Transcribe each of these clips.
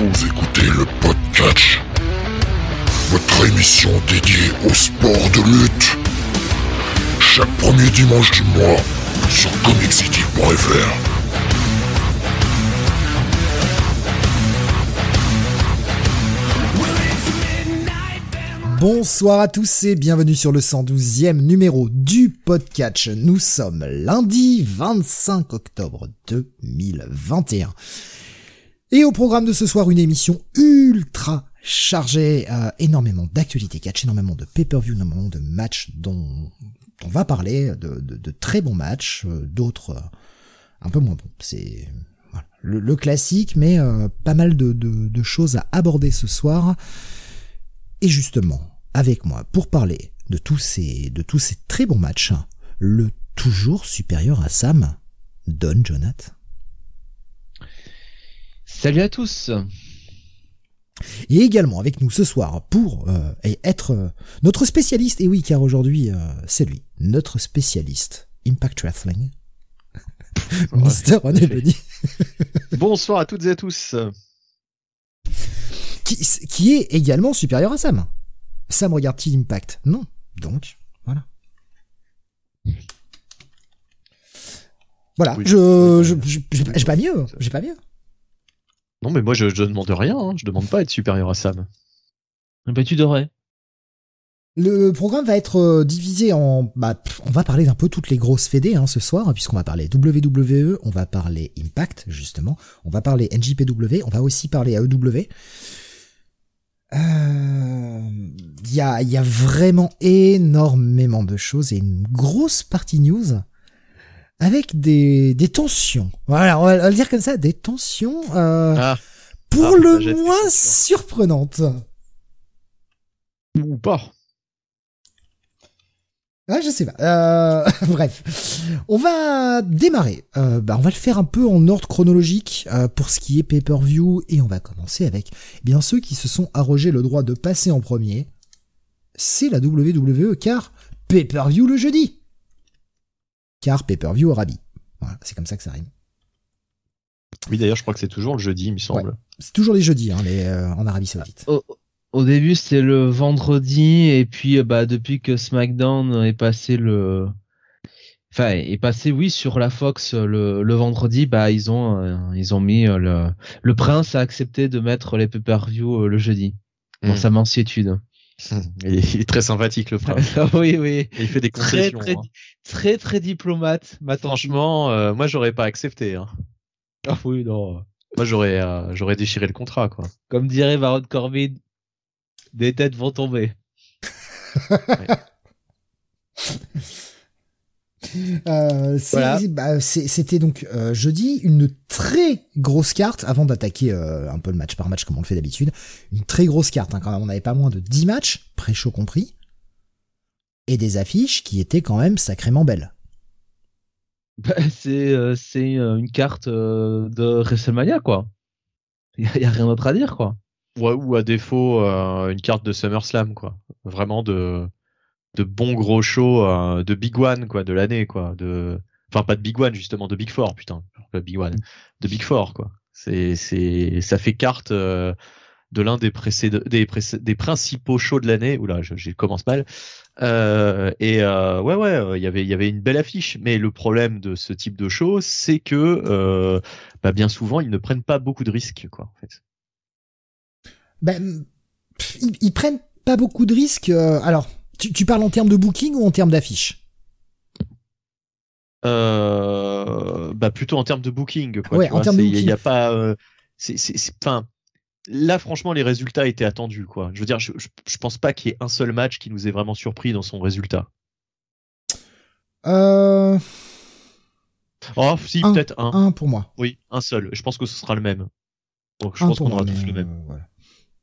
Vous écoutez le podcast, votre émission dédiée au sport de lutte. Chaque premier dimanche du mois sur comiccity.fr. Bonsoir à tous et bienvenue sur le 112e numéro du podcast. Nous sommes lundi 25 octobre 2021. Et au programme de ce soir, une émission ultra chargée, euh, énormément d'actualités catch, énormément de pay-per-view, énormément de matchs dont on va parler, de, très bons matchs, euh, d'autres euh, un peu moins bons. C'est le, classique, mais pas mal de, choses à aborder ce soir. Et justement, avec moi, pour parler de tous ces, de tous ces très bons matchs, le toujours supérieur à Sam, Don Jonath. Salut à tous. Et également avec nous ce soir pour euh, et être euh, notre spécialiste, et oui, car aujourd'hui, euh, c'est lui, notre spécialiste Impact Wrestling, Mister René Benny, Bonsoir à toutes et à tous. qui, qui est également supérieur à Sam. Sam regarde-t-il Impact Non. Donc, voilà. Voilà, Oui. je, je, je- pas- j'ai pas mieux, j'ai pas mieux. Non mais moi je, je demande rien, hein. je demande pas à être supérieur à Sam. Bah tu devrais. Le programme va être euh, divisé en. Bah, on va parler d'un peu toutes les grosses fédés hein, ce soir, puisqu'on va parler WWE, on va parler Impact justement, on va parler NJPW, on va aussi parler AEW. Euh, Il y, a, il y a vraiment énormément de choses et une grosse partie news avec des, des tensions. Voilà, on va, on va le dire comme ça, des tensions euh, Ah, pour ah, le des moins surprenantes. ou pas. Ah, je sais pas. Euh, bref, on va démarrer. Euh, bah, on va le faire un peu en ordre chronologique euh, pour ce qui est pay-per-view et on va commencer avec eh bien ceux qui se sont arrogés le droit de passer en premier. C'est la WWE car pay-per-view le jeudi. Car pay-per-view Arabie. Voilà, c'est comme ça que ça rime. Oui d'ailleurs je crois que c'est toujours le jeudi il me semble. C'est toujours les jeudis hein, les, euh, en Arabie Saoudite. au, au début c'était le vendredi et puis euh, bah depuis que SmackDown est passé le enfin est passé oui sur la Fox euh, le, le vendredi bah ils ont euh, ils ont mis euh, le le prince a accepté de mettre les pay-per-view euh, le jeudi dans Mm. sa mansuétude. Il, est, très sympathique le prince. oui oui. Et il fait des Très concessions. très hein. très très diplomate. Franchement euh, moi j'aurais pas accepté. Hein. Ah oui non. Moi j'aurais euh, j'aurais déchiré le contrat quoi. Comme dirait Baron Corbin des têtes vont tomber. Euh, Voilà. bah, C'était donc euh, jeudi une très grosse carte avant d'attaquer euh, un peu le match par match comme on le fait d'habitude. Une très grosse carte hein, quand même. On n'avait pas moins de 10 matchs, pré-show compris, et des affiches qui étaient quand même sacrément belles. Bah, c'est une carte euh, de WrestleMania quoi. Il y, a- y a rien d'autre à dire quoi. Ouais, ou à défaut euh, une carte de SummerSlam quoi. Vraiment de de bons gros shows euh, de Big One quoi de l'année quoi de enfin pas de Big One justement de Big Four putain pas Big One de Big Four quoi. C'est c'est ça fait carte euh, de l'un des des des principaux shows de l'année. Oula, je, je commence mal. Euh, et euh, ouais ouais, il y avait il y avait une belle affiche, mais le problème de ce type de show, c'est que euh, bah, bien souvent ils ne prennent pas beaucoup de risques quoi en fait. Ben, ils, ils prennent pas beaucoup de risques. euh, alors, tu, tu parles en termes de booking ou en termes d'affiches Euh, bah plutôt en termes de booking quoi. Ouais, en termes de c'est- Il a booking. pas, euh, c'est enfin. Là, franchement, les résultats étaient attendus, quoi. Je veux dire, je, je, je pense pas qu'il y ait un seul match qui nous ait vraiment surpris dans son résultat. euh, Oh, si, peut-être un. Un pour moi. Oui, un seul. Je pense que ce sera le même. Donc, je Un pense qu'on aura moi, tous le même. euh, voilà.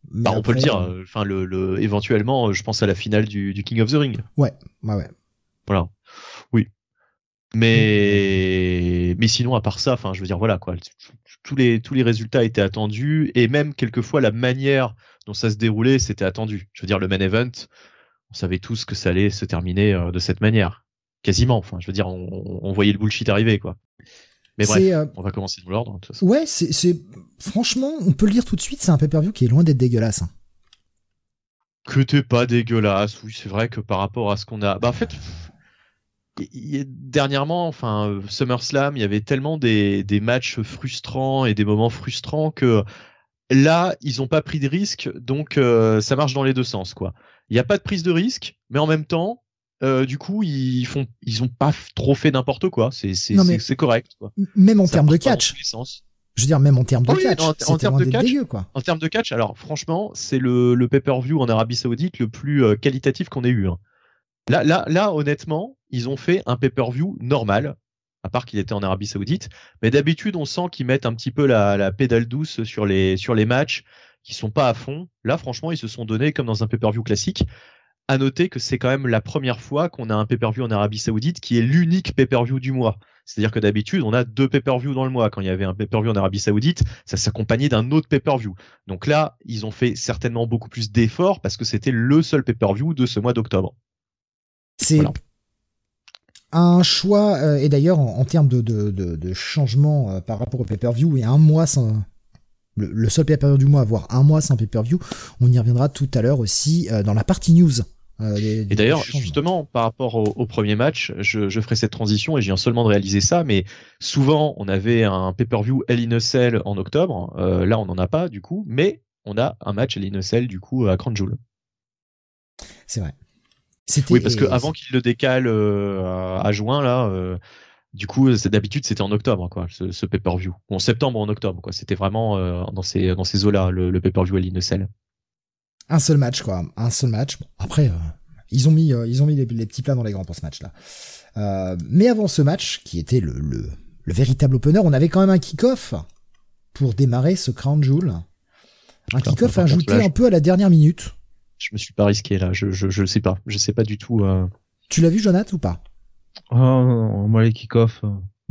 Bah, on peut le dire. euh, Enfin, le, le, éventuellement, euh, je pense à la finale du, du King of the Ring. Ouais, ouais, ouais. Voilà. Oui. Mais, mais sinon, à part ça, enfin, je veux dire, voilà, quoi. Tous les, tous les résultats étaient attendus et même quelquefois la manière dont ça se déroulait, c'était attendu. Je veux dire, le main event, on savait tous que ça allait se terminer euh, de cette manière. Quasiment. Enfin, je veux dire, on, on voyait le bullshit arriver, quoi. Mais C'est, bref, euh, on va commencer dans l'ordre. Ouais, c'est, franchement, on peut le dire tout de suite, c'est un pay-per-view qui est loin d'être dégueulasse. hein. Que t'es pas dégueulasse, oui, c'est vrai que par rapport à ce qu'on a. Bah, en fait, dernièrement, enfin, SummerSlam, il y avait tellement des, des matchs frustrants et des moments frustrants que là, ils ont pas pris de risque, donc euh, ça marche dans les deux sens, quoi. Il n'y a pas de prise de risque, mais en même temps, euh, du coup, ils font, ils ont pas trop fait n'importe quoi. C'est, c'est, correct, quoi. Même en termes de catch. Je veux dire, même en termes de oui, catch. en- termes de catch, dégueu, quoi. En termes de catch, alors franchement, c'est le, le pay-per-view en Arabie Saoudite le plus euh, qualitatif qu'on ait eu. hein. Là, là, là, honnêtement, ils ont fait un pay-per-view normal, à part qu'il était en Arabie Saoudite. Mais d'habitude, on sent qu'ils mettent un petit peu la, la pédale douce sur les, sur les matchs, qui sont pas à fond. Là, franchement, ils se sont donnés comme dans un pay-per-view classique. À noter que c'est quand même la première fois qu'on a un pay-per-view en Arabie Saoudite qui est l'unique pay-per-view du mois. C'est-à-dire que d'habitude, on a deux pay-per-view dans le mois. Quand il y avait un pay-per-view en Arabie Saoudite, ça s'accompagnait d'un autre pay-per-view. Donc là, ils ont fait certainement beaucoup plus d'efforts parce que c'était le seul pay-per-view de ce mois d'octobre. C'est Voilà. un choix, euh, et d'ailleurs, en, en termes de, de, de, de changement euh, par rapport au pay-per-view, et un mois sans. Le, seul pay-per-view du mois, voire un mois sans pay-per-view, on y reviendra tout à l'heure aussi euh, dans la partie news. Des- Et d'ailleurs, justement, par rapport au, au premier match, je, je ferai cette transition et je viens seulement de réaliser ça, mais souvent, on avait un pay-per-view Hell in a Cell en octobre. Euh, là, on n'en a pas, du coup, mais on a un match Hell in a Cell, du coup, à Jewel. C'est vrai. Oui, parce que et- avant qu'il le décale euh, à, à juin, là, euh, du coup, d'habitude, c'était en octobre, quoi, ce, ce pay-per-view. Ou en septembre en octobre, quoi. C'était vraiment dans ces, dans ces eaux-là, le, le pay-per-view Hell in a Cell. Un seul match, quoi. Un seul match. Bon, après, euh, ils ont mis, euh, ils ont mis les, les petits plats dans les grands pour ce match-là. Euh, mais avant ce match, qui était le, le, le véritable opener, on avait quand même un kick-off pour démarrer ce Crown Jewel. Un kick-off ajouté là, un peu à la dernière minute. Je me suis pas risqué, là. Je, je, je sais pas. Je sais pas du tout. Tu l'as vu, Jonathan, ou pas? Oh, non, moi les kick-off.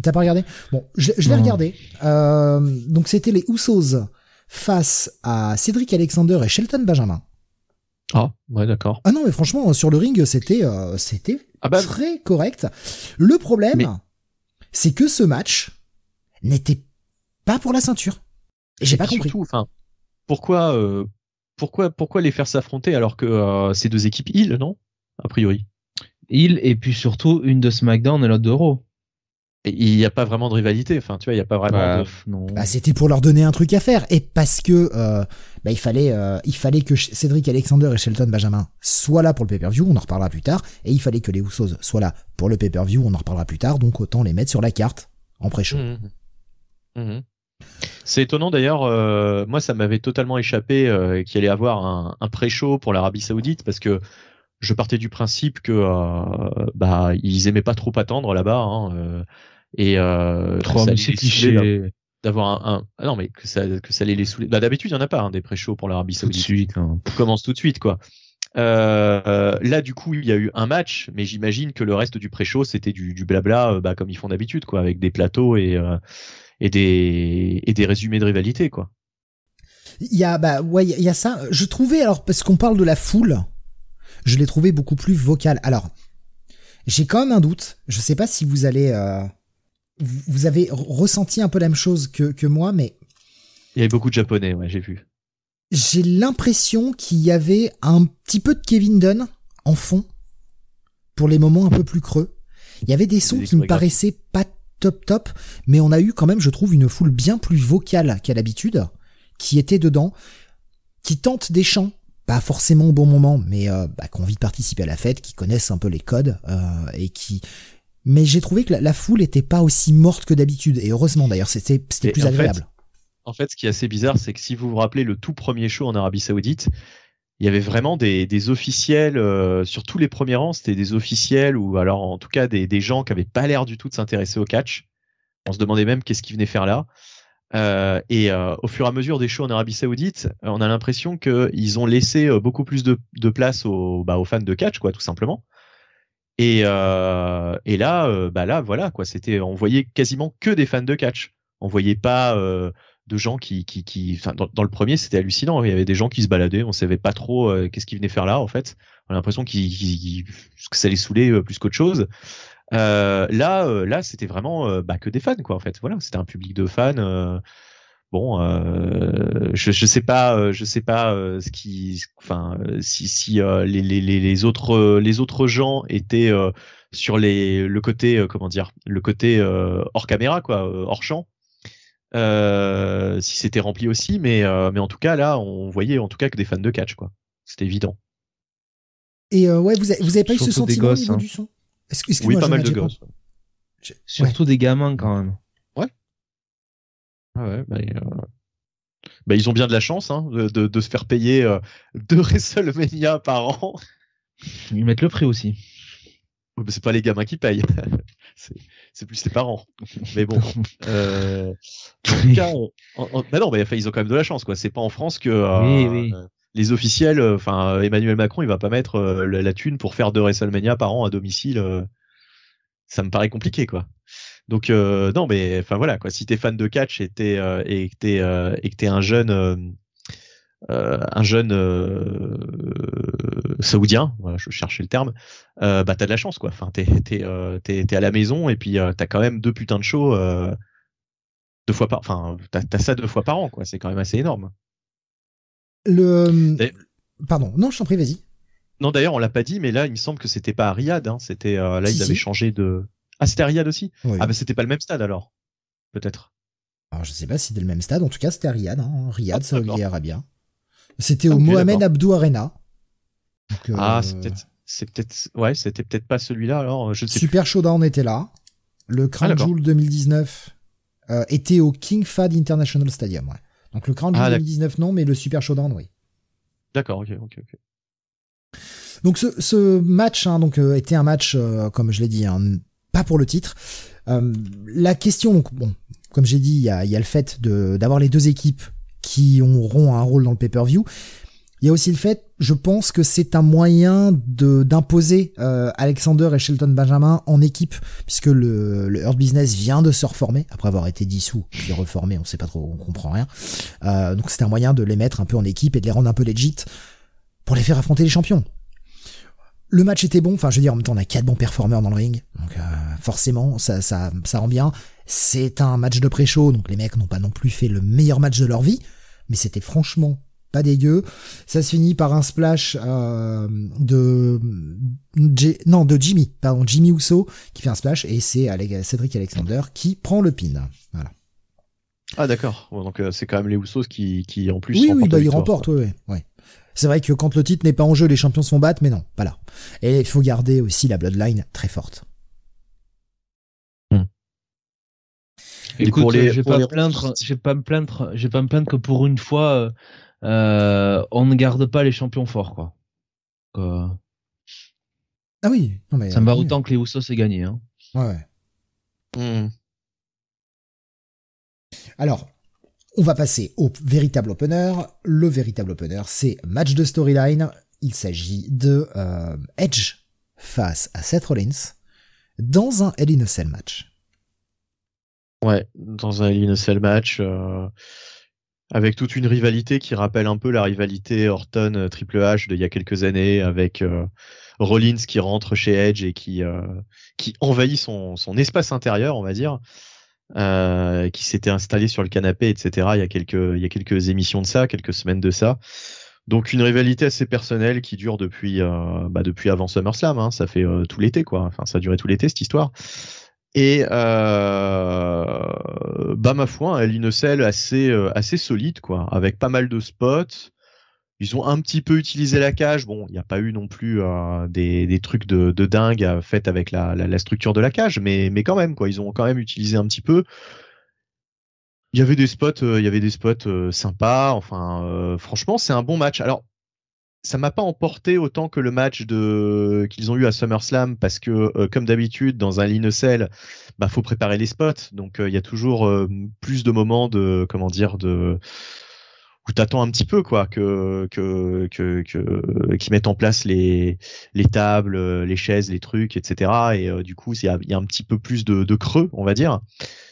T'as pas regardé? Bon, je, je l'ai regardé. Euh, donc c'était les Usos face à Cédric Alexander et Shelton Benjamin. Ah, ouais, d'accord. Ah non, mais franchement, sur le ring, c'était euh, c'était Ah bah, très correct. Le problème, Mais- c'est que ce match n'était pas pour la ceinture. Et j'ai pas compris. Surtout, pourquoi, euh, pourquoi, pourquoi les faire s'affronter alors que euh, c'est deux équipes îles, non? A priori. Il et puis surtout une de SmackDown et l'autre de Raw. Il n'y a pas vraiment de rivalité. Enfin, tu vois, il n'y a pas vraiment. Bah, de- non. Bah, c'était pour leur donner un truc à faire et parce que euh, bah, il fallait euh, il fallait que Cédric Alexander et Shelton Benjamin soient là pour le pay-per-view, on en reparlera plus tard, et il fallait que les Usos soient là pour le pay-per-view, on en reparlera plus tard, donc autant les mettre sur la carte en pré-show. Mhm. Mhm. C'est étonnant d'ailleurs. euh, moi, ça m'avait totalement échappé euh, qu'il allait avoir un, un pré-show pour l'Arabie Saoudite parce que je partais du principe que euh, bah ils aimaient pas trop attendre là-bas hein, euh, et euh, Trop ça les d'avoir un, un- ah non mais que ça que ça allait les saouler. Bah d'habitude il y en a pas hein, des pré-shows pour l'Arabie Tout de Saoudite. suite. hein. On commence tout de suite quoi. Euh, euh, là du coup il y a eu un match, mais j'imagine que le reste du pré-show c'était du, du blabla euh, bah, comme ils font d'habitude quoi, avec des plateaux et euh, et des et des résumés de rivalité quoi. Il y a bah ouais, il y a ça. Je trouvais alors parce qu'on parle de la foule, je l'ai trouvé beaucoup plus vocal. Alors, j'ai quand même un doute. Je sais pas si vous allez euh, vous avez ressenti un peu la même chose que que moi, mais Il y avait beaucoup de japonais, ouais j'ai vu. j'ai l'impression qu'il y avait un petit peu de Kevin Dunn en fond pour les moments un peu plus creux. Il y avait des sons qui me paraissaient pas top top, mais on a eu quand même, je trouve, une foule bien plus vocale qu'à l'habitude, qui était dedans, qui tente des chants, pas forcément au bon moment, mais euh, bah, qui ont envie de participer à la fête, qui connaissent un peu les codes euh, et qui. Mais j'ai trouvé que la, la foule était pas aussi morte que d'habitude, et heureusement d'ailleurs, c'était plus en fait, agréable. En fait, ce qui est assez bizarre, c'est que si vous vous rappelez le tout premier show en Arabie Saoudite, il y avait vraiment des, des officiels euh, sur tous les premiers rangs, c'était des officiels ou alors en tout cas des, des gens qui avaient pas l'air du tout de s'intéresser au catch. On se demandait même qu'est-ce qu'ils venaient faire là. Euh, et euh, au fur et à mesure des shows en Arabie Saoudite, on a l'impression qu'ils ont laissé beaucoup plus de, de place aux, bah, aux fans de catch, quoi, tout simplement. Et, euh, et là, euh, bah là, voilà, quoi, c'était, on voyait quasiment que des fans de catch. On voyait pas euh, de gens qui, qui, qui, dans, dans le premier, c'était hallucinant. Il y avait des gens qui se baladaient, on savait pas trop euh, qu'est-ce qu'ils venaient faire là, en fait. On a l'impression qu'ils- que ça les saoulait plus qu'autre chose. là, là, c'était vraiment bah, que des fans, quoi. En fait, voilà, c'était un public de fans. Bon, je, je sais pas, je sais pas ce qui, enfin, si, si les, les, les autres, les autres gens étaient sur les, le côté, comment dire, le côté hors caméra, quoi, hors champ. Euh, si c'était rempli aussi, mais, euh, mais en tout cas, là, on voyait en tout cas que des fans de catch, quoi. C'était évident. Et euh, ouais, vous avez, vous avez pas eu ce sentiment au niveau hein. du son? Oui, pas mal de gosses. Surtout des gamins quand même. Ouais. Ah ouais, bah, bah, ils ont bien de la chance hein, de, de, de, se faire payer deux WrestleMania par an. Ils mettent le prix aussi. C'est pas les gamins qui payent. c'est plus ses parents. Mais bon. Euh, en tout cas, bah non, ils ont quand même de la chance, quoi. C'est pas en France que euh, les officiels, euh, enfin Emmanuel Macron, il va pas mettre la, thune pour faire deux WrestleMania par an à domicile. ça me paraît compliqué, quoi. Donc non, mais enfin voilà, quoi. Si t'es fan de catch et, t'es, et que t'es et que t'es un jeune euh, un jeune euh, saoudien, voilà, je cherchais le terme, euh, bah t'as de la chance quoi. Enfin, t'es t'es euh, t'es à la maison et puis t'as quand même deux putains de shows deux fois par, enfin t'as as ça deux fois par an quoi. C'est quand même assez énorme. Le pardon, non, je t'en prie, vas-y. Non, d'ailleurs, on l'a pas dit, mais là, il me semble que c'était pas à Riyad. Hein. C'était là, ils avaient changé de. Ah, c'était à Riyad aussi. Ah, bah c'était pas le même stade alors, peut-être. Alors, je sais pas si c'était le même stade. En tout cas, c'était à Riyad. Hein. Riyad, ah, Saudi Arabia. C'était au Mohamed Abdou Arena. Euh, ah, c'est peut-être, c'est peut-être, ouais, c'était peut-être pas celui-là. Alors, je sais Super Showdown était là. Le Crown ah, Jewel 2019 euh, était au King Fad International Stadium. Ouais. Donc le Crown Jewel 2019 ah, non, mais le Super Showdown oui. D'accord, ok, ok, ok. Donc ce, ce match hein, donc euh, était un match, comme je l'ai dit, hein, pas pour le titre. la question, donc bon, comme j'ai dit, il y a, le fait d'avoir les deux équipes qui auront un rôle dans le pay-per-view. Il y a aussi le fait, je pense que c'est un moyen de d'imposer euh, Alexander et Shelton Benjamin en équipe, puisque le, le Earth Business vient de se reformer après avoir été dissous puis reformé, on sait pas trop, on comprend rien. Euh, donc c'est un moyen de les mettre un peu en équipe et de les rendre un peu legit pour les faire affronter les champions. Le match était bon, enfin je veux dire en même temps on a quatre bons performeurs dans le ring, donc euh, forcément ça, ça ça rend bien. C'est un match de pré-show, donc les mecs n'ont pas non plus fait le meilleur match de leur vie, mais c'était franchement pas dégueu. Ça se finit par un splash euh, de non de Jimmy, pardon Jimmy Uso qui fait un splash et c'est Cédric Alexander qui prend le pin. Voilà. Ah d'accord. donc euh, c'est quand même les Usos qui, qui en plus oui oui bah ils remportent oui, oui. C'est vrai que quand le titre n'est pas en jeu, les champions se font battre, mais non, pas là. Et il faut garder aussi la bloodline très forte. Écoute, je vais pas me plaindre, je vais pas me plaindre, je vais pas me plaindre que pour une fois, euh, on ne garde pas les champions forts, quoi. Euh, ah oui, non mais ça me va autant que les Usos aient gagné. Hein. Ouais. Hmm. Alors, on va passer au véritable opener. Le véritable opener, c'est match de storyline. Il s'agit de euh, Edge face à Seth Rollins dans un Hell in a Cell match. Ouais, dans un Hell Cell match, euh, avec toute une rivalité qui rappelle un peu la rivalité Orton euh, Triple H d'il y a quelques années, avec Rollins qui rentre chez Edge et qui qui envahit son, son espace intérieur, on va dire, qui s'était installé sur le canapé, etc. Il y a quelques il y a quelques émissions de ça, quelques semaines de ça. Donc une rivalité assez personnelle qui dure depuis bah, depuis avant SummerSlam, hein, ça fait tout l'été quoi. Enfin ça a duré tout l'été cette histoire. Et euh, bah ma foi, elle une selle assez euh, assez solide quoi, avec pas mal de spots. Ils ont un petit peu utilisé la cage. Bon, il n'y a pas eu non plus euh, des, trucs de, dingue euh, faits avec la, structure de la cage, mais quand même quoi, ils ont quand même utilisé un petit peu. Il y avait des spots, il y avait des spots sympas. Enfin, franchement, c'est un bon match. Alors ça m'a pas emporté autant que le match qu'ils ont eu à SummerSlam parce que euh, comme d'habitude dans un linocell bah faut préparer les spots donc euh, il y a toujours euh, plus de moments de comment dire de où t'attends un petit peu quoi que que que, que qui mettent en place les les tables les chaises les trucs etc et du coup il y a, y a, un petit peu plus de, de creux on va dire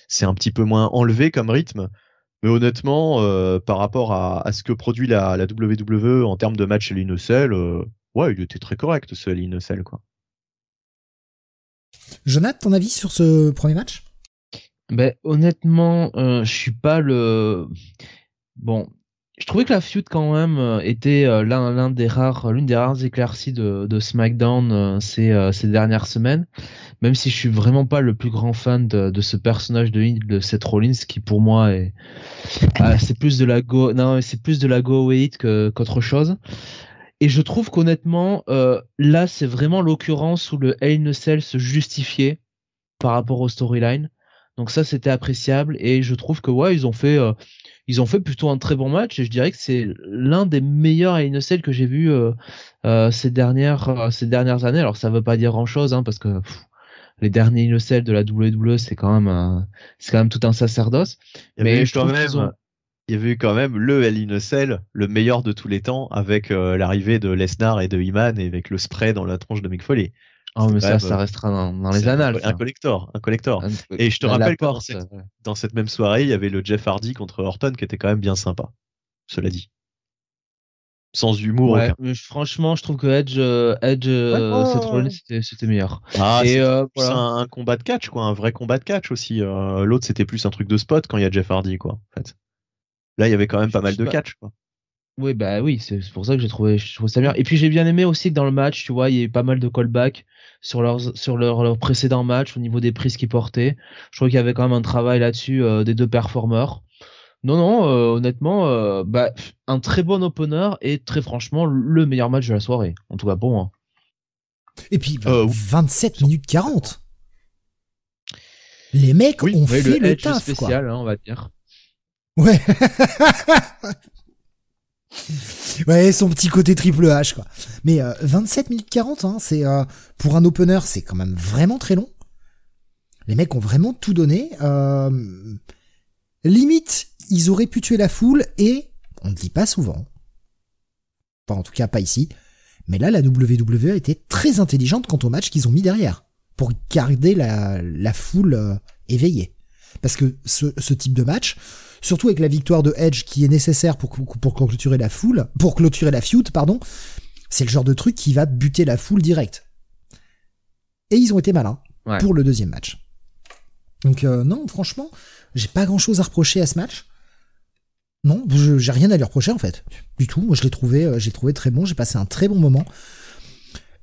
c'est un petit peu moins enlevé comme rythme mais honnêtement, euh, par rapport à, ce que produit la, la WWE en termes de match à euh, ouais, il était très correct ce l'Inocell, quoi. Jonathan, ton avis sur ce premier match? Ben honnêtement, euh, je suis pas le bon. Je trouvais que la feud quand même euh, était euh, l'un l'un des rares l'une des rares éclaircies de, de SmackDown euh, ces euh, ces dernières semaines. Même si je suis vraiment pas le plus grand fan de, de ce personnage de de Seth Rollins qui pour moi est ah, c'est plus de la go non c'est plus de la go away it que qu'autre chose. Et je trouve qu'honnêtement, euh, là, c'est vraiment l'occurrence où le Hell in a Cell se justifiait par rapport au storyline. Donc ça, c'était appréciable. Et je trouve que ouais, ils ont fait, euh, ils ont fait plutôt un très bon match. Et je dirais que c'est l'un des meilleurs Hell in a Cell que j'ai vu euh, euh, ces dernières, euh, ces dernières années. Alors ça veut pas dire grand chose, hein, parce que pff, les derniers Hell in a Cell de la WWE, c'est quand même, c'est quand même tout un sacerdoce. Mais je quand même, ont- il y avait eu quand même le Cell, le meilleur de tous les temps, avec euh, l'arrivée de Lesnar et de Iman et avec le spray dans la tronche de Mick Foley. Oh, mais ça, ça restera dans, dans les un annales. Un collector, un collector. Un- Et je te rappelle que dans porte, cette, ouais. dans cette même soirée, il y avait le Jeff Hardy contre Orton qui était quand même bien sympa. Cela dit. Sans humour Ouais, mais franchement, je trouve que Edge, euh, Edge, euh, Ouais, c'était, meilleur. Ah, Et c'est euh, plus voilà. un, un combat de catch, quoi, un vrai combat de catch aussi. Euh, L'autre, c'était plus un truc de spot quand il y a Jeff Hardy, quoi, en fait. Là, il y avait quand même pas mal de pas. catch, quoi. Oui, bah oui, c'est pour ça que j'ai trouvé, je trouve ça bien. Et puis j'ai bien aimé aussi que dans le match, tu vois, il y a eu pas mal de callbacks sur leurs sur leur, leur précédent match au niveau des prises qu'ils portaient. Je trouve qu'il y avait quand même un travail là-dessus euh, des deux performeurs. Non, non, euh, honnêtement, euh, bah, un très bon opener et très franchement le meilleur match de la soirée. En tout cas pour moi. Et puis, Euh, 27 minutes 40. Les mecs Oui, ont Oui, fait le, taf, spécial, hein, on va dire. Ouais. ouais, son petit côté triple H, quoi. Mais euh, 27 minutes 40, hein, c'est euh, pour un opener, c'est quand même vraiment très long. Les mecs ont vraiment tout donné. Euh, limite, ils auraient pu tuer la foule et on ne dit pas souvent. Enfin, en tout cas, pas ici. Mais là, la WWE a été très intelligente quant au match qu'ils ont mis derrière pour garder la, la foule euh, éveillée. Parce que ce type de match, surtout avec la victoire de Edge qui est nécessaire pour, pour clôturer la foule, pour clôturer la feud, pardon, c'est le genre de truc qui va buter la foule direct. Et ils ont été malins Ouais. pour le deuxième match. Donc euh, non, franchement, j'ai pas grand chose à reprocher à ce match. Non, je- j'ai rien à lui reprocher en fait, du tout. Moi, je l'ai trouvé, euh, j'ai trouvé très bon. J'ai passé un très bon moment.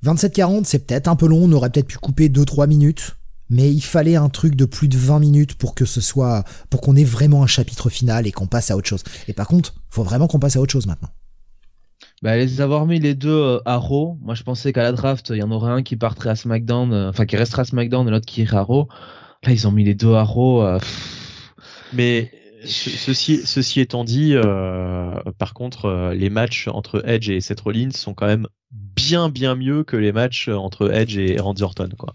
27-40, c'est peut-être un peu long. On aurait peut-être pu couper 2-3 minutes, mais il fallait un truc de plus de 20 minutes pour que ce soit, pour qu'on ait vraiment un chapitre final et qu'on passe à autre chose. Et par contre, faut vraiment qu'on passe à autre chose maintenant. Bah, les avoir mis les deux euh, à Raw, moi je pensais qu'à la draft, il y en aurait un qui partirait à SmackDown, euh, enfin qui resterait à SmackDown et l'autre qui irait à Raw. Là, ils ont mis les deux à Raw. euh. Mais ce- ceci, ceci étant dit, euh, par contre, euh, les matchs entre Edge et Seth Rollins sont quand même bien bien mieux que les matchs entre Edge et Randy Orton, quoi.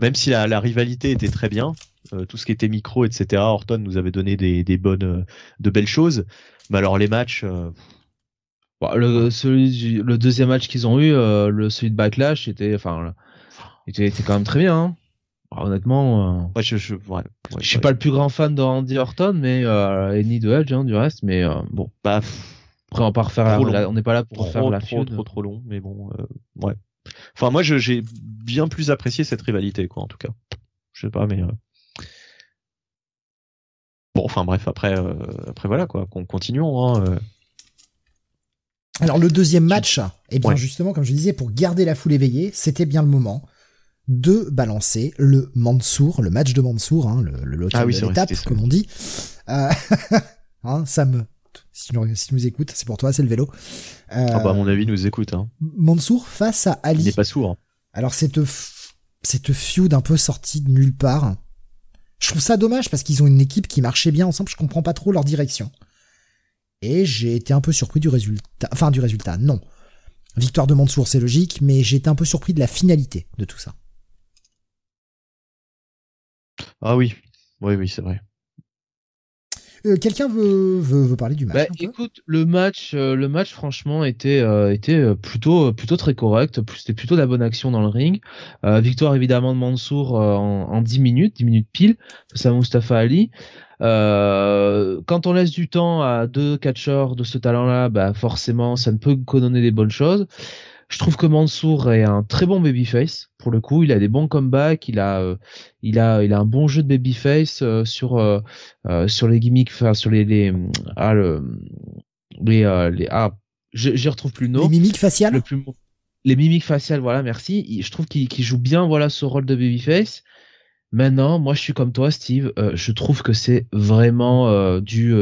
Même si la, la rivalité était très bien, euh, tout ce qui était micro, etc. Orton nous avait donné des, des bonnes, euh, de belles choses. Mais alors les matchs, euh, Bon, le, celui du- le deuxième match qu'ils ont eu, euh, le celui de Backlash, était, enfin, était, était quand même très bien. Hein. Bah, honnêtement, ouais, je, je, ouais, ouais, je suis pas le plus grand fan de Randy Orton, mais et ni de Edge hein, du reste, mais bon, Bah, pff, après on va pas refaire la, on n'est pas là pour trop, refaire la trop, trop, trop long, mais bon, ouais. Enfin, moi, j'ai bien plus apprécié cette rivalité, quoi, en tout cas. Je sais pas, mais. euh, Bon, enfin bref, après, euh, après voilà, quoi, qu'on continuons. Hein, euh. Alors le deuxième match, eh bien Ouais. justement, comme je disais, pour garder la foule éveillée, c'était bien le moment de balancer le Mansour, le match de Mansour, hein, le, le local Ah oui, de l'étape, ça. comme on dit. Hein, Sam, si tu, nous, si nous écoutes, c'est pour toi, c'est le vélo. Euh, Ah bah, à mon avis, il nous écoute. Hein. Mansour face à Il Ali. n'est pas sourd. Alors cette cette feud un peu sortie de nulle part. Je trouve ça dommage parce qu'ils ont une équipe qui marchait bien ensemble. Je comprends pas trop leur direction. Et j'ai été un peu surpris du résultat. Enfin du résultat, non. Victoire de Mansour, c'est logique, mais j'ai été un peu surpris de la finalité de tout ça. Ah oui, oui, oui, c'est vrai. Euh, Quelqu'un veut, veut, veut parler du match Bah, écoute, le match, euh, le match franchement était euh, était plutôt plutôt très correct. C'était plutôt de la bonne action dans le ring. Euh, victoire évidemment de Mansour euh, en, en 10 minutes, 10 minutes pile face à Mustafa Ali. Euh, quand on laisse du temps à deux catcheurs de ce talent-là, bah forcément ça ne peut que donner des bonnes choses. Je trouve que Mansour est un très bon babyface. Pour le coup, il a des bons comebacks, il a, euh, il a, il a un bon jeu de babyface euh, sur euh, sur les gimmicks, enfin sur les les ah le, les, les ah j'y retrouve plus le nom. Les mimiques faciales. Le plus les mimiques faciales, voilà, merci. Je trouve qu'il joue bien, voilà, ce rôle de babyface. Maintenant, moi, je suis comme toi, Steve. je trouve que c'est vraiment du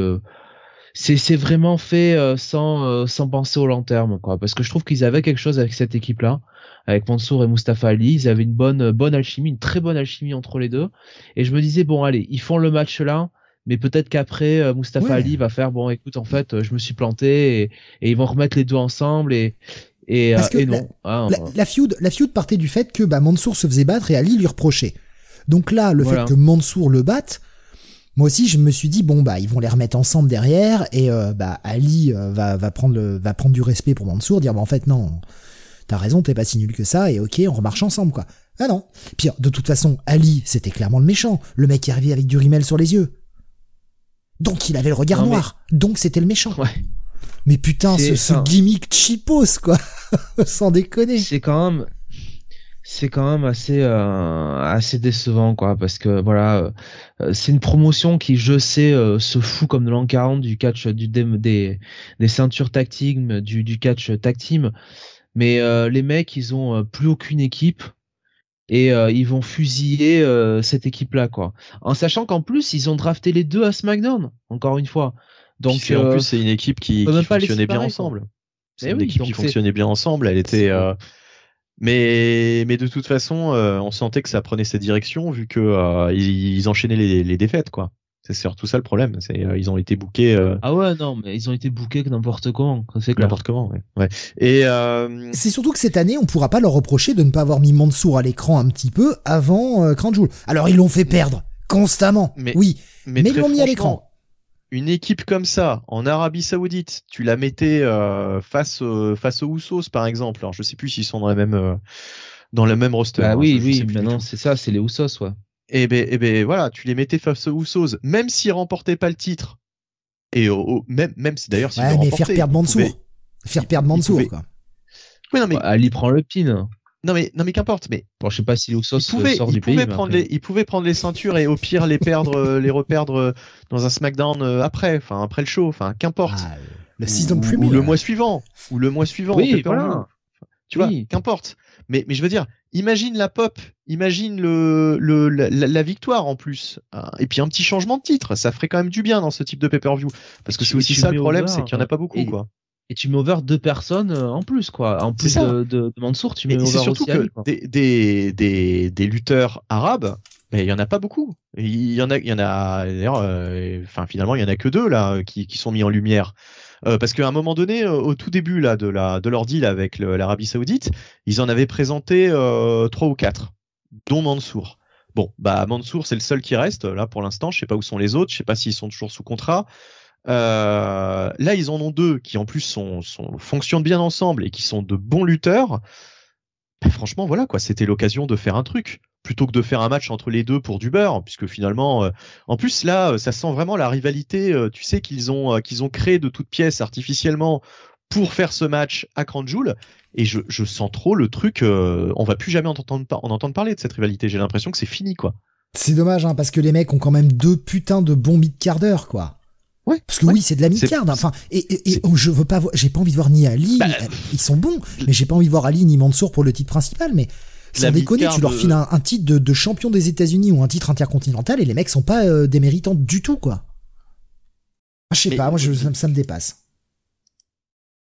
c'est vraiment fait euh, sans euh, sans penser au long terme quoi. Parce que je trouve qu'ils avaient quelque chose avec cette équipe là avec Mansour et Mustafa Ali. Ils avaient une bonne bonne alchimie une très bonne alchimie entre les deux. Et je me disais bon allez ils font le match là mais peut-être qu'après euh, Mustafa Ali va faire bon écoute en fait je me suis planté et, et ils vont remettre les deux ensemble et et, et non la, ah, la, feud la feud partait du fait que bah Mansour se faisait battre et Ali lui reprochait. Donc là le fait que Mansour le batte moi aussi je me suis dit bon bah ils vont les remettre ensemble derrière et euh, bah Ali euh, va va prendre le, va prendre du respect pour Mansour dire bah en fait non t'as raison t'es pas si nul que ça et ok on remarche ensemble quoi. Ah non. Pire de toute façon Ali c'était clairement le méchant. Le mec qui arrivait avec du rimel sur les yeux. Donc il avait le regard noir. Donc c'était le méchant. Ouais. mais putain ce, ce gimmick cheapos quoi. Sans déconner. C'est quand même c'est quand même assez euh, assez décevant quoi parce que voilà euh, c'est une promotion qui je sais euh, se fout comme de l'an 40 du catch du des des ceintures tag team du du catch tag team mais les mecs ils ont plus aucune équipe et ils vont fusiller cette équipe là quoi. En sachant qu'en plus ils ont drafté les deux à SmackDown encore une fois. Donc en plus c'est une équipe qui, qui fonctionnait bien ensemble. C'est une équipe qui fonctionnait bien ensemble. Elle était mais, mais de toute façon, euh, on sentait que ça prenait cette direction vu que euh, ils, enchaînaient les, les, défaites, quoi. C'est surtout ça le problème. C'est euh, ils ont été bookés. Ah ouais, non, mais ils ont été bookés n'importe comment. C'est N'importe comment, ouais. ouais. Et c'est surtout que cette année, on pourra pas leur reprocher de ne pas avoir mis Mansour à l'écran un petit peu avant euh, Joule. Alors ils l'ont fait perdre constamment. Mais, oui, mais, mais ils l'ont mis à l'écran une équipe comme ça en Arabie Saoudite, tu la mettais euh, face face aux Usos par exemple. Alors je sais plus s'ils sont dans la même euh, dans le même roster. Ah oui oui, maintenant c'est ça, c'est les ouais. Et eh ben et eh ben voilà, tu les mettais face aux Usos, même s'ils remportaient pas le titre. Et au, même même si d'ailleurs s'ils ouais, mais faire perdre Mansour, faire perdre Mansour quoi. Oui non mais Ali prend le pin. Non mais non mais qu'importe. Mais bon, je sais pas si Usos pouvait, sort du pays. Prendre les, il pouvait prendre les ceintures et au pire les perdre, euh, les reperdre euh, dans un SmackDown euh, après, enfin après le show, enfin qu'importe. Ah, le season ou, ou le mois suivant, ou le mois suivant. Oui, voilà. Tu vois, qu'importe. Mais mais je veux dire, imagine la pop, imagine le, le la, la, victoire en plus, et puis un petit changement de titre, ça ferait quand même du bien dans ce type de pay-per-view, parce que c'est aussi ça le problème, c'est qu'il y en a pas beaucoup quoi et tu mets over deux personnes euh, en plus quoi en plus de, de, Mansour tu mets over surtout aussi que des, des, des, des, lutteurs arabes mais il y en a pas beaucoup il y en a il y en a d'ailleurs euh, enfin finalement il y en a que deux là qui, qui sont mis en lumière euh, parce qu'à un moment donné au tout début là de la de leur deal avec l'Arabie Saoudite ils en avaient présenté trois ou quatre dont Mansour Bon, bah Mansour, c'est le seul qui reste là pour l'instant. Je sais pas où sont les autres. Je sais pas s'ils sont toujours sous contrat. Euh, là, ils en ont deux qui en plus sont, sont, fonctionnent bien ensemble et qui sont de bons lutteurs. Ben, franchement, voilà quoi, c'était l'occasion de faire un truc plutôt que de faire un match entre les deux pour du beurre, puisque finalement, euh, en plus là, ça sent vraiment la rivalité, euh, tu sais qu'ils ont qu'ils ont créé de toutes pièces artificiellement pour faire ce match à Cranjoule. Et je, sens trop le truc, on va plus jamais en entendre, en entendre parler de cette rivalité. J'ai l'impression que c'est fini quoi. C'est dommage hein, parce que les mecs ont quand même deux putains de bons mid-quart d'heure quoi. Parce que oui, c'est de la mid-card. Enfin, et, et, je veux pas, j'ai pas envie de voir ni Ali, bah, ils sont bons, mais j'ai pas envie de voir Ali ni Mansour pour le titre principal. Mais sans déconner, tu leur files un, titre de, champion des États-Unis ou un titre intercontinental et les mecs sont pas euh, des méritants du tout, quoi. Ah, je sais pas, moi je, ça, me dépasse.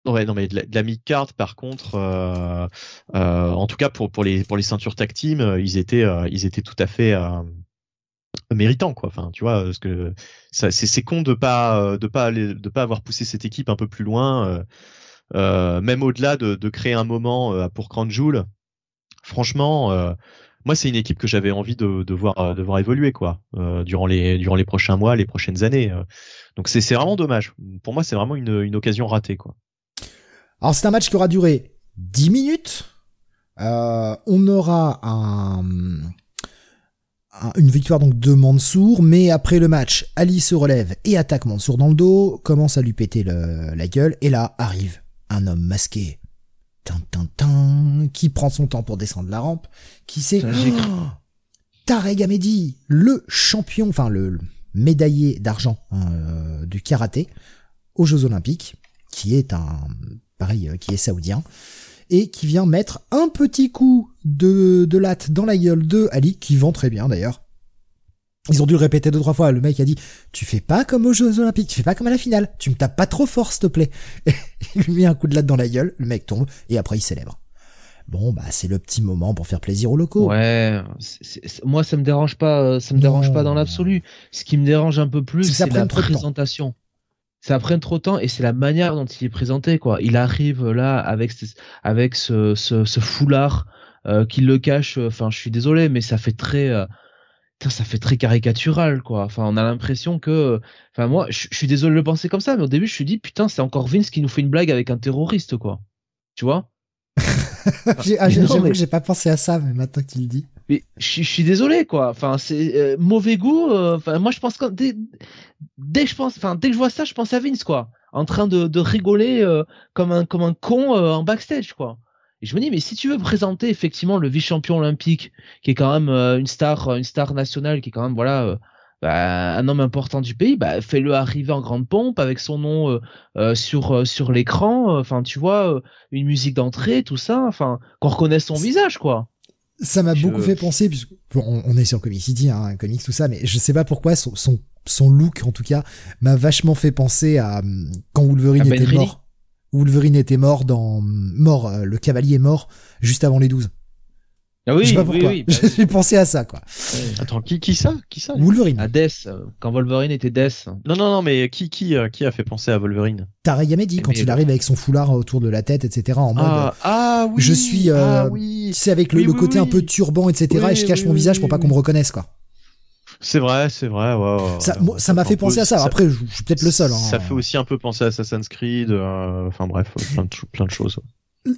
Ouais, non, mais de la, mid-card, par contre, euh, euh, en tout cas pour, pour, les, pour les ceintures tag team, ils étaient, ils étaient tout à fait méritant quoi. Enfin tu vois parce que c'est c'est con de pas de pas aller, de pas avoir poussé cette équipe un peu plus loin euh, euh même au-delà de, de, créer un moment euh, pour Cranjoule franchement euh, moi c'est une équipe que j'avais envie de, de, voir de voir évoluer quoi durant les durant les prochains mois les prochaines années donc c'est c'est vraiment dommage. Pour moi c'est vraiment une, une occasion ratée quoi. Alors c'est un match qui aura duré 10 minutes. On aura un une victoire donc de Mansour, mais après le match, Ali se relève et attaque Mansour dans le dos, commence à lui péter la gueule, et là arrive un homme masqué. qui prend son temps pour descendre la rampe, qui sait oh, Tarek Amedi, le champion, enfin le, médaillé d'argent hein, du karaté aux Jeux Olympiques, qui est un pareil, qui est saoudien et qui vient mettre un petit coup de, de latte dans la gueule de Ali, qui vend très bien d'ailleurs. Ils ont dû le répéter deux trois fois. Le mec a dit "Tu fais pas comme aux Jeux Olympiques, tu fais pas comme à la finale. Tu me tapes pas trop fort, s'il te plaît." il lui met un coup de latte dans la gueule. Le mec tombe et après il célèbre. Bon, bah c'est le petit moment pour faire plaisir aux locaux. Ouais, moi ça me dérange pas, euh, ça me dérange pas dans l'absolu. Ce qui me dérange un peu plus, c'est la présentation ça prend trop de temps et c'est la manière dont il est présenté quoi. Il arrive là avec avec ce, ce, ce foulard euh, qui le cache. Enfin, je suis désolé, mais ça fait très euh, ça fait très caricatural quoi. Enfin, on a l'impression que enfin moi je, suis désolé de le penser comme ça, mais au début je me suis dit putain, c'est encore Vince qui nous fait une blague avec un terroriste quoi. Tu vois? Ah, j'ai pas pensé à ça, mais maintenant que tu le dis. Mais je, suis désolé quoi. Enfin, c'est euh, mauvais goût. Euh, enfin, moi je pense que dès, dès que je pense, enfin dès que je vois ça, je pense à Vince quoi, en train de, de rigoler euh, comme un comme un con en backstage quoi. Et je me dis mais si tu veux présenter effectivement le vice-champion olympique, qui est quand même une star une star nationale, qui est quand même voilà bah, un homme important du pays, bah, fais-le arriver en grande pompe avec son nom euh, euh, sur euh, sur l'écran. Enfin, tu vois, une musique d'entrée, tout ça. Enfin, qu'on reconnaisse son visage, quoi. Ça m'a beaucoup fait penser, puisque on, est sur Comic City, hein, comics, tout ça, mais je sais pas pourquoi son, son, son look, en tout cas, m'a vachement fait penser à quand Wolverine ben était mort. Wolverine était mort dans mort, le cavalier mort juste avant les 12. Ah oui, oui, bah J'ai pensé à ça, quoi. Attends, qui, qui ça? Qui ça? Wolverine. À Death, euh, quand Wolverine était Death. Non, non, non, mais qui, qui, euh, qui a fait penser à Wolverine? Tarek Yamedi, quand il arrive avec son foulard autour de la tête, etc., en mode. Ah, ah oui. Je suis, euh, ah, oui. tu sais, avec le, côté un peu turban, etc., et je cache mon visage pour pas qu'on me reconnaisse, quoi. C'est vrai, c'est vrai. Ouais, ça, ça m'a fait penser à ça. Après, je, suis peut-être le seul. Hein. Ça fait aussi un peu penser à Assassin's Creed. Enfin bref, plein de, plein de choses.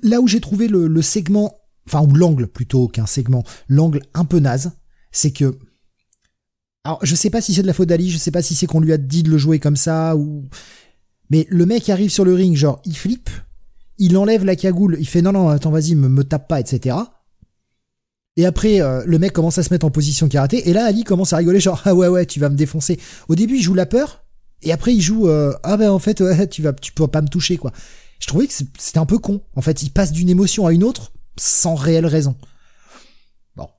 Là où j'ai trouvé le, le segment enfin ou l'angle plutôt qu'un segment, l'angle un peu naze, c'est que alors je sais pas si c'est de la faute d'Ali, je sais pas si c'est qu'on lui a dit de le jouer comme ça ou mais le mec arrive sur le ring genre il flippe, il enlève la cagoule, il fait non non attends vas-y me, me tape pas etc. Et après, euh, le mec commence à se mettre en position karaté. Et là, Ali commence à rigoler, genre ah ouais ouais, tu vas me défoncer. Au début, il joue la peur, et après, il joue euh, ah ben en fait, ouais, tu vas, tu peux pas me toucher quoi. Je trouvais que c'était un peu con. En fait, il passe d'une émotion à une autre sans réelle raison. Bon.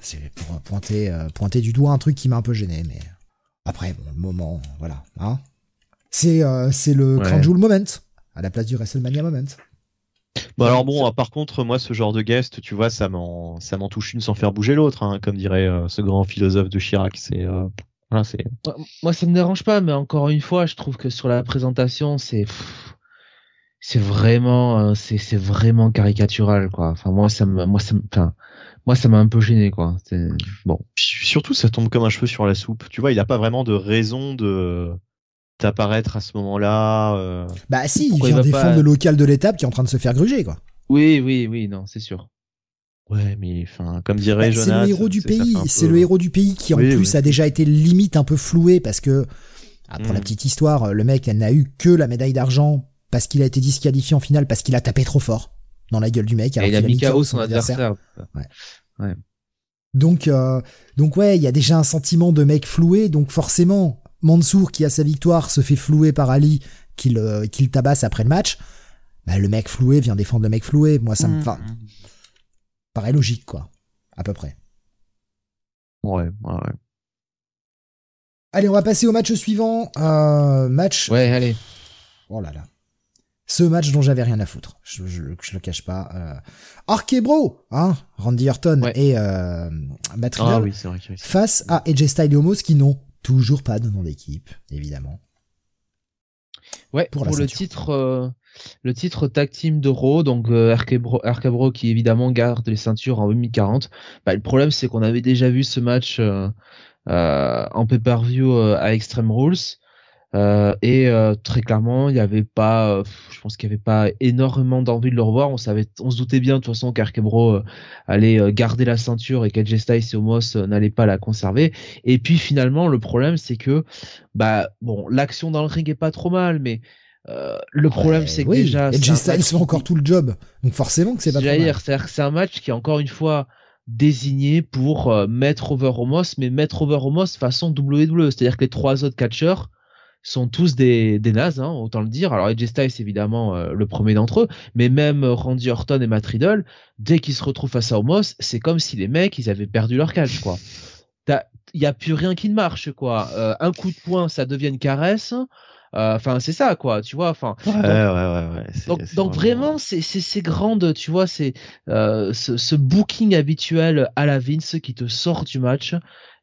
c'est pour pointer, euh, pointer du doigt un truc qui m'a un peu gêné, mais après, bon, le moment, voilà. Hein c'est euh, le ouais. Moment, à la place du WrestleMania Moment. Bon alors bon, par contre, moi, ce genre de guest, tu vois, ça m'en, ça m'en touche une sans faire bouger l'autre, hein, comme dirait euh, ce grand philosophe de Chirac. C'est, voilà, c'est. Moi, ça me dérange pas, mais encore une fois, je trouve que sur la présentation, c'est, c'est vraiment euh, c'est c'est vraiment caricatural quoi. Enfin moi ça me moi ça enfin moi ça m'a un peu gêné quoi. Bon. Surtout ça tombe comme un cheveu sur la soupe. Tu vois il a pas vraiment de raison de d'apparaître à ce moment-là euh... bah si il vient défendre le local de l'étape qui est en train de se faire gruger quoi. Oui oui oui non c'est sûr. Ouais mais enfin comme dirait bah, c'est le héros du pays. c'est le héros du pays qui en plus a déjà été limite un peu floué parce que ah, pour la hmm. petite histoire le mec elle n'a eu que la médaille d'argent parce qu'il a été disqualifié en finale parce qu'il a tapé trop fort dans la gueule du mec. Alors il a mis KO son adversaire. Ouais. Donc, euh, donc ouais, il y a déjà un sentiment de mec floué. Donc forcément, Mansour qui a sa victoire se fait flouer par Ali, qui le, tabasse après le match. Bah, le mec floué vient défendre le mec floué. Moi, ça me mmh. paraît logique, quoi, à peu près. Ouais, ouais, ouais. Allez, on va passer au match suivant. Euh, match. Ouais, allez. Oh là là ce match dont j'avais rien à foutre. Je, je, je le cache pas. Euh, Arkebro, hein, Randy Orton et euh, Matt ah, oui, vrai face à AJ Styles et Homos qui n'ont toujours pas de nom d'équipe, évidemment. Ouais, pour, le titre, euh, le titre tag team de Raw, donc euh, Arkebro, qui évidemment garde les ceintures en 2040. Bah, le problème c'est qu'on avait déjà vu ce match euh, euh en pay-per-view à Extreme Rules. Euh, et euh, très clairement, il n'y avait pas, euh, je pense qu'il n'y avait pas énormément d'envie de le revoir. On savait, on se doutait bien de toute façon qu'Arkebro allait garder la ceinture et qu'Edge Styles et Omos n'allaient pas la conserver. Et puis finalement, le problème, c'est que, bah bon, l'action dans le ring est pas trop mal, mais le problème, c'est que oui. déjà. Un Styles fait encore tout le job. Donc forcément que c'est pas c'est-à-dire que c'est un match qui est encore une fois désigné pour mettre over Homos, mais mettre over Homos façon WWE. C'est-à-dire que les trois autres catcheurs sont tous des, des nazes, hein, autant le dire. Alors AJ Styles, évidemment, euh, le premier d'entre eux, mais même Randy Orton et Matt Riddle, dès qu'ils se retrouvent face à Homos, c'est comme si les mecs, ils avaient perdu leur catch, quoi. Il y a plus rien qui ne marche, quoi. Euh, un coup de poing, ça devient une caresse. Euh, Enfin, c'est ça, quoi. Tu vois. Enfin, Ouais, ouais, ouais, ouais. donc, donc vraiment, c'est c'est c'est grande, tu vois, c'est ce, ce booking habituel à la Vince qui te sort du match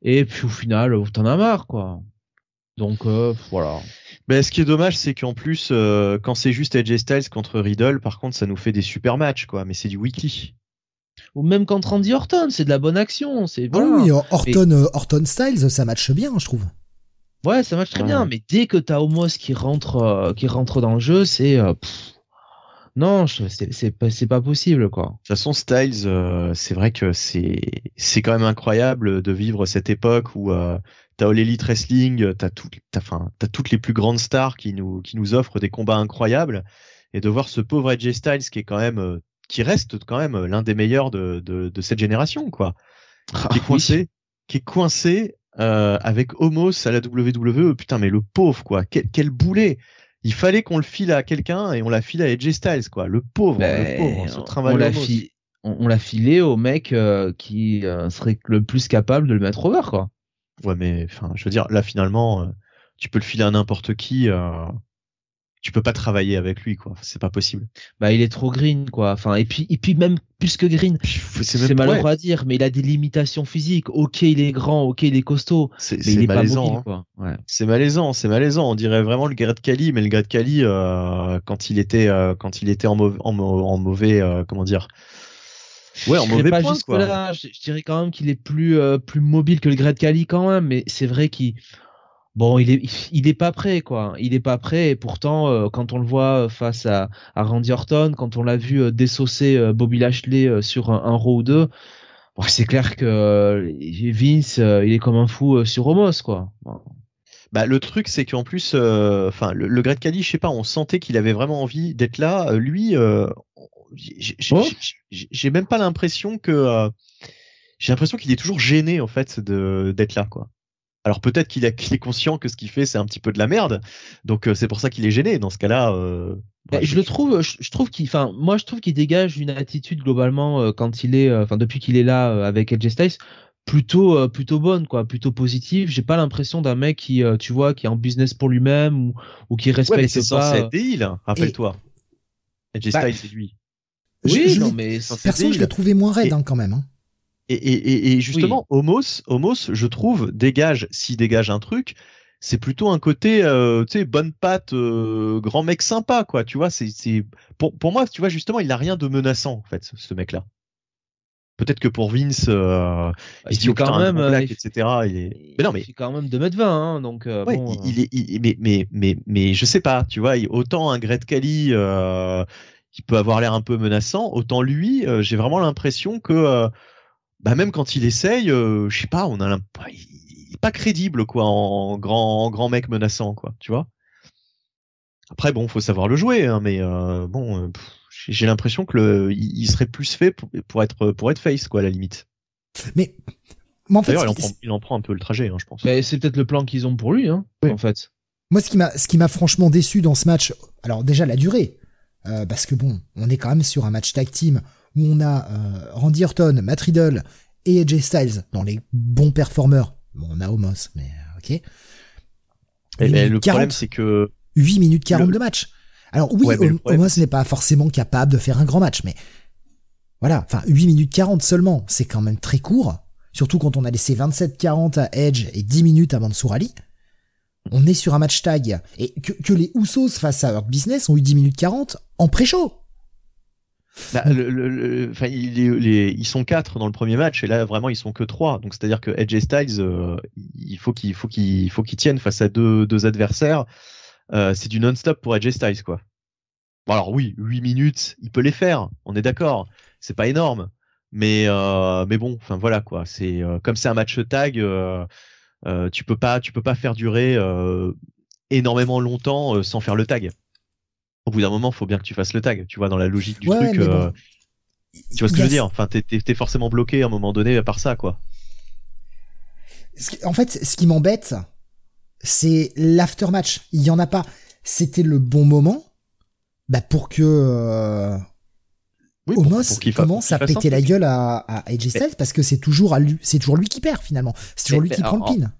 et puis au final, t'en as marre quoi. Donc euh, voilà. Mais ce qui est dommage, c'est qu'en plus, euh, quand c'est juste AJ Styles contre Riddle, par contre, ça nous fait des super matchs, quoi. Mais c'est du weekly. Ou même quand Randy Orton, c'est de la bonne action, c'est Ah voilà. oui, Orton, euh, Orton Styles, ça matche bien, je trouve. Ouais, ça marche très Ouais. bien, mais dès que t'as Homos qui rentre euh, qui rentre dans le jeu, c'est euh, non, c'est pas possible quoi. De toute façon, Styles, euh, c'est vrai que c'est c'est quand même incroyable de vivre cette époque où euh, t'as All Elite Wrestling, t'as tout, t'as, enfin, t'as toutes les plus grandes stars qui nous qui nous offrent des combats incroyables et de voir ce pauvre AJ Styles qui est quand même euh, qui reste quand même l'un des meilleurs de, de, de cette génération, quoi. qui est coincé, qui est coincé euh, avec Homos à la WWE. Putain, mais le pauvre, quoi. Quel, quel boulet. Il fallait qu'on le file à quelqu'un et on l'a filé à AJ Styles, quoi. Le pauvre, le Ben, pauvre, on l'a Homos. fi- on, on l'a filé au mec euh, qui euh, serait le plus capable de le mettre over quoi. Ouais, mais enfin, je veux dire, là finalement, euh, tu peux le filer à n'importe qui. Euh, tu peux pas travailler avec lui, quoi. C'est pas possible. Bah il est trop green quoi. Enfin et puis et puis même plus que green, C'est malheureux ouais, à dire, mais il a des limitations physiques. Ok il est grand, ok il est costaud, c'est mais c'est il est pas malaisant. mobile hein. quoi. Ouais. C'est malaisant, c'est malaisant. On dirait vraiment le Garrett Cali, mais le Garrett Cali euh, quand il était euh, quand il était en, mauvais en, en mauvais euh, comment dire Ouais, en Je mauvais pas point, quoi. là. Je, je dirais quand même qu'il est plus euh, plus mobile que le Great Cali quand même, mais c'est vrai qu'il bon il est il est pas prêt quoi. Il est pas prêt et pourtant euh, quand on le voit face à, à Randy Orton, quand on l'a vu euh, euh, Bobby Lashley euh, sur un, un Raw ou deux, bon, c'est clair que euh, Vince euh, il est comme un fou euh, sur Homos quoi. Bon. Bah le truc c'est qu'en plus, euh, enfin le, le Great Cali, je sais pas, on sentait qu'il avait vraiment envie d'être là. Euh, Lui, euh, j'ai Oh. j'ai- même pas l'impression que euh, j'ai l'impression qu'il est toujours gêné en fait de d'être là quoi. Alors peut-être qu'il est conscient que ce qu'il fait c'est un petit peu de la merde, donc euh, c'est pour ça qu'il est gêné. Dans ce cas-là, euh, Bah, ouais, je le trouve, je, je trouve qu'il, enfin, moi je trouve qu'il dégage une attitude globalement quand il est, enfin depuis qu'il est là avec AJ Styles, plutôt, euh, plutôt bonne quoi, plutôt positive. J'ai pas l'impression d'un mec qui, euh, tu vois, qui est en business pour lui-même ou, ou qui Ouais, mais respecte c'est pas. censé être hein, rappelle-toi. AJ Bah, Styles c'est lui. Oui, Je- non mais Perso, je l'ai trouvé moins raide Et- hein, quand même. hein. Et, et, et, et justement, Homos, Homos, je trouve, dégage, s'il dégage un truc, c'est plutôt un côté, euh, tu sais, bonne patte, euh, grand mec sympa, quoi. Tu vois, c'est, pour, pour moi, tu vois, justement, il n'a rien de menaçant, en fait, ce, ce mec-là. Peut-être que pour Vince, euh, bah, il il dit, quand même, euh, black, il- etc. Il est... il Mais non, mais fait quand même 2m20, hein, donc euh, Ouais, bon. il, euh, il est, il- mais, mais, mais, mais, je sais pas, tu vois, il- autant un Gret Cali, euh, qui peut avoir l'air un peu menaçant, autant lui, euh, j'ai vraiment l'impression que, euh, bah, même quand il essaye, euh, je sais pas, on a il est pas crédible, quoi, en grand, en grand mec menaçant, quoi, tu vois. Après, bon, faut savoir le jouer, hein, mais, euh, bon, j'ai l'impression que le, il, il serait plus fait pour, pour être, pour être face, quoi, à la limite. Mais, mais en fait, D'ailleurs, il en prend, il en prend un peu le trajet, hein, je pense. mais c'est peut-être le plan qu'ils ont pour lui, hein, Oui. en fait. Moi, ce qui m'a, ce qui m'a franchement déçu dans ce match, alors déjà la durée, euh, parce que bon, on est quand même sur un match tag team où on a euh, Randy Orton, Matt Riddle et AJ Styles dans les bons performeurs. Bon, on a Homos, mais euh, ok. Et, minutes le 40, problème, c'est que 8 minutes 40 le- de match. Alors oui, Ouais, problème, Homos n'est pas forcément capable de faire un grand match, mais voilà, enfin 8 minutes 40 seulement, c'est quand même très court, surtout quand on a laissé 27-40 à Edge et 10 minutes à Mansour Ali. On est sur un match tag, et que, les Usos face à Hurt Business ont eu 10 minutes 40 en pré-show. Bah, ils sont quatre dans le premier match et là vraiment ils sont que trois. Donc c'est-à-dire que Edge Styles, euh, il faut qu'il faut qu'il faut qu'ils tiennent face à deux, adversaires. Euh, c'est du non-stop pour Edge Styles quoi. Alors oui, 8 minutes, il peut les faire. On est d'accord. C'est pas énorme, mais euh, bon, voilà quoi. C'est comme c'est un match tag, euh, tu peux pas tu peux pas faire durer euh, énormément longtemps euh, sans faire le tag. au bout d'un moment, faut bien que tu fasses le tag. Tu vois, dans la logique du Ouais, truc. bon. tu vois ce que Il je veux dire? Enfin, t'es, forcément bloqué à un moment donné par ça, quoi. En fait, ce qui m'embête, c'est l'aftermatch. Il y en a pas. C'était le bon moment bah, pour que euh, Oui, pour- Omos pour qu'il fa- commence à péter la gueule à, à AJ Styles parce que c'est toujours à lui, c'est toujours lui qui perd finalement. C'est toujours Mais- lui qui prend le pin.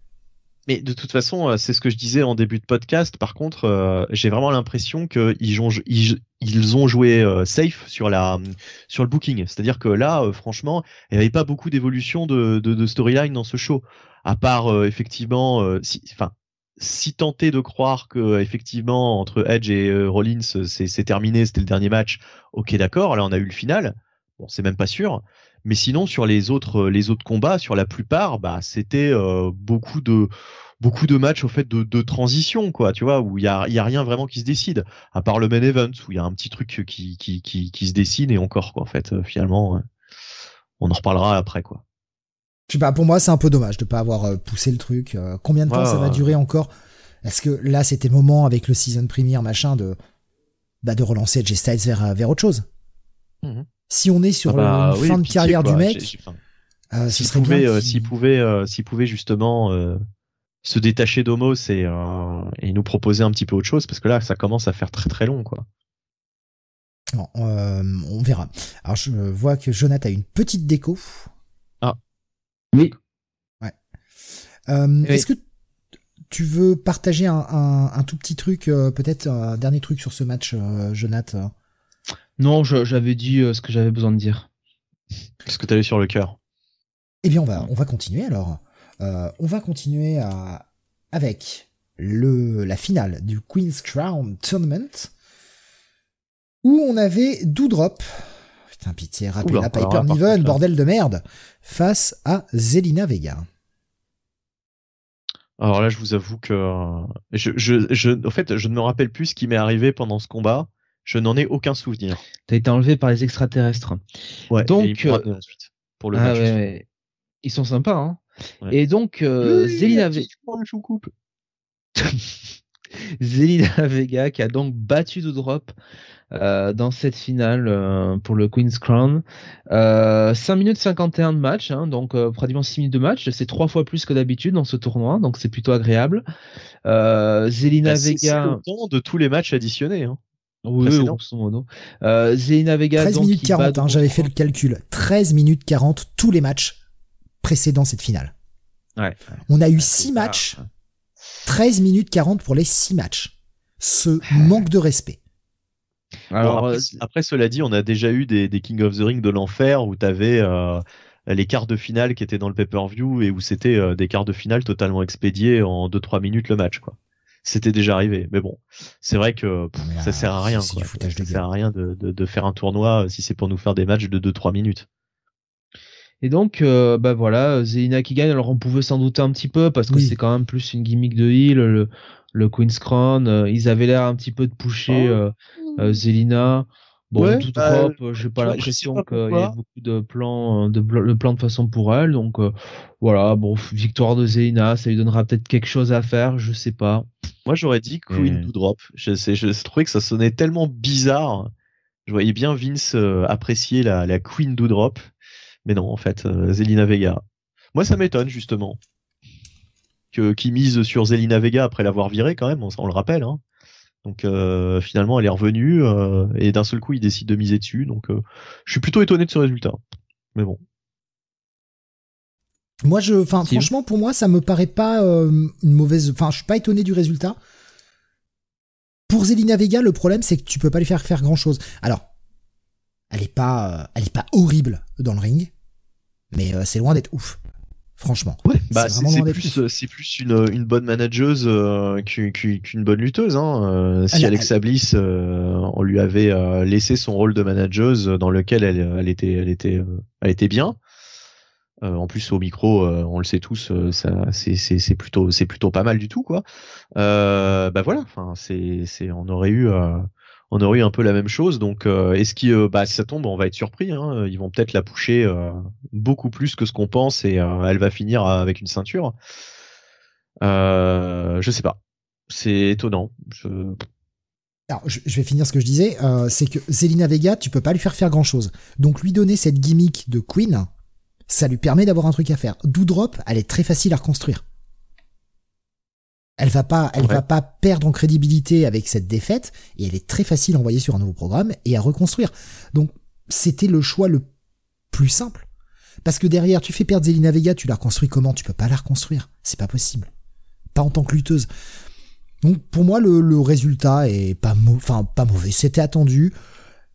Mais de toute façon, euh, c'est ce que je disais en début de podcast. Par contre, euh, j'ai vraiment l'impression qu'ils ont, ils, ils ont joué euh, safe sur la sur le booking. C'est-à-dire que là, euh, franchement, il n'y avait pas beaucoup d'évolution de, de, de storyline dans ce show, à part effectivement, si, enfin, si tenté de croire que effectivement entre Edge et euh, Rollins, c'est terminé, c'était le dernier match. Ok, d'accord. Là, on a eu le final. Bon, c'est même pas sûr. Mais sinon, sur les autres, les autres combats, sur la plupart, bah, c'était euh, beaucoup de, beaucoup de matchs au fait de, de transition, quoi, tu vois, où il y a, y a rien vraiment qui se décide, à part le main event où il y a un petit truc qui, qui, qui, qui se dessine et encore, quoi, en fait, euh, finalement, euh, on en reparlera après, quoi. Je sais pas, pour moi, c'est un peu dommage de pas avoir euh, poussé le truc. Euh, combien de temps ça va durer encore? Est-ce que là, c'était le moment avec le season premiere, machin, de, bah, de relancer AJ Styles vers, vers autre chose? Mhm. Si on est sur Ah bah, une oui, fin de pitié, carrière quoi. du mec, euh, s'il pouvait, euh, s'il pouvait, euh, s'il pouvait justement euh, se détacher d'Homos et, euh, et nous proposer un petit peu autre chose, parce que là, ça commence à faire très très long, quoi. Non, euh, on verra. Alors, je vois que Jonathan a une petite déco. Oui. Ouais. Euh, Oui. Est-ce que tu veux partager un, un, un tout petit truc, euh, peut-être un dernier truc sur ce match, euh, Jonathan Non, j'avais dit euh, ce que j'avais besoin de dire. Parce que t'avais sur le cœur. Eh bien, on va, on va continuer alors. Euh, on va continuer à, avec le, la finale du Queen's Crown Tournament, où on avait Doudrop, putain pitié, rappelez Oula, la alors Piper Niven, bordel de merde, face à Zelina Vega. Alors là, je vous avoue que euh, je, je, je, au fait, je ne me rappelle plus ce qui m'est arrivé pendant ce combat. Je n'en ai aucun souvenir. T'as été enlevé par les extraterrestres. Ouais. Donc, et euh, pour le Ah match. ouais, ouais. Ils sont sympas, hein. Ouais. Et donc, euh, Oui, Zelina, la Ve- petite choucoupe. Zelina Vega qui a donc battu Doudrop euh, dans cette finale euh, pour le Queen's Crown. Euh, 5 minutes 51 de match, hein, donc euh, pratiquement 6 minutes de match. C'est trois fois plus que d'habitude dans ce tournoi, donc c'est plutôt agréable. Euh, Zelina Bah, c'est c'est Vega. le temps de tous les matchs additionnés. Hein. Oui, grosso modo. Euh, Zelina Vega. 13 donc, minutes qui bat 40, hein, j'avais fait le calcul. 13 minutes 40, tous les matchs précédant cette finale. Ouais. On a eu c'est 6 ça. matchs, 13 minutes 40 pour les 6 matchs. Ce manque de respect. Alors, Bon, après, euh, après, cela dit, on a déjà eu des, des King of the Ring de l'enfer où t'avais euh, les quarts de finale qui étaient dans le pay-per-view et où c'était euh, des quarts de finale totalement expédiés en 2-3 minutes le match, quoi. C'était déjà arrivé, mais bon, c'est vrai que pff, là, ça sert à rien, quoi. Ça sert à rien de, de, de faire un tournoi euh, si c'est pour nous faire des matchs de 2-3 minutes. Et donc, euh, bah voilà, Zelina qui gagne. Alors, on pouvait s'en douter un petit peu parce que Oui. c'est quand même plus une gimmick de heal, le, le Queen's Crown. euh, ils avaient l'air un petit peu de pusher Oh. euh, euh, Zelina. Bon, Ouais, tout bah, euh, j'ai pas l'impression qu'il y ait beaucoup de plans, euh, de, de plans de façon pour elle. Donc, euh, voilà, bon, victoire de Zelina, ça lui donnera peut-être quelque chose à faire, je sais pas. Moi, j'aurais dit Queen Mm. to Drop. Je, sais, je trouvais que ça sonnait tellement bizarre. Je voyais bien Vince euh, apprécier la, la Queen do Drop. Mais non, en fait, euh, Zelina Vega. Moi, ça m'étonne, justement. Que, qui mise sur Zelina Vega après l'avoir virée, quand même, on, on le rappelle. Hein. Donc, euh, finalement, elle est revenue. euh, et d'un seul coup, il décide de miser dessus. Donc, euh, je suis plutôt étonné de ce résultat. Mais bon. Moi, je, enfin, Si. franchement, pour moi, ça me paraît pas euh, une mauvaise. Enfin, je suis pas étonné du résultat. Pour Zelina Vega, le problème, c'est que tu peux pas lui faire faire grand chose. Alors, elle est pas, euh, elle est pas horrible dans le ring, mais euh, c'est loin d'être ouf. Franchement. Bah, C'est plus, euh, c'est plus une, une bonne manageuse euh, qu'une bonne lutteuse. Hein. Euh, si Elle a- Alexa Bliss, euh, on lui avait laissé son rôle de manageuse dans lequel elle, elle était, elle était, elle était bien. En plus au micro, on le sait tous, ça, c'est, plutôt, c'est plutôt pas mal du tout, quoi. Bah voilà, enfin, c'est, c'est, on aurait eu, on aurait eu un peu la même chose. Donc, euh, est-ce qui, euh, bah, si ça tombe, on va être surpris. Hein, ils vont peut-être la pusher euh, beaucoup plus que ce qu'on pense et elle va finir avec une ceinture. Je sais pas. C'est étonnant. Je... Alors, vais finir ce que je disais, c'est que Zelina Vega, tu peux pas lui faire faire grand chose. Donc lui donner cette gimmick de Queen, ça lui permet d'avoir un truc à faire. Doudrop, elle est très facile à reconstruire. Elle va pas, elle Ouais. va pas perdre en crédibilité avec cette défaite, et elle est très facile à envoyer sur un nouveau programme et à reconstruire. Donc, c'était le choix le plus simple. Parce que derrière, tu fais perdre Zelina Vega, tu la reconstruis comment? Tu peux pas la reconstruire. C'est pas possible. Pas en tant que lutteuse. Donc, pour moi, le, le résultat est pas enfin, pas mauvais. C'était attendu.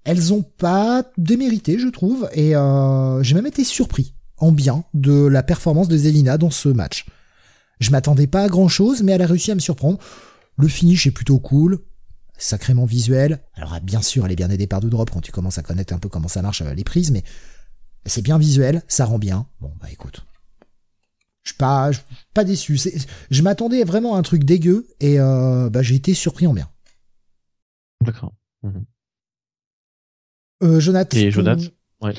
Elles ont pas démérité, je trouve, et euh, j'ai même été surpris, en bien, de la performance de Zelina dans ce match. Je m'attendais pas à grand chose, mais elle a réussi à me surprendre. Le finish est plutôt cool, sacrément visuel. Alors ah, bien sûr, elle est bien aidée par drop quand tu commences à connaître un peu comment ça marche euh, les prises, mais c'est bien visuel, ça rend bien. Bon bah écoute, je suis pas, je suis pas déçu. Je m'attendais vraiment à un truc dégueu et euh, bah j'ai été surpris en bien. D'accord. Euh, Jonathan. Et ton- Jonathan Ouais.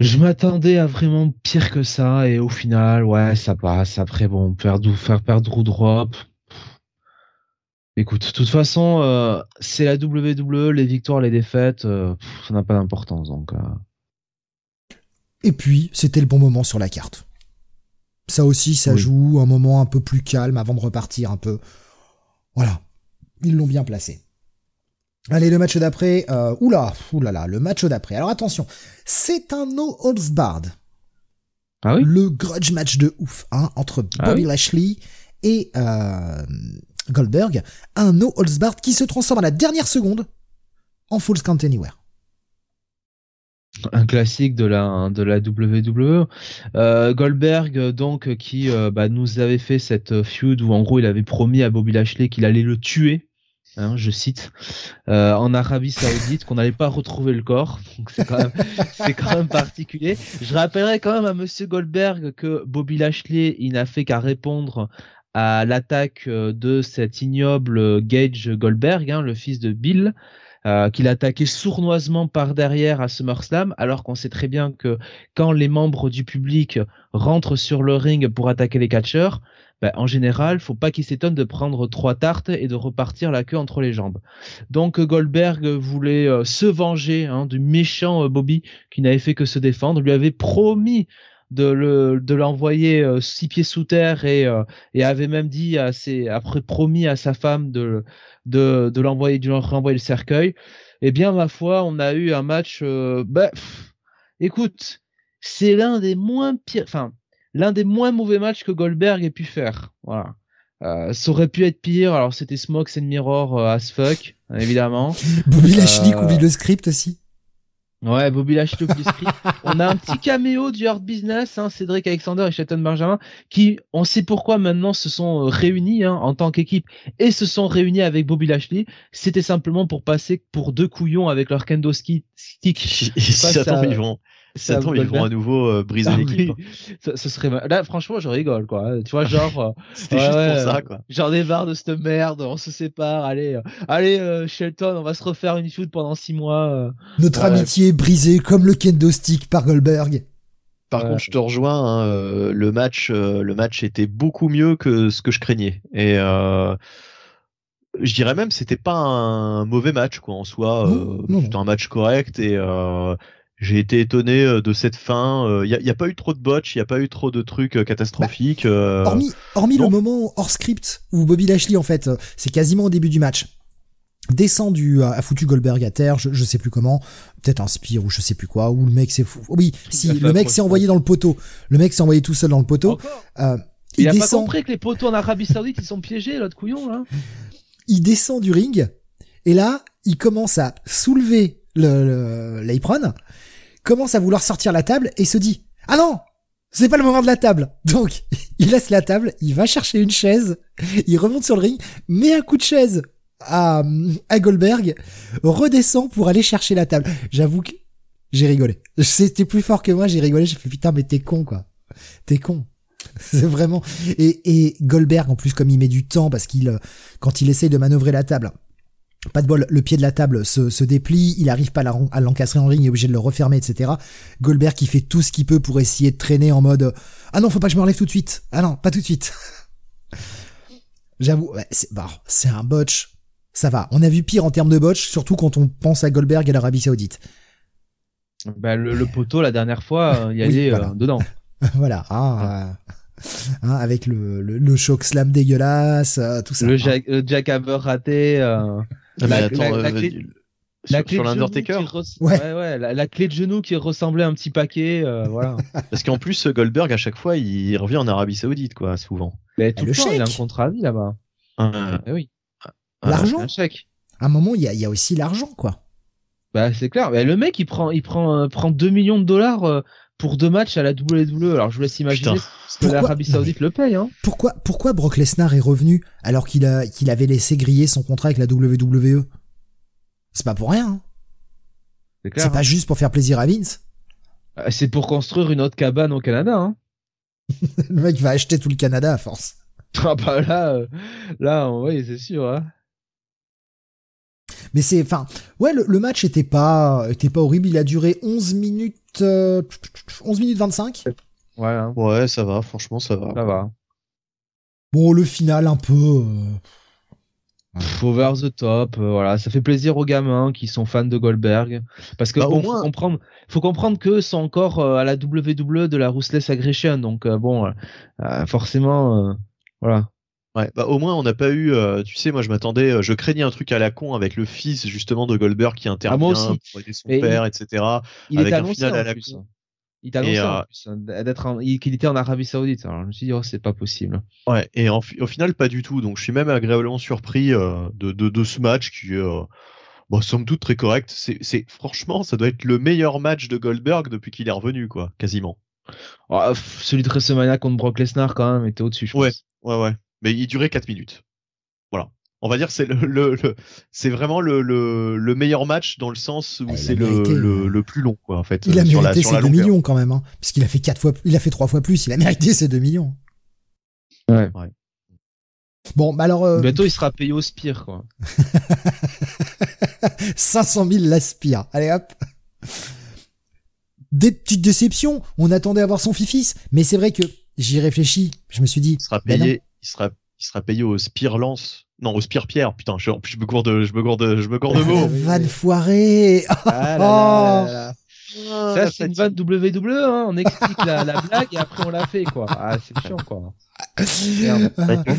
Je m'attendais à vraiment pire que ça et au final, ouais, ça passe. Après, bon, perdre, faire perdre ou drop. Écoute, de toute façon, euh, c'est la WWE, les victoires, les défaites, euh, pff, ça n'a pas d'importance. Donc, euh, Et puis, c'était le bon moment sur la carte. Ça aussi, ça Oui. joue un moment un peu plus calme avant de repartir un peu. Voilà. Ils l'ont bien placé. Allez, le match d'après. Euh, oula, oulala, le match d'après. Alors attention, c'est un no holds barred. ah oui, Le grudge match de ouf, hein, entre Ah Bobby oui Lashley et euh, Goldberg. Un no holds barred qui se transforme à la dernière seconde en Falls Count Anywhere. un classique de la de la WWE. Euh, Goldberg, donc, qui euh, bah, nous avait fait cette feud où en gros il avait promis à Bobby Lashley qu'il allait le tuer. Hein, je cite, euh, en Arabie Saoudite, qu'on n'allait pas retrouver le corps. Donc c'est quand même, c'est quand même particulier. Je rappellerai quand même à Monsieur Goldberg que Bobby Lashley, il n'a fait qu'à répondre à l'attaque euh, de cet ignoble Gage Goldberg, hein, le fils de Bill, euh, qu'il a attaqué sournoisement par derrière à SummerSlam, alors qu'on sait très bien que quand les membres du public rentrent sur le ring pour attaquer les catcheurs, ben, en général, faut pas qu'ils s'étonnent de prendre trois tartes et de repartir la queue entre les jambes. Donc euh, Goldberg voulait euh, se venger hein, du méchant euh, Bobby qui n'avait fait que se défendre, lui avait promis de le de l'envoyer euh, six pieds sous terre et euh, et avait même dit à ses après promis à sa femme de de de l'envoyer de renvoyer le cercueil. Eh bien ma foi, on a eu un match bah, écoute, c'est l'un des moins pires enfin l'un des moins mauvais matchs que Goldberg ait pu faire. Voilà. Euh, ça aurait pu être pire. Alors c'était Smokes and Mirror euh, as fuck, évidemment. Bobby Lashley Euh, oublie le script aussi. Ouais, Bobby Lashley au script. On a un petit caméo du Hard Business, hein, Cédric Alexander et Shelton Benjamin, qui, on sait pourquoi maintenant se sont euh, réunis hein, en tant qu'équipe et se sont réunis avec Bobby Lashley. C'était simplement pour passer pour deux couillons avec leur kendo ski stick. Si ça- ils vont, attends, ils vont à nouveau euh, briser Ah l'équipe. oui, ce, ce serait mal. là franchement je rigole quoi tu vois genre euh, C'était Ouais, juste pour ça, euh, quoi. J'en ai marre de cette merde, on se sépare, allez, euh, allez euh, Shelton, on va se refaire une feud pendant six mois. euh. Notre Ouais. amitié est brisée comme le kendo stick par Goldberg. Par Ouais. contre, je te rejoins. hein, le match, le match était beaucoup mieux que ce que je craignais. Et euh, je dirais même, c'était pas un mauvais match quoi en soi. Euh, c'était un match correct et euh, j'ai été étonné euh, de cette fin. Il y, a, y a pas eu trop de botch, il y a pas eu trop de trucs euh, catastrophiques. euh, Hormis, hormis le moment hors script où Bobby Lashley, en fait, euh, c'est quasiment au début du match, descend du, a foutu Goldberg à terre, je, je sais plus comment, peut-être un spire ou je sais plus quoi, ou le mec s'est fou. Oui, si, a le mec s'est envoyé dans le poteau. Le mec s'est envoyé tout seul dans le poteau. Euh, Il, il a pas descend, compris que les poteaux en Arabie Saoudite ils sont piégés, l'autre couillon là. il descend du ring, et là, il commence à soulever le, le- l'apron, commence à vouloir sortir la table et se dit, ah non! C'est pas le moment de la table. Donc, il laisse la table, il va chercher une chaise, il remonte sur le ring, met un coup de chaise à, Goldberg, redescend pour aller chercher la table. J'avoue que j'ai rigolé. C'était plus fort que moi, j'ai rigolé, j'ai fait putain, mais t'es con, quoi. T'es con. C'est vraiment. Et, et Goldberg, en plus, comme il met du temps, parce qu'il, euh, quand il essaye de manœuvrer la table, pas de bol, le pied de la table se, se déplie, il arrive pas à l'encastrer en ring, il est obligé de le refermer, etc. Goldberg qui fait tout ce qu'il peut pour essayer de traîner en mode ah non faut pas que je me relève tout de suite ah non pas tout de suite j'avoue c'est bah, c'est un botch ça va. On a vu pire en termes de botch, surtout quand on pense à Goldberg et l'Arabie Saoudite. Bah, le, le poteau, la dernière fois, il y allait voilà. euh, dedans. voilà. Ah, euh, hein, avec le, le, le choc slam dégueulasse, euh, tout ça. Le, hein. jack, le jackhammer raté. euh, Ah, mais la- attends, la- la clé- la sur l'Undertaker Ouais. ouais, ouais, la, clé de genou qui ressemblait à un petit paquet, euh, voilà. Parce qu'en plus, Goldberg, à chaque fois, il revient en Arabie Saoudite, quoi, souvent. Mais tout le le temps, il a un contrat à vie là-bas. Euh, Eh oui, L'argent un chèque. À un moment, il y a, il y a aussi l'argent, quoi. Bah c'est clair. Mais le mec, il prend, il prend, euh, prend 2 millions de dollars euh, pour deux matchs à la WWE. Alors je vous laisse imaginer Putain. ce que l'Arabie Saoudite le paye. Hein. Pourquoi, pourquoi Brock Lesnar est revenu alors qu'il a, qu'il avait laissé griller son contrat avec la WWE C'est pas pour rien. hein. C'est clair. C'est pas juste pour faire plaisir à Vince. hein. C'est pour construire une autre cabane au Canada. Hein. Le mec va acheter tout le Canada à force. Ah bah là, euh, là, oui, c'est sûr. Hein. Mais c'est, enfin, ouais, le, le match était pas, était pas horrible. Il a duré 11 minutes, euh, 11 minutes 25. Voilà, Ouais, ça va, franchement, ça va. ça va. Bon, le final un peu. euh, over the top, euh, voilà, ça fait plaisir aux gamins qui sont fans de Goldberg, parce que Bah, au bon, moins- faut comprendre, faut comprendre que sont encore euh, à la WWE de la Ruthless Aggression, donc euh, bon, forcément, euh, voilà. Ouais, bah au moins on n'a pas eu, euh, tu sais, moi je m'attendais, euh, je craignais un truc à la con avec le fils justement de Goldberg qui intervient Ah, moi aussi. pour aider son père, etc. Il Avec un final à la plus. con. Il était annoncé euh, plus hein, qu'il était en Arabie Saoudite. Alors je me suis dit oh c'est pas possible. Ouais, et en au final pas du tout. Donc je suis même agréablement surpris euh, de, de, de ce match qui est, euh, bon, somme toute très correct. C'est, franchement, ça doit être le meilleur match de Goldberg depuis qu'il est revenu, quoi, quasiment. Oh, pff, celui de WrestleMania contre Brock Lesnar quand même était au-dessus. Je Ouais. pense. Ouais, ouais. Mais il durait 4 minutes. Voilà. On va dire c'est le, le, le- c'est vraiment le, le, le meilleur match dans le sens où Ah, c'est le, mérité, le, le plus long, quoi, en fait. Il a euh, sur la, mérité sur ses la 2 longueur. millions quand même, hein, puisqu'il a fait quatre fois, il a fait trois fois plus. Il a mérité ses 2 millions. Ouais. Bon, bah alors, euh, Bientôt il sera payé au spire quoi. 500 000 l'aspire. Allez hop. Des petites déceptions. On attendait à voir son fifis, mais c'est vrai que j'y réfléchis. Je me suis dit, Il sera Ben payé, il sera, il sera payé au Spire Lance. Non, au Spire Pierre. Putain, je, en plus, je me gourde, je me gourde, je me gourde de mots. vanne foirée. Ah là là Oh. là Ça c'est une vanne WWE, hein. on explique la, la blague et après on la fait quoi. Ah c'est chiant quoi.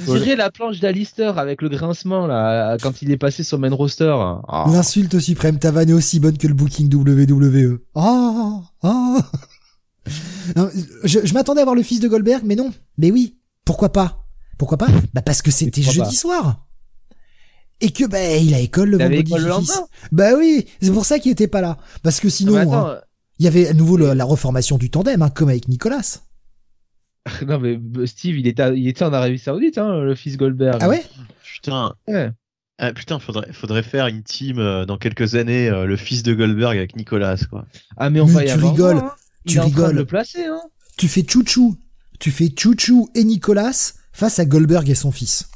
On dirait la planche d'Alister avec le grincement là quand il est passé sur main roster. Ah. L'insulte suprême, ta vanne est aussi bonne que le booking WWE. Oh, oh. Non, je je m'attendais à voir le fils de Goldberg, mais non. Mais oui, pourquoi pas? Pourquoi pas? Bah parce que c'était jeudi pas? soir. Et que bah il a école le Il avait vendredi. école le fils. lendemain? Bah oui, c'est pour ça qu'il était pas là. Parce que sinon, hein, il y avait à nouveau le- la reformation du tandem, hein, comme avec Nicolas. non mais euh, Steve il était, il était en Arabie Saoudite hein, le fils Goldberg. Ah ouais? Putain, Ouais. ah, putain, faudrait, faudrait faire une team euh, dans quelques années, euh, le fils de Goldberg avec Nicolas, quoi. Ah mais on Mais va y tu avoir rigoles, droit, hein. Il tu rigoles. le placer hein. Tu fais chouchou, tu fais chouchou et Nicolas face à Goldberg et son fils.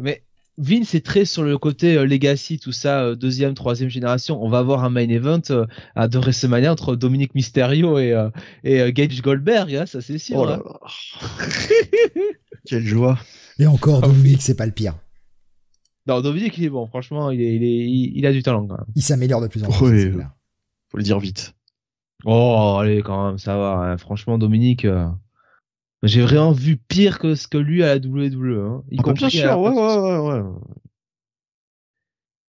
Mais Vince est très sur le côté euh, legacy, tout ça, euh, deuxième, troisième génération. On va avoir un main event euh, à de WrestleMania entre Dominique Mysterio et, euh, et euh, Gage Goldberg, hein, ça c'est sûr. Oh là hein. là. Quelle joie. Et encore, Ah Dominique, oui. c'est pas le pire. Non, Dominique il est bon, franchement, il, est, il, est, il, il a du talent quand même. Il s'améliore de plus en plus. Oui, c'est oui. clair. Faut le dire vite. Oh, allez, quand même, ça va. hein. Franchement, Dominique, euh, j'ai vraiment vu pire que ce que lui à la WWE. Hein, y Ah bah, bien sûr, ouais, ouais, ouais, ouais.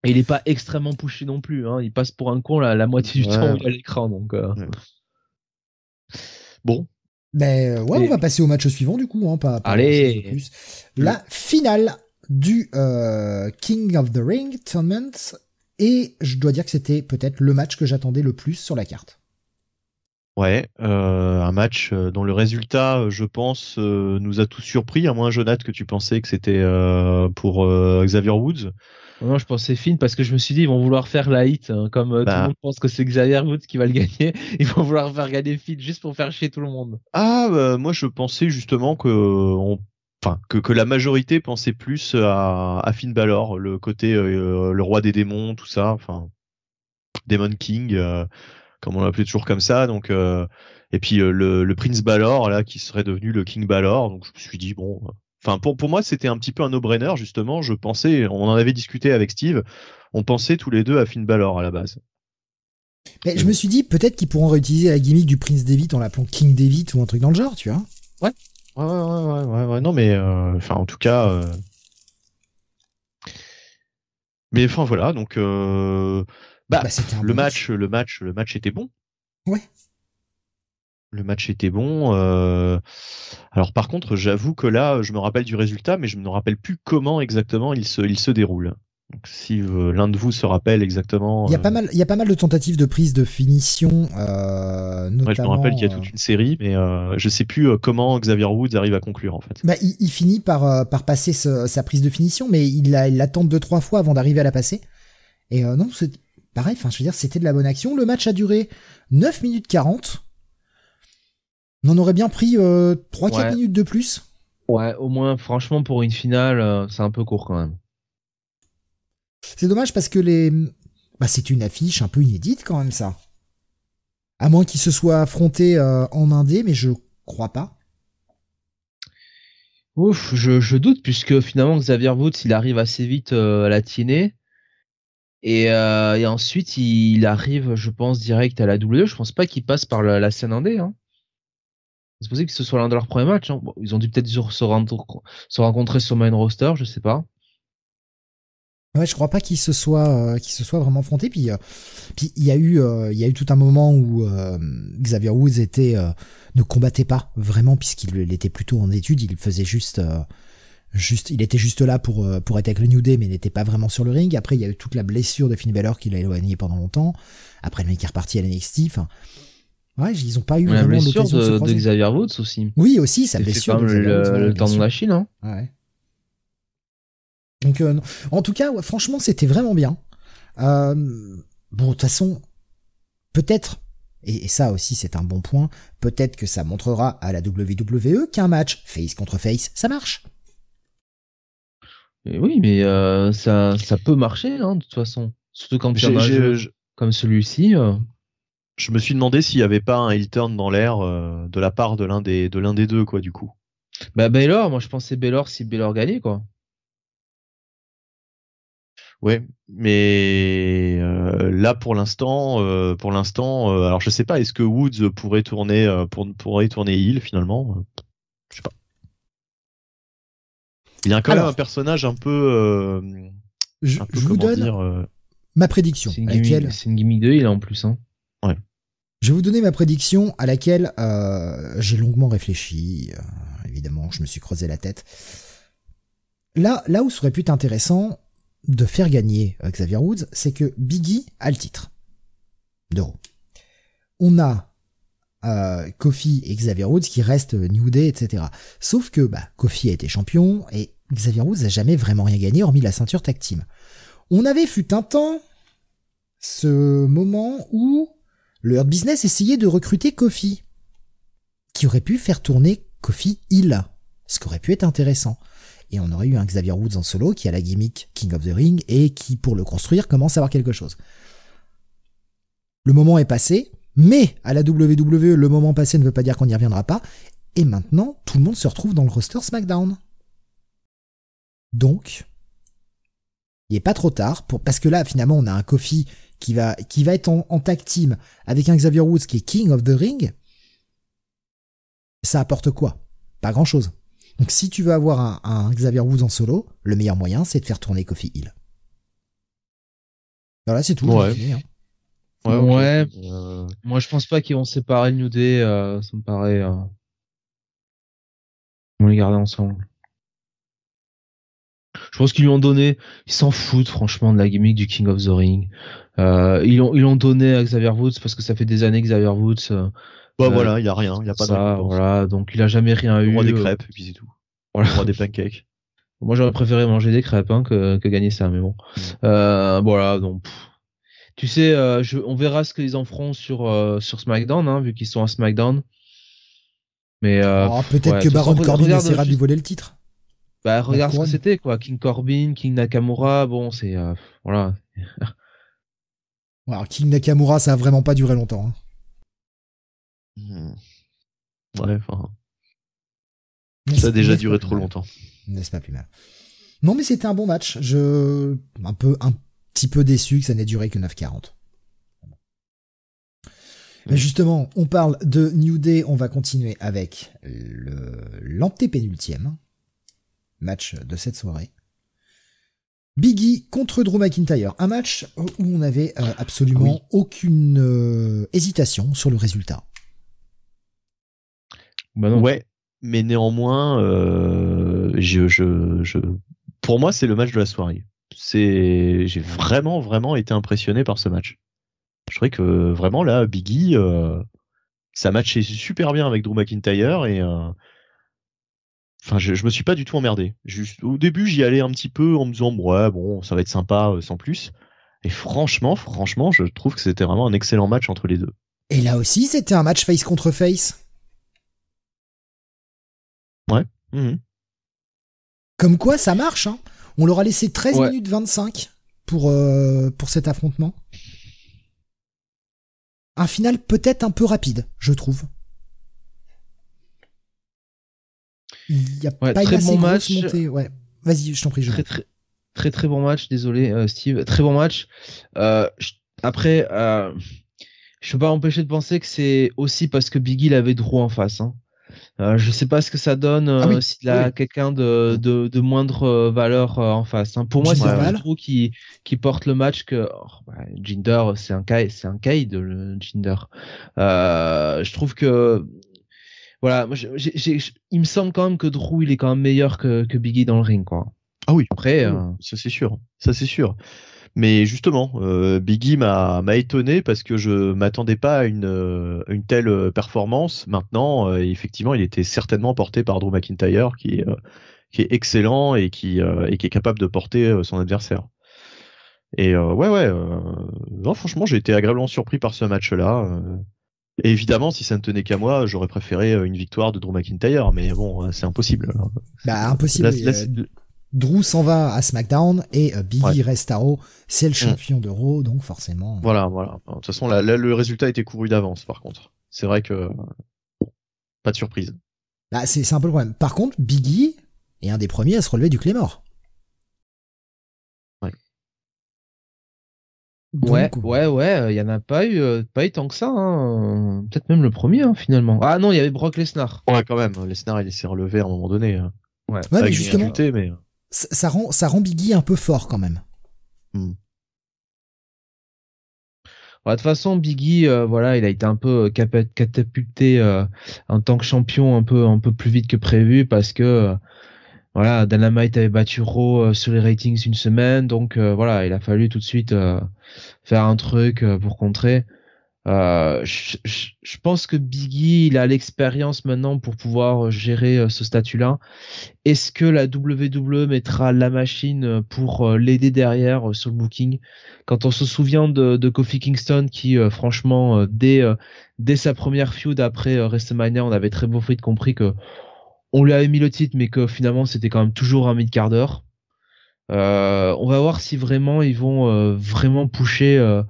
Et il est pas extrêmement pushy non plus. Hein. Il passe pour un con la, la moitié du Ouais. temps où il à l'écran. Donc, euh, Bon, Ben ouais, Et- on va passer au match suivant du coup. Hein, pas, pas Allez. plus. La finale du euh, King of the Ring Tournament. Et je dois dire que c'était peut-être le match que j'attendais le plus sur la carte. Ouais, euh, un match euh, dont le résultat, euh, je pense, euh, nous a tous surpris, à moins Jonathan que tu pensais que c'était euh, pour euh, Xavier Woods. moi, je pensais Finn parce que je me suis dit, ils vont vouloir faire la hit. hein, comme tout Bah. le monde pense que c'est Xavier Woods qui va le gagner. Ils vont vouloir faire gagner Finn juste pour faire chier tout le monde. Ah, bah, moi je pensais justement que, on, enfin, que, que la majorité pensait plus à, à Finn Balor, le côté euh, le roi des démons, tout ça, enfin, Demon King, euh, comme on l'appelait toujours comme ça. Donc, euh, et puis euh, le, le Prince Balor là, qui serait devenu le King Balor. Donc je me suis dit bon, Enfin, pour, pour moi, c'était un petit peu un no-brainer, justement. Je pensais, on en avait discuté avec Steve, on pensait tous les deux à Finn Balor à la base. Mais je me suis dit, peut-être qu'ils pourront réutiliser la gimmick du Prince David en l'appelant King David ou un truc dans le genre, tu vois. Ouais. Ouais, ouais, ouais, ouais, ouais, non, mais, euh, enfin, en tout cas. Euh... Mais enfin, voilà, donc. Euh... Bah, Bah, le bon match, le match, le match était bon. Ouais. Le match était bon. euh, Alors par contre, j'avoue que là, je me rappelle du résultat, mais je ne me rappelle plus comment exactement il se, il se déroule. Donc si euh, l'un de vous se rappelle exactement. Il y a euh, pas mal, il y a pas mal de tentatives de prise de finition, euh, notamment. ouais, je me rappelle qu'il y a euh, toute une série, mais euh, je sais plus euh, comment Xavier Woods arrive à conclure en fait. Bah, il, il finit par, euh, par passer ce- sa prise de finition, mais il la, il la tente deux trois fois avant d'arriver à la passer. Et euh, non, c'est pareil. Enfin, je veux dire, c'était de la bonne action. Le match a duré 9 minutes 40. On en aurait bien pris euh, 3-4 Ouais. minutes de plus. Ouais, au moins, franchement, pour une finale, euh, c'est un peu court quand même. C'est dommage parce que les, bah, c'est une affiche un peu inédite quand même ça. À moins qu'ils se soient affrontés euh, en indé, mais je crois pas. Ouf, je, je doute puisque finalement Xavier Woods il arrive assez vite euh, à la tirer et, euh, et ensuite il arrive, je pense, direct à la W. Je pense pas qu'il passe par la, la scène indé. Hein. C'est possible que ce soit l'un de leurs premiers matchs. Hein. Ils ont dû peut-être se, rencontrer sur main roster, je sais pas. Ouais, je crois pas qu'ils se soient euh, vraiment affrontés. Puis euh, il y a eu tout un moment où Xavier Woods ne combattait pas vraiment puisqu'il il était plutôt en étude. Il faisait juste juste il était juste là pour euh, pour être avec le New Day, mais il n'était pas vraiment sur le ring. Après il y a eu toute la blessure de Finn Balor qui l'a éloigné pendant longtemps. Après le mec est reparti à l'NXT. Enfin ouais, ils ont pas eu La vraiment blessure de, de. Xavier Woods aussi. Oui aussi sa C'est blessure. Woods, le, le bien temps de sûr. machine. Hein. Ouais. Donc, euh, en tout cas, ouais, franchement, c'était vraiment bien. Euh, bon, de toute façon, peut-être, et ça aussi c'est un bon point, peut-être que ça montrera à la WWE qu'un match face contre face, ça marche. Et oui, mais euh, ça, ça peut marcher hein, de toute façon. Surtout quand tu as un jeu je- comme celui-ci. euh. Je me suis demandé s'il y avait pas un heel turn dans l'air euh, de la part de l'un des de l'un des deux quoi du coup. Bah Baylor, moi je pensais Baylor si Baylor gagnait quoi. Ouais, mais là pour l'instant, pour l'instant, alors je sais pas, est-ce que Woods pourrait tourner pour, pourrait tourner heel finalement? Je sais pas. Il y a quand Alors. même un personnage un peu, euh, Je, un peu je vous donne dire, euh, ma prédiction, C'est une, gimmick, laquelle, c'est une gimmick de heal en plus. Hein. je vais vous donner ma prédiction à laquelle euh, j'ai longuement réfléchi. euh, évidemment, je me suis creusé la tête. Là, là où ça aurait pu être intéressant de faire gagner Xavier Woods, c'est que Biggie a le titre de Raw. On a euh, Kofi et Xavier Woods qui restent New Day, etc. Sauf que bah, Kofi a été champion et Xavier Woods n'a jamais vraiment rien gagné hormis la ceinture tag. On avait fut un temps ce moment où le Business essayait de recruter Kofi, qui aurait pu faire tourner Kofi Hill, ce qui aurait pu être intéressant. Et on aurait eu un Xavier Woods en solo qui a la gimmick King of the Ring et qui, pour le construire, commence à avoir quelque chose. Le moment est passé, mais à la WWE, le moment passé ne veut pas dire qu'on n'y reviendra pas. Et maintenant, tout le monde se retrouve dans le roster SmackDown. Donc, il est pas trop tard pour, parce que là, finalement, on a un Kofi qui va, qui va être en, en tag team avec un Xavier Woods qui est King of the Ring. Ça apporte quoi? Pas grand chose. Donc, si tu veux avoir un, un Xavier Woods en solo, le meilleur moyen, c'est de faire tourner Kofi Hill. Voilà, c'est tout. Ouais. fini, hein. ouais. Ouais. Euh, Moi je pense pas qu'ils vont séparer le New Day. euh, ça me paraît. Euh... Ils vont les garder ensemble. Je pense qu'ils lui ont donné. Ils s'en foutent franchement de la gimmick du King of the Ring. Euh, ils l'ont ils l'ont donné à Xavier Woods parce que ça fait des années que Xavier Woods. euh, bah Euh, voilà, il y a rien, il y a pas de ça, récompense. voilà. Donc il a jamais rien Le eu. roi des euh, crêpes et puis c'est tout. Voilà. Le roi des pancakes. Moi, j'aurais préféré manger des crêpes hein, que, que gagner ça, mais bon. Mm. Euh, voilà, donc. pff. Tu sais, euh, je, on verra ce qu'ils en feront sur euh, sur SmackDown, hein, vu qu'ils sont à SmackDown. Mais euh, Oh, peut-être ouais, que de Baron Corbin essaiera de lui voler le titre. Bah regarde ce que c'était quoi, King Corbin, King Nakamura, bon c'est euh, voilà. Alors, King Nakamura, ça a vraiment pas duré longtemps. hein. Hmm. Ouais, enfin, Mais ça a déjà duré trop longtemps. N'est-ce pas plus mal Non, mais c'était un bon match. Je un peu un petit peu déçu que ça n'ait duré que 9,40. Mais justement, on parle de New Day, on va continuer avec le l'antépénultième match de cette soirée. Biggie contre Drew McIntyre, un match où on avait euh, absolument aucune euh, hésitation sur le résultat. Bah non. Ouais, mais néanmoins, euh, je, je, je, pour moi, c'est le match de la soirée. C'est, j'ai vraiment, vraiment été impressionné par ce match. Je trouvais que vraiment là, Biggie, euh, ça matchait super bien avec Drew McIntyre et euh, enfin, je, je me suis pas du tout emmerdé. Juste, au début, j'y allais un petit peu en me disant ouais, bon, ça va être sympa euh, sans plus. Et franchement, franchement, je trouve que c'était vraiment un excellent match entre les deux. Et là aussi, c'était un match face contre face. Ouais. Mhm. Comme quoi, ça marche. Hein. On leur a laissé 13 Ouais. minutes 25 pour, euh, pour cet affrontement. Un final peut-être un peu rapide, je trouve. Il y a Ouais, pas une très assez bon match. montée. Ouais. Vas-y, je t'en prie, je. Très très très très bon match. Désolé, euh, Steve. Très bon match. Euh, je- après, euh, je peux pas m'empêcher de penser que c'est aussi parce que Biggie avait Drew en face. Hein. Euh, je sais pas ce que ça donne euh, Ah oui, s'il a oui. quelqu'un de, de, de moindre valeur euh, en face. Hein. Pour moi, c'est. Drew qui, qui porte le match que oh, bah, Jinder, c'est un Kai, c'est un le Jinder. Je trouve que voilà, moi, il me semble quand même que Drew il est quand même meilleur que, que Biggie dans le ring quoi. Ah oui. Après, euh, Ça c'est sûr, ça c'est sûr. Mais justement, euh, Biggie m'a m'a étonné parce que je m'attendais pas à une euh, une telle performance. Maintenant, euh, effectivement, il était certainement porté par Drew McIntyre, qui est qui est excellent et qui et qui est capable de porter son adversaire. Et ouais ouais, non franchement, j'ai été agréablement surpris par ce match-là. Et évidemment, si ça ne tenait qu'à moi, j'aurais préféré euh, une victoire de Drew McIntyre, mais bon, euh, c'est impossible. Bah, impossible. Là, là, Euh, Drew s'en va à SmackDown et Biggie Ouais. reste à Raw. C'est le champion de Raw, donc forcément. Voilà, voilà. De toute façon, là, là, le résultat était couru d'avance, par contre. C'est vrai que pas de surprise. Bah, c'est c'est un peu le problème. Par contre, Biggie est un des premiers à se relever du Claymore. Donc, Ouais, ouais, ouais, il y en a pas eu, euh, pas eu tant que ça. Hein. euh, Peut-être même le premier hein, finalement. Ah non, il y avait Brock Lesnar. Ouais, quand même. Lesnar, il s'est relevé à un moment donné. hein. Ouais. Ouais, mais justement, mais ça, ça rend, ça rend Biggie un peu fort quand même. Ouais, de toute façon, Biggie, euh, voilà, il a été un peu euh, catapulté euh, en tant que champion un peu, un peu plus vite que prévu parce que euh, voilà, Dynamite avait battu Raw euh, sur les ratings une semaine, donc euh, voilà, il a fallu tout de suite euh, faire un truc euh, pour contrer. Euh, je, pense que Biggie, il a l'expérience maintenant pour pouvoir gérer euh, ce statut-là. Est-ce que la WWE mettra la machine pour l'aider derrière sur le booking? Quand on se souvient de, de Kofi Kingston, qui franchement, dès, dès sa première feud après WrestleMania, on avait très beau fait compris que on lui avait mis le titre, mais que finalement c'était quand même toujours un mid-quart d'heure. Euh, on va voir si vraiment ils vont euh, vraiment pusher euh,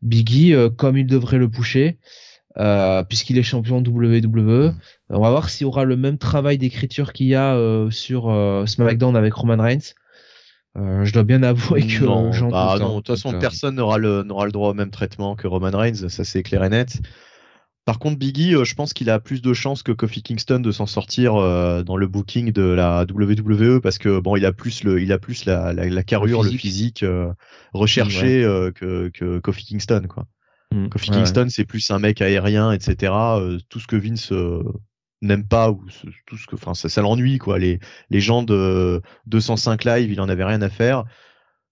Biggie euh, comme ils devraient le pusher, euh, puisqu'il est champion WWE. On va voir s'il y aura le même travail d'écriture qu'il y a euh, sur euh, SmackDown avec Roman Reigns. Euh, je dois bien avouer que non, j'en bah hein. non, de toute façon, personne n'aura le, n'aura le droit au même traitement que Roman Reigns, ça c'est clair et net. Par contre, Biggie, euh, je pense qu'il a plus de chances que Kofi Kingston de s'en sortir euh, dans le booking de la WWE parce que bon, il a plus le, il a plus la, la, la carrure, le physique. physique, euh, recherché que, que Kofi Kingston quoi. hmm, Kofi ouais. Kingston, c'est plus un mec aérien, etc. tout ce que Vince n'aime pas ou ce- tout ce que, enfin, ça, ça l'ennuie quoi. Les les gens de 205 live, il en avait rien à faire.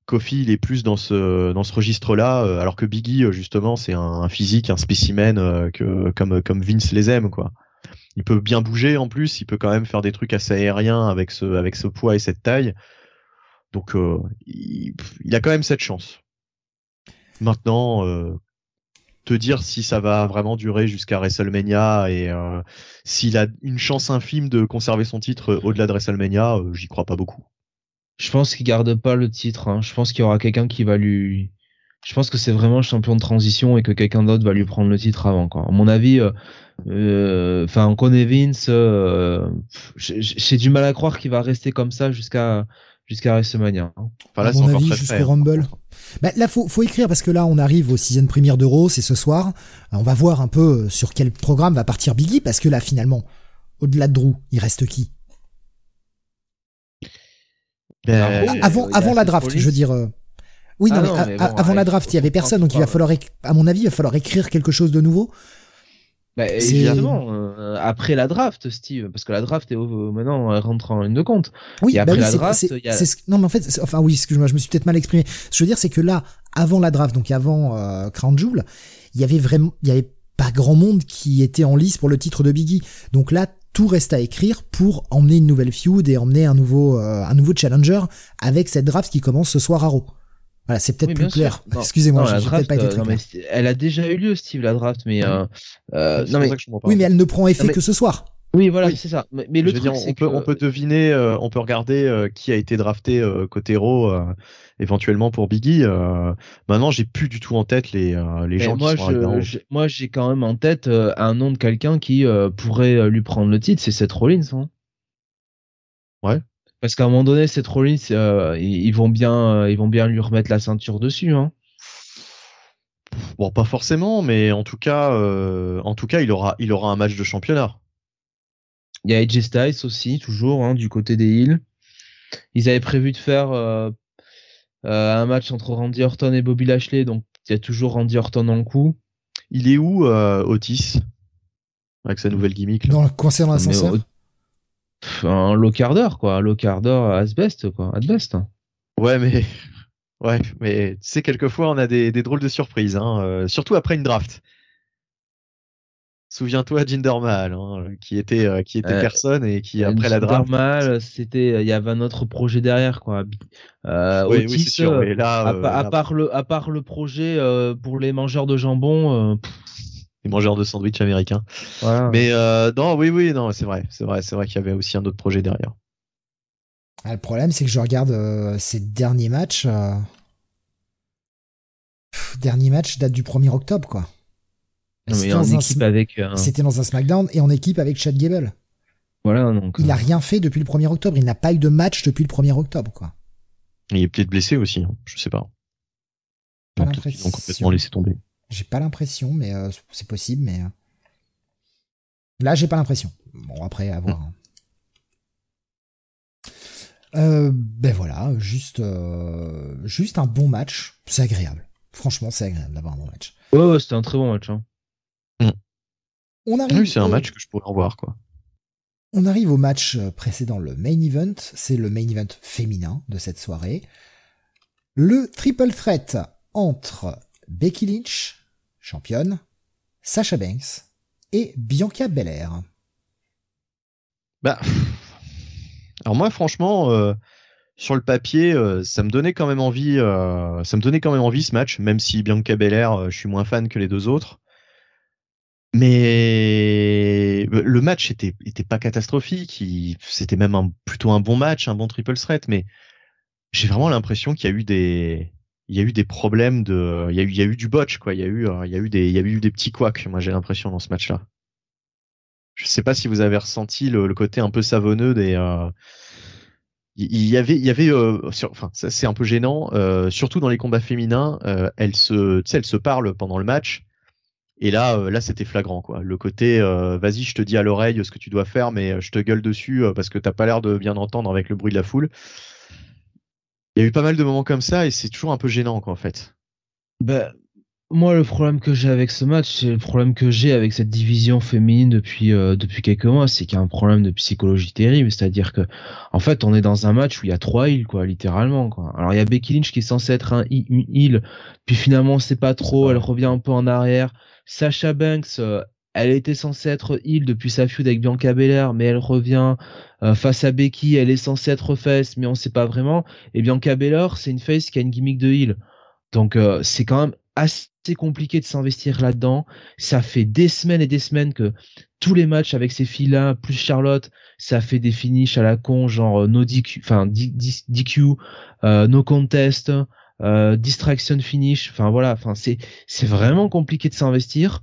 Kofi, il est plus dans ce registre-là, euh, alors que Biggie, euh, justement, c'est un, physique, un spécimen euh, que comme Vince les aime quoi. Il peut bien bouger en plus, il peut quand même faire des trucs assez aériens avec ce poids et cette taille. Donc il, a quand même cette chance. Maintenant, te dire si ça va vraiment durer jusqu'à WrestleMania et s'il a une chance infime de conserver son titre au-delà de WrestleMania, j'y crois pas beaucoup. Je pense qu'il garde pas le titre. hein. Je pense qu'il y aura quelqu'un qui va lui Je pense que c'est vraiment le champion de transition et que quelqu'un d'autre va lui prendre le titre avant. Quoi. À mon avis, euh, euh, enfin, on connaît Vince. Euh, j'ai du mal à croire qu'il va rester comme ça jusqu'à jusqu'à WrestleMania. Hein. Enfin, là, à mon avis, jusqu'au hein. Rumble. Bah, là, faut, faut écrire parce que là, on arrive au sixième première d'Euro, c'est ce soir. On va voir un peu sur quel programme va partir Biggie parce que là, finalement, au-delà de Drew, il reste qui? Ben, Avant, avant la draft, je veux dire. Oui, ah non, mais, avant la draft, il y avait personne, donc il va falloir, à mon avis, il va falloir écrire quelque chose de nouveau. Bah, évidemment, euh, après la draft, Steve, parce que la draft est maintenant rentre en ligne de compte. Oui, après bah la draft, il y a... non mais en fait, enfin oui, excuse-moi, je me suis peut-être mal exprimé. Ce que je veux dire, c'est que là, avant la draft, donc avant euh, Crown Jewel, il y avait vraiment, il y avait pas grand monde qui était en lice pour le titre de Biggie. Donc là, tout reste à écrire pour emmener une nouvelle feud et emmener un nouveau, euh, un nouveau challenger avec cette draft qui commence ce soir à Raw. Voilà, c'est peut-être plus clair. Excusez-moi, j'ai peut-être pas été très clair. elle a déjà eu lieu, Steve, la draft, mais euh, euh, non mais oui, mais elle ne prend effet que ce soir. Oui, voilà, c'est ça. Mais, le truc, dire, on, peut, on peut deviner, euh, on peut regarder euh, qui a été drafté euh, côté Raw, éventuellement pour Biggie. maintenant, j'ai plus du tout en tête les, les gens moi, qui sont je, Moi, j'ai quand même en tête un nom de quelqu'un qui pourrait lui prendre le titre, c'est Seth Rollins. Hein. Ouais. Parce qu'à un moment donné, Seth Rollins, euh, ils vont bien, euh, ils vont bien lui remettre la ceinture dessus. Hein. Bon, pas forcément, mais en tout cas, euh, en tout cas, il aura, il aura un match de championnat. Il y a AJ Styles aussi, toujours, hein, du côté des Hills. Ils avaient prévu de faire un match entre Randy Orton et Bobby Lashley, donc il y a toujours Randy Orton en coup. Il est où, Otis? Avec sa nouvelle gimmick Dans, coincé dans l'ascenseur? un low d'heure, quoi. Low d'heure as best, quoi. At best. Ouais, mais. Ouais, mais tu sais, quelquefois, on a des, des drôles de surprises, hein, euh, surtout après une draft. Souviens-toi Jinder Mahal, hein, qui était euh, qui était euh, personne et qui après la draft. Mahal, c'était il y avait un autre projet derrière quoi. Euh, oui, oui c'est sûr. Mais là, à, part le à part le projet pour les mangeurs de jambon, les mangeurs de sandwich américains. Mais euh, non, oui, oui, non, c'est vrai, c'est vrai, c'est vrai qu'il y avait aussi un autre projet derrière. Ah, le problème, c'est que je regarde euh, ces derniers matchs. Euh... dernier match date du 1er octobre, quoi. C'était en équipe avec. C'était dans un SmackDown et en équipe avec Chad Gable. Voilà, donc. Il a euh, rien fait depuis le 1er octobre. Il n'a pas eu de match depuis le 1er octobre, quoi. Il est peut-être blessé aussi, hein. je sais pas. pas ils ont complètement laissé tomber. J'ai pas l'impression, mais euh, c'est possible, mais. Euh, là, j'ai pas l'impression. Bon, après, à voir. Hein. Euh, ben voilà, juste, juste un bon match. C'est agréable. Franchement, c'est agréable d'avoir un bon match. Ouais, c'était un très bon match. Hein. Mm. On arrive oui, c'est un match que je pourrais quoi. On arrive au match précédent, le main event. C'est le main event féminin de cette soirée. Le triple threat entre Becky Lynch, championne, Sasha Banks et Bianca Belair. Bah, alors moi franchement, euh, sur le papier, euh, ça me donnait quand même envie, euh, ça me donnait quand même envie ce match, même si Bianca Belair, je suis moins fan que les deux autres. Mais le match était, était pas catastrophique, c'était même un, plutôt un bon match, un bon triple threat, mais j'ai vraiment l'impression qu'il y a eu des, il y a eu des problèmes de, il y a eu, il y a eu du botch quoi. Il y a eu, euh, il y a eu des, il y a eu des petits couacs. Moi j'ai l'impression dans ce match-là. Je sais pas si vous avez ressenti le, côté un peu savonneux des. Euh, il y avait, il y avait, euh, enfin, ça c'est un peu gênant, surtout dans les combats féminins. elles se, elles se parlent pendant le match. Et là, là, c'était flagrant, quoi. Le côté, vas-y, je te dis à l'oreille ce que tu dois faire, mais je te gueule dessus parce que t'as pas l'air de bien entendre avec le bruit de la foule il y a eu pas mal de moments comme ça et c'est toujours un peu gênant quoi en fait. Ben moi le problème que j'ai avec ce match, c'est le problème que j'ai avec cette division féminine depuis euh, depuis quelques mois, c'est qu'il y a un problème de psychologie terrible, c'est-à-dire que en fait on est dans un match où il y a trois îles quoi, littéralement quoi. Alors il y a Becky Lynch qui est censée être un île, puis finalement c'est pas trop, elle revient un peu en arrière. Sasha Banks, euh, elle était censée être heal depuis sa feud avec Bianca Belair, mais elle revient euh, face à Becky, elle est censée être face, mais on sait pas vraiment. Et Bianca Belair, c'est une face qui a une gimmick de heal. Donc euh, c'est quand même assez compliqué de s'investir là-dedans. Ça fait des semaines et des semaines que tous les matchs avec ces filles-là, plus Charlotte, ça fait des finishes à la con, genre euh, no DQ, enfin DQ, no contest, euh, distraction finish. Enfin voilà, enfin c'est c'est vraiment compliqué de s'investir.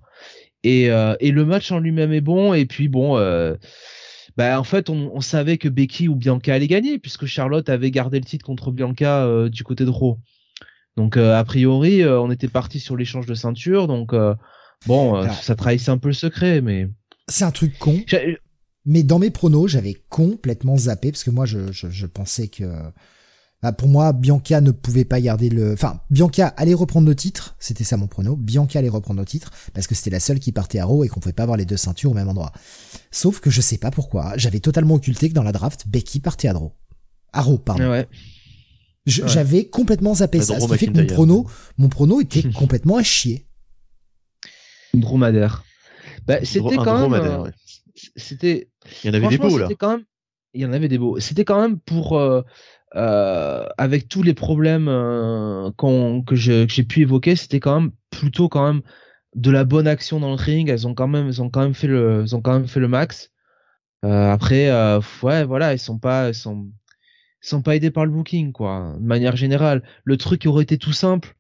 Et, euh, et le match en lui-même est bon. Et puis bon, euh, bah en fait on, on, savait que Becky ou Bianca allait gagner puisque Charlotte avait gardé le titre contre Bianca euh, du côté de Raw. Donc euh, a priori on était parti sur l'échange de ceinture. Donc bon, Alors, ça trahissait un peu le secret, mais c'est un truc con. Mais dans mes pronos, j'avais complètement zappé parce que moi je, je, je pensais que bah, pour moi, Bianca ne pouvait pas garder le. Enfin, Bianca allait reprendre nos titres, c'était ça mon prono. Bianca allait reprendre nos titres parce que c'était la seule qui partait à Raw et qu'on pouvait pas avoir les deux ceintures au même endroit. Sauf que je sais pas pourquoi, j'avais totalement occulté que dans la draft, Becky partait à Raw. À Raw, pardon. Ouais. J'avais ouais. complètement zappé ça, ce qui fait que mon prono, mon prono était complètement à chier. Dromadaire. Bah, c'était quand même. Euh, ouais. C'était. Il y en avait des beaux là. Quand même... Il y en avait des beaux. C'était quand même pour. Euh, euh, avec tous les problèmes euh, que j'ai pu évoquer, c'était quand même plutôt quand même de la bonne action dans le ring. Elles ont quand même, elles ont quand même fait le, elles ont quand même fait le max. Euh, après, euh, ouais, voilà, ils sont pas, ils sont, ils sont pas aidés par le booking, quoi. De manière générale, le truc aurait été tout simple.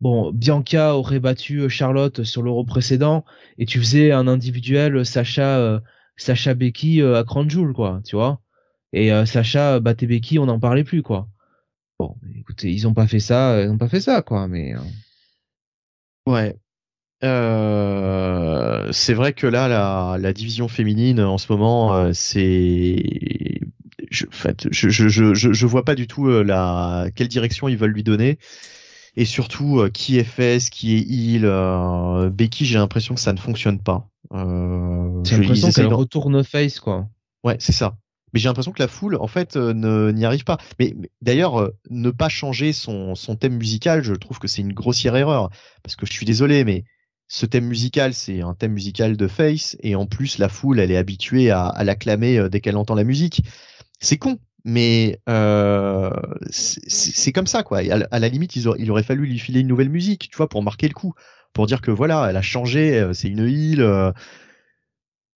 Bon, Bianca aurait battu euh, Charlotte sur l'euro précédent et tu faisais un individuel Sacha, euh, Sacha Becky à Crown Jewel, quoi, tu vois. Et euh, Sacha battait Becky, on n'en parlait plus, quoi. Bon, écoutez, ils ont pas fait ça, ils ont pas fait ça, quoi, mais. Ouais. Euh, c'est vrai que là, la, division féminine en ce moment, euh, c'est, je, en fait, je, je, je, je, vois pas du tout euh, la quelle direction ils veulent lui donner, et surtout euh, qui est face, qui est heel. Euh, Becky, j'ai l'impression que ça ne fonctionne pas. j'ai l'impression qu'elle retourne face, quoi. Ouais, c'est ça mais j'ai l'impression que la foule en fait euh, n'y arrive pas. Mais, mais d'ailleurs, euh, ne pas changer son, son thème musical, je trouve que c'est une grossière erreur parce que je suis désolé, mais ce thème musical, c'est un thème musical de Face et en plus la foule, elle est habituée à, à l'acclamer euh, dès qu'elle entend la musique. C'est con, mais euh, c'est comme ça quoi. À, la limite, il aurait, fallu lui filer une nouvelle musique, tu vois, pour marquer le coup, pour dire que voilà, elle a changé, c'est une île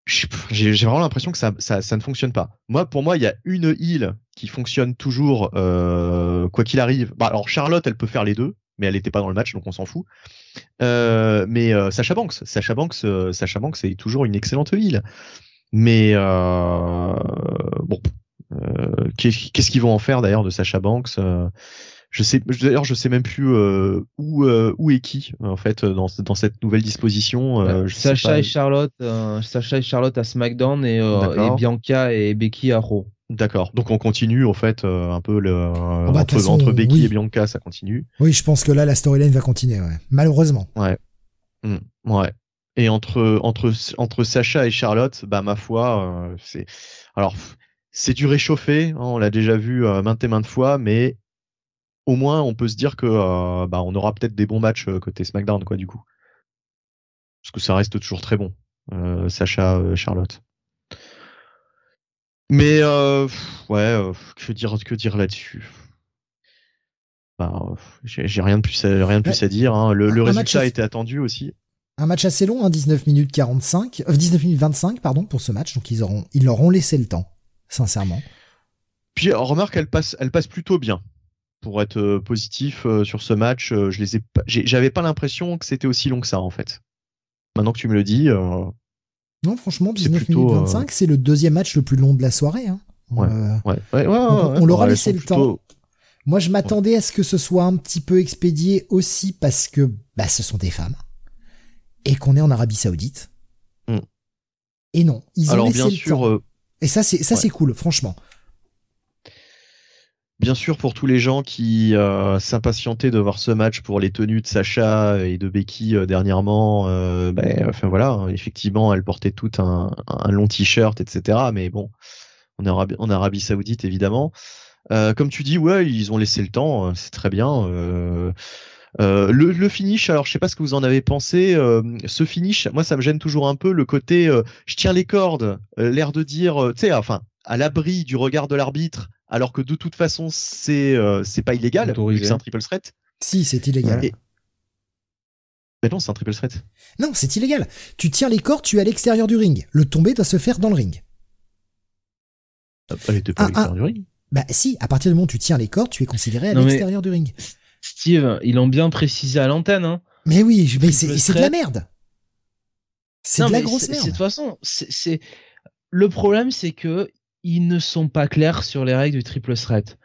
j'ai vraiment l'impression que ça, ça, ça, ne fonctionne pas. Moi, pour moi, il y a une île qui fonctionne toujours, euh, quoi qu'il arrive. Bah, alors Charlotte, elle peut faire les deux, mais elle n'était pas dans le match, donc on s'en fout. Euh, mais euh, Sacha Banks, Sacha Banks, euh, Sacha Banks, c'est toujours une excellente île. Mais euh, bon, euh, qu'est-ce qu'ils vont en faire d'ailleurs de Sacha Banks je sais d'ailleurs je sais même plus euh, où euh, où est qui en fait dans dans cette nouvelle disposition euh, Sacha et Charlotte euh, Sacha et Charlotte à SmackDown et, et Bianca et Becky à Raw D'accord. Donc on continue en fait un peu le oh bah, entre, façon, entre, Becky oui. et Bianca, ça continue. Oui, je pense que là la storyline va continuer, ouais. malheureusement. Ouais. Mmh. Ouais. Et entre entre entre Sacha et Charlotte, bah ma foi, c'est alors c'est du réchauffé. Hein, on l'a déjà vu maintes et maintes fois, mais au moins on peut se dire que euh, bah, on aura peut-être des bons matchs euh, côté SmackDown quoi du coup parce que ça reste toujours très bon euh, Sacha euh, Charlotte mais euh, ouais que dire que dire là-dessus? Bah, j'ai rien de plus à, rien de plus à dire hein. le, le résultat a été attendu aussi un match assez long, hein, 19 minutes 45, euh, 19 minutes 25, pardon, pour ce match. Donc ils auront, ils leur ont laissé le temps, sincèrement. Puis remarque, elle passe, elle passe plutôt bien pour être euh, positif euh, sur ce match, euh, je les ai j'avais pas l'impression que c'était aussi long que ça en fait. Maintenant que tu me le dis. non, franchement, 19 plutôt, minutes 25, c'est le deuxième match le plus long de la soirée. Hein. Ouais, ouais, ouais, on, on leur a laissé le plutôt... temps. Moi, je m'attendais à ce que ce soit un petit peu expédié aussi parce que bah, ce sont des femmes et qu'on est en Arabie Saoudite. Mm. Et non, ils ont Alors, laissé bien le sûr, temps. Et ça, c'est ça, c'est cool, franchement. Bien sûr, pour tous les gens qui euh, s'impatientaient de voir ce match pour les tenues de Sacha et de Becky euh, dernièrement, euh, ben, enfin voilà, hein, effectivement, elles portaient toutes un, un long t-shirt, etc. Mais bon, on est en Arabie, en Arabie Saoudite évidemment. Comme tu dis, ouais, ils ont laissé le temps, c'est très bien. Euh, le, le, finish, alors je sais pas ce que vous en avez pensé. ce finish, moi ça me gêne toujours un peu le côté, je tiens les cordes, l'air de dire, tu sais, enfin à l'abri du regard de l'arbitre, alors que de toute façon c'est euh, c'est pas illégal, c'est un triple threat. Si, c'est illégal. Et... Mais non, c'est un triple threat. Non, c'est illégal. Tu tiens les cordes, tu es à l'extérieur du ring. Le tomber doit se faire dans le ring. Ah, elle était pas à l'extérieur du ring. Bah si, à partir du moment où tu tiens les cordes, tu es considéré à l'extérieur mais... du ring. Steve, ils l'ont bien précisé à l'antenne. Hein. Mais oui, mais c'est de la merde. C'est de la grosse merde. De toute façon, c'est le problème, c'est que ils ne sont pas clairs sur les règles du triple threat.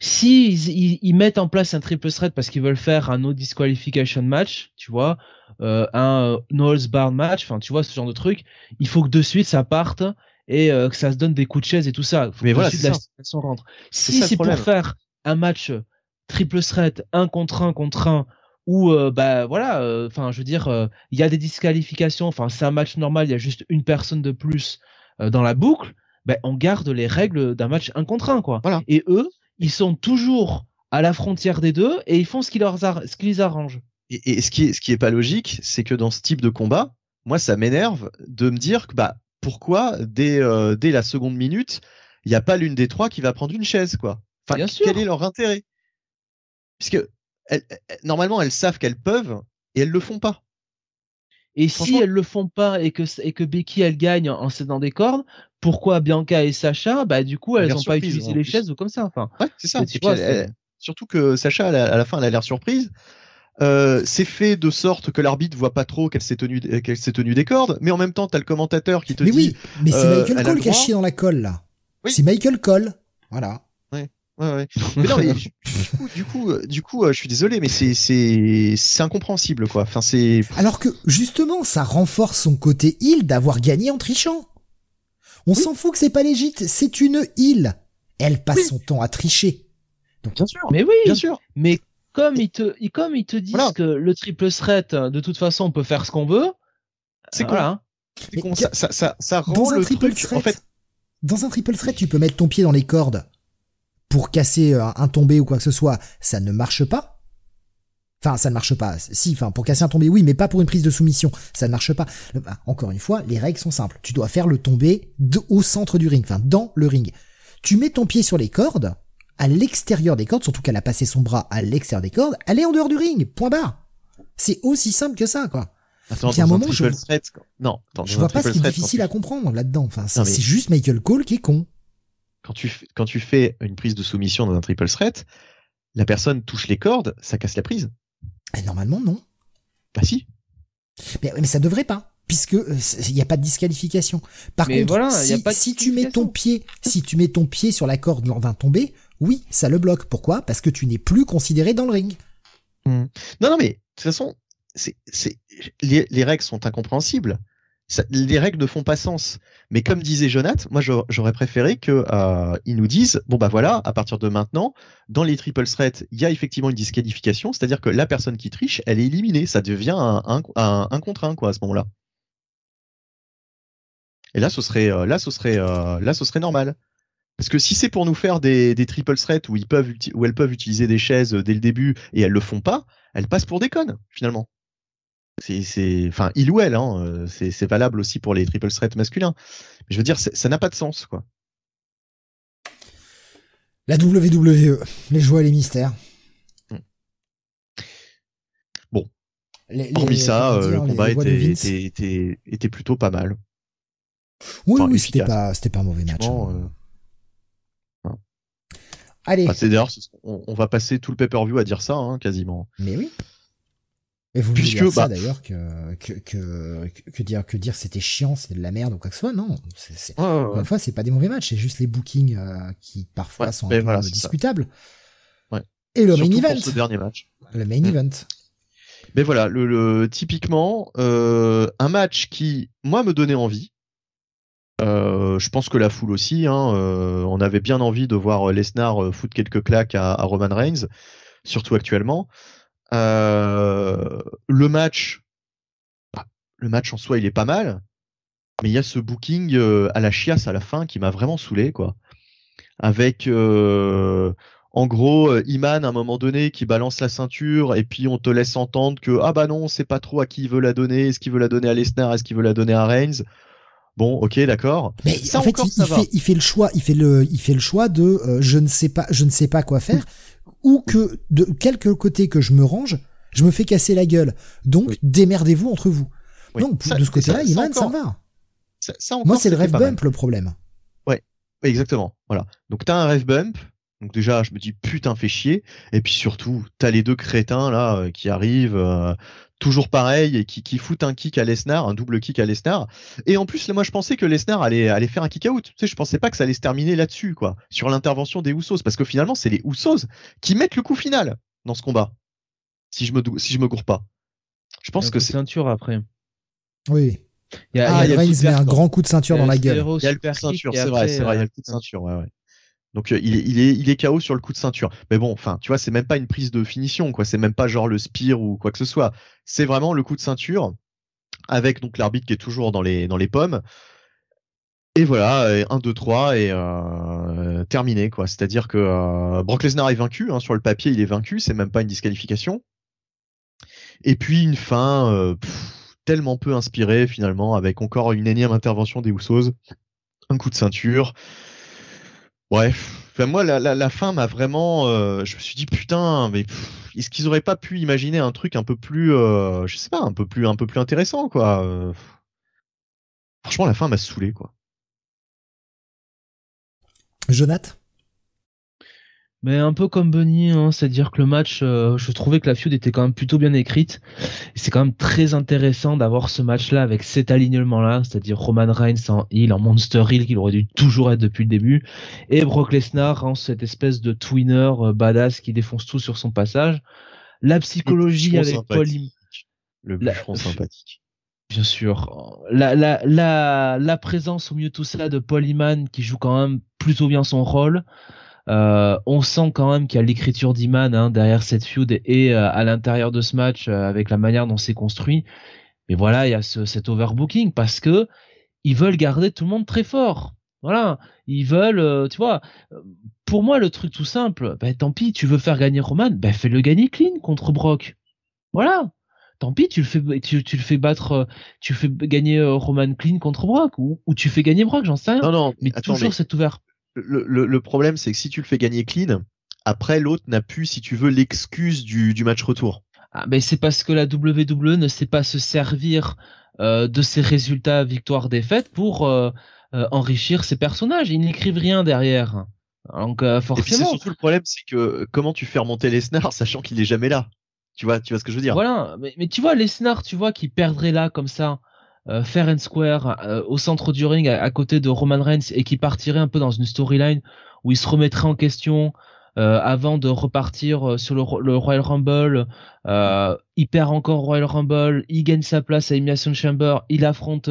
Si ils, ils- ils mettent en place un triple threat parce qu'ils veulent faire un no disqualification match, tu vois, euh, un euh, no holds barred match, enfin, tu vois, ce genre de truc, il faut que de suite ça parte et euh, que ça se donne des coups de chaise et tout ça. Faut Mais que voilà, de suite c'est la rentre. C'est Si c'est pour faire un match euh, triple threat, un contre un contre un, où euh, bah voilà, euh, enfin je veux dire, euh, il y a des disqualifications, enfin c'est un match normal, il y a juste une personne de plus dans la boucle, ben on garde les règles d'un match un contre un quoi. Voilà. Et eux, ils sont toujours à la frontière des deux et ils font ce qui leur ar- ce qui les arrange. Et, et ce qui est, ce qui est pas logique, c'est que dans ce type de combat, moi, ça m'énerve de me dire que bah pourquoi dès dès la seconde minute, il n'y a pas l'une des trois qui va prendre une chaise, quoi. Enfin, Bien quel sûr. est leur intérêt? Puisque elles- normalement, elles savent qu'elles peuvent et elles le font pas. Et si elles le font pas et que et que Becky elle gagne en cédant des cordes, pourquoi Bianca et Sacha, bah du coup elles L'air ont pas utilisé les plus. chaises ou comme ça. Enfin, Ouais, c'est ça. Tu vois, elle- elle- surtout que Sacha, à la, à la fin, elle a l'air surprise. Euh, c'est fait de sorte que l'arbitre voit pas trop qu'elle s'est tenue, qu'elle s'est tenue des cordes, mais en même temps, t'as le commentateur qui te Mais dit, oui, mais c'est euh, Michael Cole le qui a chié dans la colle là. Oui. C'est Michael Cole. Voilà. Ouais, ouais. Mais non, mais du coup, du coup, euh, du coup, euh, je suis désolé, mais c'est, c'est, c'est incompréhensible, quoi. Enfin, c'est, Alors que justement, ça renforce son côté heal d'avoir gagné en trichant. On s'en fout que c'est pas légit, c'est une heal. Elle passe Oui. son temps à tricher. bien sûr, mais oui, bien sûr. Mais comme ils te, comme ils te disent Voilà. que le triple threat, de toute façon, on peut faire ce qu'on veut. C'est euh, con. voilà. C'est Mais con. Ça, ça, ça, ça rend Dans un le triple truc. threat, En fait, dans un triple threat, tu peux mettre ton pied dans les cordes pour casser euh, un tombé ou quoi que ce soit. Ça ne marche pas. Enfin, ça ne marche pas. Si, enfin, pour casser un tombé, oui, mais pas pour une prise de soumission. Ça ne marche pas. Bah, Encore une fois, les règles sont simples. Tu dois faire le tombé au centre du ring, enfin, dans le ring. Tu mets ton pied sur les cordes, à l'extérieur des cordes, surtout qu'elle a passé son bras à l'extérieur des cordes, elle est en dehors du ring. Point barre. C'est aussi simple que ça, quoi. attends, Il y a un dans moment, je- triple threat, quand- non, attends, Je vois pas ce qui est difficile à comprendre là-dedans. Enfin, c'est Non, mais- c'est juste Michael Cole qui est con. Quand tu, fais- quand tu fais une prise de soumission dans un triple threat, la personne touche les cordes, ça casse la prise. Et normalement, non. Bah si. Mais, mais ça devrait pas, puisque euh, il n'y a pas de disqualification. Par Mais contre, voilà, y a si, pas de si tu mets ton pied, si tu mets ton pied sur la corde lors d'un tombé, oui, ça le bloque. Pourquoi? Parce que tu n'es plus considéré dans le ring. Non, non, mais de toute façon, c'est, c'est, les, les règles sont incompréhensibles. Les règles ne font pas sens. Mais comme disait Jonath, moi j'aurais préféré que euh, ils nous disent bon bah voilà, à partir de maintenant, dans les triple threats, il y a effectivement une disqualification, c'est-à-dire que la personne qui triche, elle est éliminée, ça devient un, un, un, un contre un quoi à ce moment-là. Et là, ce serait euh, là, ce serait euh, là, ce serait normal. Parce que si c'est pour nous faire des, des triple threats où elles peuvent utiliser des chaises dès le début et elles le font pas, elles passent pour des connes finalement. C'est enfin il ou elle hein, euh, c'est valable aussi pour les triple threats masculins. Mais je veux dire ça n'a pas de sens quoi. La WWE, les joies et les mystères. Hmm. Bon. Hormis ça, euh, le combat était, Vince. était, était était plutôt pas mal. Oui, enfin, oui, c'était pas, pas un mauvais match. Hein. euh, Allez, enfin, c'est d'ailleurs c'est- on, on va passer tout le pay-per-view à dire ça hein, quasiment. mais oui. Et vous Puisque, ça bah- d'ailleurs que, que, que, dire que dire c'était chiant, c'est de la merde ou quoi que ce soit. Non, c'est, Ouais, ouais, Encore ouais. une fois, c'est pas des mauvais matchs, c'est juste les bookings euh, qui parfois sont un ben peu voilà, c'est ça. discutables. Et le main event, pour ce dernier match. le main Mm. event. Mais voilà, le, le- typiquement euh, un match qui moi me donnait envie. Euh, je pense que la foule aussi. Hein, on avait bien envie de voir Lesnar foutre quelques claques à, à Roman Reigns, surtout actuellement. Euh, le match, bah, le match en soi, il est pas mal, mais il y a ce booking euh, à la chiasse à la fin qui m'a vraiment saoulé, quoi. Avec euh, en gros, Iman à un moment donné qui balance la ceinture et puis on te laisse entendre que ah bah non, c'est pas trop à qui il veut la donner, est-ce qu'il veut la donner à Lesnar, est-ce qu'il veut la donner à Reigns? Bon, ok, d'accord. Mais Ça en fait, encore, il, ça il va. fait, il fait le choix, il fait le, il fait le choix de, euh, je ne sais pas, je ne sais pas quoi faire, ou que de quelque côté que je me range, je me fais casser la gueule. Donc, Oui. démerdez-vous entre vous. Oui. Ça- de ce côté-là, ça Iman, ça va. Ça, ça encore, Moi, c'est le rêve bump le problème. Oui, Exactement. Voilà. Donc t'as un ref bump. Donc déjà, je me dis putain, fait chier. Et puis surtout, t'as les deux crétins là euh, qui arrivent, euh, toujours pareil, et qui, qui foutent un kick à Lesnar, un double kick à Lesnar. Et en plus, là, moi, je pensais que Lesnar allait, allait faire un kick out. Tu sais, je pensais pas que ça allait se terminer là-dessus, quoi, sur l'intervention des Usos, parce que finalement, c'est les Usos qui mettent le coup final dans ce combat. Si je me, si je me gourre pas. Je pense que c'est. ceinture après. Oui. Il y a, Ah, il y a le Reigns coup de met un grand coup de ceinture dans la gueule. Il y a le ceinture, c'est vrai, après, c'est vrai, il y a euh, le coup de ceinture, ouais, ouais. Donc euh, il est, il est, KO sur le coup de ceinture. Mais bon, enfin, tu vois, c'est même pas une prise de finition, quoi. C'est même pas genre le spear ou quoi que ce soit. C'est vraiment le coup de ceinture avec donc l'arbitre qui est toujours dans les, pommes. Et voilà, et 1, 2, 3 et euh, terminé, quoi. C'est-à-dire que euh, Brock Lesnar est vaincu, hein, sur le papier, il est vaincu, c'est même pas une disqualification. Et puis une fin euh, tellement peu inspirée finalement, avec encore une énième intervention des Usos, un coup de ceinture. Bref, enfin, moi la, la, fin m'a vraiment, euh, je me suis dit putain, mais est-ce qu'ils auraient pas pu imaginer un truc un peu plus, euh, je sais pas, un peu plus, un peu plus intéressant quoi. euh. Franchement, la fin m'a saoulé quoi. Jonath Mais un peu comme Bunny, hein, c'est-à-dire que le match, euh, je trouvais que la feud était quand même plutôt bien écrite. C'est quand même très intéressant d'avoir ce match-là avec cet alignement-là, c'est-à-dire Roman Reigns en heel, en Monster heel qu'il aurait dû toujours être depuis le début, et Brock Lesnar en cette espèce de twinner euh, badass qui défonce tout sur son passage. La psychologie avec Paul. Le La- bûcheron sympathique. Bien sûr. La, la, la, la présence au milieu de tout ça de Paul Iman qui joue quand même plutôt bien son rôle. Euh, on sent quand même qu'il y a l'écriture d'Iman hein, derrière cette feud et euh, à l'intérieur de ce match euh, avec la manière dont c'est construit. Mais voilà, il y a ce, cet overbooking parce que ils veulent garder tout le monde très fort. Voilà, ils veulent, tu vois. Pour moi, le truc tout simple, ben tant pis, tu veux faire gagner Roman, ben fais-le gagner clean contre Brock. Voilà. Tant pis, tu le fais, tu, tu le fais battre, tu fais gagner Roman clean contre Brock ou, ou tu fais gagner Brock, j'en sais rien. Non non, mais attends, toujours mais c'est ouvert. Le, le, le problème c'est que si tu le fais gagner clean, après l'autre n'a plus, si tu veux, l'excuse du, du match retour. Ah, ben c'est parce que la WWE ne sait pas se servir euh, de ses résultats victoires-défaites pour euh, euh, enrichir ses personnages. Ils n'écrivent rien derrière. Donc euh, Et forcément. surtout le problème, c'est que comment tu fais remonter Lesnar sachant qu'il est jamais là? Tu vois, tu vois ce que je veux dire? Voilà, mais, mais tu vois, Lesnar, tu vois, qui perdrait là comme ça, euh, fair and square, euh, au centre du ring, à, côté de Roman Reigns, et qui partirait un peu dans une storyline où il se remettrait en question euh, avant de repartir sur le, Ro- le Royal Rumble. Il perd encore Royal Rumble, il gagne sa place à Elimination Chamber, il affronte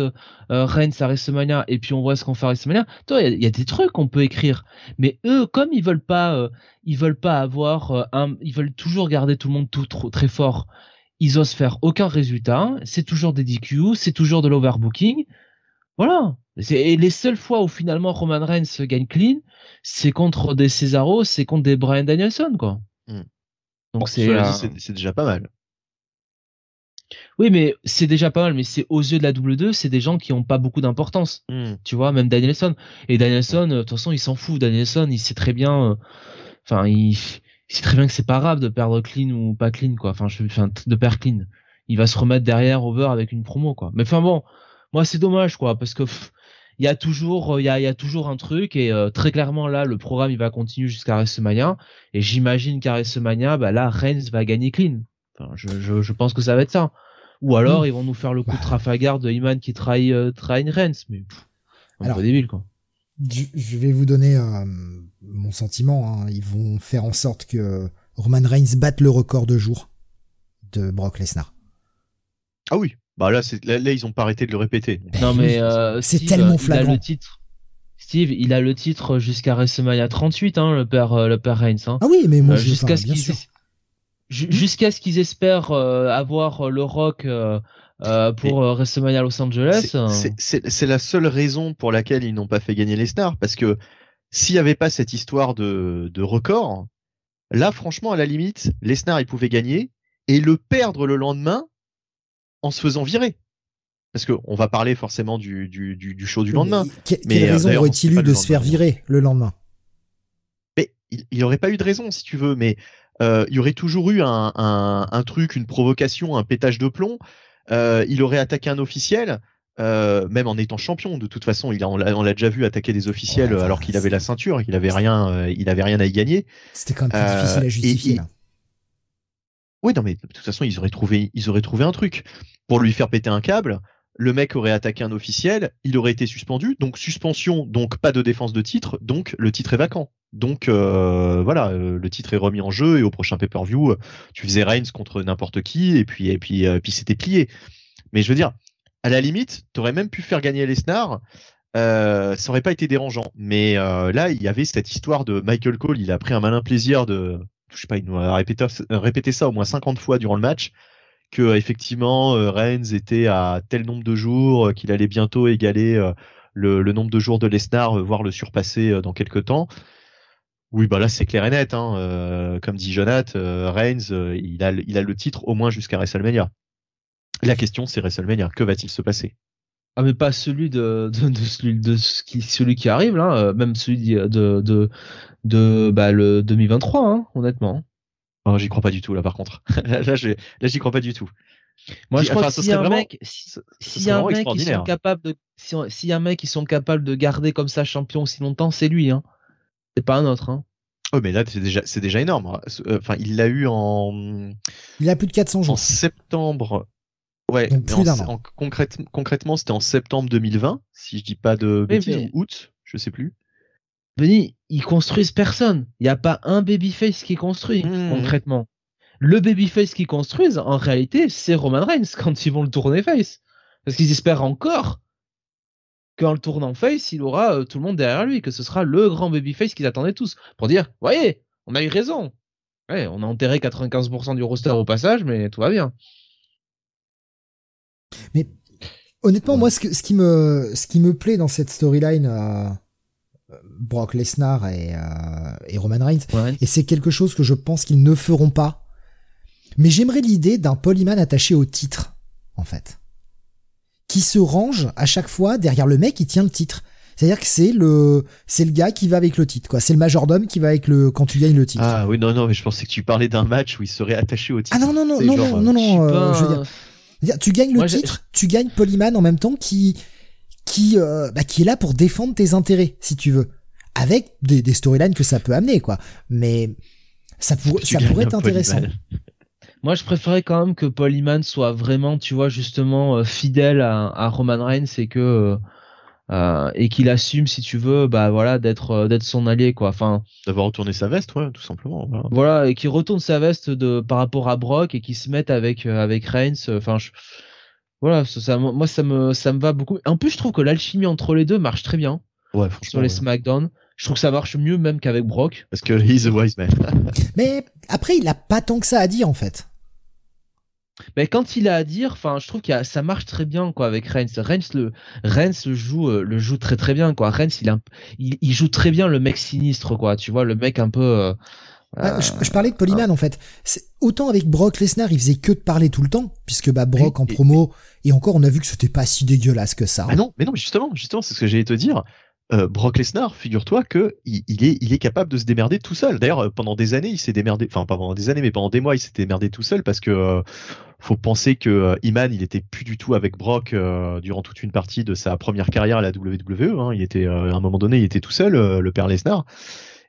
Reigns à WrestleMania, et puis on voit ce qu'on fait à WrestleMania. Toi, il y, y a des trucs qu'on peut écrire, mais eux, comme ils veulent pas, ils veulent pas avoir un, ils veulent toujours garder tout le monde tout trop, très fort ils osent faire aucun résultat, c'est toujours des DQ, c'est toujours de l'overbooking. Voilà. Et les seules fois où finalement Roman Reigns gagne clean, c'est contre des Cesaro, c'est contre des Brian Danielson, quoi. Hmm. Donc Bon, c'est, cela euh, c'est déjà pas mal. oui, mais c'est déjà pas mal, mais c'est aux yeux de la W2, c'est des gens qui ont pas beaucoup d'importance. Hmm. Tu vois, même Danielson. Et Danielson, euh, de toute façon, il s'en fout. Danielson, il sait très bien, euh, enfin, il sait très bien que c'est pas grave de perdre clean ou pas clean, quoi. Enfin, je, enfin, de perdre clean. Il va se remettre derrière over avec une promo, quoi. Mais enfin bon, moi c'est dommage, quoi, parce que il y a toujours, il y a, il y a toujours un truc et euh, très clairement là, le programme il va continuer jusqu'à WrestleMania et j'imagine qu'à WrestleMania, bah là, Reigns va gagner clean. Enfin, je, je, je pense que ça va être ça. Ou alors Mm. ils vont nous faire le coup de Bah. Trafalgar de Iman qui trahit, euh, trahit Reigns, mais pff, un Alors, peu débile, quoi. Je vais vous donner euh, mon sentiment. hein. Ils vont faire en sorte que Roman Reigns batte le record de jours de Brock Lesnar. Ah oui. Bah là, c'est là, là, ils ont pas arrêté de le répéter. Non oui, mais euh, c'est tellement Il a flagrant. le titre. Steve, il a le titre jusqu'à WrestleMania 38, hein, le père, euh, le père Reigns. Hein. Ah oui, mais moi, Euh, je, jusqu'à ce qu'ils sûr. ju- jusqu'à ce qu'ils espèrent euh, avoir le Rock euh, euh, pour euh, WrestleMania Los Angeles. C'est- euh, c'est- la seule raison pour laquelle ils n'ont pas fait gagner les stars, parce que s'il n'y avait pas cette histoire de, de record, là, franchement, à la limite, Lesnar, il pouvait gagner et le perdre le lendemain en se faisant virer. Parce que on va parler forcément du, du, du, du show du lendemain. Mais que- Mais, quelle euh, raison aurait-il eu de se faire virer le lendemain? Mais il n'y aurait pas eu de raison, si tu veux, mais euh, il y aurait toujours eu un, un, un truc, une provocation, un pétage de plomb. Euh, il aurait attaqué un officiel. euh, même en étant champion, de toute façon, il a, on l'a déjà vu attaquer des officiels alors qu'il avait la ceinture, qu'il avait rien, euh, il avait rien à y gagner. C'était quand même plus difficile à justifier. Oui, non, mais de toute façon, ils auraient trouvé, ils auraient trouvé un truc pour lui faire péter un câble. Le mec aurait attaqué un officiel, il aurait été suspendu, donc suspension, donc pas de défense de titre, donc le titre est vacant. Donc euh, voilà, le titre est remis en jeu et au prochain pay-per-view, tu faisais Reigns contre n'importe qui et puis et puis puis c'était plié. Mais je veux dire, à la limite, tu aurais même pu faire gagner Lesnar. Euh, ça aurait pas été dérangeant. Mais euh, là, il y avait cette histoire de Michael Cole. Il a pris un malin plaisir de, je sais pas, il nous a répété, ça au moins 50 fois durant le match. Que effectivement, euh, Reigns était à tel nombre de jours, euh, qu'il allait bientôt égaler euh, le, le, nombre de jours de Lesnar, voire le surpasser dans quelques temps. Oui, bah là c'est clair et net. Hein. comme dit Jonath, Reigns, il a, il a le titre au moins jusqu'à WrestleMania. La question, c'est WrestleMania. Que va-t-il se passer? Ah mais pas celui de de, de celui de qui celui qui arrive là, euh, même celui de de de bah le 2023 hein, honnêtement. Oh, j'y crois pas du tout là par contre. là là j'y crois pas du tout. Moi je crois que a un mec y a un mec qui sont capables de y a un mec qui sont capables de garder comme ça champion aussi longtemps, c'est lui hein. C'est pas un autre hein. Oh mais là c'est déjà c'est déjà énorme. Enfin il l'a eu en il a plus de 400 jours. En septembre Ouais, concrètement, c'était en septembre 2020, si je dis pas de bêtises, ou août, je sais plus. Benny, ils construisent personne. Il n'y a pas un babyface qui construit, mmh. concrètement. Le babyface qu'ils construisent, en réalité, c'est Roman Reigns quand ils vont le tourner face. Parce qu'ils espèrent encore qu'en le tournant face, il aura euh, tout le monde derrière lui, que ce sera le grand babyface qu'ils attendaient tous. Pour dire, voyez, on a eu raison. Ouais, on a enterré 95% du roster au passage, mais tout va bien. Mais honnêtement, moi, ce, qui me, ce qui me plaît dans cette storyline, euh, Brock Lesnar et, euh, et Roman Reigns, et c'est quelque chose que je pense qu'ils ne feront pas. Mais j'aimerais l'idée d'un polyman attaché au titre, en fait, qui se range à chaque fois derrière le mec qui tient le titre. C'est-à-dire que c'est le c'est le gars qui va avec le titre quoi. C'est le majordome qui va avec le quand tu gagnes le titre. Ah oui non non mais je pensais que tu parlais d'un match où il serait attaché au titre. Ah non non non non, non non non euh, je veux dire tu gagnes le titre, tu gagnes Polyman en même temps qui qui euh, bah, qui est là pour défendre tes intérêts si tu veux, avec des, des storylines que ça peut amener quoi. Mais ça, pour, ça pourrait être intéressant. Moi, je préférais quand même que Polyman soit vraiment, tu vois, justement euh, fidèle à, à, Roman Reigns et que euh, euh, et qu'il assume si tu veux bah voilà d'être euh, d'être son allié quoi. Enfin d'avoir retourné sa veste ouais tout simplement voilà, et qu'il retourne sa veste de par rapport à Brock et qu'il se mette avec euh, avec Reigns enfin voilà ça, moi ça me ça me va beaucoup. En plus je trouve que l'alchimie entre les deux marche très bien ouais, sur les SmackDown. Je trouve que ça marche mieux même qu'avec Brock. Parce que he's a wise man. Mais après il a pas tant que ça à dire en fait mais quand il a à dire, enfin, je trouve que ça marche très bien quoi avec Reigns. Reigns le Reigns le joue euh, le joue très très bien quoi. Reigns il, il, joue très bien le mec sinistre quoi. Tu vois le mec un peu. Euh, bah, je, parlais de Polyman en fait. Autant avec Brock Lesnar, il faisait que de parler tout le temps, puisque bah Brock en promo et, encore on a vu que c'était pas si dégueulasse que ça. Ah non, mais non, justement, justement, c'est ce que j'allais te dire. Euh, Brock Lesnar, figure-toi que il, est, capable de se démerder tout seul. D'ailleurs, pendant des années, il s'est démerdé, enfin pas pendant des années, mais pendant des mois, il s'est démerdé tout seul parce que faut penser que euh, Iman, il était plus du tout avec Brock euh, durant toute une partie de sa première carrière à la WWE. Hein. Il était, euh, à un moment donné, il était tout seul, le père Lesnar,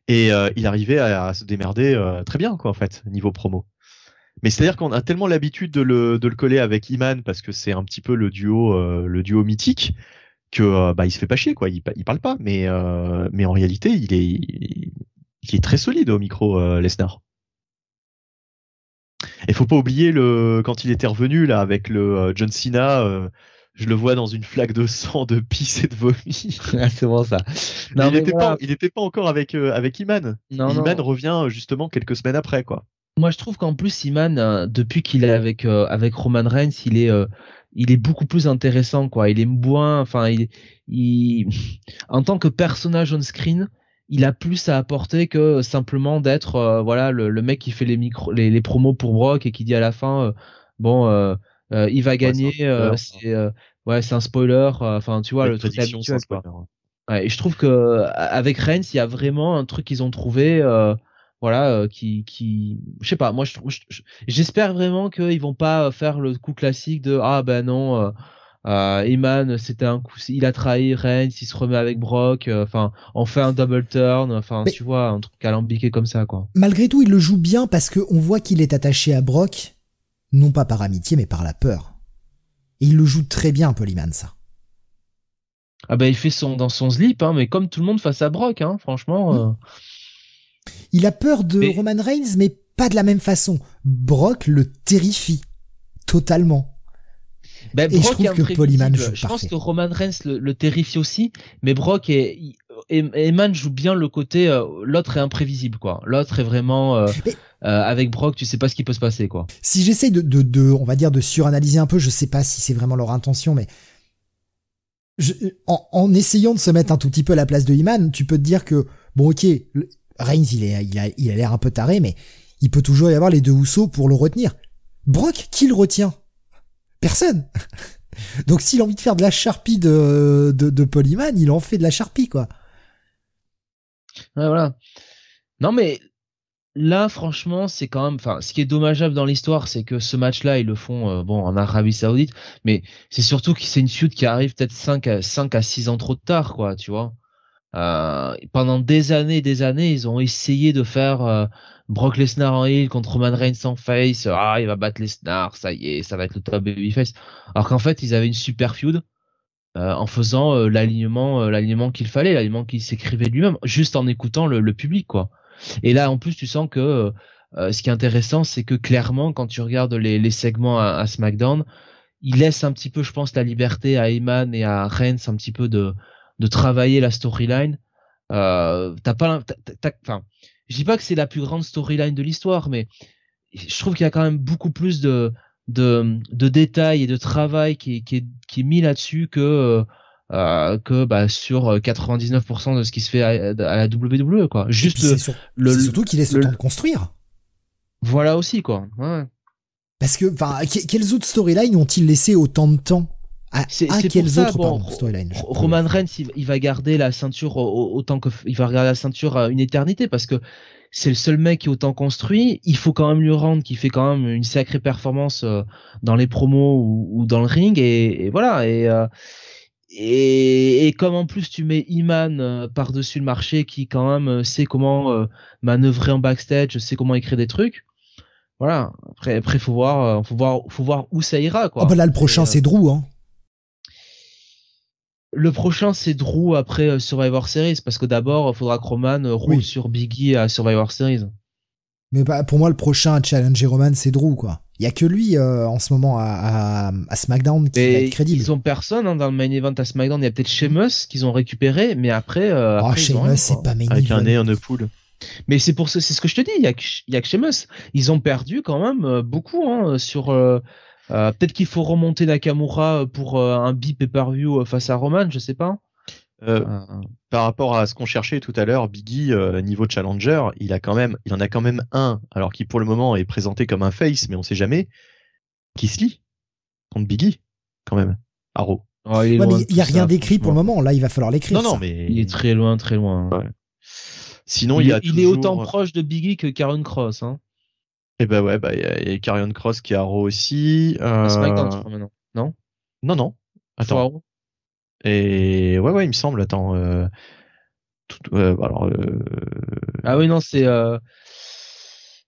et il arrivait à, se démerder très bien, quoi, en fait, niveau promo. Mais c'est-à-dire qu'on a tellement l'habitude de le, coller avec Iman parce que c'est un petit peu le duo mythique que bah il se fait pas chier, quoi. Il, il parle pas, mais mais en réalité, il est, il est très solide au micro Lesnar. Et faut pas oublier le quand il était revenu là avec le euh, John Cena. Euh, je le vois dans une flaque de sang, de pisse et de vomi. Ah, c'est bon ça. Non, il n'était pas, il était pas encore avec euh, avec Iman. Iman revient justement quelques semaines après quoi. Moi, je trouve qu'en plus Iman, depuis qu'il est avec avec Roman Reigns, il est il est beaucoup plus intéressant quoi. Il est moins, enfin, il, il en tant que personnage on screen, il a plus à apporter que simplement d'être euh, voilà le, mec qui fait les micros les, les, promos pour Brock et qui dit à la fin euh, bon euh, il va gagner c'est ouais c'est un spoiler enfin tu vois le truc habituel quoi. Ouais, et je trouve que avec Reigns il y a vraiment un truc qu'ils ont trouvé voilà qui qui je sais pas moi je j'espère vraiment qu'ils vont pas faire le coup classique de ah ben non Euh, Eman, c'était un coup, il a trahi Reigns, il se remet avec Brock, euh, enfin, on fait un double turn, enfin, tu vois, un truc alambiqué comme ça, quoi. Malgré tout, il le joue bien parce qu'on voit qu'il est attaché à Brock, non pas par amitié, mais par la peur. Et il le joue très bien, Paul Heyman, ça. Ah bah il fait son dans son slip, hein, mais comme tout le monde face à Brock, hein, franchement. Euh. Il a peur de Roman Reigns, mais pas de la même façon. Brock le terrifie totalement. Ben, et je trouve que Polyman joue Je pense que Roman Reigns le, terrifie aussi, mais Brock et, Eman joue bien le côté euh, l'autre est imprévisible quoi. L'autre est vraiment euh, euh, avec Brock, tu sais pas ce qui peut se passer quoi. Si j'essaye de, de, de, on va dire de suranalyser un peu, je sais pas si c'est vraiment leur intention, mais je, en, en, essayant de se mettre un tout petit peu à la place de Iman, tu peux te dire que bon ok, Reigns il a, l'air un peu taré, mais il peut toujours y avoir les deux Housseaux pour le retenir. Brock, qui le retient? Personne. Donc s'il a envie de faire de la charpie de, de, de Polyman, il en fait de la charpie, quoi. Ouais, voilà. Non, mais là, franchement, c'est quand même. Enfin, ce qui est dommageable dans l'histoire, c'est que ce match-là, ils le font euh, bon en Arabie Saoudite, mais c'est surtout que c'est une feud qui arrive peut-être 5 à, 5 à 6 ans trop tard, quoi, tu vois. Euh, pendant des années des années, ils ont essayé de faire euh, Brock Lesnar en heel contre Roman Reigns en face. Ah, il va battre Lesnar, ça y est, ça va être le top babyface. Alors qu'en fait, ils avaient une super feud euh, en faisant euh, l'alignement, euh, l'alignement qu'il fallait, l'alignement qu'il s'écrivait lui-même, juste en écoutant le, public, quoi. Et là, en plus, tu sens que ce qui est intéressant, c'est que clairement, quand tu regardes les, les segments à, SmackDown, il laisse un petit peu, je pense, la liberté à Eman et à Reigns un petit peu de de travailler la storyline. Euh, t'as pas, enfin, je dis pas que c'est la plus grande storyline de l'histoire, mais je trouve qu'il y a quand même beaucoup plus de, de, de détails et de travail qui, qui, est, qui est mis là-dessus que, euh, que bah, sur 99% de ce qui se fait à, la WWE. Quoi. Juste le, surtout qu'il laisse le, temps de construire. Voilà aussi, quoi. Ouais. Parce que, enfin, quelles autres storylines ont-ils laissé autant de temps? À, c'est, quelles autres storylines Roman Reigns, il, va garder la ceinture autant que il va regarder la ceinture une éternité parce que c'est le seul mec qui est autant construit. Il faut quand même lui rendre qu'il fait quand même une sacrée performance euh, dans les promos ou, dans le ring et, voilà. Euh, et, et, comme en plus tu mets Iman euh, par-dessus le marché qui quand même sait comment manœuvrer en backstage, sait comment écrire des trucs. Voilà. Après, après faut voir, faut voir, faut voir où ça ira quoi. Oh bah là le prochain c'est Drew hein. Le prochain, c'est Drew après euh, Survivor Series, parce que d'abord, il faudra que Roman euh, roule sur Biggie à Survivor Series. Mais bah, pour moi, le prochain à challenger Roman, c'est Drew, quoi. Il y a que lui euh, en ce moment à, à, SmackDown qui va être crédible. Ils ont personne hein, dans le main event à SmackDown. Il y a peut-être Sheamus qu'ils ont récupéré, mais après. Euh, oh, Sheamus, c'est pas main Avec un nez en poule. Mais c'est pour c'est ce que je te dis. Il y a, il y a que Sheamus. Ils ont perdu quand même beaucoup hein, sur euh, peut-être qu'il faut remonter Nakamura pour euh, un bip pay-per-view euh, face à Roman, je sais pas. par rapport à ce qu'on cherchait tout à l'heure, Biggie niveau challenger, il a quand même, il en a quand même un, alors qui pour le moment est présenté comme un face, mais on sait jamais, qui se lit contre Biggie quand même. Arrow. il n'y a rien d'écrit pour le moment. Là, il va falloir l'écrire. Non, non, mais il est très loin, très loin. Sinon, il, il, a il est autant proche de Biggie que Karen Cross. Hein. Et bah ouais, bah il y, a Carrion Cross qui a Raw aussi. Euh... SmackDown, je crois maintenant. Non? Non, non. Attends. Et ouais, ouais, il me semble. Attends. Euh... Tout... Euh, alors. Euh... Ah oui, non, c'est. Euh...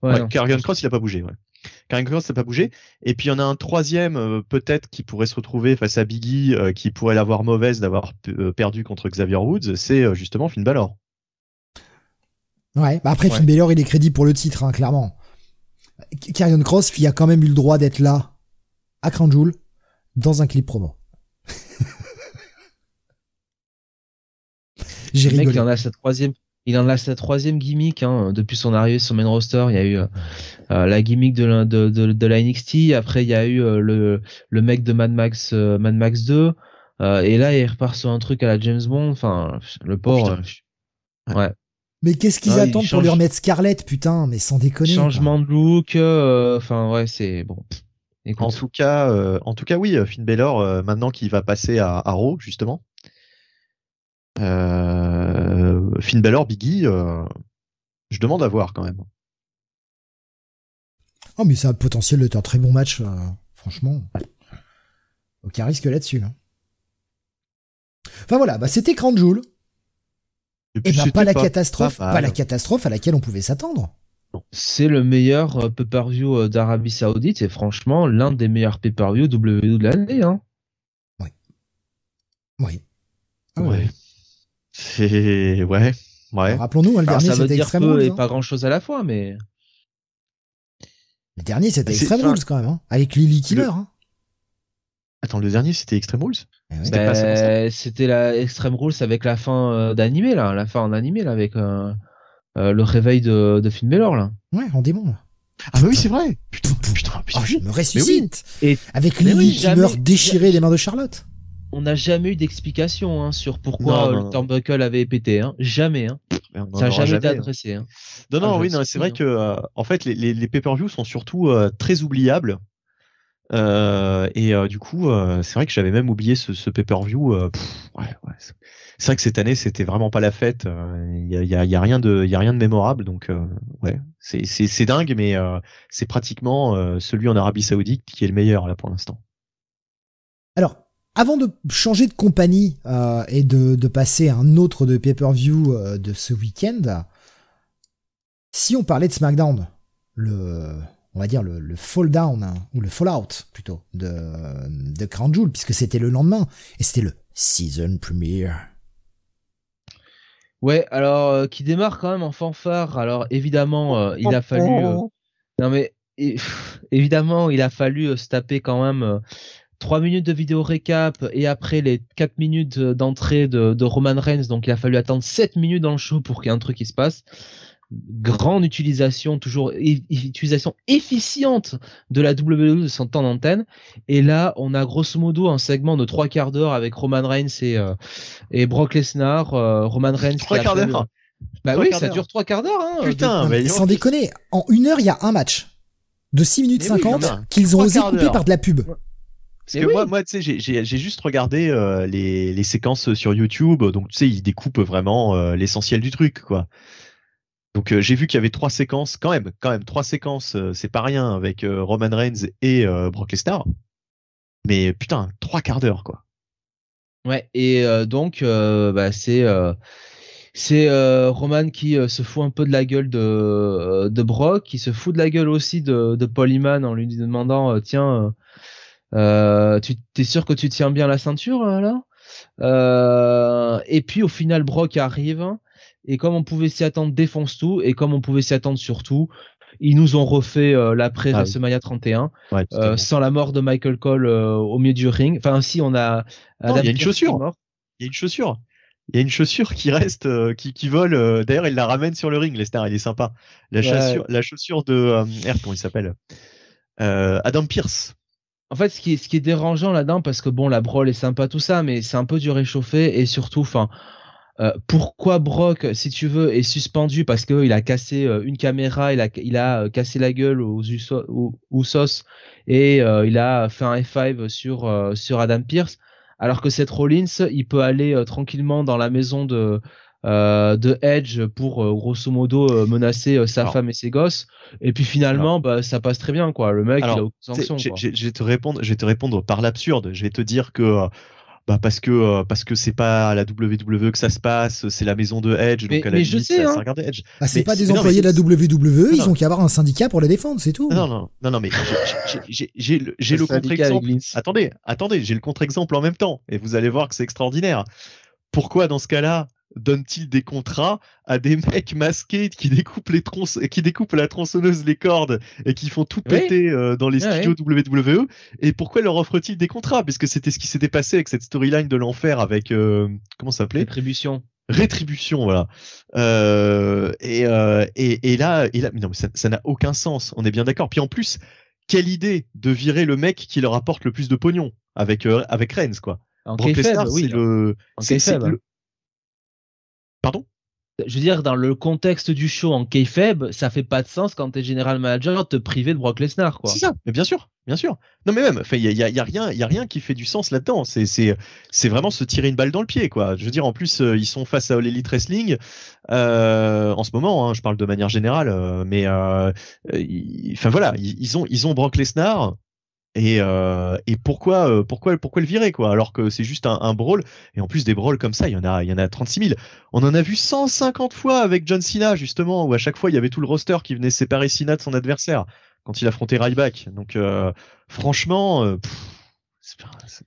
Ouais, ouais Carrion Cross, il a pas bougé. Ouais. Carrion Cross, n'a pas bougé. Et puis il y en a un troisième, euh, peut-être, qui pourrait se retrouver face à Biggie, euh, qui pourrait l'avoir mauvaise d'avoir perdu contre Xavier Woods. C'est justement Finn Balor. Ouais, bah après Finn Balor, il est crédit pour le titre, hein, clairement. Carrion Cross qui a quand même eu le droit d'être là à Crown dans un clip promo. J'ai rigolé. Mec, il en a sa troisième, il en a sa troisième gimmick hein, depuis son arrivée sur main roster. Il y a eu euh, euh, la gimmick de la, de, de, la NXT. Après, il y a eu euh, le, le mec de Mad Max, Mad Max 2. et là, il repart sur un truc à la James Bond. Enfin, le pauvre. ouais. Mais qu'est-ce qu'ils attendent pour lui remettre Scarlett, putain, mais sans déconner. Changement de look, euh, enfin ouais, c'est bon. En tout cas, euh, en tout cas, oui, euh, Finn Balor, maintenant qu'il va passer à Arrow, justement. Finn Balor, Biggie, je demande à voir quand même. Oh, mais ça a le potentiel d'être un très bon match, franchement. Aucun risque là-dessus. hein. Enfin voilà, bah c'était Crown Jewel. Et bah c'était pas la catastrophe, pas pas, mal. la catastrophe à laquelle on pouvait s'attendre. C'est le meilleur euh, pay-per-view euh, d'Arabie Saoudite et franchement l'un des meilleurs pay-per-view WWE de l'année. Hein. Oui. Ah Ouais. C'est ouais, ouais. Rappelons-nous, hein, le dernier c'était Extreme peu Rules. et hein. pas grand-chose à la fois, mais Le dernier c'était Extreme Rules quand même, hein. avec Lily Killer. Hein. Attends, le dernier c'était Extreme Rules Eh ouais. C'était pas ça, c'était la Extreme Rules avec la fin euh, d'animé là, la fin en animé là avec euh, euh, le réveil de, de Finn Balor là. Ouais, en démon. là. Ah bah oui, c'est vrai. Putain, putain, putain. Oh, je me ressuscite. Et- Avec Lily oui, qui meurt déchirée des mains de Charlotte. On n'a jamais eu d'explication hein, sur pourquoi Non, non. le turnbuckle avait pété, hein. jamais. Hein. Ça n'a jamais été adressé. Hein. Non, non, Ah, oui, c'est vrai que, euh, en fait, les, les, les pay-per-views sont surtout euh, très oubliables. Euh, et euh, du coup, euh, c'est vrai que j'avais même oublié ce, ce pay-per-view. c'est vrai que cette année, c'était vraiment pas la fête. Il y, a, rien de, mémorable. Donc, ouais, c'est dingue, mais c'est pratiquement celui en Arabie Saoudite qui est le meilleur là pour l'instant. Alors, avant de changer de compagnie et de, passer à un autre de pay-per-view de ce week-end, si on parlait de SmackDown, le, on va dire le, fall down hein, ou le fallout plutôt de de Crown Jewel, puisque c'était le lendemain et c'était le season premiere. Ouais, alors euh, qui démarre quand même en fanfare. Alors évidemment, euh, il a fallu. euh, Non mais évidemment, il a fallu se taper quand même euh, trois minutes de vidéo récap et après les quatre minutes d'entrée de, de Roman Reigns. Donc il a fallu attendre 7 minutes dans le show pour qu'il y ait un truc qui se passe. Grande utilisation, toujours utilisation efficiente de la WWE de son temps d'antenne. Et là, on a grosso modo un segment de trois quarts d'heure avec Roman Reigns et, euh, et Brock Lesnar. Euh, Roman Reigns. Trois quarts d'heure. Bah Trois oui, ça dure trois quarts d'heure. Hein, Putain, mais sans déconner, en une heure, il y a un match de 6 minutes Mais oui, 50 il y en a. qu'ils ont osé couper par de la pub. Parce que oui. moi, moi, tu sais, j'ai- juste regardé euh, les, les séquences sur YouTube, donc tu sais, ils découpent vraiment euh, l'essentiel du truc, quoi. Donc euh, j'ai vu qu'il y avait trois séquences, quand même, quand même trois séquences, euh, c'est pas rien avec euh, Roman Reigns et Brock Lesnar. Mais putain, trois quarts d'heure, quoi. Ouais, et donc bah, c'est Roman qui se fout un peu de la gueule de Brock, qui se fout de la gueule aussi de de Paul en lui demandant tiens tu t'es sûr que tu tiens bien la ceinture là? Et puis au final Brock arrive et comme on pouvait s'y attendre défonce tout et comme on pouvait s'y attendre surtout ils nous ont refait euh, l'après Ah. WrestleMania 31 Ouais, euh, totalement. sans la mort de Michael Cole euh, au milieu du ring. Enfin, si on a. Non, il y a une chaussure. Il y a une chaussure. Il y a une chaussure qui reste, euh, qui, qui vole. D'ailleurs, il la ramène sur le ring, Lesnar, il est sympa. La Ouais. chaussure, la chaussure de, merde, comment il s'appelle Adam Pierce. En fait, ce qui est, ce qui est dérangeant là-dedans, parce que bon, la brawl est sympa, tout ça, mais c'est un peu du réchauffé et surtout, enfin. Euh, pourquoi Brock, si tu veux, est suspendu? Parce que il a cassé euh, une caméra, il a, il a euh, cassé la gueule aux, Uso- aux Usos et euh, il a fait un F5 sur euh, sur Adam Pierce, alors que Seth Rollins, il peut aller euh, tranquillement dans la maison de euh, de Edge pour euh, grosso modo euh, menacer euh, sa Alors. femme et ses gosses, et puis finalement, bah ça passe très bien quoi. Le mec, Alors, il a aucune sanction. Je vais te répondre, je vais te répondre par l'absurde. Je vais te dire que euh, bah parce que euh, parce que c'est pas à la WWE que ça se passe, c'est la maison de Edge, Mais- donc à la mais je limite, sais, ça, hein. ça regarde Edge. Ah, c'est pas des non, employés mais de la WWE, ils Non, ont qu'à avoir un syndicat pour la défendre, c'est tout. Non non non non mais j'ai- j'ai- j'ai j'ai le, Le contre-exemple. Attendez attendez, j'ai le contre-exemple en même temps et vous allez voir que c'est extraordinaire. Pourquoi dans ce cas-là donne-t-il des contrats à des mecs masqués qui découpent les tronçons, qui découpent la tronçonneuse les cordes et qui font tout Oui. péter euh, dans les Ouais, studios WWE Et pourquoi leur offre-t-il des contrats? Puisque c'était ce qui s'était passé avec cette storyline de l'enfer avec euh, comment ça s'appelait? Rétribution. Rétribution, voilà. Euh, et, euh, et, et là, et là, mais non, mais ça n'a aucun sens. On est bien d'accord. Puis en plus, quelle idée de virer le mec qui leur apporte le plus de pognon avec euh, avec Reigns, quoi. En Brock Lesnar, oui. c'est le, En c'est- c'est kayfabe. le- Pardon? Je veux dire, dans le contexte du show en kayfabe, ça fait pas de sens quand t'es général manager de te priver de Brock Lesnar, quoi. C'est ça. Mais bien sûr, bien sûr. Non, mais même, il y a, y a- y a rien, il y a rien qui fait du sens là-dedans. C'est, c'est, c'est vraiment se tirer une balle dans le pied, quoi. Je veux dire, en plus, euh, ils sont face à All Elite Wrestling euh, en ce moment. Hein, je parle de manière générale, euh, mais euh, enfin voilà, ils, ils ont, ils ont Brock Lesnar. Et, euh, et pourquoi, euh, pourquoi, pourquoi le virer quoi Alors que c'est juste un, un brawl? Et en plus des brawls comme ça, il y en a, il y en a 36 000. On en a vu 150 fois avec John Cena justement, où à chaque fois il y avait tout le roster qui venait séparer Cena de son adversaire quand il affrontait Ryback. Donc euh, franchement, euh, pff, c'est pas- c'est-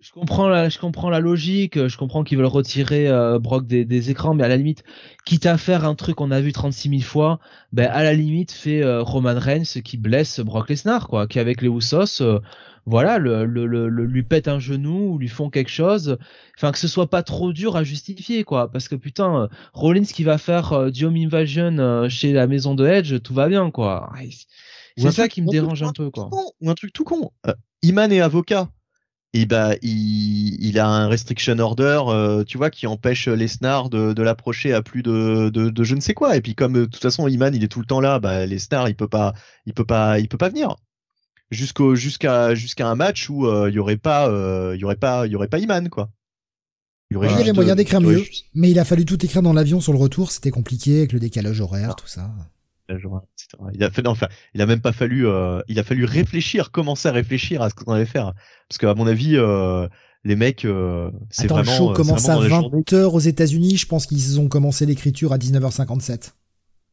Je comprends la, je comprends la logique, je comprends qu'ils veulent retirer euh, Brock des, des écrans, mais à la limite, quitte à faire un truc qu'on a vu 36 000 fois, ben à la limite fait euh, Roman Reigns qui blesse Brock Lesnar, quoi, qui avec les Usos, euh, voilà, le, le, le, lui pète un genou ou lui font quelque chose, enfin que ce soit pas trop dur à justifier, quoi, parce que putain, Rollins qui va faire Home Invasion chez la maison de Edge, tout va bien, quoi. C'est ça truc- qui me dérange un peu, quoi. con, ou un truc tout con. Iman est avocat. Et bah, il, il a un restriction order, euh, tu vois, qui empêche Lesnar de, de l'approcher à plus de, de, de je ne sais quoi. Et puis comme euh, de toute façon Iman il est tout le temps là, bah Lesnar il peut pas, il peut pas, il peut pas venir jusqu'au jusqu'à jusqu'à un match où euh, il y aurait pas, euh, il y aurait pas, il y aurait pas Iman quoi. Il y aurait Il y juste, avait moyen euh, d'écrire mieux, juste- mais il a fallu tout écrire dans l'avion sur le retour, c'était compliqué avec le décalage horaire, tout ça. Il a fait, non, enfin, il a même pas fallu, euh, il a fallu réfléchir, commencer à réfléchir à ce qu'on allait faire, parce qu'à mon avis, euh, les mecs, euh, c'est Attends, vraiment, le show commence à vraiment dans la journée, 20h aux États-Unis, je pense qu'ils ont commencé l'écriture à 19h57.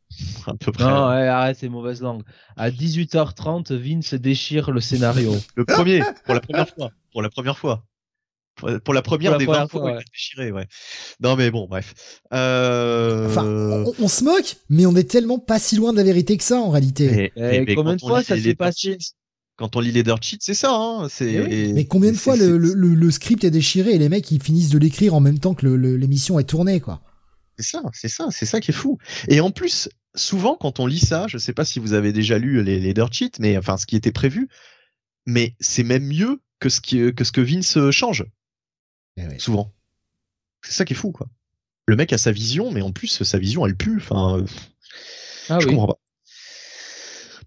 à peu près. Non, ouais, arrête, c'est mauvaise langue. À 18h30, Vince déchire le scénario. Le premier, pour la première fois, pour la première fois. Pour la première Pour la des première 20 fois, fois, il ouais. a déchiré, ouais. Non, mais bon, bref. Euh... Enfin, on, on se moque, mais on est tellement pas si loin de la vérité que ça en réalité. mais- Eh, mais- mais combien quand de on fois lit ça les s'est passé sheets- Quand on lit les dirt sheets, c'est ça, hein. C'est. Eh oui. Mais combien de fois le, le, le- le script est déchiré et les mecs ils finissent de l'écrire en même temps que l'émission est tournée quoi. C'est ça, c'est ça, c'est ça qui est fou. Et en plus, souvent quand on lit ça, je sais pas si vous avez déjà lu les, les dirt sheets, mais enfin ce qui était prévu, mais c'est même mieux que ce qui, que ce que Vince euh, change ouais. souvent. C'est ça qui est fou, quoi. Le mec a sa vision, mais en plus sa vision elle pue. Enfin, euh, Ah je oui. comprends pas.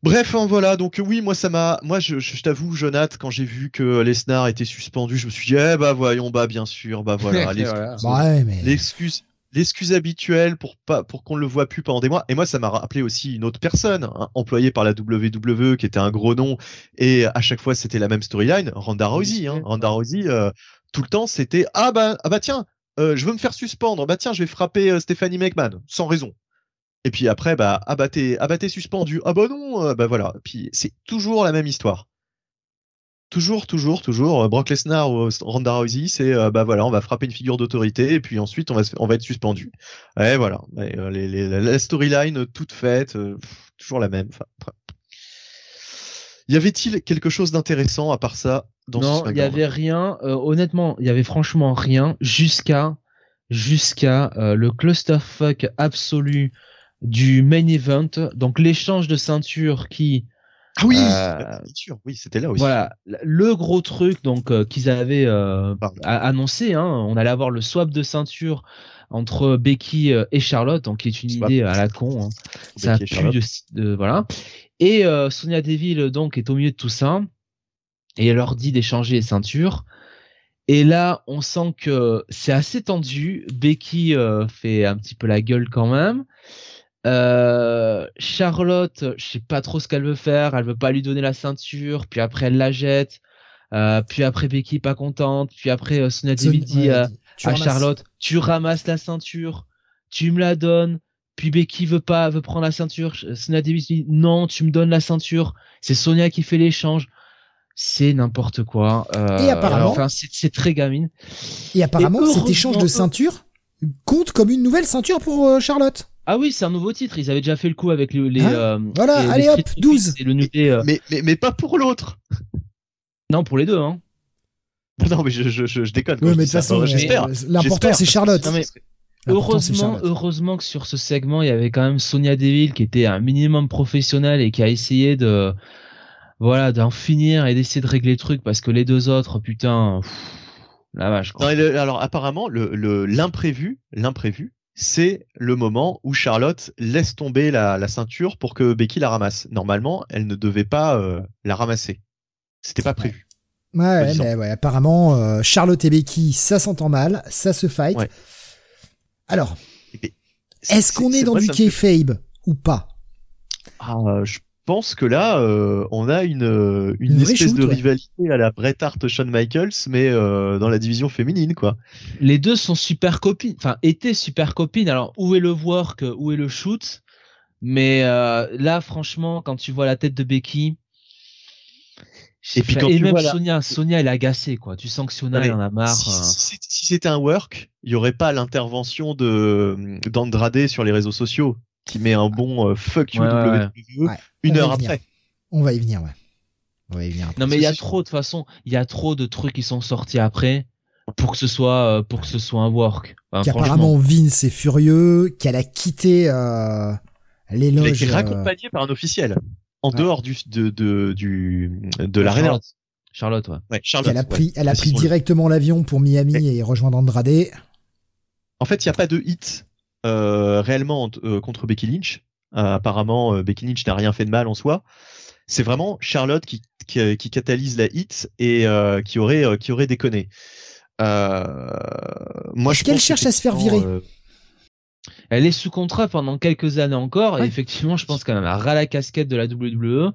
Bref, hein, voilà. Donc oui, moi ça m'a, moi je, je, je t'avoue, Jonath, quand j'ai vu que Lesnar était suspendu, je me suis dit, eh bah voyons, bah bien sûr, bah voilà. Bah ouais, mais l'excuse l'excuse habituelle pour pas pour qu'on le voit plus pendant des mois et moi ça m'a rappelé aussi une autre personne hein, employée par la WWE qui était un gros nom et à chaque fois c'était la même storyline Ronda Rousey hein. Ronda Rousey euh, tout le temps c'était ah bah ah bah tiens euh, je veux me faire suspendre bah tiens je vais frapper euh, Stephanie McMahon sans raison et puis après bah ah bah t'es ah bah t'es suspendu ah bah non euh, bah voilà puis c'est toujours la même histoire Toujours, toujours, toujours. Brock Lesnar ou Ronda Rousey, c'est bah voilà, on va frapper une figure d'autorité et puis ensuite on va être suspendu. Et voilà, la- storyline toute faite, toujours la même. Y avait-il quelque chose d'intéressant à part ça dans ce non, il y SmackDown avait rien. euh, honnêtement, il y avait franchement rien jusqu'à jusqu'à euh, le clusterfuck absolu du main event. Donc l'échange de ceinture qui Ah oui, Euh, sûr, oui, c'était là aussi. voilà le gros truc donc euh, qu'ils avaient euh, a- annoncé. Hein, on allait avoir le swap de ceinture entre Becky euh, et Charlotte, donc qui est une Swap. idée à la con. hein. ça pue Charlotte. de, de- voilà. Et euh, Sonia Deville donc est au milieu de tout ça et elle leur dit d'échanger les ceintures. Et là, on sent que c'est assez tendu. Becky euh, fait un petit peu la gueule quand même. Euh, Charlotte, je sais pas trop ce qu'elle veut faire. Elle veut pas lui donner la ceinture. Puis après, elle la jette. Euh, puis après, Becky pas contente. Puis après, Sonia Deville dit Ouais, à. Charlotte, tu ramasses la ceinture, tu me la donnes. Puis Becky veut pas, veut prendre la ceinture? Sonia Deville dit non, tu me donnes la ceinture. C'est Sonia qui fait l'échange. C'est n'importe quoi. Euh, Et apparemment- enfin, c'est très gamine. Et apparemment, Et cet échange de ceinture compte comme une nouvelle ceinture pour euh, Charlotte. Ah oui, c'est un nouveau titre. Ils avaient déjà fait le coup avec le- les. Hein euh, Voilà, les- allez les hop, Street 12. Profits et le euh, Mais, mais, mais pas pour l'autre. Non, pour les deux. Hein. Non, mais je, je, je, je déconne. je mais de toute façon, j'espère. l'important c'est Charlotte. sinon, Non, mais- Heureusement, Charlotte. heureusement que sur ce segment, il y avait quand même Sonia Deville qui était un minimum professionnel et qui a essayé de, voilà, d'en finir et d'essayer de régler le truc parce que les deux autres, putain, pff, la vache. quoi. Non, et le- alors apparemment, le le- l'imprévu, l'imprévu, c'est le moment où Charlotte laisse tomber la, la ceinture pour que Becky la ramasse. Normalement, elle ne devait pas euh, la ramasser. C'était pas prévu. Ouais, mais ouais, apparemment, euh, Charlotte et Becky, ça s'entend mal, ça se fight. Ouais. Alors, est-ce qu'on est, dans vrai, du kayfabe ou pas? Ah, euh, je pense que là, euh, on a une, euh, une, Une vraie espèce shoot, de ouais. rivalité à la Bret Hart, Shawn Michaels, mais euh, dans la division féminine, quoi. Les deux sont super copines, enfin étaient super copines. Alors où est le work, où est le shoot? Mais euh, là, franchement, quand tu vois la tête de Becky, Et puis quand et tu même vois la- Sonia, Sonia elle est agacée quoi. Tu sens que Sonia elle en a marre. Si, euh. si c'était un work, il y aurait pas l'intervention de d'Andrade sur les réseaux sociaux qui met un bon euh, fuck you Ouais, Ouais. une heure après. On va y venir, ouais. On va y venir. après. Non mais il y a trop de toute façon, il y a trop de trucs qui sont sortis après pour que ce soit euh, pour que ce soit un work. Enfin, Qu'apparemment Vince est furieux, qu'elle a quitté euh, Il a l'éloge. été euh, par un officiel en Ouais. dehors du de de du de franchement, l'arena. Charlotte. Charlotte, ouais. Ouais, Charlotte. qu'elle a ouais. pris, elle a pris directement l'avion pour Miami et rejoindre Andrade. En fait, il n'y a pas de hit euh, réellement euh, contre Becky Lynch. Euh, apparemment, euh, Becky Lynch n'a rien fait de mal en soi. C'est vraiment Charlotte qui, qui, qui catalyse la hit et euh, qui aurait euh, qui aurait déconné. Euh, moi, Est-ce je qu'elle cherche à se faire virer euh, Elle est sous contrat pendant quelques années encore Ouais. et effectivement, je pense qu'elle en a ras la casquette de la WWE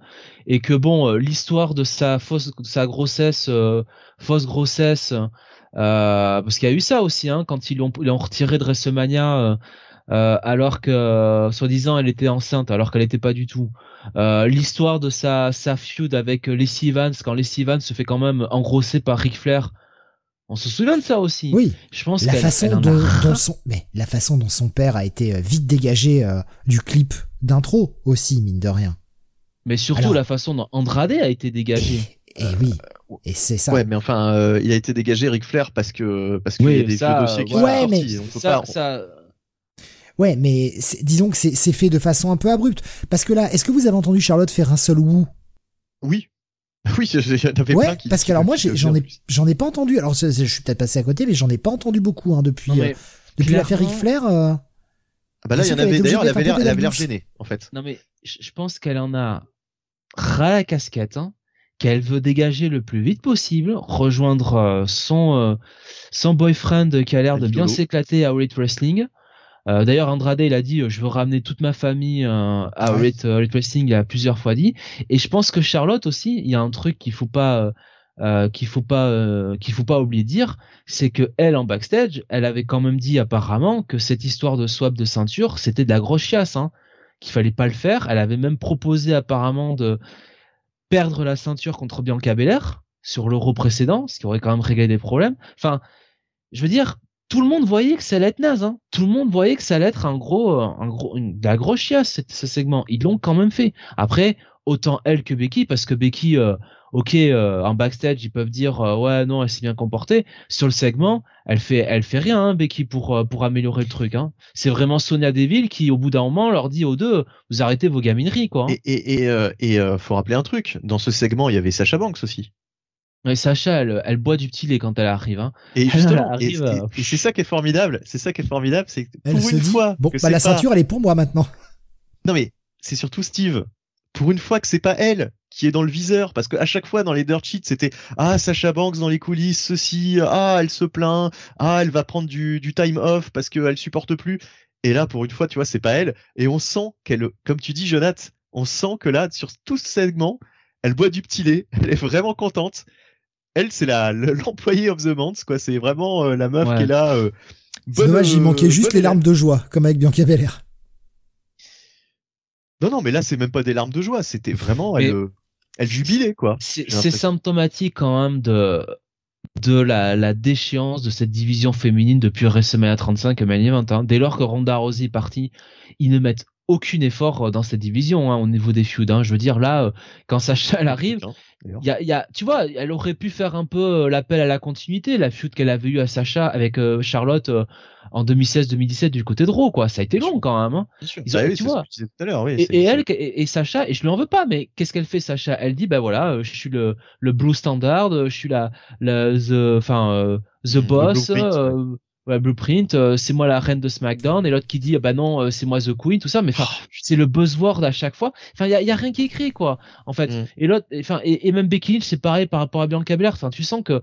et que bon, euh, l'histoire de sa fausse, de sa grossesse, euh, fausse grossesse, euh, parce qu'il y a eu ça aussi, hein, quand ils l'ont, ils l'ont retiré de WrestleMania. euh, euh, alors que euh, soi-disant elle était enceinte alors qu'elle n'était pas du tout. Euh, L'histoire de sa sa feud avec Lacey Evans quand Lacey Evans se fait quand même engrosser par Ric Flair. On se souvient de ça aussi. Oui, Je pense la façon elle dont, son, mais la façon dont son père a été euh, vite dégagé euh, du clip d'intro aussi, mine de rien. Mais surtout Alors- la façon dont Andrade a été dégagé. Et, et oui, et c'est ça. Ouais, mais enfin, euh, il a été dégagé Ric Flair parce que parce qu'il Oui, y a des ça, vieux dossiers qui voilà. sont Ouais, sortis. mais On peut Ça, pas- ça, Ouais, mais disons que c'est c'est fait de façon un peu abrupte. Parce que là, est-ce que vous avez entendu Charlotte faire un seul wou? Oui, oui, plein qui. parce que alors moi, j'en ai, j'en ai pas entendu. Alors, je suis peut-être passé à côté, mais j'en ai pas entendu beaucoup hein, depuis, non, euh, depuis l'affaire Ric Flair. euh, Ah bah là, il y en avait d'ailleurs, elle avait l'air, elle avait gênée en fait. non mais je pense qu'elle en a ras la casquette, hein, qu'elle veut dégager le plus vite possible, rejoindre euh, son euh, son boyfriend qui a l'air de bien s'éclater à Elite Wrestling. Euh, D'ailleurs, Andrade, il a dit, euh, je veux ramener toute ma famille euh, à Ouais. Elite Wrestling. Il a plusieurs fois dit. Et je pense que Charlotte aussi, il y a un truc qu'il faut pas, euh, qu'il faut pas, qu'il faut pas oublier de dire, c'est que elle en backstage, elle avait quand même dit apparemment que cette histoire de swap de ceinture, c'était de la grosse chiasse, hein, qu'il fallait pas le faire. Elle avait même proposé apparemment de perdre la ceinture contre Bianca Belair sur l'euro précédent, ce qui aurait quand même réglé des problèmes. Enfin, je veux dire, tout le monde voyait que ça allait être naze. Hein. Tout le monde voyait que ça allait être un gros, euh, un gros, une, de la grosse chiasse ce, segment. Ils l'ont quand même fait. Après, autant elle que Becky, parce que Becky, euh, ok, euh, en backstage, ils peuvent dire euh, ouais non, elle s'est bien comportée. Sur le segment, elle fait, elle fait rien, hein, Becky, pour euh, pour améliorer le truc. Hein. C'est vraiment Sonia Deville qui, au bout d'un moment, leur dit aux deux, vous arrêtez vos gamineries, quoi. Hein. Et et et, et faut rappeler un truc. Dans ce segment, il y avait Sacha Banks aussi. Et Sacha, elle, elle boit du petit lait quand elle arrive. Hein. Et justement, euh, et- et c'est ça qui est formidable. C'est ça qui est formidable, c'est elle pour une dit, fois bon, que bah, la pas- ceinture, elle est pour moi maintenant. Non mais c'est surtout Steve. Pour une fois que c'est pas elle qui est dans le viseur, parce que à chaque fois dans les dirt sheets c'était ah Sacha Banks dans les coulisses ceci, ah elle se plaint, ah elle va prendre du, du time off parce qu'elle supporte plus. Et là pour une fois tu vois c'est pas elle et on sent qu'elle, comme tu dis Jonath, on sent que là sur tout ce segment elle boit du petit lait, elle est vraiment contente. Elle c'est l'employée of the month quoi, c'est vraiment euh, la meuf Ouais. qui est là. euh, bonne, dommage, il euh, manquait juste bonne les élève. larmes de joie, comme avec Bianca Belair. Non, non, mais là, c'est même pas des larmes de joie. C'était vraiment, elle, euh, elle jubilait, quoi. C'est symptomatique quand même de de la, la déchéance de cette division féminine depuis WrestleMania 35 et Main Event. hein. Dès lors que Ronda Rousey est partie, ils ne mettent aucun effort euh, dans cette division hein, au niveau des feuds. hein. Je veux dire là, euh, quand Sacha elle arrive, y a, il y a, tu vois, elle aurait pu faire un peu euh, l'appel à la continuité, la feud qu'elle avait eu à Sacha avec euh, Charlotte euh, en 2016-2017 du côté de Raw, quoi. Ça a été long quand même. Hein. Ils Bah ont- oui, tu c'est vois. ce que tu disais tout à l'heure, oui. Et, elle et, et Sacha et je lui en veux pas mais qu'est-ce qu'elle fait Sacha? Elle dit bah voilà je suis le le blue standard je suis la la the enfin euh, the le boss ouais, blueprint euh, c'est moi la reine de SmackDown et l'autre qui dit ah bah non euh, c'est moi the queen tout ça mais enfin Oh, c'est le buzzword à chaque fois. Enfin il y a, y a rien qui est écrit quoi en fait. Mm. et l'autre enfin et, et même Becky Lynch c'est pareil par rapport à Bianca Belair. Enfin tu sens que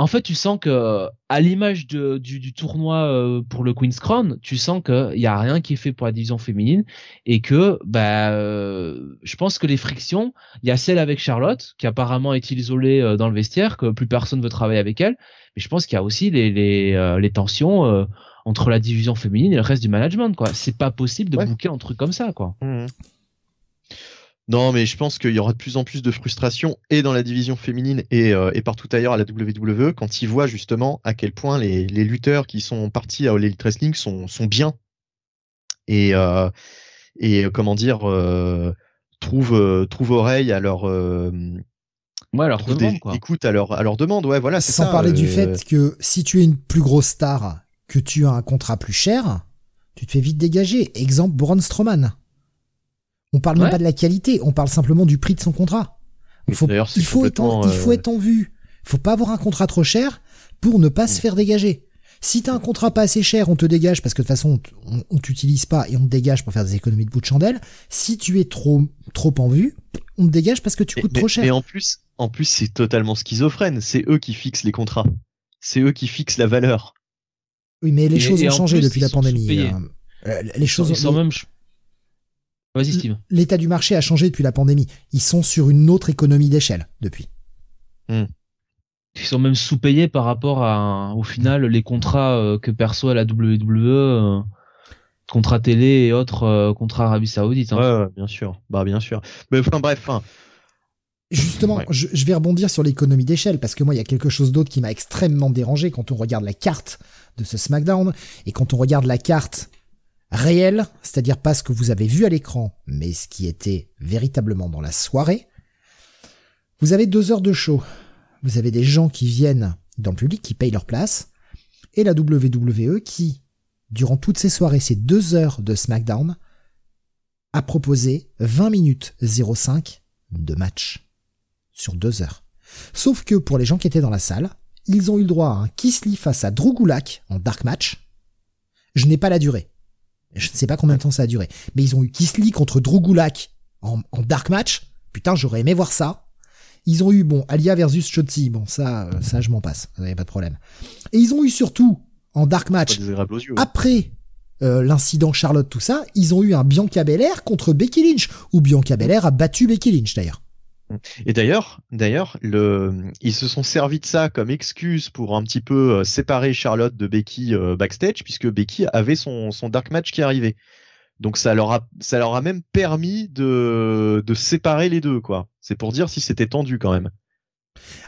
en fait, tu sens que, à l'image du, du, tournoi euh, pour le Queen's Crown, tu sens qu'il y a rien qui est fait pour la division féminine et que, bah, euh, je pense que les frictions, il y a celle avec Charlotte qui apparemment est isolée euh, dans le vestiaire, que plus personne veut travailler avec elle, mais je pense qu'il y a aussi les les, les tensions entre la division féminine et le reste du management, quoi. C'est pas possible de bouquer un truc comme ça, quoi. Mmh. Non, mais je pense qu'il y aura de plus en plus de frustration et dans la division féminine et, euh, et partout ailleurs à la WWE quand ils voient justement à quel point les, les lutteurs qui sont partis à All Elite Wrestling sont, sont bien et, euh, et euh, comment dire euh, trouvent, trouvent oreille à leur euh, ouais, alors demande, quoi. écoute à leur, à leur demande. Ouais, voilà, Sans ça, parler du fait que si tu es une plus grosse star, que tu as un contrat plus cher, tu te fais vite dégager. Exemple Braun Strowman. On parle même pas de la qualité, on parle simplement du prix de son contrat. Il faut, il faut, être en, il faut être en vue. Il faut pas avoir un contrat trop cher pour ne pas se mm. faire dégager. Si t'as un contrat pas assez cher, on te dégage parce que de toute façon on, on t'utilise pas et on te dégage pour faire des économies de bout de chandelle. Si tu es trop trop en vue, on te dégage parce que tu coûtes trop cher. Et en plus, en plus c'est totalement schizophrène. C'est eux qui fixent les contrats. C'est eux qui fixent la valeur. Oui, mais les choses ont changé depuis la pandémie. Euh, euh, les choses sont même Vas-y, Steve. L'état du marché a changé depuis la pandémie. Ils sont sur une autre économie d'échelle depuis. Hmm. Ils sont même sous-payés par rapport à, au final, les contrats euh, que perçoit la WWE, euh, contrats télé et autres euh, contrats Arabie Saoudite. Hein. Ouais, bien sûr. Bah, bien sûr. Mais enfin, bref. Hein. Justement, je, je, vais rebondir sur l'économie d'échelle parce que moi, il y a quelque chose d'autre qui m'a extrêmement dérangé quand on regarde la carte de ce SmackDown et quand on regarde la carte réel, c'est-à-dire pas ce que vous avez vu à l'écran, mais ce qui était véritablement dans la soirée. Vous avez deux heures de show. Vous avez des gens qui viennent dans le public, qui payent leur place, et la WWE qui, durant toutes ces soirées, ces deux heures de SmackDown, a proposé 20 minutes 05 de match sur deux heures. Sauf que pour les gens qui étaient dans la salle, ils ont eu le droit à un Kisly face à Drew en dark match. Je n'ai pas la durée. Je ne sais pas combien de temps ça a duré. Mais ils ont eu Kisly contre Drogulak en, en dark match. Putain, j'aurais aimé voir ça. Ils ont eu, bon, Alia versus Shotzi. Bon, ça, euh, ça, je m'en passe. Vous pas de problème. Et ils ont eu surtout, en dark match, après euh, l'incident Charlotte, tout ça, ils ont eu un Bianca Belair contre Becky Lynch. Ou Bianca Belair a battu Becky Lynch, d'ailleurs. Et d'ailleurs, d'ailleurs, le, ils se sont servis de ça comme excuse pour un petit peu euh, séparer Charlotte de Becky euh, backstage, puisque Becky avait son, son dark match qui arrivait. Donc ça leur a, ça leur a même permis de, de séparer les deux, quoi. C'est pour dire si c'était tendu quand même.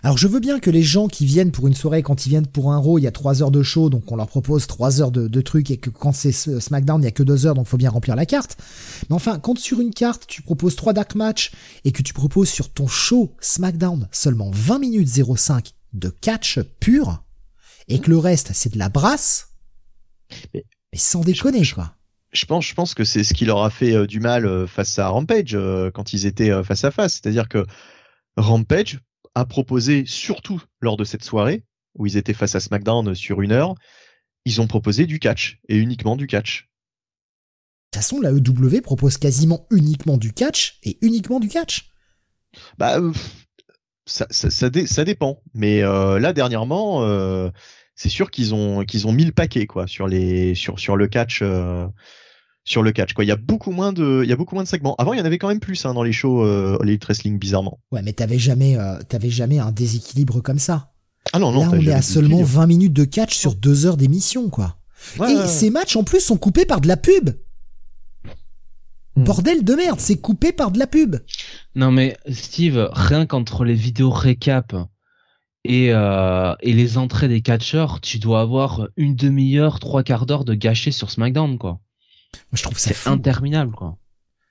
Alors je veux bien que les gens qui viennent pour une soirée, quand ils viennent pour un Raw, il y a trois heures de show, donc on leur propose trois heures de, trucs, et que quand c'est SmackDown, il y a que deux heures, donc faut bien remplir la carte. Mais enfin, quand sur une carte, tu proposes trois dark match, et que tu proposes sur ton show SmackDown seulement 20 minutes 05 de catch pur, et que le reste c'est de la brasse, mais, sans déconner quoi. Je pense, je pense que c'est ce qui leur a fait euh, du mal euh, face à Rampage euh, quand ils étaient face à face. C'est-à-dire que Rampage, a proposé, surtout lors de cette soirée, où ils étaient face à SmackDown sur une heure, ils ont proposé du catch, et uniquement du catch. De toute façon, la EW propose quasiment uniquement du catch, et uniquement du catch. Bah, euh, ça, ça, ça, dépend. Mais euh, là, dernièrement, euh, c'est sûr qu'ils ont, qu'ils ont mis le paquet, quoi, sur, les, sur, sur le catch sur le catch. Quoi. Il y a beaucoup moins de, il y a beaucoup moins de segments. Avant, il y en avait quand même plus hein, dans les shows euh, Elite Wrestling, bizarrement. Ouais, mais t'avais jamais, euh, t'avais jamais un déséquilibre comme ça. Ah non, non. Là, on est à seulement 20 minutes de catch sur deux heures d'émission, quoi. Et ces matchs, en plus, sont coupés par de la pub. Hmm. Bordel de merde, c'est coupé par de la pub. Non mais Steve, rien qu'entre les vidéos récap et, euh, et les entrées des catcheurs, tu dois avoir une demi-heure, trois quarts d'heure de gâché sur SmackDown, quoi je trouve ça c'est interminable quoi.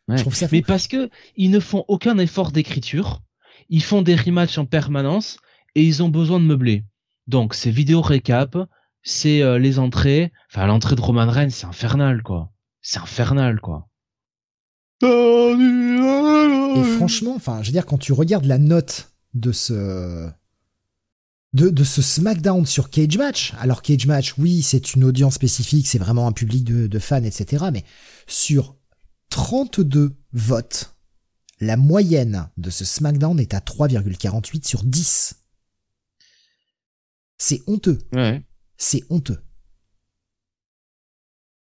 Je trouve ça Mais parce que ils ne font aucun effort d'écriture, ils font des rematchs en permanence et ils ont besoin de meubler. Donc ces vidéos récap, c'est euh, les entrées, enfin l'entrée de Roman Reigns, c'est infernal quoi. C'est infernal quoi. Et franchement, enfin, je veux dire quand tu regardes la note de ce de, de ce SmackDown sur Cage Match. Alors Cage Match, oui, c'est une audience spécifique, c'est vraiment un public de, de fans, etc. Mais sur 32 votes, la moyenne de ce SmackDown est à 3,48 sur 10. C'est honteux. Ouais. C'est honteux.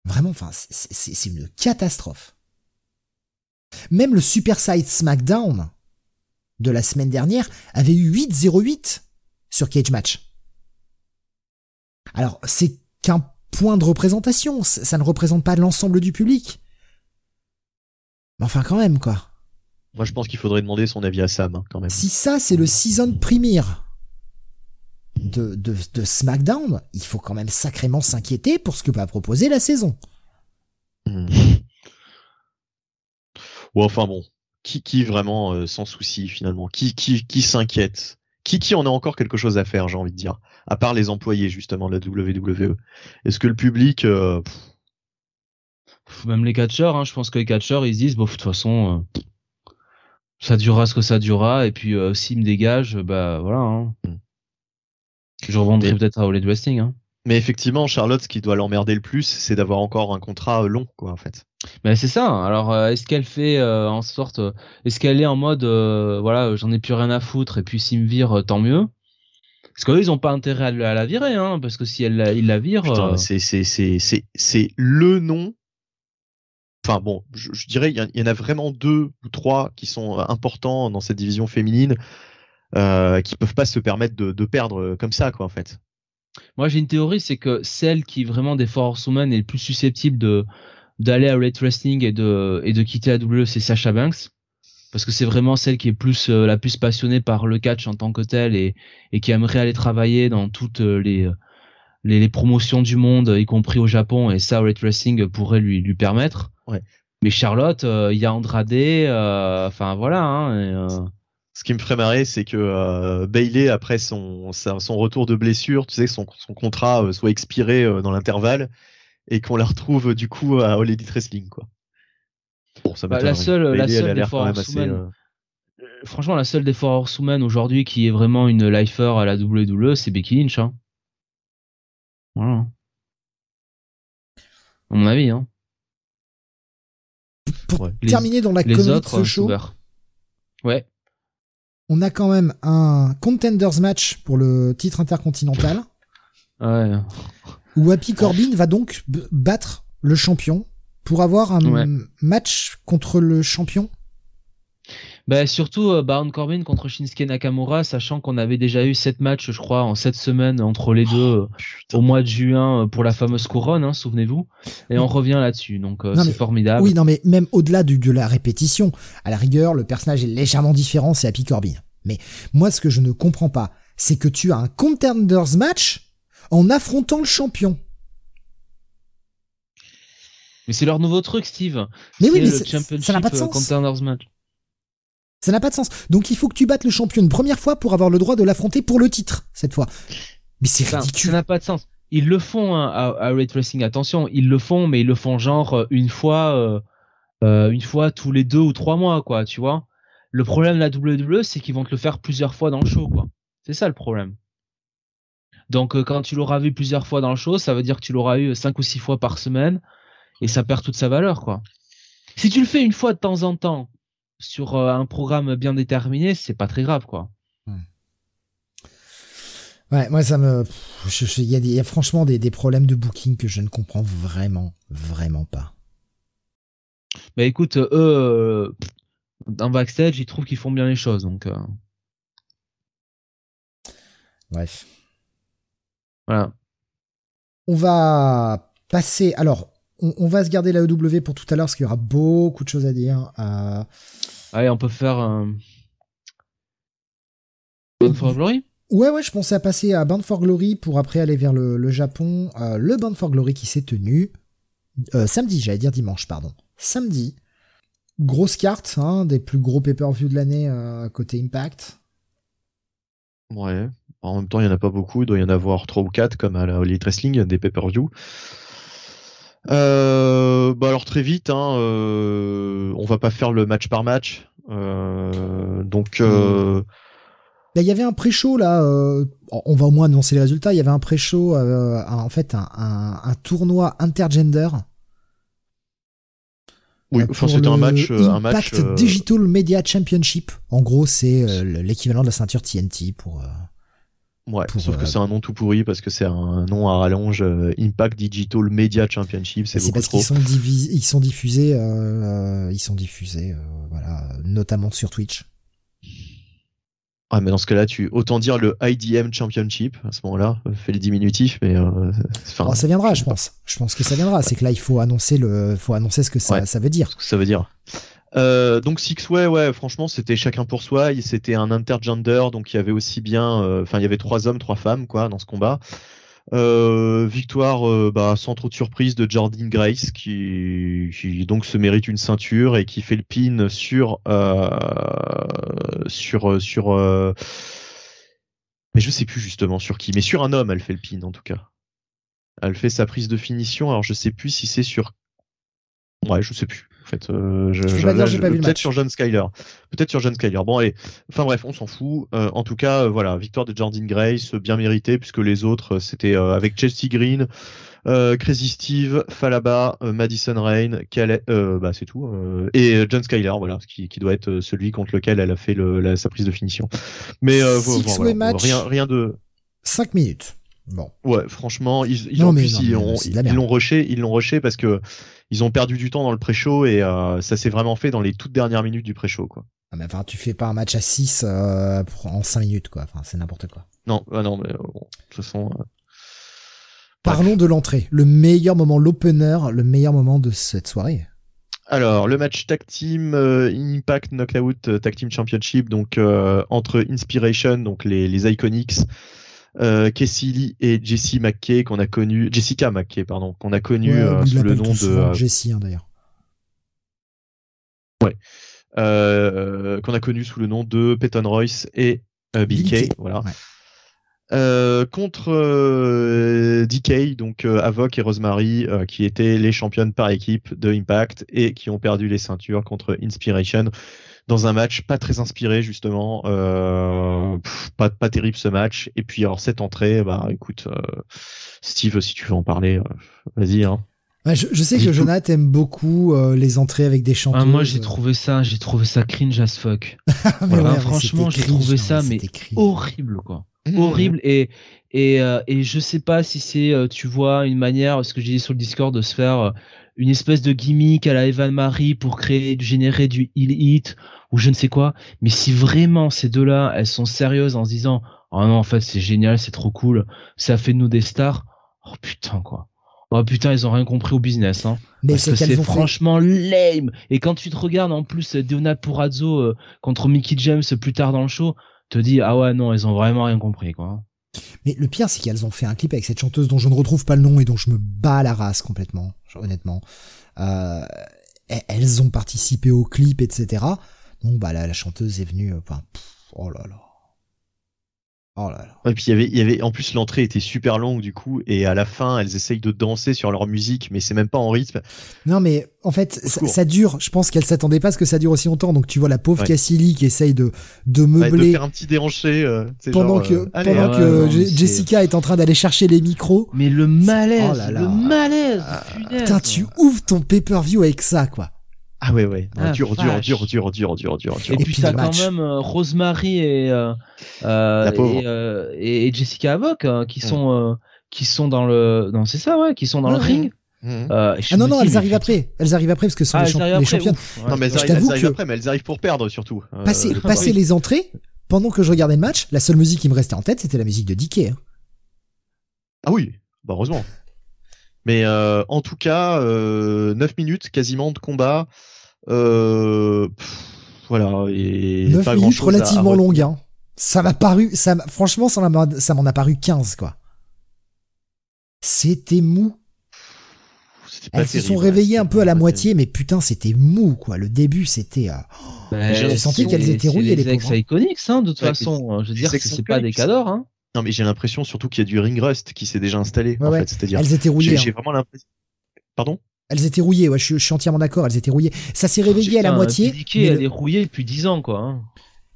Vraiment, enfin, c'est- une catastrophe. Même le Super Side SmackDown de la semaine dernière avait eu 8-0-8 sur Cage Match. Alors, c'est qu'un point de représentation, ça ne représente pas l'ensemble du public. Mais enfin, quand même, quoi. Moi, je pense qu'il faudrait demander son avis à Sam, hein, quand même. Si ça, c'est le season premier de, de, de SmackDown, il faut quand même sacrément s'inquiéter pour ce que va proposer la saison. Hmm. Ouais, enfin bon. Qui, qui vraiment euh, sans souci finalement? Qui, qui, qui s'inquiète? Qui, qui en a encore quelque chose à faire, j'ai envie de dire À part les employés justement de la WWE. Est-ce que le public euh, Même les catcheurs, hein, je pense que les catcheurs, ils se disent, bon, de toute façon, euh, ça durera ce que ça durera, et puis euh, s'ils me dégagent, bah voilà. Hein. Mm. Je revendrai peut-être à All Wrestling. Hein. Mais effectivement, Charlotte, ce qui doit l'emmerder le plus, c'est d'avoir encore un contrat euh, long, quoi, en fait. Mais c'est ça. Alors, euh, est-ce qu'elle fait euh, en sorte, euh, est-ce qu'elle est en mode, euh, voilà, j'en ai plus rien à foutre, et puis s'ils me virent, tant mieux? Parce qu'eux, ils ont pas intérêt à, la- à la virer, hein, parce que si elle, la- ils la virent, euh, c'est c'est c'est c'est c'est le nom. Enfin bon, je, je dirais il y, en- il y en a vraiment deux ou trois qui sont importants dans cette division féminine euh, qui peuvent pas se permettre de, de perdre comme ça quoi en fait. Moi, j'ai une théorie, c'est que celle qui vraiment des Four Horsewomen est le plus susceptible de d'aller à Rate Wrestling et de et de quitter la WWE, c'est Sasha Banks, parce que c'est vraiment celle qui est plus euh, la plus passionnée par le catch en tant que tel et et qui aimerait aller travailler dans toutes euh, les les, les promotions du monde, y compris au Japon, et ça, Rate Wrestling pourrait lui lui permettre. Ouais. Mais Charlotte, euh, il y a Andrade, euh, enfin voilà. Hein, euh, Ce qui me ferait marrer, c'est que euh, Bailey après son retour de blessure, tu sais que son son contrat euh, soit expiré euh, dans l'intervalle et qu'on la retrouve du coup à All Elite Wrestling quoi. Bon, ça Bah, la seule- la seule des Four. Horsewomen. euh, franchement, la seule des Four Horsewomen aujourd'hui qui est vraiment une lifer à la WWE, c'est Becky Lynch. Hein. Voilà. À mon avis, hein. Pour Ouais. Les- terminer dans la Les de autres, ce show. Ouais. On a quand même un contenders match pour le titre intercontinental Ouais. où Happy Corbin va donc battre le champion pour avoir un Ouais. match contre le champion. Bah, surtout, euh, Baron Corbin contre Shinsuke Nakamura, sachant qu'on avait déjà eu sept matchs, je crois, en sept semaines entre les deux euh, putain. au mois de juin euh, pour la fameuse couronne, hein, souvenez-vous. Et on revient là-dessus, donc euh, c'est formidable. Oui, non, mais même au-delà de la répétition, à la rigueur, le personnage est légèrement différent, c'est Happy Corbin. Mais moi, ce que je ne comprends pas, c'est que tu as un contenders match en affrontant le champion. Mais c'est leur nouveau truc, Steve. Mais oui, mais le Championship ça n'a pas de euh, sens. Contenders match. Ça n'a pas de sens. Donc il faut que tu battes le champion une première fois pour avoir le droit de l'affronter pour le titre, cette fois. Mais c'est Enfin, ça ridicule. n'a pas de sens. Ils le font hein, à, à Rate Racing, attention, ils le font, mais ils le font genre euh, une fois, euh, euh, une fois tous les deux ou trois mois, quoi, tu vois. Le problème de la WWE, c'est qu'ils vont te le faire plusieurs fois dans le show, quoi. C'est ça le problème. Donc quand tu l'auras vu plusieurs fois dans le show, ça veut dire que tu l'auras eu cinq ou six fois par semaine, et ça perd toute sa valeur, quoi. Si tu le fais une fois de temps en temps sur euh, un programme bien déterminé, c'est pas très grave, quoi. Ouais, moi ça me, il y a, y franchement des, des problèmes de booking que je ne comprends vraiment, vraiment pas. Bah écoute, euh, eux, euh, dans backstage, ils trouvent qu'ils font bien les choses, donc euh, Bref. voilà. On va passer. Alors, on, on va se garder la EW pour tout à l'heure parce qu'il y aura beaucoup de choses à dire. Euh, Allez, on peut faire un. Bound for Glory? Ouais, ouais, je pensais à passer à Bound for Glory pour après aller vers le, le Japon. Euh, le Bound for Glory qui s'est tenu euh, samedi, j'allais dire dimanche, pardon. Samedi. Grosse carte, hein, des plus gros pay-per-view de l'année euh, côté Impact. Ouais. En même temps, il y en a pas beaucoup. Il doit y en avoir trois ou quatre, comme à la Elite Wrestling, des pay-per-view. Euh, bah alors très vite, hein, euh, on va pas faire le match par match. Euh, donc, euh, Là, il y avait un pré-show là. euh, on va au moins annoncer les résultats. Il y avait un pré-show, euh, un- en fait, un, un, un tournoi intergender. oui, enfin c'était un match, euh, un match. Impact euh, Digital Media Championship. En gros, c'est euh, l'équivalent de la ceinture TNT pour euh, Ouais, Pour, sauf que euh, c'est un nom tout pourri parce que c'est un nom à rallonge euh, Impact Digital Media Championship, c'est beaucoup parce trop. qu'ils sont, divis- ils sont diffusés, euh, ils sont diffusés, voilà, notamment sur Twitch. Ah, mais dans ce cas-là, tu autant dire le IDM Championship à ce moment-là, fais le diminutif, mais enfin, Oh, ça viendra, je pense. Je pense que ça viendra. C'est que là, il faut annoncer le, faut annoncer ce que ça, Ouais. ça veut dire. ce que ça veut dire. Euh, donc Six Way, ouais, franchement, c'était chacun pour soi. C'était un intergender, donc il y avait aussi bien, euh, enfin, il y avait trois hommes, trois femmes, quoi, dans ce combat. Euh, victoire, euh, bah, sans trop de surprise, de Jordan Grace, qui, qui donc se mérite une ceinture et qui fait le pin sur, euh, sur, sur. euh, mais je sais plus justement sur qui, mais sur un homme, elle fait le pin en tout cas. Elle fait sa prise de finition. Alors je sais plus si c'est sur. Ouais, je sais plus. En fait, euh, je, Je je- peut-être sur John Skyler. Peut-être sur John Skyler. Bon, allez. Enfin bref, on s'en fout. Euh, en tout cas, euh, voilà, victoire de Jordan Grace, euh, bien méritée, puisque les autres, c'était avec Chelsea Green, Crazy Steve, Falaba, Madison Rain, Calais, bah c'est tout, et John Skyler, voilà, qui, qui doit être celui contre lequel elle a fait le, la- sa prise de finition. Mais Six voilà, match. rien, rien de. 5 minutes. Bon. Ouais, franchement, ils, ils Non, en mais plus, non, ils mais ont- c'est de la ils merde. l'ont rushé, ils l'ont rushé parce que ils ont perdu du temps dans le pré-show et euh, ça s'est vraiment fait dans les toutes dernières minutes du pré-show, quoi. Ah, mais enfin, tu fais pas un match à 6 euh, en 5 minutes, quoi. Enfin, c'est n'importe quoi. Non, ah non, mais euh, bon, de toute façon. euh, Parlons de l'entrée. Le meilleur moment, l'opener, le meilleur moment de cette soirée. Alors, le match tag team euh, Impact Knockout Tag Team Championship, donc euh, entre Inspiration, donc les, les Iconics, euh, Casey Lee et Jessie McKay qu'on a connu, Jessica McKay pardon, qu'on a connu Ouais, euh, sous le nom de euh, Jessie, hein, d'ailleurs. euh, qu'on a connu sous le nom de Peyton Royce et Kay, voilà. ouais. Contre DK, donc Avoc et Rosemary, qui étaient les championnes par équipe de Impact et qui ont perdu les ceintures contre Inspiration dans un match pas très inspiré justement, euh, pff, pas pas terrible ce match. Et puis alors cette entrée, bah écoute, euh, Steve, si tu veux en parler, euh, vas-y. Hein. Ouais, je, je sais que. Jonathan aime beaucoup euh, les entrées avec des chanteuses. Ah, moi j'ai trouvé ça, j'ai trouvé ça cringe as fuck. Mais Voilà, ouais, mais franchement, j'ai trouvé ça, non, mais cringe. Horrible quoi. horrible et et euh, et je sais pas si c'est euh, tu vois une manière ce que j'ai dit sur le Discord de se faire euh, une espèce de gimmick à la Evan Marie pour créer générer du heal hit ou je ne sais quoi. Mais si vraiment ces deux là elles sont sérieuses en se disant oh non en fait c'est génial c'est trop cool ça fait de nous des stars oh putain quoi. Oh putain ils ont rien compris au business hein. Mais parce c'est que c'est fait- franchement lame. Et quand tu te regardes en plus Diona Purazzo euh, contre Mickey James plus tard dans le show te dis ah ouais non ils ont vraiment rien compris quoi Mais le pire, c'est qu'elles ont fait un clip avec cette chanteuse dont je ne retrouve pas le nom et dont je me bats la race complètement, honnêtement. Euh, elles ont participé au clip, etc. Donc bah la, la chanteuse est venue. euh, enfin, pff, oh là là. Oh là là. Et puis il y avait, il y avait, en plus l'entrée était super longue du coup, et à la fin elles essayent de danser sur leur musique, mais c'est même pas en rythme. Non mais en fait ça, dure. Je pense qu'elle s'attendait pas à ce que ça dure aussi longtemps. Donc tu vois la pauvre Ouais. Qui essaye de de Ouais, de meubler faire un petit déhanché. euh, pendant genre, que euh, allez, pendant ouais, que Jessica est en train d'aller chercher les micros. mais le malaise Oh là là. le malaise Ah. Putain, tu ouvres ton pay-per-view avec ça quoi. Ah ouais ouais, non, Ah, dur, dur, dur, dur, dur, dur, dur, dur. et, puis t'as quand même euh, Rosemary et, euh, euh, et, euh, et, et Jessica Havoc hein, qui sont euh, qui sont dans le non c'est ça ouais qui sont dans le ring Mhm. Euh, et je Ah non non, elles arrivent après. Elles arrivent après parce que ce sont ah, les, champ- les championnes. Ouais, Non mais elles arrivent, elles arrivent que- après, mais elles arrivent pour perdre surtout. Euh, Passer, le passer les entrées, pendant que je regardais le match, la seule musique qui me restait en tête, c'était la musique de Dickey. hein. Ah oui, bah heureusement. Mais euh, en tout cas, euh, 9 minutes quasiment de combat. Euh, pff, voilà, et 9 pas minutes à- à relativement retenir. longues. Hein. Ça m'a paru, ça m'a- franchement, ça m'a ça m'en a paru 15, quoi. C'était mou. Elles se sont réveillées un peu à la moitié, mais putain, c'était mou, quoi. Le début, c'était... euh, Bah, Je c'est- sentais qu'elles étaient c'est rouillées, les pauvres, hein. Iconics, hein, de toute Ouais, façon. Je veux dire, c'est pas des cadors, hein. Non mais j'ai l'impression surtout qu'il y a du ring rust qui s'est déjà installé Ouais, en ouais. fait, c'est-à-dire elles étaient rouillées. j'ai hein. j'ai vraiment l'impression. Pardon? Elles étaient rouillées, ouais, je, suis- je suis entièrement d'accord, elles étaient rouillées. Ça s'est réveillé à la moitié. Piqué, mais elle le- est rouillée depuis 10 ans, quoi. hein.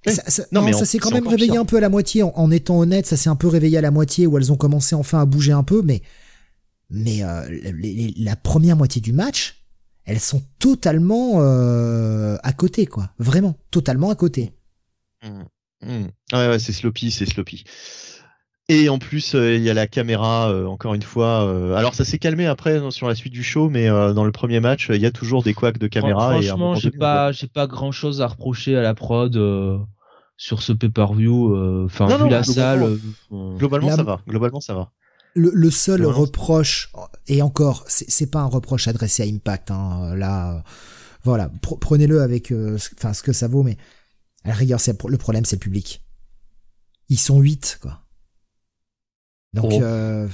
Ça, ça- Non, non, mais ça en- s'est quand même réveillé pire. un peu à la moitié. En, en étant honnête, ça s'est un peu réveillé à la moitié où elles ont commencé enfin à bouger un peu, mais mais euh, les- les- la première moitié du match, elles sont totalement euh, à côté, quoi. Vraiment, totalement à côté. Hmm. Hmm. Ouais, ouais, c'est sloppy, c'est sloppy. Et en plus, euh, il y a la caméra, euh, encore une fois. euh, alors, ça s'est calmé après hein, sur la suite du show, mais euh, dans le premier match, il y a toujours des couacs de caméra. Franchement, j'ai pas, j'ai pas grand chose à reprocher à la prod euh, sur ce pay-per-view. Enfin, vu non, la globalement, salle. euh, on- Globalement, La- ça va. Globalement, ça va. Le, le seul reproche, et encore, c'est pas un reproche adressé à Impact, hein, là, euh, voilà, pr- prenez-le avec, euh, ce- enfin, ce que ça vaut, mais à la rigueur, le problème, c'est le public. Ils sont 8, quoi. Donc, Oh. euh,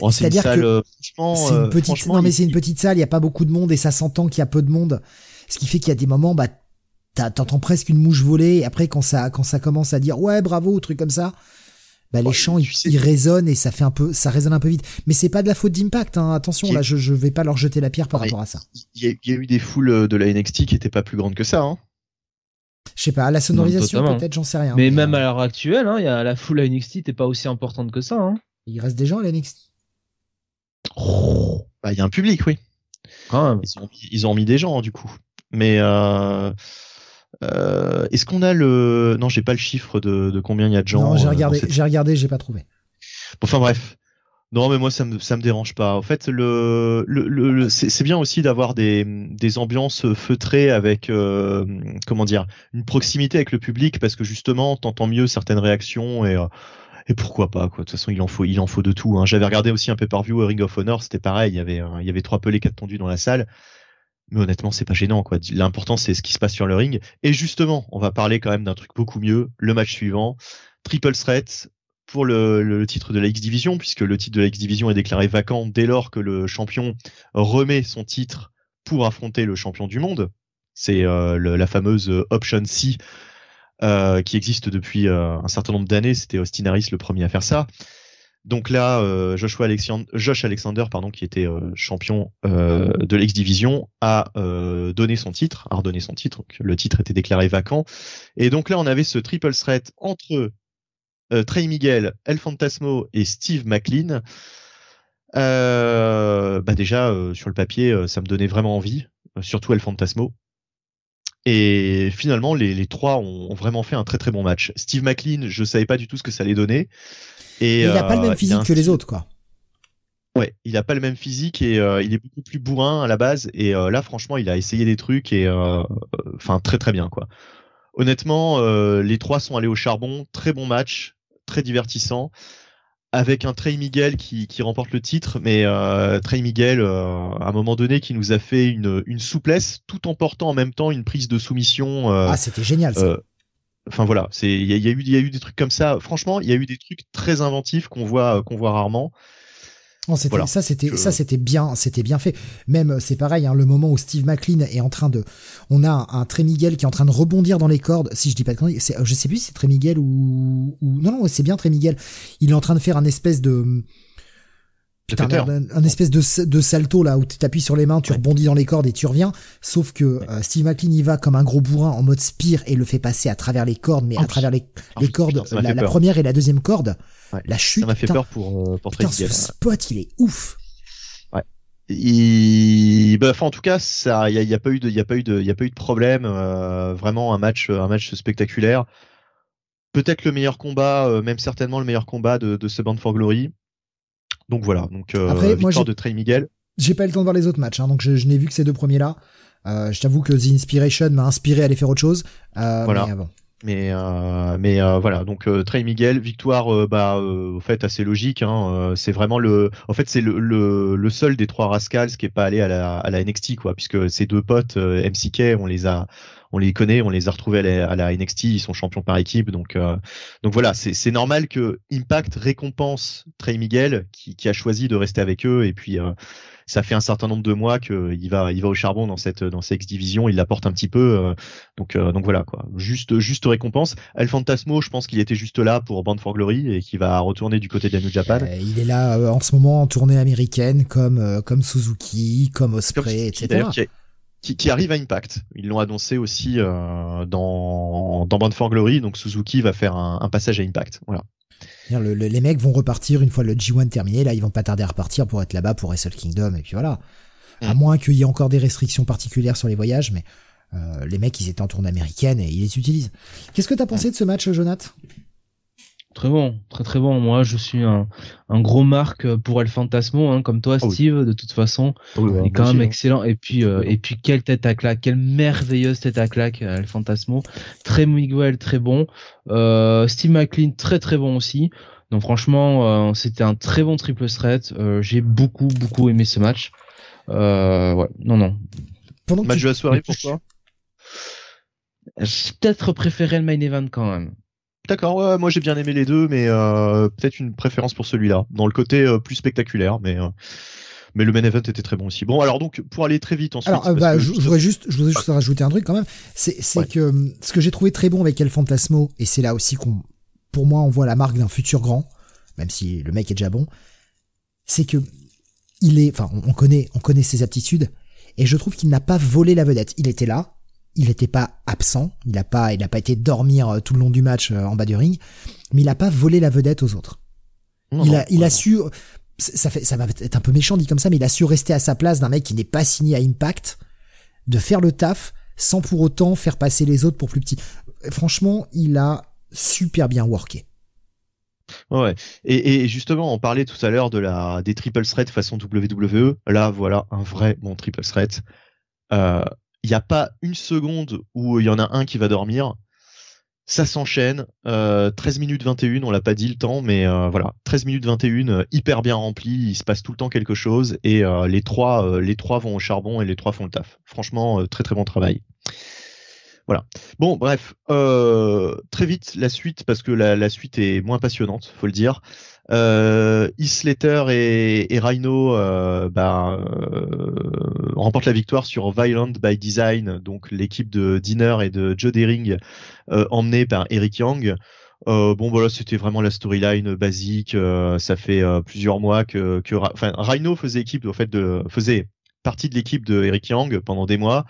Bon, c'est une c'est-à-dire salle, que euh, franchement, c'est euh, une petite, franchement, non mais c'est une petite salle, il y a pas beaucoup de monde et ça s'entend qu'il y a peu de monde, ce qui fait qu'il y a des moments, bah, t'entends presque une mouche voler. Et après, quand ça, quand ça commence à dire ouais bravo ou truc comme ça, bah les Ouais, chants ils, tu sais- ils résonnent et ça fait un peu, ça résonne un peu vite. Mais c'est pas de la faute d'Impact, hein. attention là, je, je vais pas leur jeter la pierre par Ouais. rapport à ça. Il y, y a eu des foules euh, de la NXT qui étaient pas plus grandes que ça. Hein. Je sais pas, la sonorisation peut-être, j'en sais rien. mais même euh, à l'heure actuelle, hein, il y a la foule à NXT t'es pas aussi importante que ça. Hein. il reste des gens à la NXT. Bah, il y a un public, oui. Quand même. Ils ont, mis, ils ont mis des gens, du coup. Mais euh, euh, est-ce qu'on a le... Non, j'ai pas le chiffre de, de combien il y a de gens. non, j'ai regardé, j'ai regardé, j'ai pas trouvé. Bon, Enfin bref. Non, mais moi ça me ça me dérange pas. En fait, le, le, le- c'est bien aussi d'avoir des des ambiances feutrées avec euh, comment dire une proximité avec le public parce que justement t'entends mieux certaines réactions et euh, et pourquoi pas quoi. De toute façon, il en faut il en faut de tout. Hein. J'avais regardé aussi un pay-per-view Ring of Honor, c'était pareil. Il y avait il y avait trois pelés quatre tendus dans la salle. Mais honnêtement, c'est pas gênant quoi. L'important c'est ce qui se passe sur le ring. Et justement, on va parler quand même d'un truc beaucoup mieux. Le match suivant, triple threat pour le, titre de la X Division, puisque le titre de la X Division est déclaré vacant dès lors que le champion remet son titre pour affronter le champion du monde. C'est euh, la fameuse euh, Option C euh, qui existe depuis un certain nombre d'années. C'était Austin Harris le premier à faire ça. Donc là, Josh Alexander, pardon, qui était champion de l'X Division, a donné son titre, a redonné son titre. Le titre était déclaré vacant. Et donc là, on avait ce triple threat entre Trey Miguel, El Fantasmo et Steve McLean. Euh, bah déjà euh, sur le papier, euh, ça me donnait vraiment envie, euh, surtout El Fantasmo. Et finalement, les, les trois ont, ont vraiment fait un très très bon match. Steve McLean, je savais pas du tout ce que ça allait donner. Et, Et il a pas le euh, même physique un que les autres, quoi. Ouais, il a pas le même physique et euh, il est beaucoup plus bourrin à la base. Et euh, là, franchement, il a essayé des trucs et euh, enfin très très bien quoi. Honnêtement, euh, les trois sont allés au charbon. Très bon match, très divertissant, avec un Trey Miguel qui, qui remporte le titre. Mais euh, Trey Miguel, euh, à un moment donné, qui nous a fait une, une souplesse, tout en portant en même temps une prise de soumission. euh, Ah, c'était génial, ça. Enfin voilà, c'est il y a, y a eu il y a eu des trucs comme ça. Franchement, il y a eu des trucs très inventifs qu'on voit qu'on voit rarement. C'était, Voilà. ça, c'était, Je- ça, c'était bien, c'était bien fait. Même, euh, c'est pareil, hein, le moment où Steve McLean est en train de, on a un, un Trey Miguel qui est en train de rebondir dans les cordes. Si je dis pas de c'est, euh, je sais plus si c'est Trey Miguel ou, ou, non, non, c'est bien Trey Miguel. Il est en train de faire un espèce de, putain, un, un espèce de, de salto là où tu t'appuies sur les mains, tu Ouais. rebondis dans les cordes et tu reviens. Sauf que euh, Steve McLean y va comme un gros bourrin en mode spear et le fait passer à travers les cordes, mais Oh, à travers les, Ah, les cordes, la, première et la deuxième corde. Ouais. La chute, Ça m'a fait putain, peur pour euh, pour putain, ce spot, il est ouf. Il... Bah, enfin, en tout cas, ça, il y a, pas eu de, il y a pas eu de, il y a pas eu de problème. euh, vraiment un match, un match spectaculaire. Peut-être le meilleur combat, euh, même certainement le meilleur combat de, de ce Band for Glory. Donc voilà, donc euh, Après, victoire de Trey Miguel. J'ai pas eu le temps de voir les autres matchs, hein, donc je, je n'ai vu que ces deux premiers-là. Euh, je t'avoue que The Inspiration m'a inspiré à aller faire autre chose. Euh, Voilà. mais, bon. Mais euh, mais euh, voilà, donc euh, Trey Miguel, victoire, bah, au fait assez logique. Hein, c'est vraiment le, en fait c'est le, le, le seul des trois Rascals qui est pas allé à la, à la NXT quoi, puisque ces deux potes MCK, on les a, on les connaît, on les a retrouvés à la, à la NXT, ils sont champions par équipe, donc euh, donc voilà, c'est normal que Impact récompense Trey Miguel qui, qui a choisi de rester avec eux et puis euh, ça fait un certain nombre de mois qu'il va, il va au charbon dans cette, dans cette X division, il l'apporte un petit peu, euh, donc, euh, donc voilà quoi. Juste, juste récompense. El Fantasmo, je pense qu'il était juste là pour Band for Glory et qu'il va retourner du côté de la New Japan. Euh, il est là euh, en ce moment en tournée américaine, comme comme comme Suzuki, comme Osprey, etc. qui, arrive à Impact. Ils l'ont annoncé aussi euh, dans, dans Band for Glory. Donc Suzuki va faire un, un passage à Impact. Voilà. C'est-à-dire, le- le- les mecs vont repartir une fois le G1 terminé. Là, ils vont pas tarder à repartir pour être là-bas pour Wrestle Kingdom et puis voilà. À Mm. moins qu'il y ait encore des restrictions particulières sur les voyages, mais euh, les mecs, ils étaient en tournée américaine et ils les utilisent. Qu'est-ce que t'as pensé de ce match, Jonath Très bon, très très bon. Moi, je suis un, un gros marque pour El Fantasmo, hein, comme toi, Ah oui. Steve. De toute façon, il est quand même excellent. Et puis, euh, et puis quelle tête à claque, quelle merveilleuse tête à claque, euh, El Fantasmo. Très Miguel, très bon. Euh, Steve McLean, très très bon aussi. Donc franchement, euh, c'était un très bon triple threat. Euh, J'ai beaucoup beaucoup aimé ce match. Euh, ouais, non non. Pendant que Match tu- de la soirée pour toi J'ai peut-être préféré le main event quand même. D'accord, ouais, moi j'ai bien aimé les deux, mais euh, peut-être une préférence pour celui-là, dans le côté euh, plus spectaculaire, mais euh, mais le main event était très bon aussi. Bon, alors donc pour aller très vite ensuite. Alors, bah, je, juste- je voudrais juste, je voudrais juste rajouter un truc quand même. C'est, Ouais. que ce que j'ai trouvé très bon avec El Fantasmo, et c'est là aussi qu'on, pour moi, on voit la marque d'un futur grand, même si le mec est déjà bon, c'est que il est, enfin, on on connaît, on connaît ses aptitudes, et je trouve qu'il n'a pas volé la vedette. Il était là, il n'était pas absent, il n'a pas, il a pas été dormir euh, tout le long du match euh, en bas du ring, mais il n'a pas volé la vedette aux autres. Non, il non, a, il a su, ça fait, ça va être un peu méchant dit comme ça, mais il a su rester à sa place d'un mec qui n'est pas signé à Impact, de faire le taf sans pour autant faire passer les autres pour plus petits. Franchement, il a super bien worké. Ouais. Et, et justement, on parlait tout à l'heure de la des triple threats façon WWE. Là, voilà un vrai bon triple threat. Euh, Il n'y a pas une seconde où il y en a un qui va dormir. Ça s'enchaîne. Euh, 13 minutes 21, on l'a pas dit le temps, mais euh, voilà, 13 minutes 21, euh, hyper bien rempli. Il se passe tout le temps quelque chose et euh, les trois, euh, les trois vont au charbon et les trois font le taf. Franchement, euh, très très bon travail. Voilà. Bon, bref, euh, très vite la suite parce que la, la suite est moins passionnante, faut le dire. Euh, Slater et, Rhino euh, bah, euh, remportent la victoire sur Violent by Design, donc l'équipe de Dinner et de Joe Dering euh, emmenée par Eric Young. Bon voilà, c'était vraiment la storyline basique. ça fait plusieurs mois que, que Rhino faisait faisait partie de l'équipe de Eric Young pendant des mois.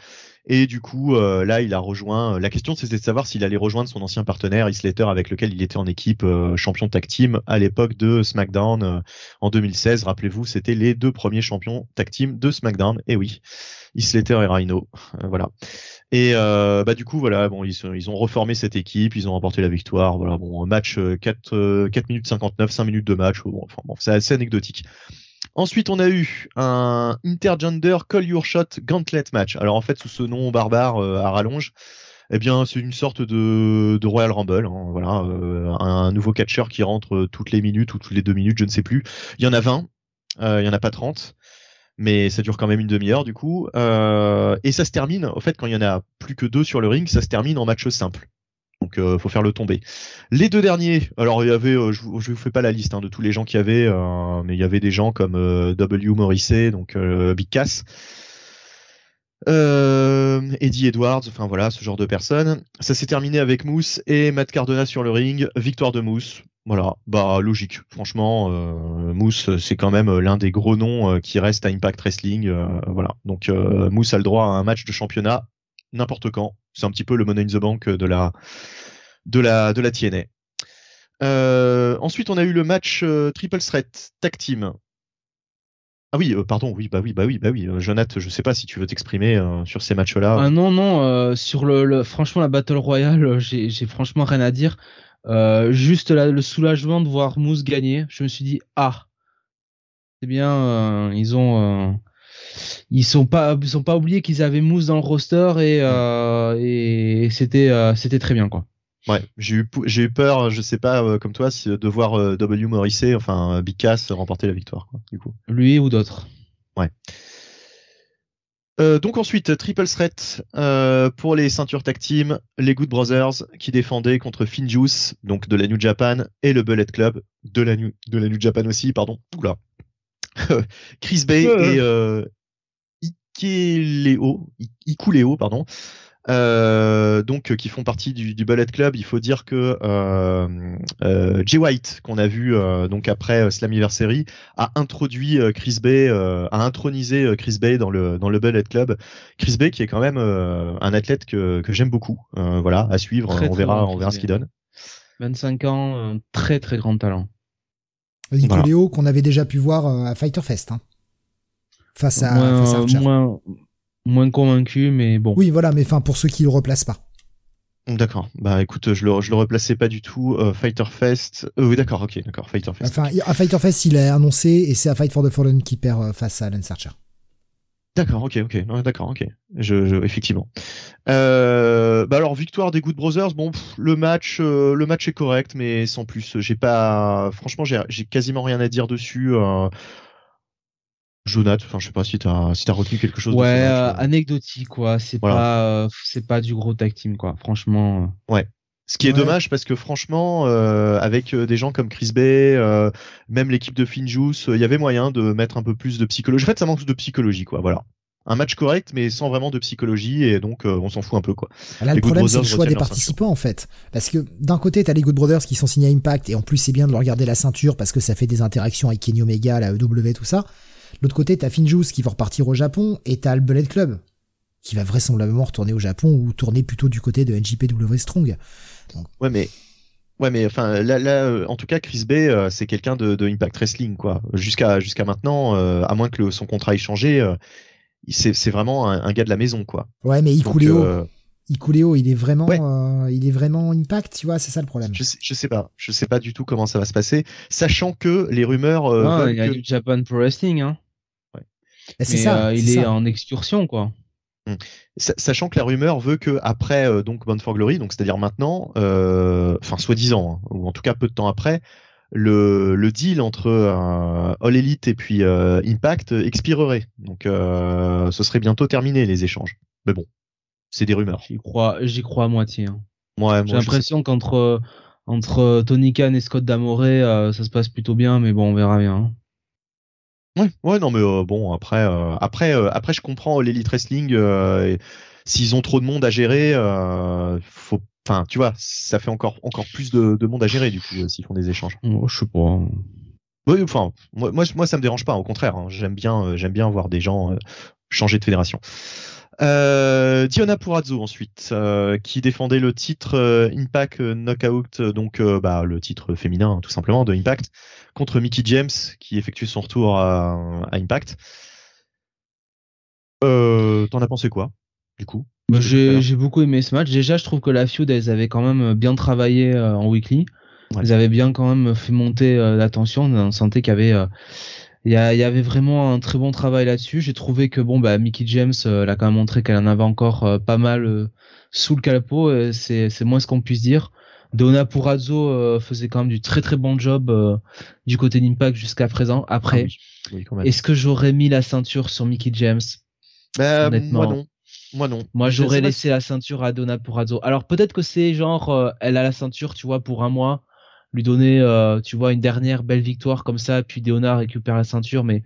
Et du coup, euh, là, il a rejoint. La question, c'était de savoir s'il allait rejoindre son ancien partenaire, Slater, avec lequel il était en équipe euh, champion tag team à l'époque de SmackDown euh, en 2016. Rappelez-vous, c'était les deux premiers champions tag team de SmackDown. Et oui, Slater et Rhino. Euh, voilà. Et euh, bah du coup, voilà, bon, ils, ils ont reformé cette équipe, ils ont remporté la victoire. Voilà, bon, match euh, 4, euh, 4 minutes 59, 5 minutes de match. Bon, c'est assez anecdotique. Ensuite, on a eu un Intergender Call Your Shot Gauntlet match. Alors en fait, sous ce nom barbare euh, à rallonge, eh bien, c'est une sorte de, Royal Rumble. hein, voilà, euh, un nouveau catcheur qui rentre euh, toutes les minutes ou toutes les deux minutes, je ne sais plus. Il y en a 20, euh, il y en a pas 30, mais ça dure quand même une demi-heure du coup. Et ça se termine, au fait, quand il y en a plus que deux sur le ring, ça se termine en match simple. Donc euh, faut faire le tomber. Les deux derniers, alors il y avait, euh, je, vous- je vous fais pas la liste hein, de tous les gens qu'il y avait, euh, mais il y avait des gens comme euh, W Morrissey, donc Big Cass, Eddie Edwards, enfin voilà, ce genre de personnes. Ça s'est terminé avec Moose et Matt Cardona sur le ring, victoire de Moose. Voilà, bah logique. Franchement, Moose, c'est quand même l'un des gros noms qui reste à Impact Wrestling. voilà, donc Moose a le droit à un match de championnat n'importe quand. C'est un petit peu le Money in the Bank de la de la de la TNA. Euh, ensuite, on a eu le match euh, Triple Threat Tag Team. Ah oui, euh, pardon, oui, bah oui, bah oui, bah oui. Jonathan, je sais pas si tu veux t'exprimer sur ces matchs-là. Ah non, non, sur le, franchement, la Battle Royale, j'ai franchement rien à dire. Juste le soulagement de voir Moose gagner. Je me suis dit, ah, c'est bien, ils ont, ils sont pas, ils sont pas oubliés qu'ils avaient Moose dans le roster et, euh, et c'était, euh, c'était très bien, quoi. Ouais, j'ai eu j'ai eu peur, je sais pas euh, comme toi, si, de voir W Morrissey, enfin Big Cass remporter la victoire. Quoi, du coup. Lui ou d'autres. Euh, donc ensuite, Triple Threat pour les ceintures tag team, les Good Brothers qui défendaient contre Finjuice, donc de la New Japan, et le Bullet Club de la New, de la New Japan aussi, pardon. Oula. Chris Bay Ouais. et euh, Ikeleo, I- Ikuleo, pardon. Euh, donc euh, qui font partie du, du Bullet Club. Il faut dire que euh, euh, Jay White, qu'on a vu euh, donc après euh, Slammiversary, a introduit euh, Chris Bay, euh, a intronisé euh, Chris Bay dans le dans le Bullet Club. Chris Bay qui est quand même euh, un athlète que, que j'aime beaucoup. Euh, voilà, à suivre. Très, on très verra, on verra ce qu'il donne. 25 ans, un très très grand talent. Nico Voilà. Léo qu'on avait déjà pu voir euh, à Fighter Fest. hein. Face à, face à moins, Archer. moins, moins convaincu, mais bon. Oui, voilà, mais enfin pour ceux qui le replacent pas. D'accord. Bah écoute, je le, je le replaçais pas du tout. Euh, Fighter Fest. Euh, oui, d'accord, ok, d'accord. Fighter Fest. Enfin, à Fighter Fest, il est annoncé et c'est à Fight for the Fallen qui perd euh, face à Lance Archer. D'accord, ok, ok, d'accord, ok. Je, je effectivement. Euh, bah alors victoire des Good Brothers. Bon, le match, euh, le match est correct, mais sans plus. J'ai pas, franchement, j'ai quasiment rien à dire dessus. Euh, Jonathan, enfin, je sais pas si t'as si as retenu quelque chose. Ouais, de euh, anecdotique quoi. C'est pas, c'est pas du gros tag team quoi. Franchement. Ouais. Ce qui est dommage parce que franchement, euh, avec des gens comme Chris Bay, euh, même l'équipe de Finjuice, il y avait moyen de mettre un peu plus de psychologie. En fait, ça manque de psychologie, quoi. Voilà. Un match correct, mais sans vraiment de psychologie, et donc on s'en fout un peu, quoi. Là, le problème, c'est le choix des participants, en fait. Parce que d'un côté, t'as les Good Brothers qui sont signés à Impact, et en plus, c'est bien de leur garder la ceinture parce que ça fait des interactions avec Kenny Omega, la EW, tout ça. L'autre côté, t'as Finjuice qui va repartir au Japon, et t'as le Bullet Club qui va vraisemblablement retourner au Japon ou tourner plutôt du côté de NJPW Strong. Ouais, mais ouais, mais enfin là, là, euh, en tout cas, Chris Bay, euh, c'est quelqu'un de, de, Impact Wrestling, quoi. Jusqu'à jusqu'à maintenant, euh, à moins que le, son contrat ait changé, c'est vraiment un, un, gars de la maison, quoi. Ouais, mais Ikuleo, Ikuleo, il est vraiment, ouais. il est vraiment Impact, tu vois, c'est ça le problème. Je sais, je sais pas, je sais pas du tout comment ça va se passer, sachant que les rumeurs. Ah, il y a que... du Japan Pro Wrestling, hein. Ouais. C'est ça. il est, ça. en excursion, quoi. Mmh. Sachant que la rumeur veut que après euh, donc Bound for Glory, donc c'est-à-dire maintenant, euh, enfin soi-disant, hein, ou en tout cas peu de temps après, le, le deal entre euh, All Elite et puis euh, Impact expirerait. Donc euh, ce serait bientôt terminé les échanges. Mais bon, c'est des rumeurs. J'y crois, j'y crois à moitié. Hein. Ouais, J'ai l'impression qu'entre entre Tony Khan et Scott Damoré, ça se passe plutôt bien, mais bon, on verra bien. Hein. Ouais, ouais, non, mais euh, bon, après, euh, après, euh, après, je comprends l'élite wrestling. S'ils ont trop de monde à gérer, faut, enfin, tu vois, ça fait encore, encore plus de, de monde à gérer du coup s'ils font des échanges. Oh, je sais pas. Oui, enfin, moi, moi, moi, ça me dérange pas. Au contraire, hein, j'aime bien, j'aime bien voir des gens changer de fédération. Euh, Diona Purazzo ensuite, euh, qui défendait le titre euh, Impact Knockout, donc bah, le titre féminin tout simplement de Impact, contre Mickey James qui effectue son retour à, à Impact. T'en as pensé quoi, du coup bah, J'ai beaucoup aimé ce match. Déjà, je trouve que la feud, elles avaient quand même bien travaillé en weekly. Ouais. Elles avaient bien quand même fait monter la tension. On sentait qu'il y avait il y, a, y, avait vraiment un très bon travail là-dessus. J'ai trouvé que bon, bah, Mickey James, euh, a quand même montré qu'elle en avait encore euh, pas mal euh, sous le capot. c'est, c'est moins ce qu'on puisse dire. Donna Purazzo euh, faisait quand même du très très bon job euh, du côté d'Impact jusqu'à présent. Après, ah oui. Oui, est-ce que j'aurais mis la ceinture sur Mickey James? Bah, Honnêtement, moi non. Moi non. Moi j'aurais laissé la ceinture à Donna Purazzo. Alors peut-être que c'est genre, elle a la ceinture, tu vois, pour un mois lui donner, euh, tu vois, une dernière belle victoire comme ça, puis Deona récupère la ceinture, mais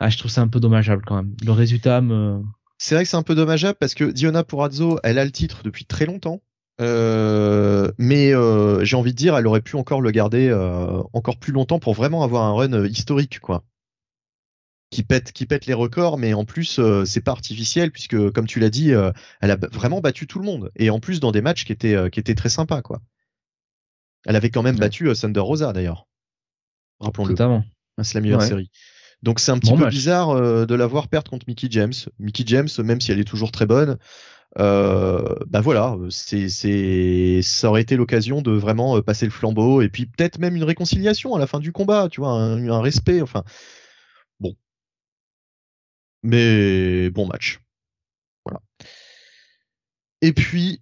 ah, je trouve ça un peu dommageable quand même. Le résultat me. C'est vrai que c'est un peu dommageable parce que Diona Purazzo, elle a le titre depuis très longtemps. Euh, mais euh, j'ai envie de dire, elle aurait pu encore le garder encore plus longtemps pour vraiment avoir un run historique, quoi. Qui pète, qui pète les records, mais en plus c'est pas artificiel puisque, comme tu l'as dit, elle a vraiment battu tout le monde et en plus dans des matchs qui étaient qui étaient très sympas, quoi. Elle avait quand même battu Thunder Rosa d'ailleurs. Rappelons-le. Totalement. Un Slam ouais. série. Donc c'est un petit bon peu match. bizarre euh, de la voir perdre contre Mickey James. Mickey James, même si elle est toujours très bonne, euh, bah voilà, c'est c'est ça aurait été l'occasion de vraiment passer le flambeau et puis peut-être même une réconciliation à la fin du combat, tu vois, un, un respect. Enfin, bon, mais bon match. Voilà. Et puis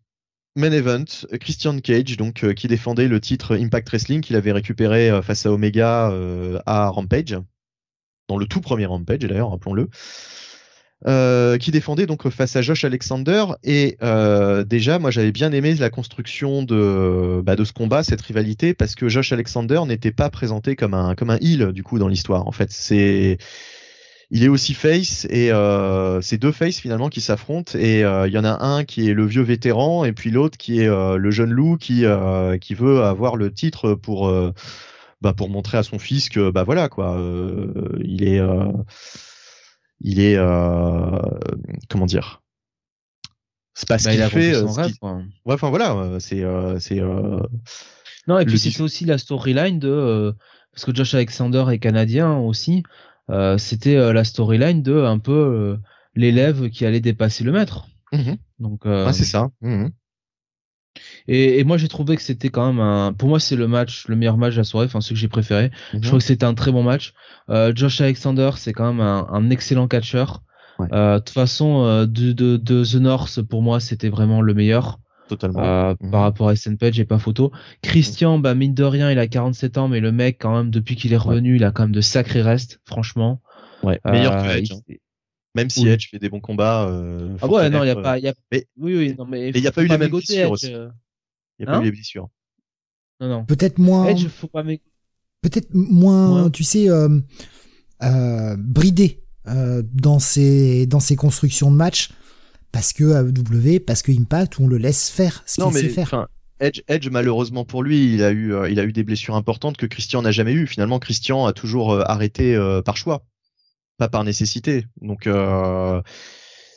Main event, Christian Cage, donc euh, qui défendait le titre Impact Wrestling qu'il avait récupéré euh, face à Omega euh, à Rampage, dans le tout premier Rampage d'ailleurs, rappelons-le, euh, qui défendait donc face à Josh Alexander. Et déjà moi j'avais bien aimé la construction de bah, ce combat, cette rivalité parce que Josh Alexander n'était pas présenté comme un comme heel du coup dans l'histoire. En fait, c'est il est aussi face et euh, c'est deux faces finalement qui s'affrontent et il euh, y en a un qui est le vieux vétéran et puis l'autre qui est euh, le jeune loup qui qui veut avoir le titre pour bah, pour montrer à son fils que bah voilà quoi il est il est comment dire c'est pas ce bah, qu'il fait son rêve, ouais enfin voilà c'est c'est non et puis c'était aussi la storyline de parce que Josh Alexander est canadien aussi c'était euh, la storyline de un peu euh, l'élève qui allait dépasser le maître. Mmh. Donc ah, c'est ça. Mmh. Et, et moi j'ai trouvé que c'était quand même un. Pour moi c'est le match, le meilleur match de la soirée, enfin celui que j'ai préféré. Je trouve que c'était un très bon match. Euh, Josh Alexander c'est quand même un, un excellent catcheur. Ouais. Euh, De toute façon, euh, de, de, de The North pour moi c'était vraiment le meilleur. Totalement. Euh, Mhm. par rapport à SN Page, j'ai pas photo. Christian, bah mine de rien, il a 47 ans, mais le mec, quand même, depuis qu'il est revenu, il a quand même de sacrés restes, franchement. Ouais. Meilleur que Euh, Edge. il- hein. Même si oui. Edge fait des bons combats. Euh, Ah ouais, non, il y a pas, il y a, mais- oui, oui, non, mais. il y a faut pas eu les mêmes blessures Edge, aussi. euh, Il n'y a pas eu les blessures. Non, non. Peut-être moins, Edge, faut pas mégoter. peut-être moins, Ouais. tu sais, euh, euh, bridé euh, dans ses dans ses constructions de match parce que AEW, parce que Impact, où on le laisse faire ce Non, qu'il mais sait faire. Edge, Edge, malheureusement pour lui, il a eu, euh, il a eu des blessures importantes que Christian n'a jamais eu. Finalement, Christian a toujours euh, arrêté euh, par choix, pas par nécessité. Donc, euh,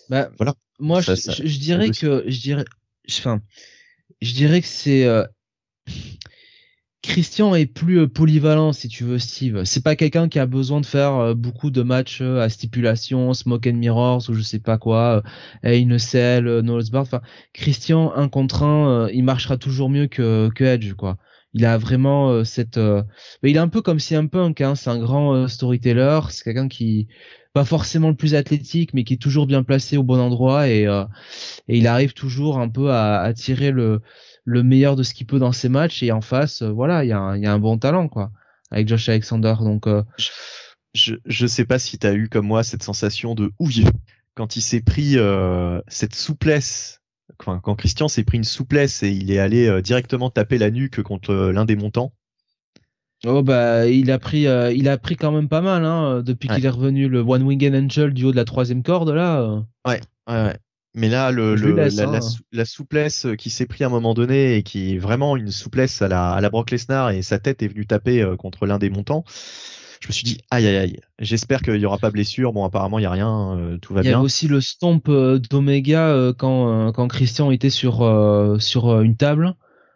Bah, Voilà. Moi, Ça- je, ça- je- je dirais que, je dirais, enfin, je dirais que c'est, euh, Christian est plus euh, polyvalent, si tu veux, Steve. C'est pas quelqu'un qui a besoin de faire euh, beaucoup de matchs euh, à stipulation, smoke and mirrors ou je sais pas quoi, une no bar. Enfin, Christian un contre un, il marchera toujours mieux que Edge, quoi. Il a vraiment cette, mais il est un peu comme CM Punk, hein. C'est un grand storyteller. C'est quelqu'un qui pas forcément le plus athlétique, mais qui est toujours bien placé au bon endroit et et il arrive toujours un peu à, à tirer le le meilleur de ce qu'il peut dans ses matchs et en face euh, voilà il y a un, il y a un bon talent quoi avec Josh Alexander donc euh, je, je sais pas si t'as eu comme moi cette sensation de ouille quand il s'est pris euh, cette souplesse. Enfin, quand Christian s'est pris une souplesse et il est allé euh, directement taper la nuque contre l'un des montants. oh bah il a pris il a pris quand même pas mal hein depuis Ouais. qu'il est revenu le One Winged Angel du haut de la troisième corde là euh. Ouais, ouais. Mais là, le, Je le- lui laisse, la, hein. la sou- la souplesse qui s'est pris à un moment donné et qui est vraiment une souplesse à la, à la Brock Lesnar et sa tête est venue taper euh, contre l'un des montants. Je me suis dit, aïe aïe aïe, j'espère qu'il y aura pas blessure. Bon, apparemment, il y a rien, euh, tout va il y bien. aussi le stomp euh, d'Omega euh, quand euh, quand Christian était sur euh, sur euh, une table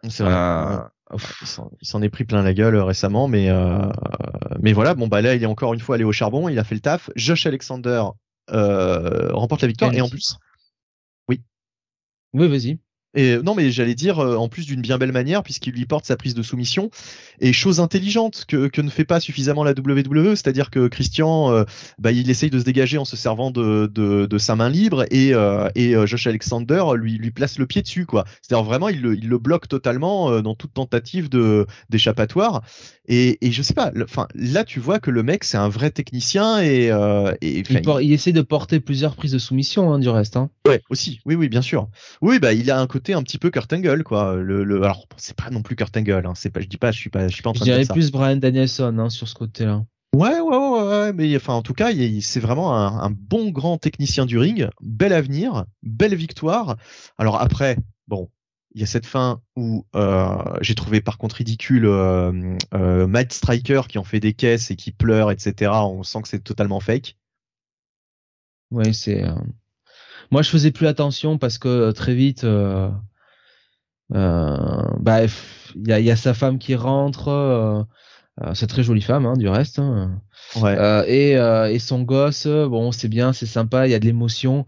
C'est vrai. Euh, Ouais. Il s'en- est pris plein la gueule euh, récemment, mais euh, mais voilà. Bon bah là, il est encore une fois allé au charbon. Il a fait le taf. Josh Alexander euh, remporte la victoire et en plus. Oui vas-y Et non, mais j'allais dire euh, en plus d'une bien belle manière puisqu'il lui porte sa prise de soumission et chose intelligente que, que ne fait pas suffisamment la WWE, c'est-à-dire que Christian, euh, bah, il essaye de se dégager en se servant de, de, de sa main libre et, euh, et Josh Alexander lui lui place le pied dessus quoi. C'est-à-dire vraiment il le, il le bloque totalement dans toute tentative de d'échappatoire et, et je sais pas, enfin là tu vois que le mec c'est un vrai technicien et euh, et il essaie de porter plusieurs prises de soumission hein, du reste hein. Ouais, aussi. Oui, oui, bien sûr. Oui, bah il a un côté un petit peu Kurt Angle, quoi. Le, le... alors c'est pas non plus Kurt Angle, hein. C'est pas, je dis pas, je suis pas, je suis pas en je train de dirais dire ça. plus Brian Danielson hein, sur ce côté là Ouais, ouais, ouais, ouais, mais enfin en tout cas, c'est vraiment un, un bon grand technicien du ring, bel avenir, belle victoire. Alors après, bon, il y a cette fin où euh, j'ai trouvé par contre ridicule euh, euh, Matt Striker qui en fait des caisses et qui pleure, etc. On sent que c'est totalement fake. Ouais, c'est. Moi, je faisais plus attention parce que euh, très vite, euh... euh, bah, il y a, il y a sa femme qui rentre. euh, c'est très jolie femme, hein, du reste. hein. Ouais. Euh, et, euh, et son gosse, bon, c'est bien, c'est sympa, il y a de l'émotion.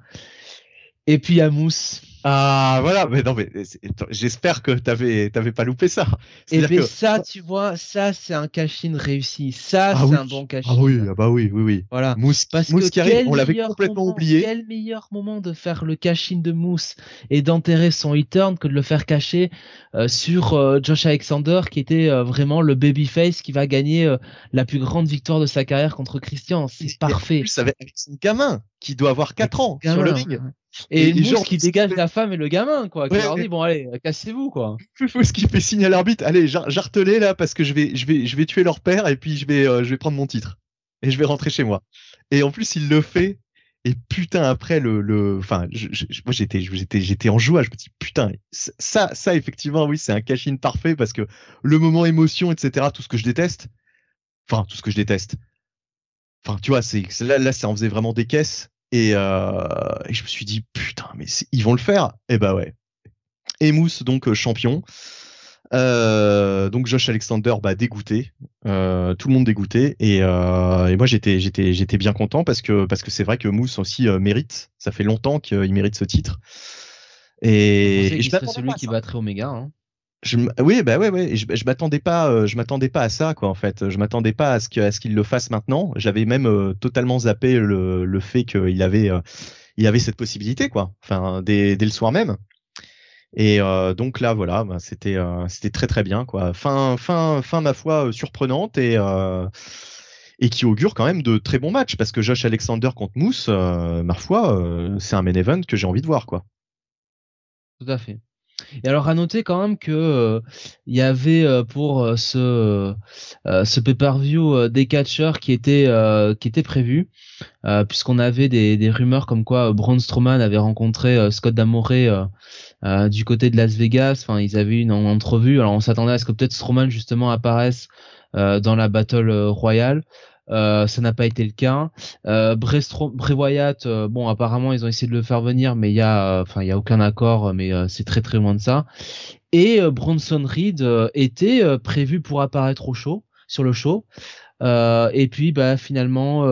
Et puis il y a Mousse. Ah voilà, mais non mais j'espère que t'avais t'avais pas loupé ça. Et C'est-à-dire ben que- ça, tu vois, ça c'est un cash-in réussi. Ça, Ah c'est oui. un bon cash-in. Ah oui, ah bah oui, oui, oui. Voilà. Mousse, Parce Mousse que qui arrive, on l'avait complètement moment- oublié. Quel meilleur moment de faire le cash-in de Mousse et d'enterrer son e-turn que de le faire cacher euh, sur euh, Josh Alexander qui était euh, vraiment le babyface qui va gagner euh, la plus grande victoire de sa carrière contre Christian. C'est parfait. En plus, avec, son gamin qui doit avoir 4 ans sur le Gamin, ring. Et, Et gens qui dégage la femme et le gamin, quoi. Qui Ouais, leur dit, bon, allez, cassez-vous, quoi. ce qui fait signe à l'arbitre. Allez, jar- jartelez là parce que je vais, je vais, je vais tuer leur père et puis je vais, euh, je vais prendre mon titre et je vais rentrer chez moi. Et en plus, il le fait. Et putain, après le, le, enfin, je, je- je- moi j'étais, j'étais, j'étais en joie. Je me dis putain, ça, ça effectivement, oui, c'est un cash-in parfait parce que le moment émotion, etc., tout ce que je déteste. Enfin, tout ce que je déteste. Enfin, tu vois, c'est- là, là, ça en faisait vraiment des caisses. Et, euh, et je me suis dit putain, mais c'est- ils vont le faire. Et bah ouais. Et Mousse donc euh, champion. Euh, donc Josh Alexander bah dégoûté, euh, tout le monde dégoûté et, et moi j'étais j'étais j'étais bien content parce que parce que c'est vrai que Mousse aussi mérite. Ça fait longtemps qu'il mérite ce titre. Et, Et je m'attendais celui pas qui battrait Omega. Hein. Je oui, bah ouais, ouais. Je, je m'attendais pas, euh, je m'attendais pas à ça, quoi. En fait, je m'attendais pas à ce qu'il le fasse maintenant. J'avais même euh, totalement zappé le, le fait qu'il avait, euh, il avait cette possibilité, quoi. Enfin, dès, dès le soir même. Et euh, donc là, voilà, bah, c'était, euh, c'était très très bien, quoi. Fin, fin, fin, ma foi, euh, surprenante et et qui augure quand même de très bons matchs parce que Josh Alexander contre Moose, euh, ma foi, c'est un main event que j'ai envie de voir, quoi. Tout à fait. Et alors à noter quand même que euh, il y avait euh, pour euh, ce ce pay-per-view des catcheurs qui étaient qui étaient prévus puisqu'on avait des, des rumeurs comme quoi Braun Strowman avait rencontré Scott D'Amore euh, du côté de Las Vegas. Enfin ils avaient une en- entrevue. Alors on s'attendait à ce que peut-être Strowman justement apparaisse euh, dans la battle royale. Euh, ça n'a pas été le cas. Euh, Wyatt, euh, bon, apparemment, ils ont essayé de le faire venir, mais il y a, enfin, il y a aucun accord, mais euh, c'est très très loin de ça. Et Bronson Reed était prévu pour apparaître au show, sur le show. Et puis, bah, finalement,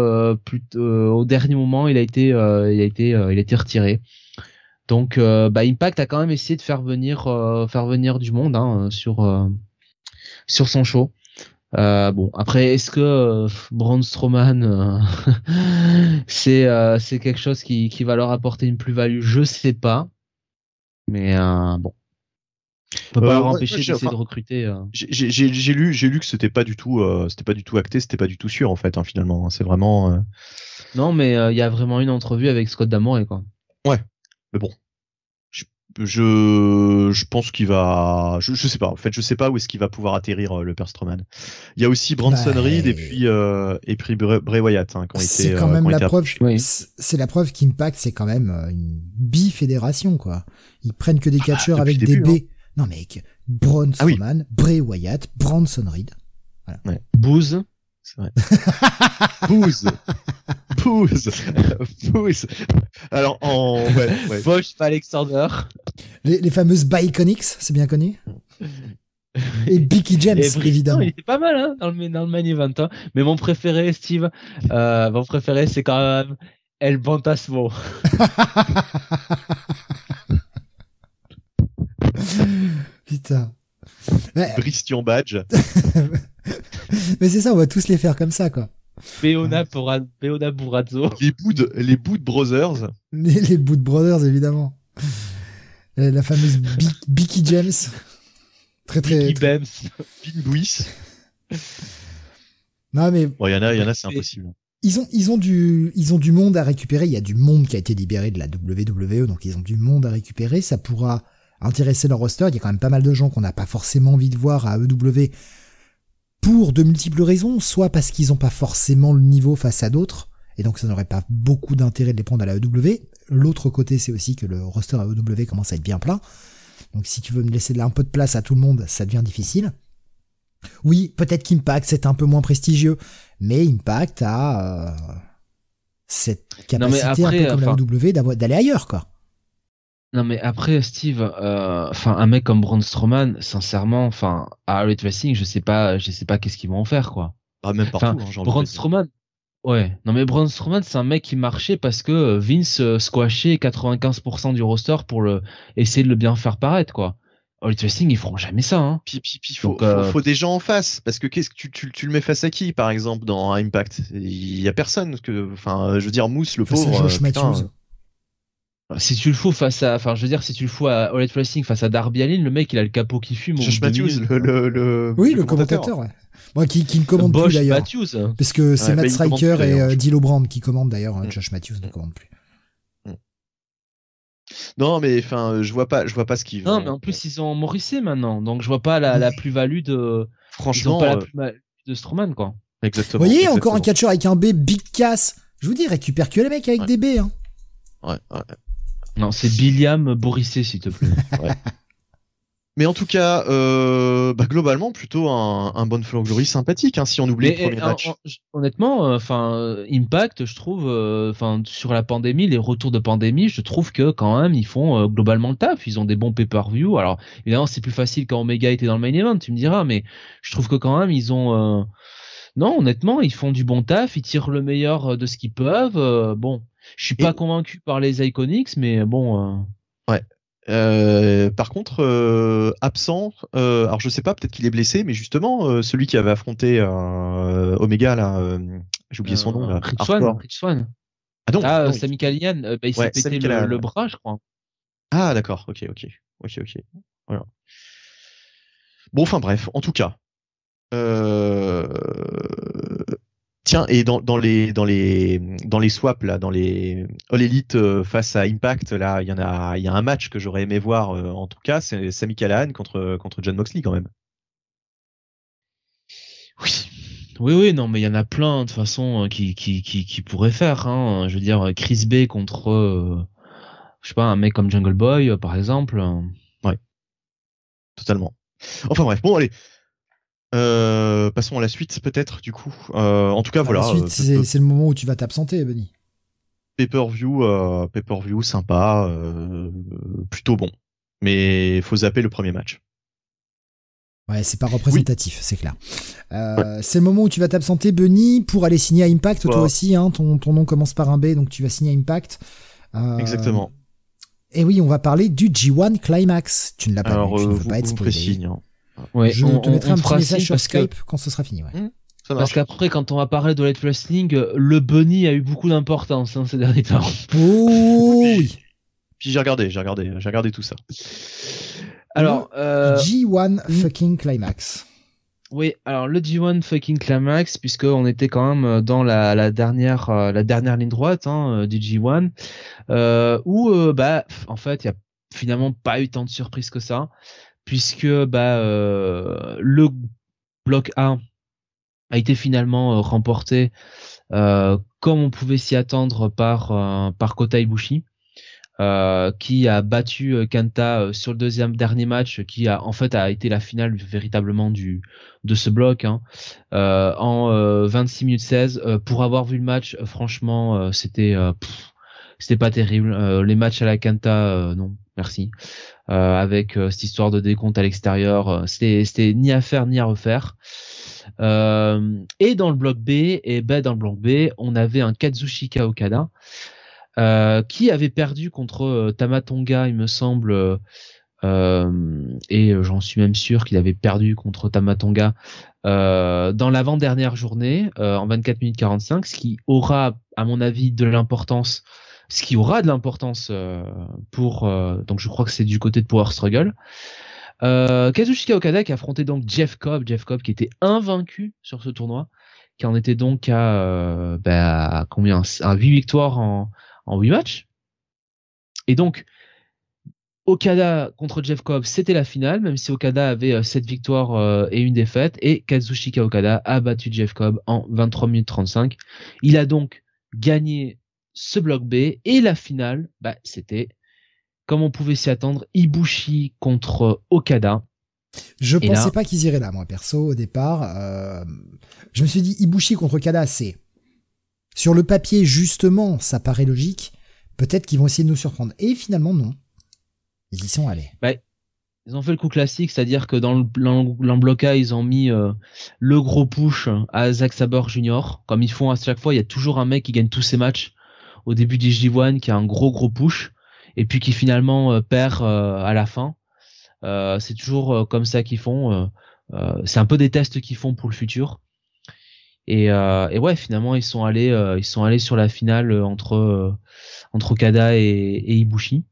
plus, au dernier moment, il a été, il a été, il a été retiré. Donc, bah, Impact a quand même essayé de faire venir, faire venir du monde hein, sur, sur son show. Euh, bon, après, est-ce que euh, Braun Strowman, euh, c'est euh, c'est quelque chose qui, qui va leur apporter une plus-value? Je sais pas, mais bon, on peut pas leur ouais, empêcher ouais, d'essayer de recruter. J'ai lu, j'ai lu que c'était pas du tout, c'était pas du tout acté, c'était pas du tout sûr en fait, hein, finalement. C'est vraiment. Non, mais il y a vraiment une entrevue avec Scott D'Amore quoi. Mais bon, je, pense qu'il va, je, je sais pas. En fait, je sais pas où est-ce qu'il va pouvoir atterrir euh, le Père Strowman. Il y a aussi Bronson Bah, Reed et puis euh, et puis Bray, Bray Wyatt hein. C'est quand euh, même qui ont la preuve. Oui. c'est- la preuve qu'Impact c'est quand même une bifédération quoi. Ils prennent que des catcheurs depuis avec le des début, B. Non mec, Braun Ah oui. Strowman, Bray Wyatt, Bronson Reed. Booze, C'est vrai. Booze, Booze, Booze. Alors en ouais, ouais. Bosch, Alexander Les, les fameuses Biconics, c'est bien connu. Et Becky James, Et évidemment. il était pas mal hein, dans le dans le main event. hein. Mais mon préféré, Steve, euh, mon préféré, c'est quand même El Bantasmo. Putain. Ouais, Christian Badge. mais c'est ça, on va tous les faire comme ça, quoi. Beona, Pora- Beona Burazzo. Les Bood, les Bood Brothers. Les, les Boot Brothers, évidemment. Euh, La fameuse Bi- Becky James. Très, très. Mickey très- Bems. Pin Louis. Non, mais Bon, il y en a, il y en a, c'est impossible. ils ont, ils ont du, ils ont du monde à récupérer. Il y a du monde qui a été libéré de la WWE, donc ils ont du monde à récupérer. Ça pourra intéresser leur roster. Il y a quand même pas mal de gens qu'on n'a pas forcément envie de voir à EW pour de multiples raisons. Soit parce qu'ils n'ont pas forcément le niveau face à d'autres, et donc ça n'aurait pas beaucoup d'intérêt de les prendre à la EW. L'autre côté, c'est aussi que le roster à EW commence à être bien plein. Donc si tu veux me laisser un peu de place à tout le monde, ça devient difficile. Oui, peut-être qu'Impact c'est un peu moins prestigieux, mais Impact a euh, cette Non, mais capacité après, un peu comme enfin- la W d'avoir- d'aller ailleurs, quoi. Non mais après Steve, euh, enfin un mec comme Braun Strowman, sincèrement, enfin à Elite Wrestling, je sais pas, je sais pas qu'est-ce qu'ils vont en faire quoi. Ah, même partout. Hein, Braun. Strowman, ouais. Non mais Braun Strowman, c'est un mec qui marchait parce que euh, Vince euh, squashait 95% du roster pour le essayer de le bien faire paraître quoi. Elite Wrestling, ils feront jamais ça. Hein. Puis, puis, puis faut, Donc, euh, faut, faut des gens en face. Parce que qu'est-ce que tu, tu, tu le mets face à qui, par exemple, dans Impact? Il y a personne. Que, enfin, je veux dire, Mousse, le Face à pauvre. Josh putain, Matthews. Si tu le fous face à, enfin je veux dire, si tu le fous à Wrestling face à Darby Allin, le mec il a le capot qui fume. Josh de Matthews, le, le, le, Oui, le commentateur, ouais. Bon, qui, qui ne commande Bosch plus d'ailleurs. Matthews. Parce que c'est Ouais, Matt Striker plus, et euh, D'Lo Brand qui commandent d'ailleurs. Josh Matthews ne Mm. commande plus. Non, mais enfin, je vois pas, je vois pas ce qu'ils Non mais en plus ils ont Morrissey maintenant, donc je vois pas la, la plus-value de. Ils ont franchement, pas la euh, plus-value de Strowman quoi. exactement. Vous voyez, exactement. encore un catcheur avec un B, Big Cass. Je vous dis, récupère que les mecs avec Ouais. des B. Hein. Ouais, ouais. Non, c'est Billiam Borissé, s'il te plaît. Mais en tout cas, euh, bah, globalement, plutôt un, un bon Flow Glory sympathique, hein, si on oublie Mais le premier euh, match. en- en- honnêtement, enfin, Impact, je trouve, euh, enfin, sur la pandémie, les retours de pandémie, je trouve que quand même, ils font euh, globalement le taf. Ils ont des bons pay-per-view. Alors, évidemment, c'est plus facile quand Omega était dans le main event, tu me diras, mais je trouve que quand même, ils ont, euh, non, honnêtement, ils font du bon taf. Ils tirent le meilleur de ce qu'ils peuvent. euh, bon, je suis Et- pas convaincu par les Iconics, mais bon. euh, Euh, par contre, euh, absent. Alors je sais pas, peut-être qu'il est blessé, mais justement, celui qui avait affronté Omega là, j'ai oublié son nom là. Rich. Swan, Rich Swan. Ah non. Ah, non, Sami Callihan, bah, il Ouais, s'est pété le, ouais. bras, je crois. Ah d'accord, ok, ok, ok, ok. Voilà. Bon, enfin bref, en tout cas. Euh... Tiens, et dans, dans les dans les dans les swaps là, dans les All Elite euh, face à Impact là, il y en a il y a un match que j'aurais aimé voir euh, en tout cas, c'est Sami Callihan contre contre John Moxley quand même. Oui. Oui, oui, non, mais il y en a plein de toute façon euh, qui, qui, qui, qui pourraient faire. Hein. Je veux dire, Chris Bay contre, euh, je sais pas, un mec comme Jungle Boy, euh, par exemple. Totalement. Enfin bref, bon allez. Euh, passons à la suite peut-être du coup. Euh, en tout cas voilà. Ensuite, euh, c'est c'est le moment où tu vas t'absenter, Benny. pay-per-view, euh, pay-per-view sympa, plutôt bon. Mais faut zapper le premier match. Ouais, c'est pas représentatif, c'est clair. C'est le moment où tu vas t'absenter, Benny, pour aller signer à Impact, toi aussi. Hein, ton, ton nom commence par un B, donc tu vas signer à Impact. Exactement. Et oui, on va parler du G1 Climax. Tu ne l'as pas Alors vu, tu ne vous, veux pas être spoilé. Ouais, Je on- te mettrai on un petit message sur que- Skype quand ce sera fini. Ouais. Ça Parce qu'après, quand on va parler de Light Wrestling, le bunny a eu beaucoup d'importance hein, ces derniers temps. Oh oui Puis j'ai regardé, j'ai regardé, j'ai regardé tout ça. Alors, euh, G1 fucking Climax. oui, alors le G1 fucking climax, puisque on était quand même dans la, la dernière euh, la dernière ligne droite hein, euh, du G1, euh, où euh, bah en fait il y a finalement pas eu tant de surprises que ça, puisque bah euh, le bloc A a été finalement euh, remporté euh, comme on pouvait s'y attendre par par Kota Ibushi. qui a battu Kanta sur le deuxième dernier match, qui a en fait a été la finale véritablement du de ce bloc hein, en euh, 26 minutes 16. Euh, pour avoir vu le match, franchement, c'était c'était pas terrible. Les matchs à la Kanta, euh, non, merci. Euh, avec euh, cette histoire de décompte à l'extérieur, euh, c'était ni à faire ni à refaire. Et dans le bloc B, et ben dans le on avait un Kazushika Okada qui avait perdu contre Tamatonga, il me semble, et j'en suis même sûr qu'il avait perdu contre Tamatonga dans l'avant-dernière journée en 24 minutes 45, ce qui aura, à mon avis, de l'importance, ce qui aura de l'importance euh, pour, euh, donc je crois que c'est du côté de Power Struggle. Euh, Kazushika Okada qui affrontait donc Jeff Cobb, Jeff Cobb qui était invaincu sur ce tournoi, qui en était donc à, euh, bah, à combien, à 8 victoires en, en 8 matchs. Et donc, Okada contre Jeff Cobb, c'était la finale, même si Okada avait euh, 7 victoires euh, et une défaite, et Kazushika Okada a battu Jeff Cobb en 23 minutes 35. Il a donc gagné ce bloc B, et la finale, bah, c'était, comme on pouvait s'y attendre, Ibushi contre Okada. Je Et pensais là- pas qu'ils iraient là, moi, perso, au départ. Euh, je me suis dit, Ibushi contre Kada, c'est... Sur le papier, justement, ça paraît logique. Peut-être qu'ils vont essayer de nous surprendre. Et finalement, non. Ils y sont allés. Ils ont fait le coup classique, c'est-à-dire que dans le dans le bloc A, ils ont mis euh, le gros push à Zack Saber Jr. Comme ils font à chaque fois, il y a toujours un mec qui gagne tous ses matchs au début du J1 qui a un gros gros push et puis qui finalement euh, perd euh, à la fin. Euh, c'est toujours comme ça qu'ils font. c'est un peu des tests qu'ils font pour le futur. Et, ouais, finalement, ils sont allés, ils sont allés sur la finale entre entre Okada et, Ibushi.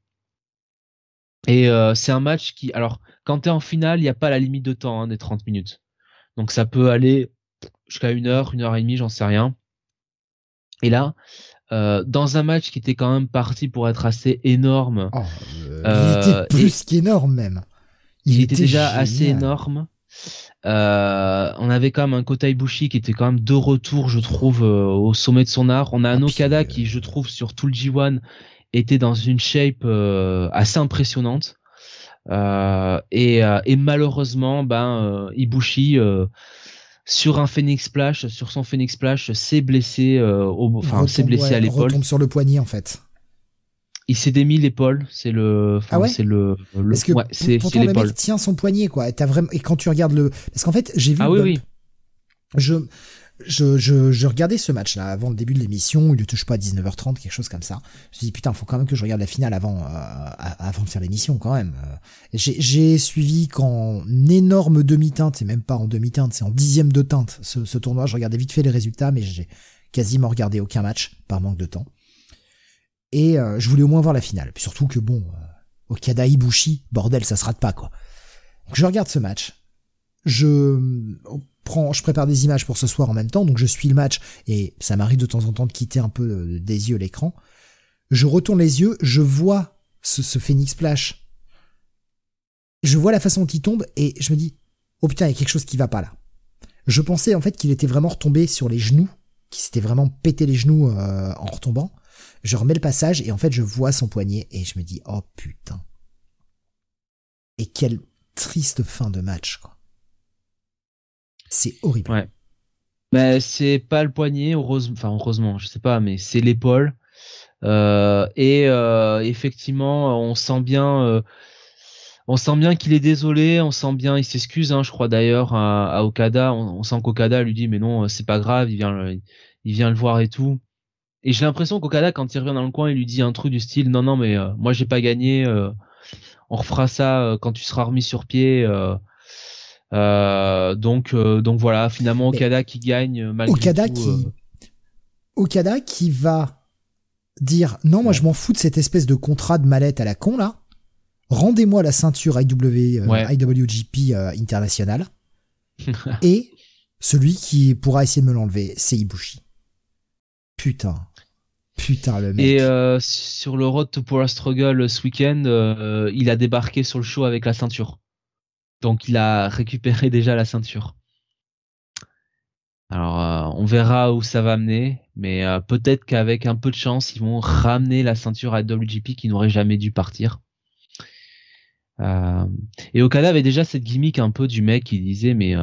Et c'est un match qui, alors, quand t'es en finale, il n'y a pas la limite de temps hein, des 30 minutes. Donc ça peut aller jusqu'à une heure, une heure et demie, j'en sais rien. Et là, euh, dans un match qui était quand même parti pour être assez énorme, Oh, euh, il était plus qu'énorme, même. il, était, déjà génial. assez énorme. Euh, on avait quand même un Kota Ibushi qui était quand même de retour, je trouve, euh, au sommet de son art. On a un Ah, puis, Okada euh, qui, je trouve, sur tout le G1, était dans une shape euh, assez impressionnante. Euh, et, euh, et malheureusement, ben euh, Ibushi euh, sur un Phoenix Splash, sur son Phoenix Splash, s'est blessé, euh, au, enfin s'est blessé ouais, à l'épaule. retombe sur le poignet, en fait. Il s'est démis l'épaule. C'est le, enfin, Ah ouais c'est le, le Parce que ouais, c'est pourtant, le l'épaule. mec tient son poignet, quoi. Et, vraiment... et quand tu regardes le... Parce qu'en fait, j'ai vu Ah oui bump. oui. Je... je, je, je regardais ce match-là avant le début de l'émission, il ne touche pas à 19h30, quelque chose comme ça. Je me suis dit, putain, faut quand même que je regarde la finale avant, euh, avant de faire l'émission, quand même. Euh, j'ai suivi qu'en énorme demi-teinte, c'est même pas en demi-teinte, c'est en dixième de teinte, ce, ce tournoi. Je regardais vite fait les résultats, mais j'ai quasiment regardé aucun match, par manque de temps. Et euh, je voulais au moins voir la finale. Surtout que bon, Okada Ibushi, bordel, ça se rate pas, quoi. Donc je regarde ce match. Je prends, je prépare des images pour ce soir en même temps, donc je suis le match et ça m'arrive de temps en temps de quitter un peu euh, des yeux l'écran. Je retourne les yeux, je vois ce, ce Phoenix Splash. Je vois la façon dont il tombe et je me dis, oh putain, il y a quelque chose qui va pas là. Je pensais en fait qu'il était vraiment retombé sur les genoux, qu'il s'était vraiment pété les genoux euh, en retombant. Je remets le passage et en fait je vois son poignet et je me dis, oh putain. Et quelle triste fin de match, quoi. C'est horrible. Ouais. Mais c'est pas le poignet, heureusement, enfin heureusement, je sais pas, mais c'est l'épaule. Euh, et euh, effectivement, on sent bien, euh, on sent bien qu'il est désolé, on sent bien, il s'excuse, hein, je crois d'ailleurs à, Okada. On, sent qu'Okada lui dit mais non, c'est pas grave, il vient, il vient le voir et tout. Et j'ai l'impression qu'Okada quand il revient dans le coin, il lui dit un truc du style non non mais moi j'ai pas gagné, on refera ça quand tu seras remis sur pied. Euh, donc, euh, donc voilà, finalement Okada qui gagne euh, malgré Okada qui, Okada qui va dire non, moi je m'en fous de cette espèce de contrat de mallette à la con là. Rendez-moi la ceinture IW, IWGP international. et celui qui pourra essayer de me l'enlever, c'est Ibushi. Putain. Putain, le mec. Et sur le Road to Power Struggle ce week-end, il a débarqué sur le show avec la ceinture. Donc il a récupéré déjà la ceinture. Alors euh, on verra où ça va amener, mais euh, peut-être qu'avec un peu de chance, ils vont ramener la ceinture à WGP qui n'aurait jamais dû partir. Euh, et Okada avait déjà cette gimmick un peu du mec qui disait mais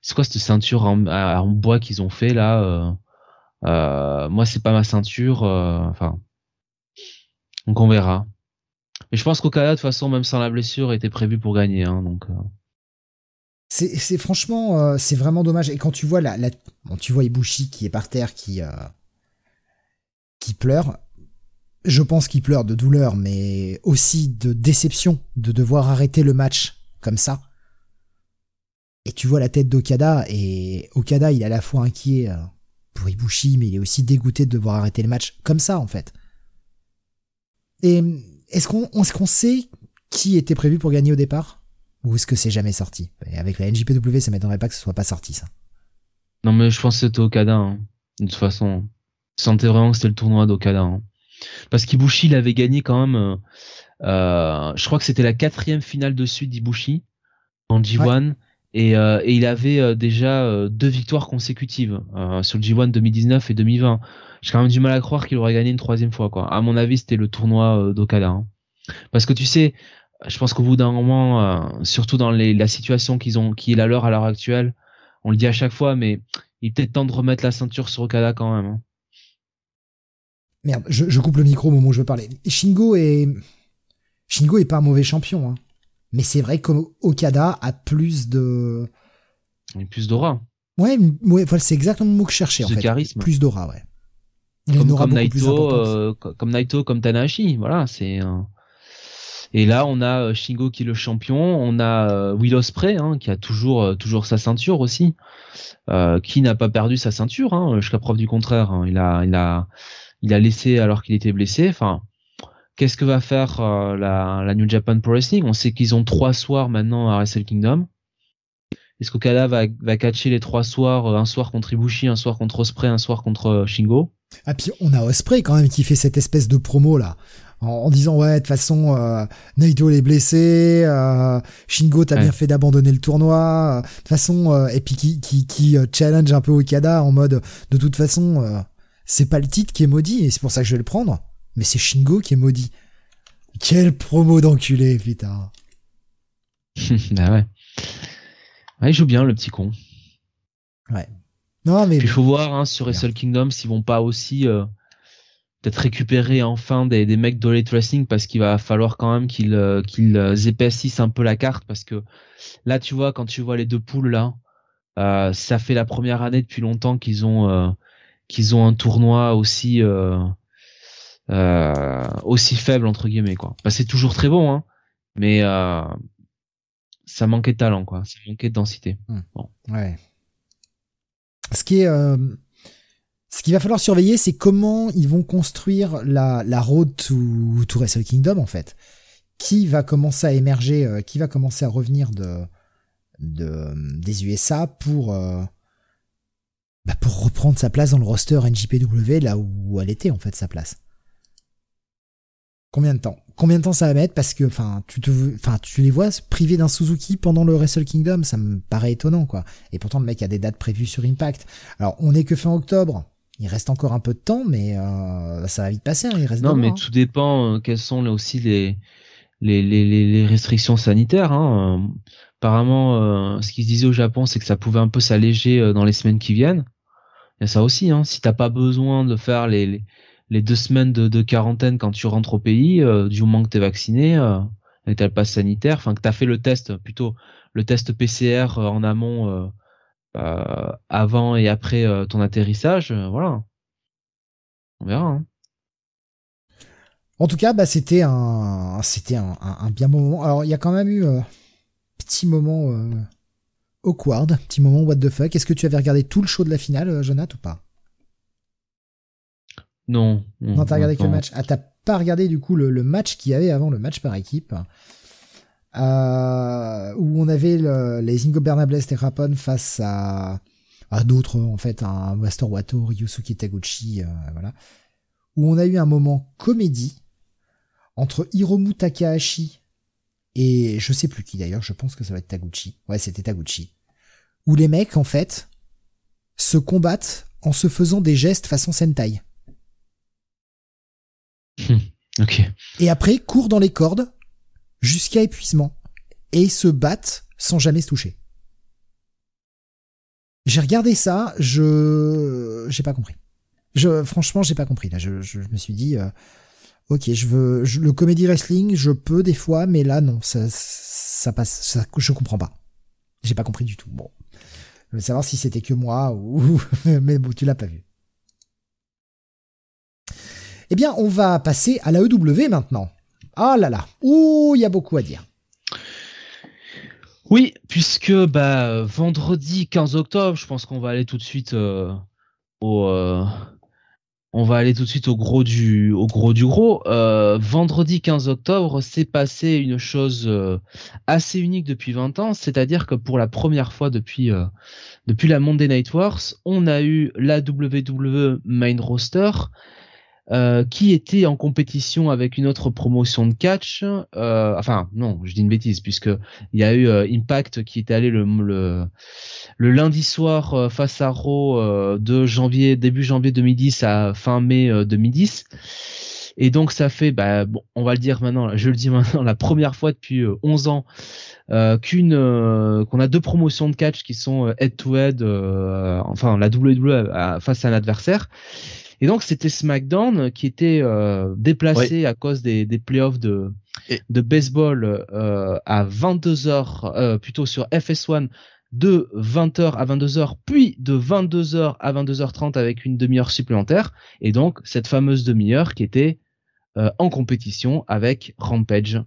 c'est quoi cette ceinture en, bois qu'ils ont fait là Moi c'est pas ma ceinture. Enfin donc on verra. Mais je pense qu'Okada, de toute façon, même sans la blessure, était prévu pour gagner. Hein, donc. Euh. C'est franchement, euh, c'est vraiment dommage. Et quand tu vois la, la tu vois Ibushi qui est par terre, qui euh, qui pleure. Je pense qu'il pleure de douleur, mais aussi de déception de devoir arrêter le match comme ça. Et tu vois la tête d'Okada, et Okada, il est à la fois inquiet pour Ibushi, mais il est aussi dégoûté de devoir arrêter le match comme ça, en fait. Et est-ce qu'on est qu'on sait qui était prévu pour gagner au départ Ou est-ce que c'est jamais sorti? Et Avec la NJPW, ça m'étonnerait pas que ce soit pas sorti, ça. Non, mais je pense que c'était Okada. Hein. De toute façon, je sentais vraiment que c'était le tournoi d'Okada. Hein. Parce qu'Ibushi, il avait gagné quand même. Euh, euh, je crois que c'était la quatrième finale de suite d'Ibushi en G1. Et, euh, et, il avait déjà deux victoires consécutives sur le G1 2019 et 2020 j'ai quand même du mal à croire qu'il aurait gagné une troisième fois quoi. À mon avis, c'était le tournoi euh, d'Okada. Hein. Parce que tu sais, je pense qu'au bout d'un moment, euh, surtout dans les, la situation qu'ils ont, qui est la leur à l'heure actuelle, on le dit à chaque fois, mais il est peut-être temps de remettre la ceinture sur Okada quand même. Hein. Merde, je, coupe le micro au moment où je veux parler. Shingo est Shingo est pas un mauvais champion, hein. mais c'est vrai qu'Okada a plus de plus d'aura. Ouais, ouais c'est exactement le mot que je cherchais en fait. charisme. Plus d'aura, ouais comme, comme Naito, euh, comme Naito, comme Tanahashi, voilà, c'est. Et là, on a euh, Shingo qui est le champion, on a euh, Will Ospreay hein, qui a toujours toujours sa ceinture aussi, qui n'a pas perdu sa ceinture, hein, jusqu'à preuve du contraire. Hein. il a il a il a laissé alors qu'il était blessé. Enfin, qu'est-ce que va faire la, la New Japan Pro Wrestling? On sait qu'ils ont trois soirs maintenant à Wrestle Kingdom. Est-ce qu'Okada va, va catcher les trois soirs, un soir contre Ibushi, un soir contre Ospreay, un soir contre Shingo? Ah puis on a Osprey quand même qui fait cette espèce de promo là. En, disant ouais de toute façon euh, Naito est blessé, euh, Shingo t'as bien fait d'abandonner le tournoi, de toute façon euh, et puis qui qui, qui euh, challenge un peu Okada en mode de toute façon euh, c'est pas le titre qui est maudit et c'est pour ça que je vais le prendre, mais c'est Shingo qui est maudit. Quelle promo d'enculé putain. bah ouais. Ouais, il joue bien le petit con. Ouais. Non, mais il faut voir hein, sur Wrestle Kingdom s'ils vont pas aussi euh, peut-être récupérer enfin des, des mecs d'Olate Wrestling parce qu'il va falloir quand même qu'ils euh, qu'ils épaississent un peu la carte parce que là tu vois quand tu vois les deux poules là ça fait la première année depuis longtemps qu'ils ont qu'ils ont un tournoi aussi aussi faible entre guillemets quoi. Bah, c'est toujours très bon, hein, mais ça manquait de talent quoi, ça manquait de densité. Hmm. Bon. Ouais. Ce qui est ce qu'il va falloir surveiller, c'est comment ils vont construire la, la road to, to Wrestle Kingdom, en fait. Qui va commencer à émerger, euh, qui va commencer à revenir de, de des USA pour, euh, bah pour reprendre sa place dans le roster NJPW, là où elle était, en fait, sa place. Combien de temps? Combien de temps ça va mettre? Parce que, enfin, tu te, enfin, tu les vois privés d'un Suzuki pendant le Wrestle Kingdom, ça me paraît étonnant, quoi. Et pourtant, le mec a des dates prévues sur Impact. Alors, on est que fin octobre. Il reste encore un peu de temps, mais euh, ça va vite passer. Hein, il reste non, mais hein. tout dépend. Euh, quelles sont là aussi les les, les, les restrictions sanitaires. Hein. Apparemment, euh, ce qui se disait au Japon, c'est que ça pouvait un peu s'alléger dans les semaines qui viennent. Il y a ça aussi. Hein. Si t'as pas besoin de faire les, les, les deux semaines de, quarantaine quand tu rentres au pays, du moment que t'es vacciné, euh, et t'as le pass sanitaire, enfin que t'as fait le test, plutôt le test PCR en amont euh, avant et après euh, ton atterrissage, euh, voilà. On verra. Hein. En tout cas, bah, c'était un, c'était un, bien moment. Alors, il y a quand même eu un petit moment awkward, petit moment what the fuck. Est-ce que tu avais regardé tout le show de la finale, Jonathan, ou pas? Non. Non, t'as regardé que le match. Ah, t'as pas regardé du coup le, le match qu'il y avait avant le match par équipe euh, où on avait le, les Ingo Bernables et Rapon face à, à d'autres, en fait, un Master Wato, Ryusuke Taguchi, euh, voilà, où on a eu un moment comédie entre Hiromu Takahashi et je sais plus qui d'ailleurs, je pense que ça va être Taguchi. Ouais, c'était Taguchi. Où les mecs, en fait, se combattent en se faisant des gestes façon Sentai. Ok. Et après, courent dans les cordes jusqu'à épuisement et se battent sans jamais se toucher. J'ai regardé ça, je j'ai pas compris. Je franchement j'ai pas compris là. Je, je, me suis dit euh, ok je veux le comédie wrestling je peux des fois mais là non ça ça passe ça je comprends pas. J'ai pas compris du tout. Bon, je veux savoir si c'était que moi ou mais bon tu l'as pas vu. Eh bien on va passer à la EW maintenant. Ah là là, ouh, il y a beaucoup à dire. Oui, puisque bah vendredi 15 octobre, je pense qu'on va aller tout de suite euh, au euh, suite au gros du au gros du gros. Euh, vendredi 15 octobre, s'est passé une chose assez unique depuis 20 ans, c'est-à-dire que pour la première fois depuis depuis la Monday Night Wars, on a eu la WWE Main Roster euh, qui était en compétition avec une autre promotion de catch. Euh, enfin, non, je dis une bêtise puisque il y a eu euh, Impact qui était allé le, le, le lundi soir face à Raw de janvier début janvier 2010 à fin mai 2010. Et donc ça fait, bah, bon, on va le dire maintenant, je le dis maintenant, la première fois depuis 11 ans euh, qu'une qu'on a deux promotions de catch qui sont head to head, enfin la WWE face à un adversaire. Et donc c'était SmackDown qui était euh, déplacé à cause des, des playoffs de, de baseball euh, à 22h, euh, plutôt sur FS1 de 20h à 22h, puis de 22h à 22h30 avec une demi-heure supplémentaire. Et donc cette fameuse demi-heure qui était en compétition avec Rampage.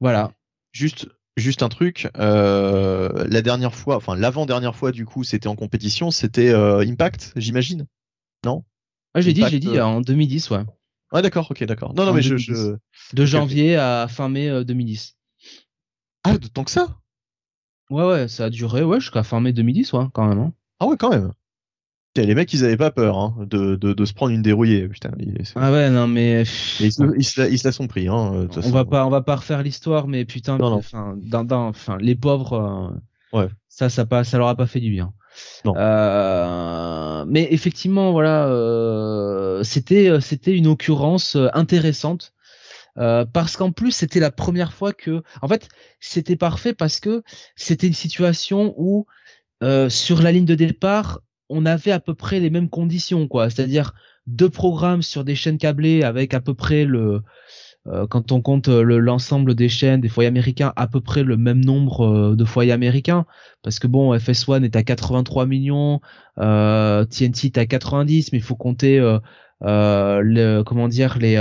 Voilà. Juste, juste un truc. Euh, la dernière fois, enfin l'avant-dernière fois du coup, c'était en compétition, c'était euh, Impact, j'imagine? Non? Ah, j'ai dit, j'ai dit en 2010, ouais. Ah d'accord, ok, d'accord. Non, non, mais je, je, De janvier à fin mai 2010. Euh, ah, de tant que ça? Ouais, ouais, ça a duré, ouais, jusqu'à fin mai 2010, ouais, quand même. Hein. Ah ouais, quand même. Les mecs, ils avaient pas peur hein, de, de, de, se prendre une dérouillée, putain. ah ouais, non, mais ils, se, ils, se, ils se la sont pris. Hein, on va pas, on va pas refaire l'histoire, mais putain, non, non. Enfin, dans, dans, enfin, les pauvres, euh, ouais. ça, ça, pas, ça leur a pas fait du bien. Euh, mais effectivement, voilà, euh, c'était euh, c'était une occurrence intéressante parce qu'en plus c'était la première fois que, en fait, c'était parfait parce que c'était une situation où sur la ligne de départ, on avait à peu près les mêmes conditions, quoi. C'est-à-dire deux programmes sur des chaînes câblées avec à peu près le quand on compte l'ensemble des chaînes, des foyers américains, à peu près le même nombre de foyers américains, parce que bon, FS1 est à 83 millions, TNT est à 90, mais il faut compter le, comment dire les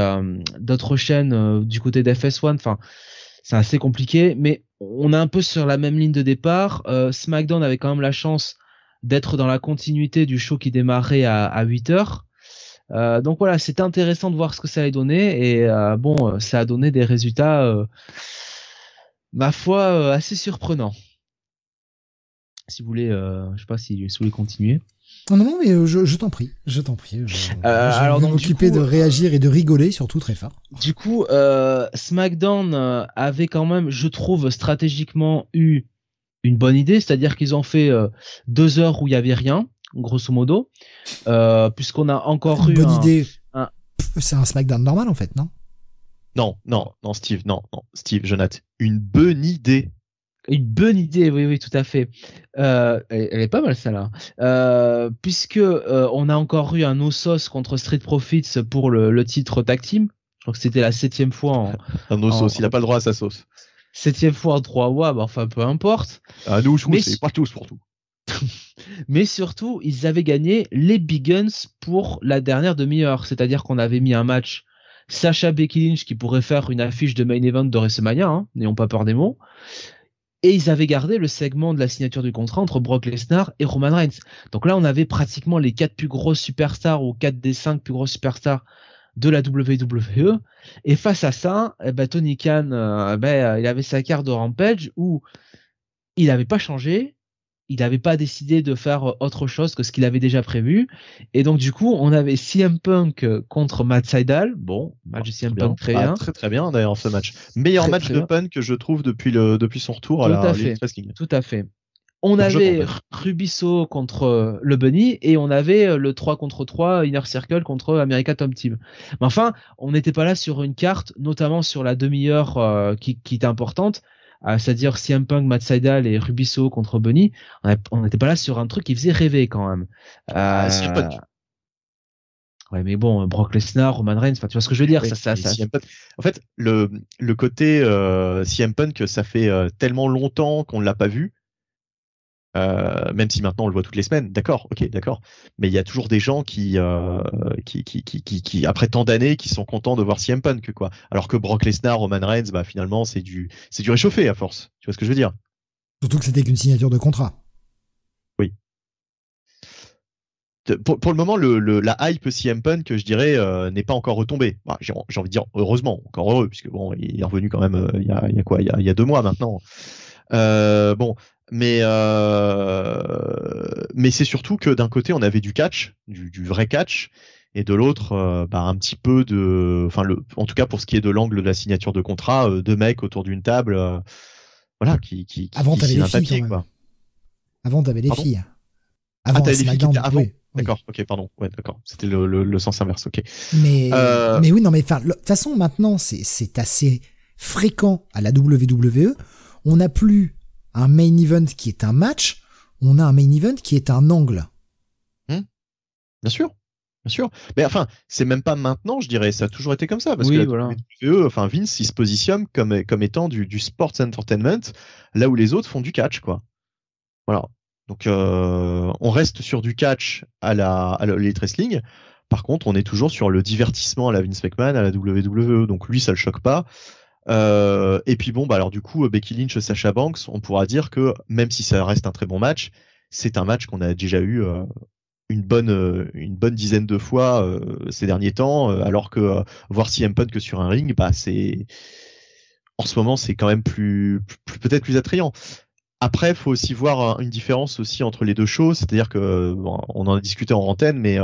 d'autres chaînes du côté d'FS1. Enfin, c'est assez compliqué, mais on est un peu sur la même ligne de départ. SmackDown avait quand même la chance d'être dans la continuité du show qui démarrait à, à 8 heures. Euh, donc voilà, c'était intéressant de voir ce que ça allait donner et euh, bon, euh, ça a donné des résultats, ma foi, assez surprenants. Si vous voulez, je sais pas si, vous voulez continuer. Non, non, mais je, t'en prie, je t'en prie. Je, alors vais m'occuper de réagir et de rigoler, surtout très fort. Du coup, SmackDown avait quand même, je trouve, stratégiquement eu une bonne idée, c'est-à-dire qu'ils ont fait deux heures où il y avait rien grosso modo, euh, puisqu'on a encore une eu bonne idée. C'est un SmackDown normal en fait, non? Non, non, non, Steve, non, non, Steve, Jonathan, une bonne idée. Une bonne idée, oui, oui, tout à fait. Euh, elle, est pas mal celle-là, euh, puisque on a encore eu un Osos contre Street Profits pour le, titre tag team. Je crois que c'était la septième fois. En, un Osos, il a pas le droit à sa sauce. Septième fois en trois mois, bah, enfin peu importe. À nous, c'est pas tous pour tout. Mais surtout, ils avaient gagné les Big Guns pour la dernière demi-heure. C'est-à-dire qu'on avait mis un match Sacha Becky Lynch qui pourrait faire une affiche de main event de WrestleMania, hein, n'ayons pas peur des mots. Et ils avaient gardé le segment de la signature du contrat entre Brock Lesnar et Roman Reigns. Donc là, on avait pratiquement les quatre plus grosses superstars ou quatre des cinq plus grosses superstars de la WWE. Et face à ça, eh ben, Tony Khan, euh, eh ben, il avait sa carte de Rampage où il n'avait pas changé, il n'avait pas décidé de faire euh, autre chose que ce qu'il avait déjà prévu. Et donc, du coup, on avait CM Punk euh, contre Matt Seidel. Bon, match de CM Punk très ah, bien. très très bien d'ailleurs ce match. Meilleur match de Punk que je trouve depuis, le, depuis son retour Tout à la fait. Tout à fait. On avait Rubiso contre euh, le Bunny et on avait le 3 contre 3 Inner Circle contre America Tom Team. Mais enfin, on n'était pas là sur une carte, notamment sur la demi-heure qui, qui est importante, c'est-à-dire CM Punk, Matt Seidel et Rubiso contre Bunny, on n'était pas là sur un truc qui faisait rêver quand même. Ah, euh, ouais, mais bon, Brock Lesnar, Roman Reigns, tu vois ce que je veux dire ça, ça, ça... En fait, le, le côté euh, CM Punk, ça fait euh, tellement longtemps qu'on ne l'a pas vu euh, même si maintenant on le voit toutes les semaines, d'accord, ok, d'accord. Mais il y a toujours des gens qui, euh, qui, qui, qui, qui, après tant d'années, qui sont contents de voir CM Punk, quoi. Alors que Brock Lesnar, Roman Reigns, bah finalement c'est du, c'est du réchauffé à force. Tu vois ce que je veux dire? Surtout que c'était qu'une signature de contrat. Oui. Pour, pour le moment, le, le, la hype CM Punk, je dirais, euh, n'est pas encore retombée. Bah, j'ai, envie de dire heureusement, encore heureux, puisque bon, il est revenu quand même. Il y a, y a quoi? Il y a, y a deux mois maintenant. Euh, bon, mais euh, mais c'est surtout que d'un côté on avait du catch, du, du vrai catch, et de l'autre euh, bah, un petit peu de, enfin le, en tout cas pour ce qui est de l'angle de la signature de contrat, euh, deux mecs autour d'une table, euh, voilà, qui qui, qui avant t'avais les filles papier, quoi. Avant t'avais les filles. Avant ah, les filles avant. Oui, d'accord, ok, pardon, ouais, d'accord, c'était le, le, le, sens inverse, ok. Mais mais oui, non, mais de toute façon maintenant c'est c'est assez fréquent à la WWE. On n'a plus un main event qui est un match, on a un main event qui est un angle. Hmm. Bien sûr. Bien sûr. Mais enfin, c'est même pas maintenant, je dirais. Ça a toujours été comme ça. Parce que voilà. WWE, enfin, Vince, il se positionne comme, comme étant du, du sports entertainment, là où les autres font du catch, quoi. Voilà. Donc, euh, on reste sur du catch à la, à l'Elite Wrestling. Par contre, on est toujours sur le divertissement à la Vince McMahon, à la WWE. Donc, lui, ça le choque pas. Euh, et puis bon, bah alors du coup, Becky Lynch, Sacha Banks, on pourra dire que même si ça reste un très bon match, c'est un match qu'on a déjà eu euh, une bonne euh, une bonne dizaine de fois euh, ces derniers temps, alors que voir CM Punk que sur un ring, bah c'est en ce moment c'est quand même plus, peut-être plus attrayant. Après, faut aussi voir une différence aussi entre les deux choses, c'est-à-dire que on en a discuté en antenne, mais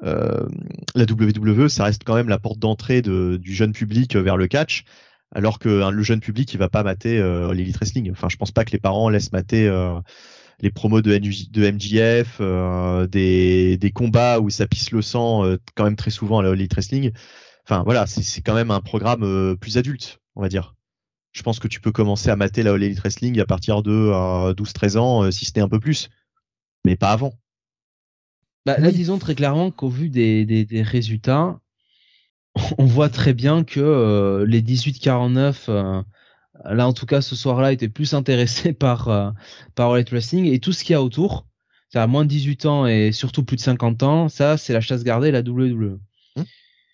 la WWE, ça reste quand même la porte d'entrée du jeune public vers le catch alors que hein, le jeune public il va pas mater euh, Wrestling. Enfin, je pense pas que les parents laissent mater euh, les promos de, de MJF, euh, des, des combats où ça pisse le sang euh, quand même très souvent à l'Elite Wrestling. Enfin voilà, c'est quand même un programme plus adulte, on va dire. Je pense que tu peux commencer à mater la Elite Wrestling à partir de 12-13 ans, si c'était un peu plus, mais pas avant. Bah, là, disons très clairement qu'au vu des, des, des résultats, on voit très bien que les 18-49 là en tout cas ce soir-là était plus intéressé par par All Wrestling et tout ce qu'il y a autour. Ça a moins de 18 ans et surtout plus de 50 ans ça c'est la chasse gardée la WWE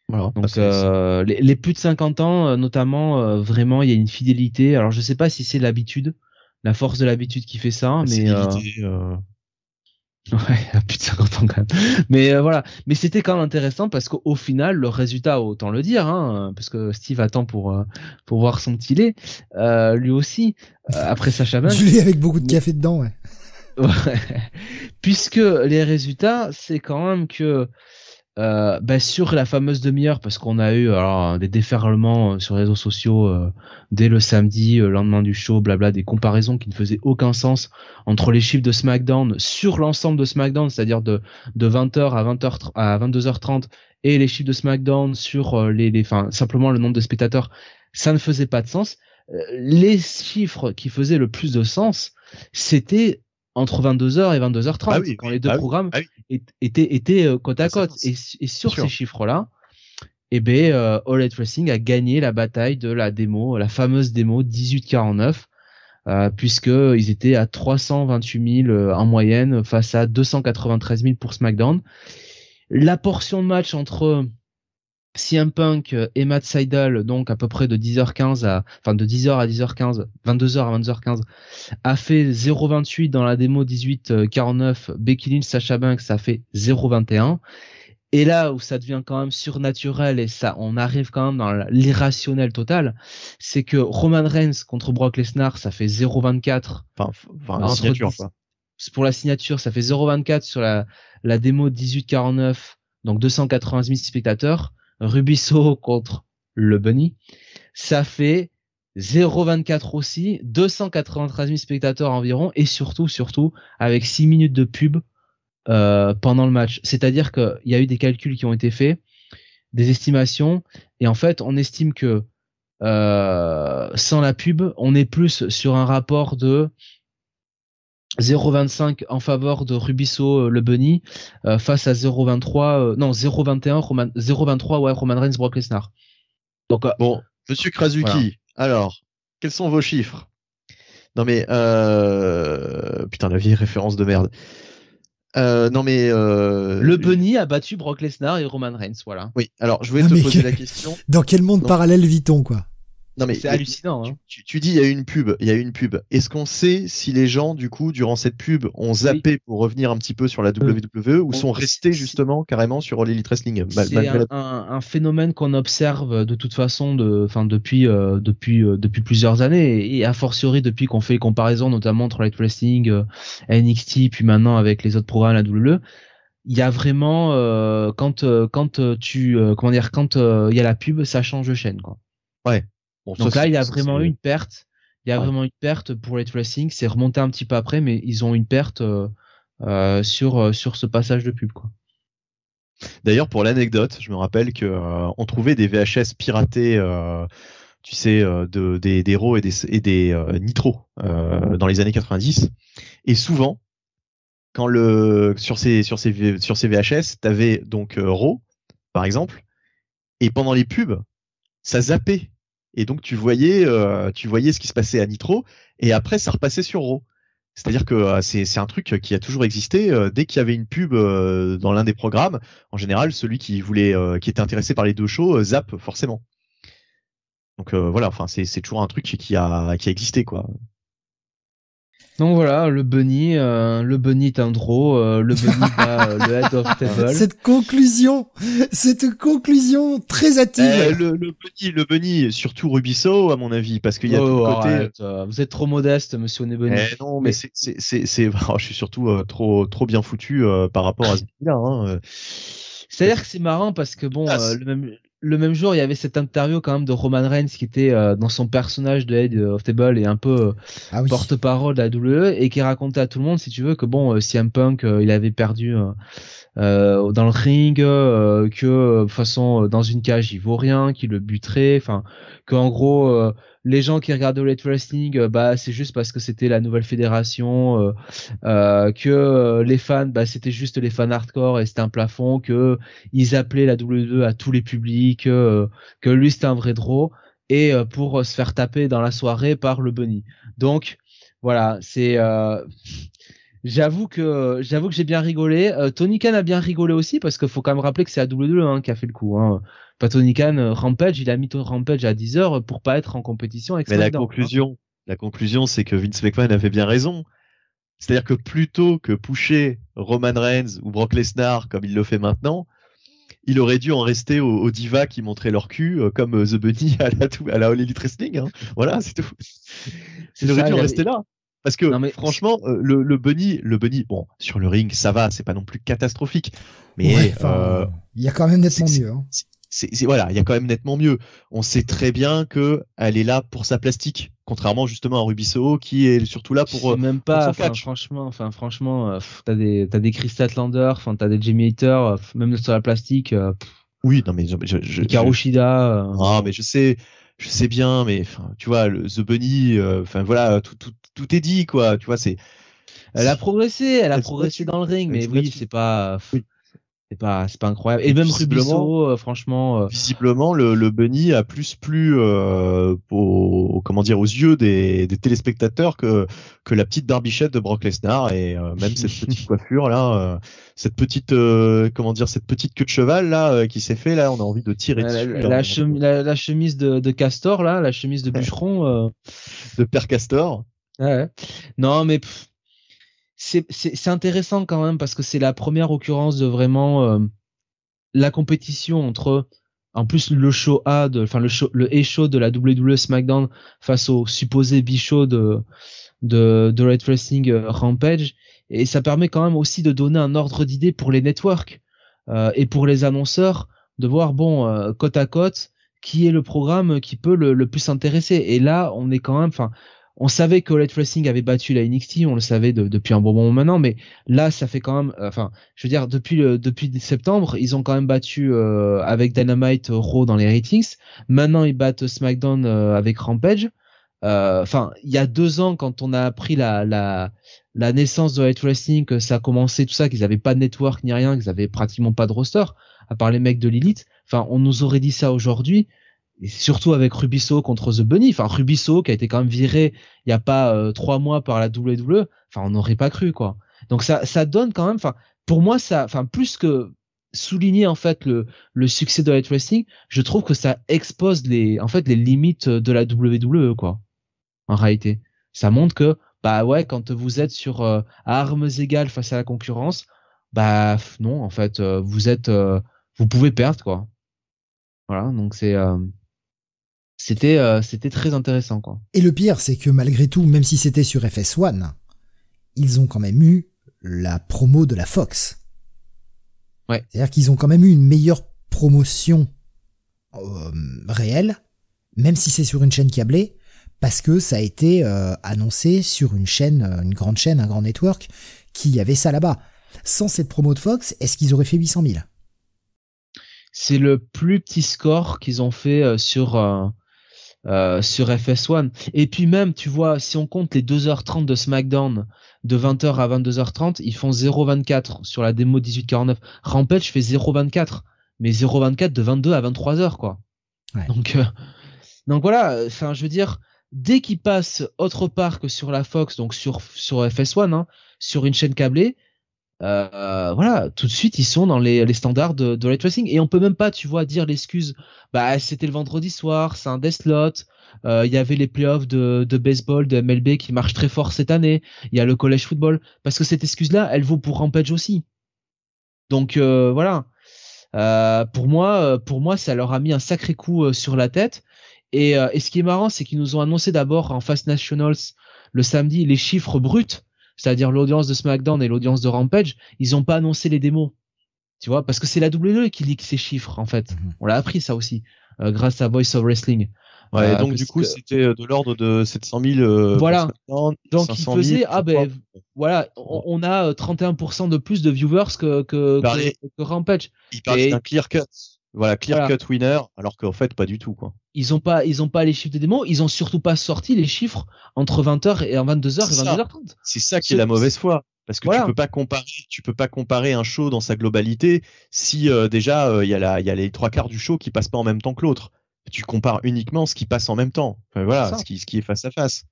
voilà, Donc euh, les, les, plus de 50 ans, euh, notamment, euh, vraiment, il y a une fidélité. Alors je sais pas si c'est l'habitude, la force de l'habitude qui fait ça, mais euh... ouais, à plus de 50 ans quand même. Mais voilà, mais c'était quand même intéressant parce qu'au final, le résultat, autant le dire, hein, parce que Steve attend pour pour voir son petit lait, lui aussi, après Sacha Banks. Du lait avec beaucoup de café dedans, ouais. ouais. Puisque les résultats, c'est quand même que euh, bah, sur la fameuse demi-heure, parce qu'on a eu alors, des déferlements euh, sur les réseaux sociaux euh, dès le samedi, le lendemain du show, blabla, des comparaisons qui ne faisaient aucun sens entre les chiffres de SmackDown sur l'ensemble de SmackDown, c'est-à-dire de, de 20h à 20h à 22h30, et les chiffres de SmackDown sur les, les enfin, simplement le nombre de spectateurs, ça ne faisait pas de sens. Les chiffres qui faisaient le plus de sens, c'était entre 22h et 22h30 ah quand les deux ah programmes ah étaient, étaient euh, côte à côte. Et, sur ces chiffres-là, eh ben, euh, All Elite Wrestling a gagné la bataille de la démo, la fameuse démo 1849, euh, puisque ils étaient à 328 000 euh, en moyenne face à 293 000 pour SmackDown. La portion de match entre CM Punk et Matt Seidel, donc à peu près de 10h15 à, enfin de 10h à 10h15, 22h à 22h15, a fait 0,28 dans la démo 18-49. Becky Lynch, Sacha Banks, ça fait 0,21. Et là où ça devient quand même surnaturel et ça, on arrive quand même dans l'irrationnel total, c'est que Roman Reigns contre Brock Lesnar, ça fait 0,24. Enfin, enfin la signature, quoi. Pour la signature, ça fait 0,24 sur la, la démo 18-49, donc 280 000 spectateurs. Rubisso contre le Bunny, ça fait 0,24 aussi, 293 000 spectateurs environ, et surtout, surtout, avec 6 minutes de pub euh, pendant le match. C'est-à-dire qu'il y a eu des calculs qui ont été faits, des estimations, et en fait, on estime que euh, sans la pub, on est plus sur un rapport de 0,25 en faveur de Rubisso euh, le Bunny euh, face à 0,23 euh, non 0,21 Roman 0,23 ouais Roman Reigns Brock Lesnar. Donc bon, Monsieur Krasuki, alors quels sont vos chiffres? Non mais putain la vieille référence de merde. non mais le Bunny a battu Brock Lesnar et Roman Reigns, voilà. Oui, alors je voulais te poser la question. Dans quel monde parallèle vit-on quoi? Non mais c'est hallucinant. Hein. Tu, tu, dis il y a une pub, il y a une pub. Est-ce qu'on sait si les gens du coup durant cette pub ont zappé pour revenir un petit peu sur la euh, WWE ou sont restés justement carrément sur All Elite Wrestling C'est un, un, phénomène qu'on observe de toute façon de, depuis euh, depuis euh, depuis plusieurs années et, a fortiori depuis qu'on fait les comparaisons notamment entre Elite Wrestling, NXT puis maintenant avec les autres programmes à la WWE il y a vraiment quand quand tu comment dire quand il y a la pub ça change de chaîne quoi. Ouais. Donc là, il y a vraiment eu une perte. Il y a vraiment une perte pour les Racing. C'est remonté un petit peu après, mais ils ont une perte euh, euh sur euh, sur ce passage de pub, quoi. D'ailleurs, pour l'anecdote, je me rappelle que euh, on trouvait des VHS piratés, tu sais, de des, des RAW et des, et des Nitro dans les années 90. Et souvent, quand le sur ces sur ces sur ces VHS, t'avais donc RAW, par exemple, et pendant les pubs, ça zappait et donc tu voyais, euh, tu voyais ce qui se passait à Nitro, et après ça repassait sur Raw. C'est-à-dire que euh, c'est un truc qui a toujours existé. Euh, dès qu'il y avait une pub dans l'un des programmes, en général, celui qui voulait, qui était intéressé par les deux shows, zappe forcément. Donc voilà, enfin c'est toujours un truc qui a qui a existé quoi. Donc voilà, le bunny, euh, le bunny est un draw, euh, le bunny bat euh, le head of table. Cette conclusion, cette conclusion très hâtive. Eh, le, le, bunny, le bunny, surtout Rubisso à mon avis, parce qu'il y a tout le côté. vous êtes trop modeste, Monsieur Nebunny. Eh, non, mais c'est, c'est, c'est, c'est, oh, je suis surtout trop, trop bien foutu par rapport à ce là hein. C'est-à-dire que c'est marrant parce que bon, ah, le même le même jour, il y avait cette interview quand même de Roman Reigns qui était euh, dans son personnage de Head of Table et un peu euh, ah porte-parole de la WWE et qui racontait à tout le monde, si tu veux, que bon, euh, CM Punk, il avait perdu euh, dans le ring, euh, que de façon dans une cage il vaut rien, qu'il le buterait, enfin que en gros les gens qui regardent le wrestling, bah c'est juste parce que c'était la nouvelle fédération, que les fans, bah c'était juste les fans hardcore et c'était un plafond, que ils appelaient la WWE à tous les publics, que lui c'était un vrai draw et pour se faire taper dans la soirée par le bunny. Donc voilà, c'est J'avoue que j'avoue que j'ai bien rigolé. Euh, Tony Khan a bien rigolé aussi parce qu'il faut quand même rappeler que c'est AW hein, qui a fait le coup. Hein. Pas Tony Khan, euh, Rampage, il a mis Rampage à 10 heures pour pas être en compétition avec Mais la conclusion, la conclusion, c'est que Vince McMahon avait bien raison. C'est-à-dire que plutôt que pousser Roman Reigns ou Brock Lesnar comme il le fait maintenant, il aurait dû en rester aux, divas qui montraient leur cul, euh, comme The Bunny à la, à la All Elite Wrestling. Hein. Voilà, c'est tout. Il aurait dû en rester là. Parce que mais... franchement, euh, le, le bunny, le bunny, bon, sur le ring, ça va, c'est pas non plus catastrophique, mais euh, il y a quand même nettement mieux. Hein. C'est, voilà, il y a quand même nettement mieux. On sait très bien que elle est là pour sa plastique, contrairement justement à Ruby Soho qui est surtout là pour. même pas, franchement, enfin franchement, euh, t'as des t'as des Chris Statlander, enfin t'as des Jimmy Hater, même sur la plastique. oui, non mais je, je, je Karushida. Ah, mais je sais, je sais bien, mais enfin, tu vois, le, The Bunny, enfin voilà, tout, tout, tout est dit, quoi. Tu vois, c'est. Elle a progressé, elle a progressé dans le ring, mais oui, c'est pas c'est pas c'est pas incroyable. Et, même Rubiso euh, franchement euh, visiblement le, le bunny a plus plu euh, au, comment dire aux yeux des, des, téléspectateurs que que la petite barbichette de Brock Lesnar. Et même cette petite coiffure là cette petite comment dire cette petite queue de cheval là qui s'est fait là on a envie de tirer dessus la, la, chemise de, de, Castor là la chemise de bûcheron de Père Castor non mais c'est intéressant quand même parce que c'est la première occurrence de vraiment euh, la compétition entre en plus le show A de enfin le show le show de la WWE SmackDown face au supposé B show de de, de Red Wrestling euh, Rampage. Et ça permet quand même aussi de donner un ordre d'idée pour les networks euh, et pour les annonceurs de voir bon côte à côte qui est le programme qui peut le, le plus intéresser. Et là on est quand même enfin on savait que Elite Wrestling avait battu la NXT, on le savait depuis un bon moment maintenant, mais là, ça fait quand même, euh, enfin, je veux dire, depuis depuis septembre, ils ont quand même battu euh, avec Dynamite Raw dans les ratings. Maintenant, ils battent SmackDown euh, avec Rampage. Enfin, il y a deux ans, quand on a appris la la, la naissance de Elite Wrestling, que ça a commencé tout ça, qu'ils avaient pas de network ni rien, qu'ils avaient pratiquement pas de roster, à part les mecs de l'élite. Enfin, on nous aurait dit ça aujourd'hui et surtout avec Rubisso contre The Bunny, enfin Rubisso qui a été quand même viré il y a pas euh, trois mois par la WWE, enfin on n'aurait pas cru quoi. Donc ça ça donne quand même, enfin pour moi ça, enfin plus que souligner en fait le le succès de Light Wrestling, je trouve que ça expose les en fait les limites de la WWE quoi. En réalité, ça montre que bah ouais quand vous êtes sur euh, armes égales face à la concurrence, bah non en fait euh, vous êtes vous pouvez perdre quoi. Voilà donc c'est c'était euh, c'était très intéressant quoi. Et le pire c'est que malgré tout même si c'était sur FS1 ils ont quand même eu la promo de la Fox. Ouais. C'est-à-dire qu'ils ont quand même eu une meilleure promotion euh, réelle même si c'est sur une chaîne câblée parce que ça a été euh, annoncé sur une chaîne une grande chaîne un grand network qui avait ça là-bas. Sans cette promo de Fox, est-ce qu'ils auraient fait 800 000 C'est le plus petit score qu'ils ont fait sur euh, sur FS1. Et puis même, tu vois, si on compte les 2h30 de SmackDown de 20h à 22h30, ils font 0,24 sur la démo 1849. Rampage fait 0,24, mais 0,24 de 22 à 23h, quoi. Donc, euh, donc voilà, enfin, je veux dire, dès qu'ils passent autre part que sur la Fox, donc sur, sur FS1, hein, sur une chaîne câblée, euh, voilà, tout de suite ils sont dans les, standards de, de et on peut même pas, tu vois, dire l'excuse. Bah c'était le vendredi soir, c'est un death euh, Il y avait les playoffs de, de baseball de MLB qui marchent très fort cette année. Il y a le college football parce que cette excuse-là, elle vaut pour Rampage aussi. Donc euh, voilà. Pour moi, pour moi, ça leur a mis un sacré coup sur la tête. Et, et ce qui est marrant, c'est qu'ils nous ont annoncé d'abord en Fast Nationals le samedi les chiffres bruts c'est-à-dire l'audience de SmackDown et l'audience de Rampage, ils n'ont pas annoncé les démos. Tu vois, parce que c'est la WWE qui lit ces chiffres, en fait. Mhm. On l'a appris ça aussi, euh, grâce à Voice of Wrestling. Ouais, donc du coup, c'était de l'ordre de 700 000. voilà. donc il faisait, ah ben, voilà, on, a 31% de plus de viewers que, que, que, Rampage. Il parle d'un clear cut. Voilà, clear cut winner, alors qu'en fait, pas du tout, quoi. Ils ont pas, ils ont pas les chiffres des démos, ils ont surtout pas sorti les chiffres entre 20h et 22h et 22h30. C'est ça qui est la mauvaise foi. Parce que tu peux pas comparer, tu peux pas comparer un show dans sa globalité si euh, déjà euh, il y a il y a les trois quarts du show qui passent pas en même temps que l'autre. Tu compares uniquement ce qui passe en même temps. voilà, ce qui, ce qui est face à face.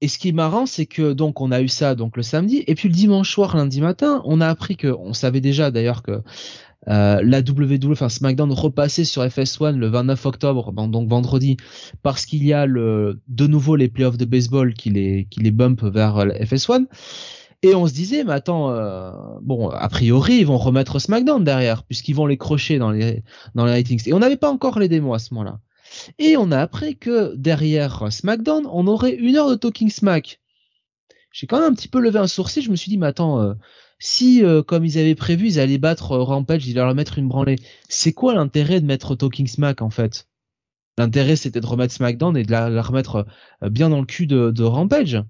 Et ce qui est marrant, c'est que donc on a eu ça donc le samedi et puis le dimanche soir, lundi matin, on a appris que on savait déjà d'ailleurs que euh, la WWE, enfin SmackDown repassait sur FS1 le 29 octobre, donc vendredi, parce qu'il y a le, de nouveau les playoffs de baseball qui les, qui les bump vers FS1. Et on se disait, mais attends, euh, bon, a priori, ils vont remettre SmackDown derrière, puisqu'ils vont les crocher dans les, dans les ratings. Et on n'avait pas encore les démos à ce moment-là. Et on a appris que derrière SmackDown, on aurait une heure de Talking Smack. J'ai quand même un petit peu levé un sourcil, je me suis dit, mais attends, euh, si, euh, comme ils avaient prévu, ils allaient battre euh, Rampage, ils allaient leur mettre une branlée, c'est quoi l'intérêt de mettre Talking Smack en fait? L'intérêt c'était de remettre SmackDown et de la, remettre euh, bien dans le cul de, Rampage.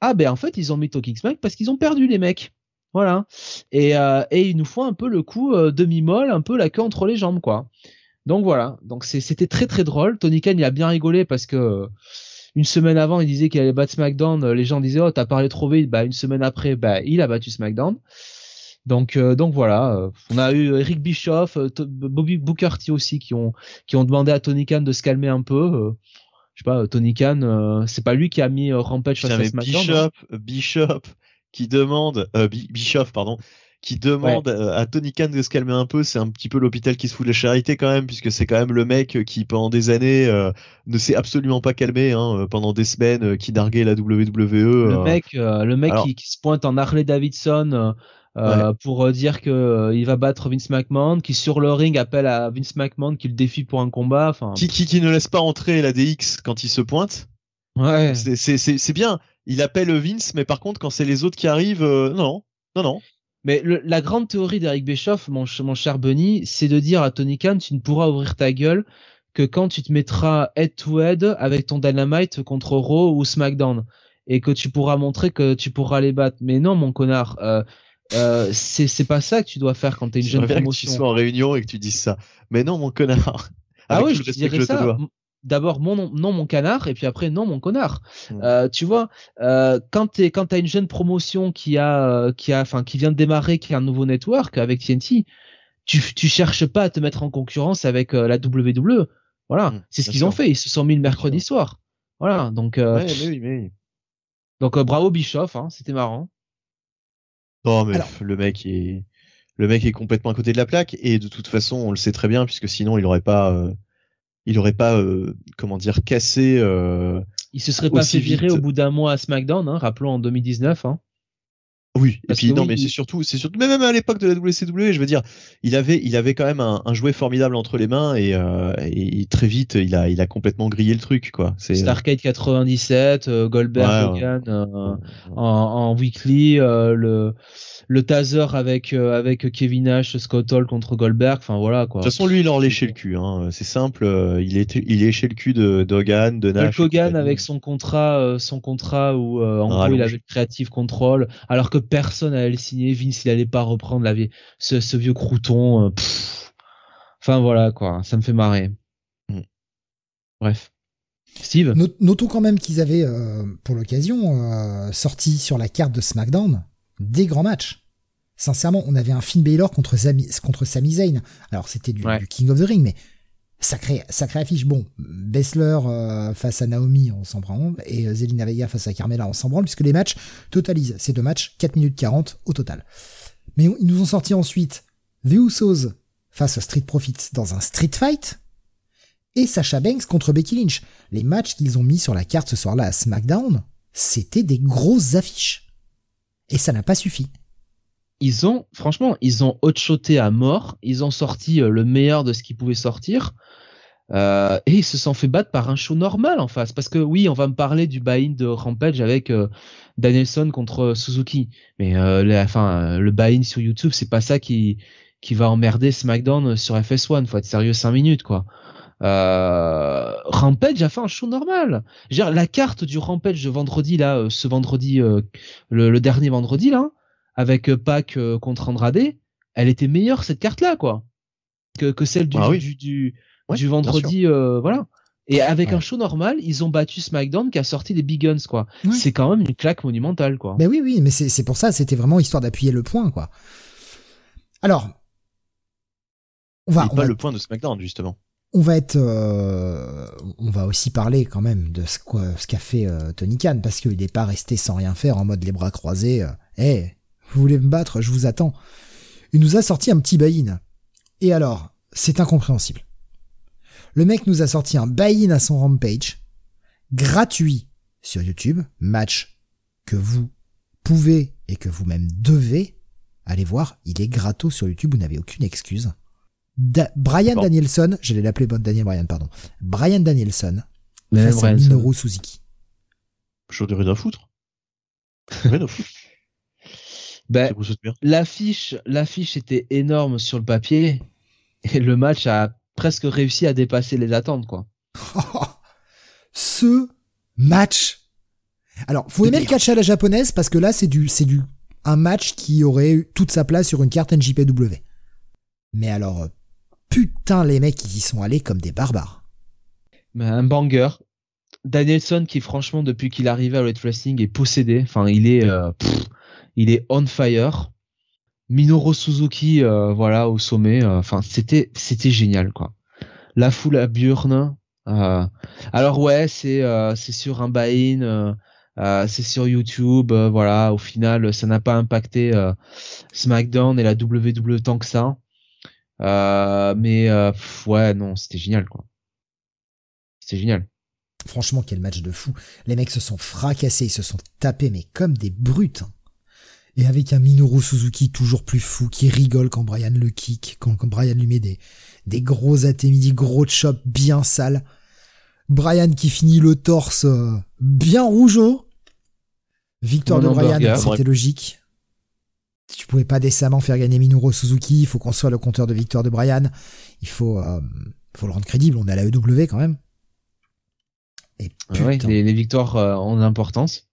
Ah ben en fait ils ont mis Talking Smack parce qu'ils ont perdu les mecs. Voilà. Et, et ils nous font un peu le coup demi-molle, un peu la queue entre les jambes quoi. Donc voilà. Donc c'était très très drôle. Tony Khan il a bien rigolé parce que une semaine avant, il disait qu'il allait battre SmackDown. Euh, les gens disaient, oh, t'as parlé trop vite. Bah, une semaine après, bah, il a battu SmackDown. Donc, euh, donc voilà. Euh, on a eu Eric Bischoff, Bobby Booker T aussi qui ont, qui ont demandé à Tony Khan de se calmer un peu. je sais pas, Tony Khan, c'est pas lui qui a mis Rampage face à SmackDown. Bishop, Bishop qui demande, Bischoff, pardon, qui demande euh, à Tony Khan de se calmer un peu. C'est un petit peu l'hôpital qui se fout de la charité quand même, puisque c'est quand même le mec qui pendant des années euh, ne s'est absolument pas calmé, hein, euh, pendant des semaines, qui narguait la WWE. Le mec, le mec qui, se pointe en Harley Davidson. pour dire que il va battre Vince McMahon, qui sur le ring appelle à Vince McMahon qui le défie pour un combat. Enfin, qui, qui, qui ne laisse pas entrer la DX quand il se pointe. Ouais. C'est bien. Il appelle Vince, mais par contre quand c'est les autres qui arrivent, non, non, non. Mais la grande théorie d'Eric Bischoff, mon, cher Bunny, c'est de dire à Tony Khan, tu ne pourras ouvrir ta gueule que quand tu te mettras head to head avec ton Dynamite contre Raw ou SmackDown et que tu pourras montrer que tu pourras les battre. Mais non, mon connard, euh, euh, c'est pas ça que tu dois faire quand t'es une jeune promotion. Que tu sois en réunion et que tu dises ça. Mais non, mon connard. ah oui, je dirais ça d'abord mon nom, non mon canard et puis après non mon connard. Mmh. Euh, tu vois, euh, quand t'es quand t'as une jeune promotion qui a euh, qui a enfin qui vient de démarrer, qui a un nouveau network avec TNT, tu tu cherches pas à te mettre en concurrence avec euh, la WWE. Voilà, mmh, c'est ce qu'ils ont fait. Ils se sont mis le mercredi soir. Voilà, donc. Euh, mais oui, mais... Donc bravo Bischoff, hein, c'était marrant. Non mais le mec est le mec est complètement à côté de la plaque et de toute façon on le sait très bien puisque sinon il aurait pas il aurait pas euh, comment dire cassé euh, il se serait pas fait virer au bout d'un mois à SmackDown hein, rappelons en 2019 hein. Oui, et puis non, mais c'est surtout, c'est surtout, même à l'époque de la WCW, je veux dire, il avait, il avait quand même un, un jouet formidable entre les mains et, euh, et, très vite, il a, il a complètement grillé le truc, quoi. C'est Starcade 97, Goldberg, Hogan, en, en, weekly, le le taser avec euh, avec Kevin Nash, Scott Hall contre Goldberg. Enfin voilà quoi. De toute façon, lui, il en léché le cul. Hein. C'est simple. Euh, il est il léchait le cul de d'Hogan, de Nash. Hogan avec son contrat, euh, son contrat où en gros il avait créative control, alors que personne allait le signer. Vince, il allait pas reprendre la vie, ce, ce vieux crouton. Enfin voilà quoi. Ça me fait marrer. Mm. Bref. Steve Notons quand même qu'ils avaient, pour l'occasion, sorti sur la carte de SmackDown des grands matchs. Sincèrement, on avait un Finn Balor contre, Sami, contre Sami Zayn. Alors c'était du, King of the Ring, mais sacré, affiche. Bon, Bessler euh, face à Naomi, on s'en branle, et euh, Zelina Vega face à Carmela, on s'en branle, puisque les matchs totalisent ces deux matchs 4 minutes 40 au total. Mais ils nous ont sorti ensuite The Usos face à Street Profits dans un Street Fight, et Sasha Banks contre Becky Lynch. Les matchs qu'ils ont mis sur la carte ce soir-là à SmackDown, c'était des grosses affiches. Et ça n'a pas suffi. Ils ont, franchement, ils ont shoté à mort. Ils ont sorti euh, le meilleur de ce qu'ils pouvaient sortir. Euh, et ils se sont fait battre par un show normal en face. Parce que oui, on va me parler du buy-in de Rampage avec euh, Danielson contre Suzuki. Mais euh, enfin, le buy-in sur YouTube, c'est pas ça qui, qui va emmerder SmackDown sur FS1. Faut être sérieux 5 minutes, quoi. Euh, Rampage a fait un show normal. Je veux dire, la carte du Rampage de vendredi là, euh, ce vendredi, le, le dernier vendredi là, avec Pac contre Andrade, elle était meilleure cette carte là quoi que, que celle du Ah oui. du, du, Ouais, du vendredi euh, voilà. Et avec Ouais. un show normal, ils ont battu SmackDown qui a sorti les Big Guns quoi. Ouais. C'est quand même une claque monumentale quoi. Ben oui, oui, mais c'est pour ça, c'était vraiment histoire d'appuyer le point, quoi. Alors, on va, on pas va, le point de SmackDown justement. on va être, euh, on va aussi parler quand même de ce qu'a fait euh, Tony Khan, parce qu'il n'est pas resté sans rien faire en mode les bras croisés. Eh, vous voulez me battre, je vous attends. Il nous a sorti un petit buy-in. Et alors, c'est incompréhensible. Le mec nous a sorti un buy-in à son rampage, gratuit sur YouTube, match que vous pouvez et que vous-même devez aller voir. Il est gratos sur YouTube, vous n'avez aucune excuse. Da- Brian Bon. Danielson, j'allais l'appeler bon Daniel Bryan, pardon. Brian Danielson Mais face à Minoru Suzuki. Chaud de rien à foutre. Rien à foutre. Ben, l'affiche, l'affiche était énorme sur le papier et le match a presque réussi à dépasser les attentes quoi. Ce match. Alors, faut aimer le catch à la japonaise parce que là, c'est du, c'est du, un match qui aurait eu toute sa place sur une carte NJPW. Mais alors, euh, putain, les mecs, ils y sont allés comme des barbares. Mais un banger. Danielson qui franchement depuis qu'il est arrivé à Red Wrestling est possédé. Enfin il est euh, pff, il est on fire. Minoru Suzuki euh, voilà au sommet. euh, Enfin c'était c'était génial quoi. La foule à Burn. euh, alors ouais c'est euh, c'est sur un buy-in. euh, c'est sur YouTube, voilà. Au final, ça n'a pas impacté SmackDown et la WWE tant que ça. Mais pff, ouais, non, c'était génial, quoi. C'était génial. Franchement, quel match de fou. Les mecs se sont fracassés, ils se sont tapés, mais comme des brutes. hein. Et avec un Minoru Suzuki toujours plus fou, qui rigole quand Brian le kick, quand, quand Brian lui met des, des gros atémidi, gros chop bien sales. Brian qui finit le torse euh, bien rougeau. Victoire de Brian, c'était logique. Tu pouvais pas décemment faire gagner Minoru Suzuki, il faut qu'on soit le compteur de victoire de Brian. Il faut, euh, faut le rendre crédible, on est à la EW quand même. Et putain, Ouais, les, les victoires euh, ont de l'importance.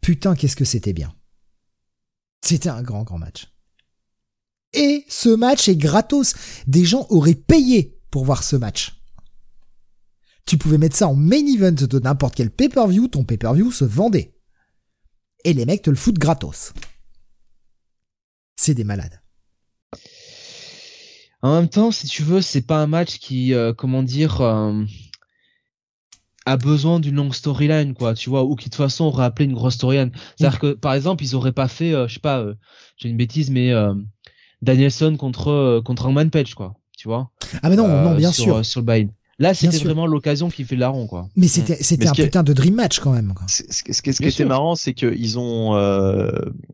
putain, qu'est-ce que c'était bien. C'était un grand, grand match. Et ce match est gratos. Des gens auraient payé pour voir ce match. Tu pouvais mettre ça en main event de n'importe quel pay-per-view, ton pay-per-view se vendait. Et les mecs te le foutent gratos. C'est des malades. En même temps, si tu veux, c'est pas un match qui, euh, comment dire, euh, a besoin d'une longue storyline, quoi, tu vois, ou qui de toute façon aurait appelé une grosse storyline. C'est-à-dire que, par exemple, ils auraient pas fait, euh, je sais pas, euh, j'ai une bêtise, mais euh, Danielson contre euh, contre Hangman Page, quoi, tu vois. Ah mais non, non, bien sur, sûr. sur le buy Là, c'était vraiment l'occasion qui fait larron, quoi. Mais c'était, c'était un putain de dream match quand même. quoi. Ce, ce, ce qui ce qui Bien était sûr. marrant, c'est qu'ils ont euh,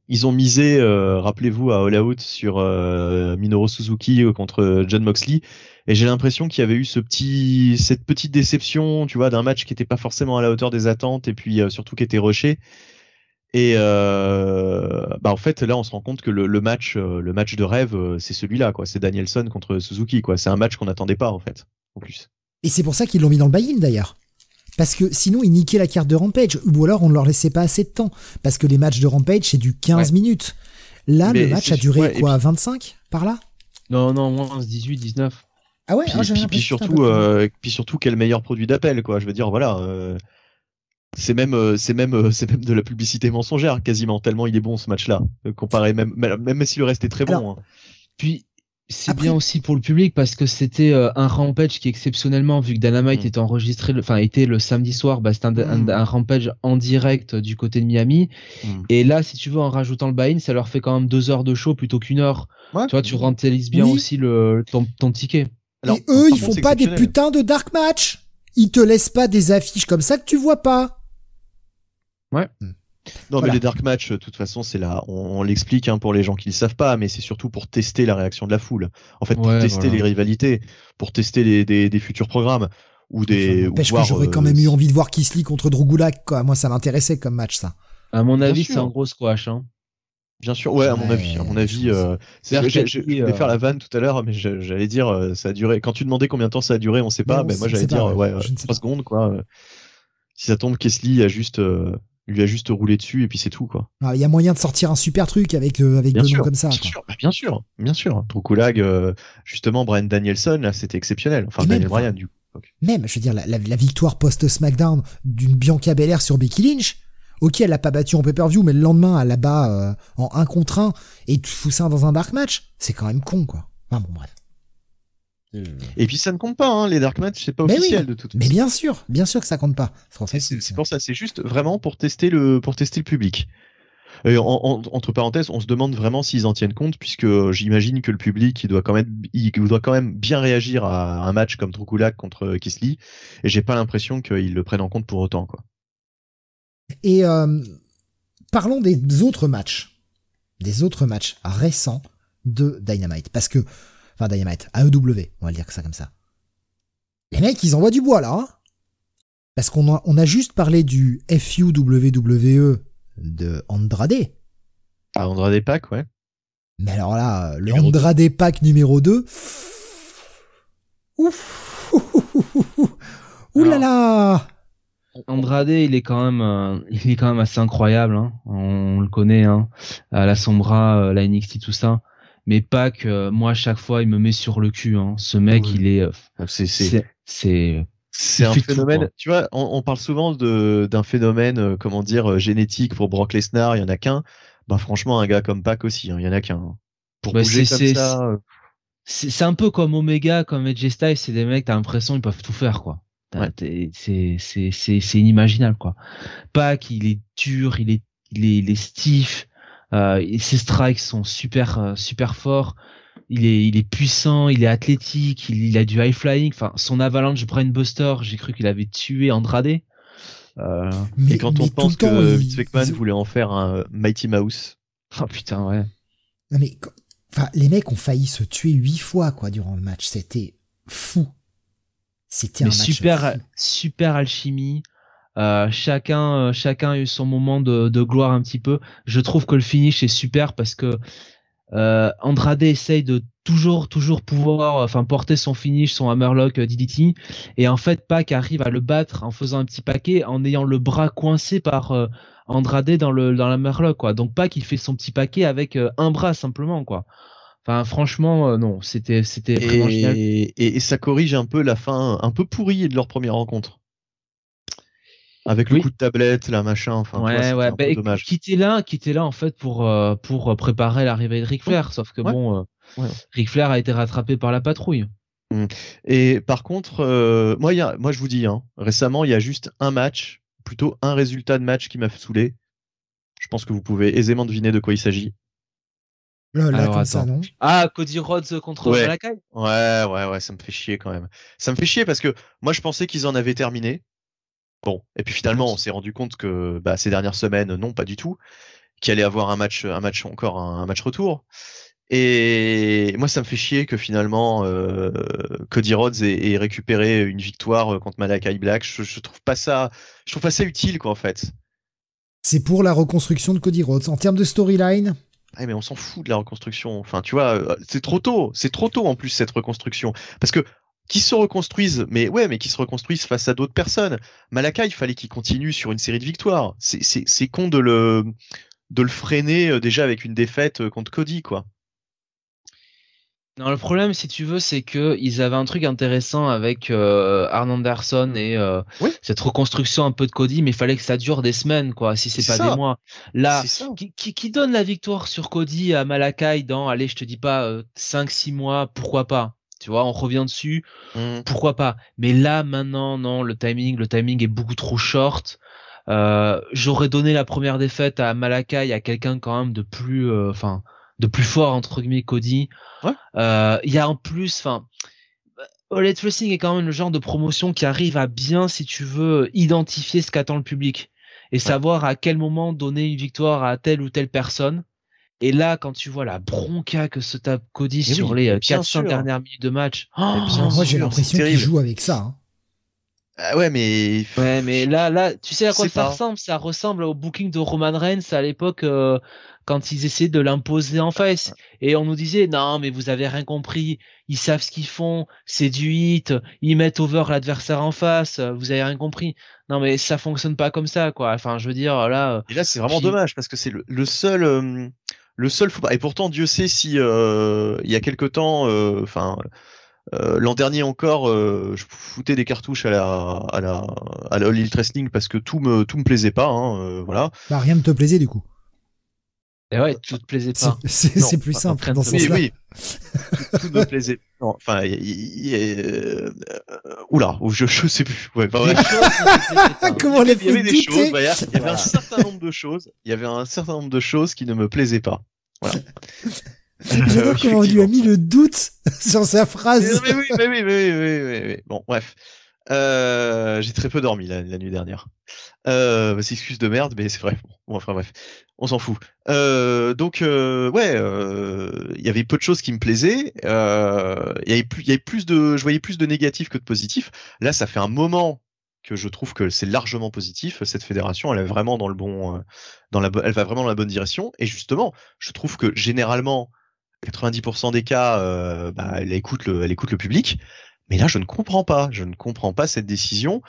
ils ont misé, euh, rappelez-vous, à All Out sur euh, Minoru Suzuki euh, contre John Moxley, et j'ai l'impression qu'il y avait eu ce petit cette petite déception, tu vois, d'un match qui était pas forcément à la hauteur des attentes, et puis euh, surtout qui était rushé. Et euh, bah en fait là on se rend compte que le, le match euh, le match de rêve euh, c'est celui-là quoi, c'est Danielson contre Suzuki quoi, c'est un match qu'on n'attendait pas en fait en plus. Et c'est pour ça qu'ils l'ont mis dans le buy-in d'ailleurs. Parce que sinon, ils niquaient la carte de Rampage. Ou alors, on ne leur laissait pas assez de temps. Parce que les matchs de Rampage, c'est du 15 Ouais. minutes. Là, Mais le match a duré ouais, quoi 25 Par là? Non, non, moins 18, 19. Ah ouais puis, ah, puis- puis surtout, euh, puis surtout quel meilleur produit d'appel quoi. Je veux dire voilà, euh, c'est même euh, c'est même euh, c'est même de la publicité mensongère quasiment tellement il est bon ce match-là. Comparé même même, si le reste est très bon. Hein. Puis c'est Après- bien aussi pour le public parce que c'était euh, un rampage qui exceptionnellement, vu que Dynamite Mm. était enregistré, le- enfin était le samedi soir, bah, c'était un, un- Mm. un rampage en direct du côté de Miami. Mm. Et là, si tu veux, en rajoutant le buy-in, ça leur fait quand même deux heures de show plutôt qu'une heure. Ouais. Tu vois, tu rentabilises bien Oui. aussi le ton, ton ticket. Alors, Et eux, ils font pas des putains de dark match. Ils te laissent pas des affiches comme ça que tu vois pas. Non, Voilà. mais les dark matchs, de toute façon, c'est là. On, on l'explique hein, pour les gens qui ne le savent pas, mais c'est surtout pour tester la réaction de la foule. En fait, pour Ouais, tester voilà. les rivalités, pour tester les, des, des futurs programmes ou des. Ou que j'aurais quand euh, même eu envie de voir Kisly contre Drugulak, quoi. Moi, ça m'intéressait comme match, ça. À mon Bien avis, c'est un gros squash. Hein. Bien sûr, ouais, à mon Ouais, avis, à mon avis, euh, c'est- C'est-à-dire je, je- je voulais euh, faire la vanne tout à l'heure, mais j'allais dire, ça a duré. Quand tu demandais combien de temps ça a duré, on sait Mais pas. on Ben, moi, sait- j'allais sait pas, dire, ouais, ouais, je ne sais 3 pas. secondes, quoi. Si ça tombe, Kesley a juste, euh, lui a juste roulé dessus et puis c'est tout, quoi. Ah, Il y a moyen de sortir un super truc avec, euh, avec Bien deux sûr, noms comme ça. bien quoi. sûr, bien sûr, bien sûr. Euh, justement, Brian Danielson, là, c'était exceptionnel. Enfin, Et Daniel même, Bryan, du coup. Même, je veux dire, la, la- la victoire post-SmackDown d'une Bianca Belair sur Becky Lynch. Ok, elle l'a pas battu en pay-per-view, mais le lendemain, elle la bat euh, en 1 contre 1 et tu fous ça dans un dark match. C'est quand même con, quoi. Enfin bon, bref. Et puis ça ne compte pas, hein, les dark matchs, c'est pas Mais officiel oui, de toute Mais façon. bien sûr, bien sûr que ça compte pas. C'est pour ça, c'est juste vraiment pour tester le, pour tester le public. Et en- en- entre parenthèses, on se demande vraiment s'ils en tiennent compte, puisque j'imagine que le public, il doit quand même, il doit quand même bien réagir à un match comme Trukulak contre Kisly, et j'ai pas l'impression qu'ils le prennent en compte pour autant, quoi. Et euh, parlons des autres matchs, des autres matchs récents de Dynamite, parce que, enfin Dynamite, AEW, on va le dire que ça comme ça. Les mecs, ils envoient du bois là, hein parce qu'on a, on a juste parlé du FUWWE de Andrade, À Andrade Pack, ouais. mais alors là, le Numéro Andrade Pack numéro 2, ouf, ouh là là, Andrade, il est quand même, euh, il est quand même assez incroyable. Hein. On le connaît, hein. À la Sombra, euh, la NXT, tout ça. Mais Pac, euh, moi, à chaque fois, il me met sur le cul. Hein. Ce mec, il est, euh, C'est, c'est, c'est, c'est, un phénomène. quoi. tu vois, on, on parle souvent de, d'un phénomène, euh, comment dire, euh, génétique pour Brock Lesnar, il y en a qu'un. Bah, franchement, un gars comme Pac aussi, hein, il y en a qu'un. hein. Pour Bah, bouger comme ça, c'est, un peu comme Omega, comme AJ Styles. C'est des mecs, t'as l'impression ils peuvent tout faire, quoi. Ouais. c'est, c'est, c'est inimaginable, quoi. Pac, il est dur, il est, il est, il est stiff. Euh, ses strikes sont super, euh, super forts. Il est, il est puissant, il est athlétique, il, il a du high flying. Enfin, son avalanche brainbuster, j'ai cru qu'il avait tué Andrade. Euh... mais, et quand on pense temps, que Vince McMahon voulait en faire un Mighty Mouse, Oh putain, ouais. Non mais, enfin, les mecs ont failli se tuer huit fois quoi durant le match. C'était fou. C'était un match super, fou. super alchimie. Euh, chacun, euh, chacun a eu son moment de, de gloire un petit peu. Je trouve que le finish est super parce que euh, Andrade essaye de toujours, toujours pouvoir, enfin porter son finish, son hammerlock euh, DDT, et en fait Pac arrive à le battre en faisant un petit paquet, en ayant le bras coincé par euh, Andrade dans le dans l'hammerlock quoi. Donc Pac il fait son petit paquet avec euh, un bras simplement quoi. Enfin franchement euh, non, c'était c'était vraiment génial. et, et, et ça corrige un peu la fin un peu pourrie de leur première rencontre. Avec le Oui. coup de tablette, la machin, enfin, ouais, c'était ouais. un Bah, dommage. qui était là, qui était là en fait pour euh, pour préparer l'arrivée de Ric Flair, sauf que Ouais. bon, euh, Ouais. Ric Flair a été rattrapé par la patrouille. Et par contre, euh, moi, il y a, moi, je vous dis, hein, récemment, il y a juste un match, plutôt un résultat de match qui m'a saoulé. Je pense que vous pouvez aisément deviner de quoi il s'agit. Là, là, Alors, comme ça, attends. non? Ah, Cody Rhodes contre Ouais. Malakai? Ouais, ouais, ouais, ça me fait chier quand même. Ça me fait chier parce que moi, je pensais qu'ils en avaient terminé. Bon, et puis finalement, on s'est rendu compte que bah, ces dernières semaines, non, pas du tout, qu'il allait avoir un match, un match encore, un, match retour. Et moi, ça me fait chier que finalement euh, Cody Rhodes ait, ait récupéré une victoire contre Malakai Black. Je, je trouve pas ça, je trouve pas ça utile, quoi, en fait. C'est pour la reconstruction de Cody Rhodes. En termes de storyline, Ah, mais on s'en fout de la reconstruction. Enfin, tu vois, euh, c'est trop tôt. C'est trop tôt en plus cette reconstruction. Parce que qui se reconstruisent, mais ouais, mais qui se reconstruisent face à d'autres personnes. Malakai, il fallait qu'il continue sur une série de victoires. C'est con de le de le freiner euh, déjà avec une défaite euh, contre Cody, quoi. Non, le problème, si tu veux, c'est que ils avaient un truc intéressant avec euh, Arn Anderson et euh, Oui. cette reconstruction un peu de Cody, mais il fallait que ça dure des semaines, quoi, si c'est pas ça. des mois. Là, qui donne la victoire sur Cody à Malakai dans, allez, je te dis pas, euh, 5-6 mois, pourquoi pas? Tu vois, on revient dessus, Mm. pourquoi pas? Mais là, maintenant, non, le timing, le timing est beaucoup trop short. Euh, J'aurais donné la première défaite à Malakai, à quelqu'un quand même de plus, euh, enfin, de plus fort entre guillemets Cody. Ouais. Euh, Il y a en plus, enfin, All Elite Wrestling est quand même le genre de promotion qui arrive à bien, si tu veux, identifier ce qu'attend le public et savoir à quel moment donner une victoire à telle ou telle personne. Et là, quand tu vois la bronca que se tape Cody Mais sur oui, les mais euh, bien 400 sûr. dernières minutes de match, oh, moi j'ai l'impression qu'il joue avec ça. hein. Ah ouais, mais. Ouais, mais là, là, tu sais à quoi ça pas. ressemble? Ça ressemble au booking de Roman Reigns à l'époque euh, quand ils essayaient de l'imposer en face. Et on nous disait non, mais vous avez rien compris. Ils savent ce qu'ils font. C'est du hit. Ils mettent over l'adversaire en face. Vous avez rien compris. Non, mais ça fonctionne pas comme ça, quoi. Enfin, je veux dire, là. euh, Et là, c'est vraiment Puis- dommage parce que c'est le, le seul, euh, le seul. Et pourtant, Dieu sait si euh, il y a quelque temps, euh, enfin. euh, L'an dernier encore, je foutais des cartouches à la à la à Wrestling parce que tout me tout me plaisait pas, hein, voilà. Bah, rien ne te plaisait du coup. Et ouais, tout te plaisait pas. c'est- Non, c'est plus simple dans ce Oui, sens-là. oui. tout, tout me plaisait. Non, enfin, euh, euh, oula, je je sais plus. Ouais, plaisaient pas. Comment on les il y avait des choses, voilà, il y avait un certain nombre de choses, il y avait un certain nombre de choses qui ne me plaisaient pas. Voilà. J'adore Euh, comment on lui a mis le doute sur sa Mais, phrase. mais oui, mais oui, mais oui, mais oui, mais oui. Bon, bref. Euh, j'ai très peu dormi la, la nuit dernière. Euh, c'est excuse de merde, mais c'est vrai. Bon, enfin bref, on s'en fout. Euh, donc euh, ouais, euh, il y avait peu de choses qui me plaisaient. Euh, Il y avait plus, y avait plus de, je voyais plus de négatifs que de positifs. Là, ça fait un moment que je trouve que c'est largement positif. Cette fédération, elle est vraiment dans le bon, euh, dans la, elle va vraiment dans la bonne direction. Et justement, je trouve que généralement, 90% des cas, bah, elle écoute le, elle écoute le public. Mais là, je ne comprends pas. Je ne comprends pas cette décision.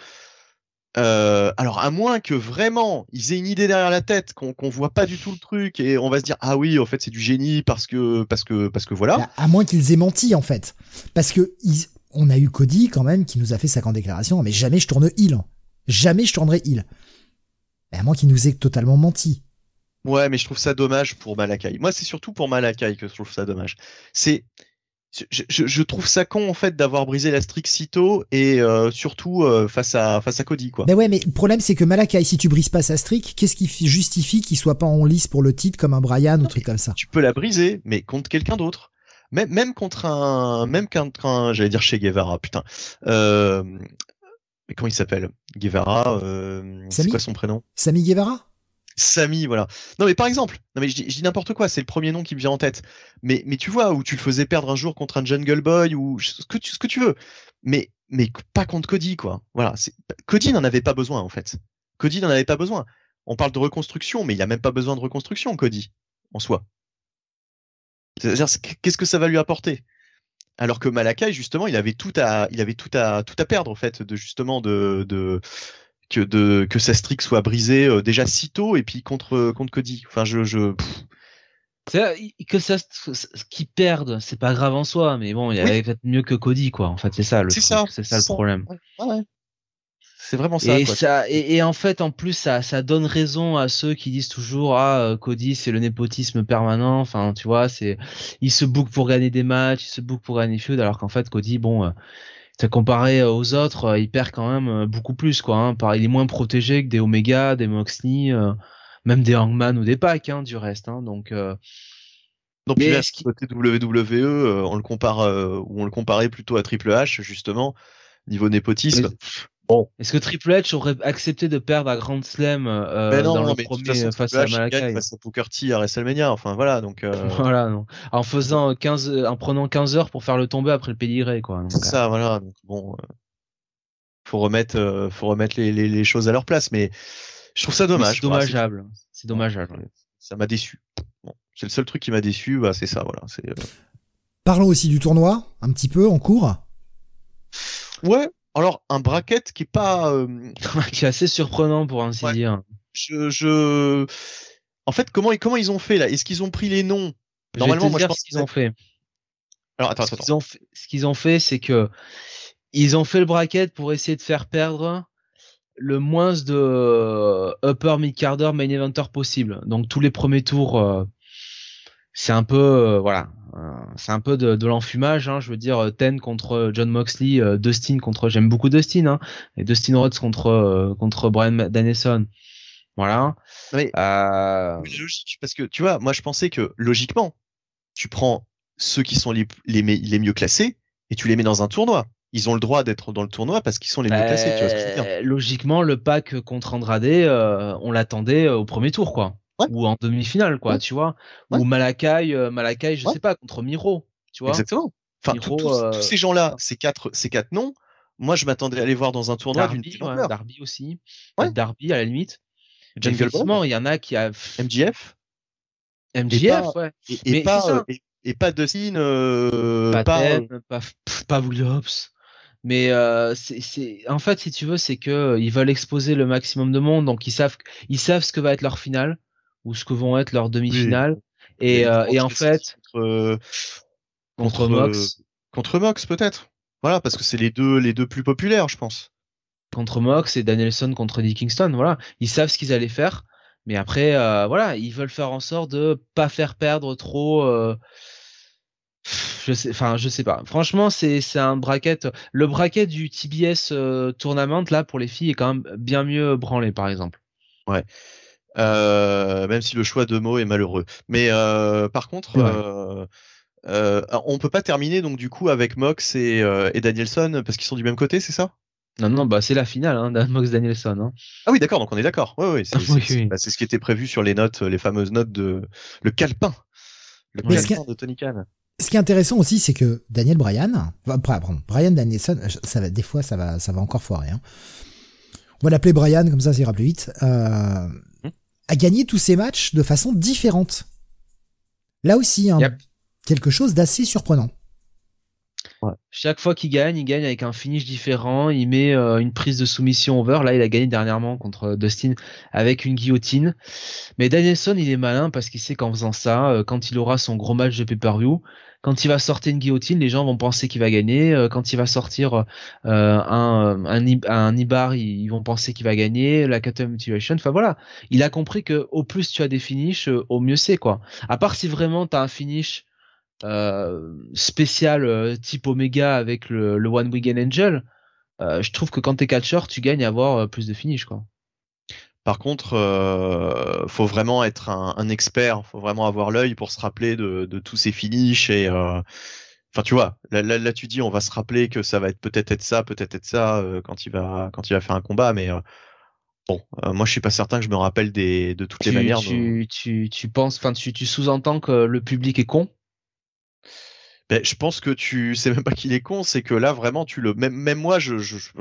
Euh, alors, à moins que vraiment ils aient une idée derrière la tête, qu'on qu'on voit pas du tout le truc et on va se dire ah oui, en fait c'est du génie parce que parce que parce que voilà. Bah, à moins qu'ils aient menti en fait. Parce que ils- on a eu Cody quand même qui nous a fait sa grande déclaration, mais jamais je tourne heel. Jamais je tournerai. Et à moins qu'il nous ait totalement menti. Ouais, mais je trouve ça dommage pour Malakai. Moi, c'est surtout pour Malakai que je trouve ça dommage. C'est je, je, je trouve ça con en fait d'avoir brisé la streak si tôt et euh, surtout euh, face à face à Cody quoi. Ben ouais, mais le problème c'est que Malakai, si tu brises pas sa streak, qu'est-ce qui fi- justifie qu'il soit pas en lice pour le titre comme un Brian ou truc comme ça? tu peux la briser, mais contre quelqu'un d'autre. Même, même contre un, même contre un, j'allais dire chez Guevara, putain. Euh, mais comment il s'appelle? Guevara, euh, c'est quoi son prénom? Sami Guevara? Samy, voilà. Non mais par exemple, mais je dis, n'importe quoi, c'est le premier nom qui me vient en tête. Mais, tu vois, où tu le faisais perdre un jour contre un Jungle Boy ou ce que tu, veux. Mais, mais pas contre Cody, quoi. Voilà. c'est- Cody n'en avait pas besoin, en fait. Cody n'en avait pas besoin. On parle de reconstruction, mais il a même pas besoin de reconstruction, Cody, en soi. Qu'est-ce que ça va lui apporter? Alors que Malakai, justement, il avait tout à, il avait tout à, tout à perdre, en fait, de justement de, de que de que sa streak soit brisée euh, déjà si tôt et puis contre contre Cody. Enfin, je, je Que ça, qu'ils perdent, c'est pas grave en soi, mais bon, il y Oui. avait peut-être mieux que Cody, quoi. En fait, c'est ça le c'est ça, c'est ça le ça. problème. Ouais, ouais. C'est vraiment ça. et quoi. ça et, et en fait en plus ça ça donne raison à ceux qui disent toujours ah euh, Cody c'est le népotisme permanent enfin tu vois c'est il se book pour gagner des matchs il se book pour gagner feud alors qu'en fait Cody bon t'as comparé aux autres euh, il perd quand même euh, beaucoup plus quoi hein. Par- il est moins protégé que des Omega des Moxley euh, même des Hangman ou des Pac hein, du reste hein. donc euh, Donc ce côté WWE, euh, on le compare euh, ou on le comparait plutôt à Triple H justement niveau népotisme. Mais- Est-ce que Triple H aurait accepté de perdre à Grand Slam euh, mais non, dans le mais premier façon, face Triple à H, gagne Malakai? face à Booker T à WrestleMania. Enfin voilà, donc euh, Voilà, non. En faisant 15, en prenant 15 heures pour faire le tomber après le pédigré, quoi. Donc, c'est ça, voilà. Donc bon, euh, faut remettre, euh, faut remettre les, les, les choses à leur place. Mais je trouve ça euh, dommage. C'est dommageable. C'est dommageable. ça m'a déçu. Bon, c'est le seul truc qui m'a déçu. Bah c'est ça, voilà. C'est euh, Parlons aussi du tournoi, un petit peu en cours. ouais. Alors un bracket qui est pas. euh, qui est assez surprenant pour ainsi Ouais. dire. je, je... En fait, comment, comment ils ont fait là? Est-ce qu'ils ont pris les noms? Normalement, je moi je pense ce qu'ils ont fait. Alors attends, Ce attends, qu'ils ont fait, ce qu'ils ont fait, c'est que ils ont fait le bracket pour essayer de faire perdre le moins de euh, upper mid carder main eventer possible. Donc tous les premiers tours, euh, c'est un peu euh, voilà, euh, c'est un peu de, de l'enfumage. Hein, je veux dire, euh, Ten contre John Moxley, Dustin contre, j'aime beaucoup Dustin, hein, et Dustin Rhodes contre contre Brian Danielson. Voilà. Mais- Euh, logique parce que tu vois, moi je pensais que logiquement, tu prends ceux qui sont les, les, les mieux classés et tu les mets dans un tournoi. Ils ont le droit d'être dans le tournoi parce qu'ils sont les mieux classés. Tu vois ce que je veux dire Logiquement, le pack contre Andrade, euh, on l'attendait au premier tour, quoi. Ouais. Ou en demi-finale, quoi, Ouais. tu vois? Ouais. Ou Malakai, euh, Malakai, je sais pas, contre Miro, tu vois? Exactement. Enfin, Miro, euh, tous ces gens-là, ces quatre, ces quatre noms, moi, je m'attendais à les voir dans un tournoi d'une Darby, aussi. Darby à la limite. Jungle Effectivement, il y en a qui a MJF MJF, ouais. et, et Mais pas euh, et, et pas Dustin, euh, pas pas, Ten, pas, pff, pas Willops. Mais euh, c'est, en fait, si tu veux, c'est que ils veulent exposer le maximum de monde, donc ils savent, ils savent ce que va être leur finale ou ce que vont être leurs demi-finales. Et, euh, et en fait, contre, contre, contre, Mox, contre Mox peut-être. Voilà, parce que c'est les deux les deux plus populaires, je pense. contre Mox et Danielson contre Eddie Kingston, voilà, ils savent ce qu'ils allaient faire. Mais après, euh, voilà, ils veulent faire en sorte de pas faire perdre trop. euh, je sais, enfin, je sais pas. Franchement, c'est c'est un bracket. Le bracket du TBS euh, tournament là pour les filles est quand même bien mieux branlé, par exemple. Euh, même si le choix de mots est malheureux. Mais euh, par contre, Ouais. euh, euh, on peut pas terminer donc du coup avec Mox et, euh, et Danielson parce qu'ils sont du même côté, c'est ça? Non, non, bah c'est la finale, hein, Mox Danielson. Hein. Ah oui, d'accord, donc on est d'accord. Oui, oui, c'est Oui, c'est- oui. bah, c'est ce qui était prévu sur les notes, les fameuses notes de le calepin, le Mais calepin de Tony Khan. Ce qui est intéressant aussi, c'est que Daniel Bryan, enfin, pardon, Brian Danielson, ça va, des fois, ça va, ça va encore foirer. Hein. On va l'appeler Brian, comme ça, ça ira plus vite. Euh, a gagné tous ses matchs de façon différente. Là aussi, hein, Yep. quelque chose d'assez surprenant. Chaque fois qu'il gagne, il gagne avec un finish différent. Il met euh, une prise de soumission over. Là, il a gagné dernièrement contre Dustin avec une guillotine. Mais Danielson, il est malin parce qu'il sait qu'en faisant ça, euh, quand il aura son gros match de pay-per-view, quand il va sortir une guillotine, les gens vont penser qu'il va gagner. Euh, quand il va sortir euh, un, un, i- un Ibar, ils vont penser qu'il va gagner. La KTM Motivation. Enfin voilà, il a compris que au plus tu as des finishes, euh, au mieux c'est quoi. À part si vraiment tu un finish euh, spécial euh, type Omega avec le, le One Weekend Angel, euh, je trouve que quand t'es catcheur, tu gagnes à avoir euh, plus de finish quoi. Par contre, euh, faut vraiment être un, un expert, faut vraiment avoir l'œil pour se rappeler de, de tous ces finishes et euh, enfin tu vois, là, là, là, tu dis on va se rappeler que ça va être peut-être être ça, peut-être être ça euh, quand il va quand il va faire un combat, mais euh, bon, euh, moi je suis pas certain que je me rappelle des de toutes les manières. tu, tu, tu penses, enfin tu, tu sous-entends que le public est con? Ben, je pense que tu sais même pas qu'il est con, c'est que là vraiment tu le même même moi je je, je,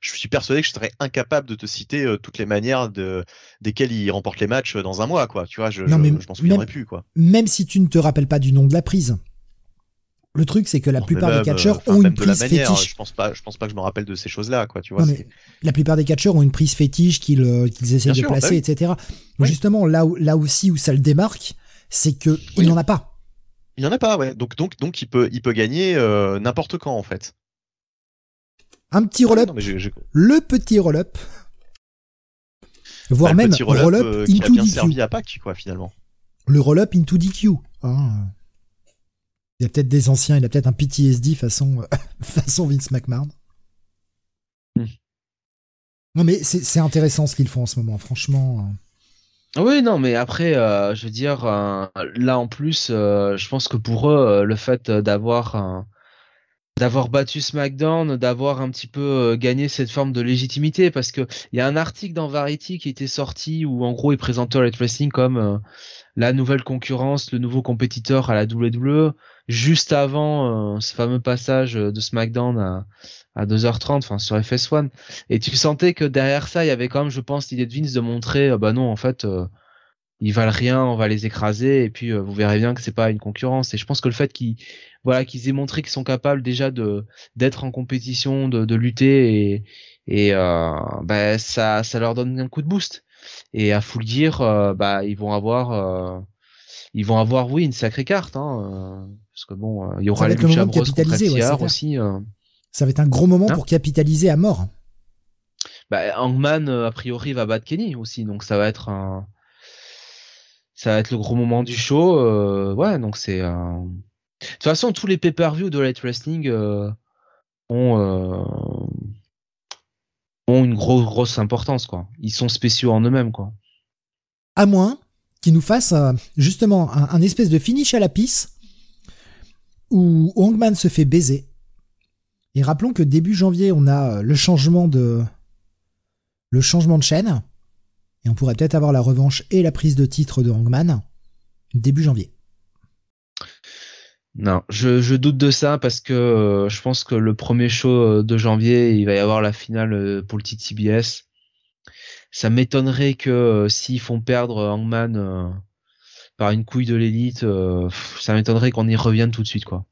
je, suis persuadé que je serais incapable de te citer euh, toutes les manières de desquelles il remporte les matchs dans un mois quoi. Tu vois, je Non, je, mais je m'en souviendrai même- plus quoi. Même si tu ne te rappelles pas du nom de la prise. Le truc, c'est que la Non, plupart des catcheurs euh, enfin, ont une prise manière, fétiche. Je pense pas, je pense pas que je me rappelle de ces choses-là, quoi. Tu vois. Non, c'est- mais la plupart des catcheurs ont une prise fétiche qu'ils euh, Bien de sûr, bah placer, oui. etc. Oui. Justement, là, là aussi où ça le démarque, c'est que il Oui. n'en a pas. Il y en a pas, ouais. Donc donc donc il peut il peut gagner euh, n'importe quand en fait. Un petit roll-up, j'ai- j'ai- le petit roll-up, voire bah, le même roll-up, roll-up euh, qui a into bien DQ. servi à Pâques, quoi, finalement. Le roll-up into DQ. hein. Il y a peut-être des anciens, il a peut-être un PTSD façon, euh, façon Vince McMahon. Hmm. Non mais c'est c'est intéressant ce qu'ils font en ce moment, franchement. Euh. Oui, non, mais après, euh, je veux dire, euh, là en plus, euh, je pense que pour eux, euh, le fait euh, d'avoir d'avoir battu SmackDown, d'avoir un petit peu gagné cette forme de légitimité, parce que il y a un article dans Variety qui était sorti où en gros ils présentaient Elite Wrestling comme la nouvelle concurrence, le nouveau compétiteur à la WWE, juste avant ce fameux passage de SmackDown à, à 2h30, enfin sur FS1. Et tu sentais que derrière ça, il y avait quand même, je pense, l'idée de Vince de montrer, euh, bah non, en fait, euh, ils valent rien, on va les écraser, et puis euh, vous verrez bien que c'est pas une concurrence. Et je pense que le fait qu'ils, voilà, qu'ils aient montré qu'ils sont capables déjà de d'être en compétition, de, de lutter, et et euh, bah, ça ça leur donne un coup de boost. Et à full gear, euh, bah ils vont avoir euh, ils vont avoir oui une sacrée carte, hein, euh, parce que bon, il y aura les Bros contre ouais, aussi. Ça va être un gros moment Hein pour capitaliser à mort. Bah, Hangman, euh, a priori, va battre Kenny aussi, donc ça va être un... Ça va être le gros moment du show. euh, ouais, donc c'est... De toute façon, tous les pay-per-view de Light Wrestling euh, ont, euh, ont une grosse, grosse importance, quoi. Ils sont spéciaux en eux-mêmes, quoi. À moins qu'ils nous fassent justement un, un espèce de finish à la pisse où Hangman se fait baiser. Et rappelons que début janvier, on a euh, le changement de le changement de chaîne et on pourrait peut-être avoir la revanche et la prise de titre de Hangman début janvier. Non, je, doute de ça parce que euh, je pense que le premier show euh, de janvier, il va y avoir la finale pour le TTBS. Ça m'étonnerait que s'ils font perdre Hangman par une couille de l'élite, ça m'étonnerait qu'on y revienne tout de suite quoi.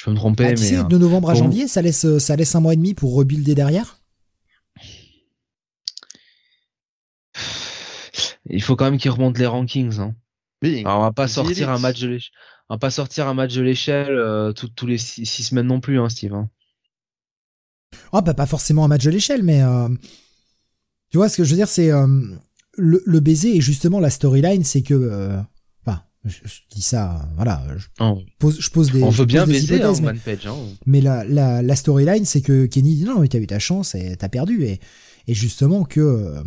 Je peux me tromper, Ah, tu mais sais, euh, de novembre à bon. janvier, ça laisse, ça laisse un mois et demi pour rebuilder derrière? il faut quand même qu'ils remontent les rankings. Hein. Oui. Alors, on va pas The sortir un match de l'échelle. On va pas sortir un match de l'échelle euh, tous les six, six semaines non plus, hein, Steve. hein. Ah, bah, pas forcément un match de l'échelle, mais euh, tu vois ce que je veux dire, c'est euh, le, le baiser et justement la storyline, c'est que, euh, je, je dis ça, voilà, je On, pose, je pose des, on veut bien baiser hein, mais, Page. Hein. mais la, la, la storyline, c'est que Kenny dit non, mais t'as eu ta chance et t'as perdu et, et justement que euh,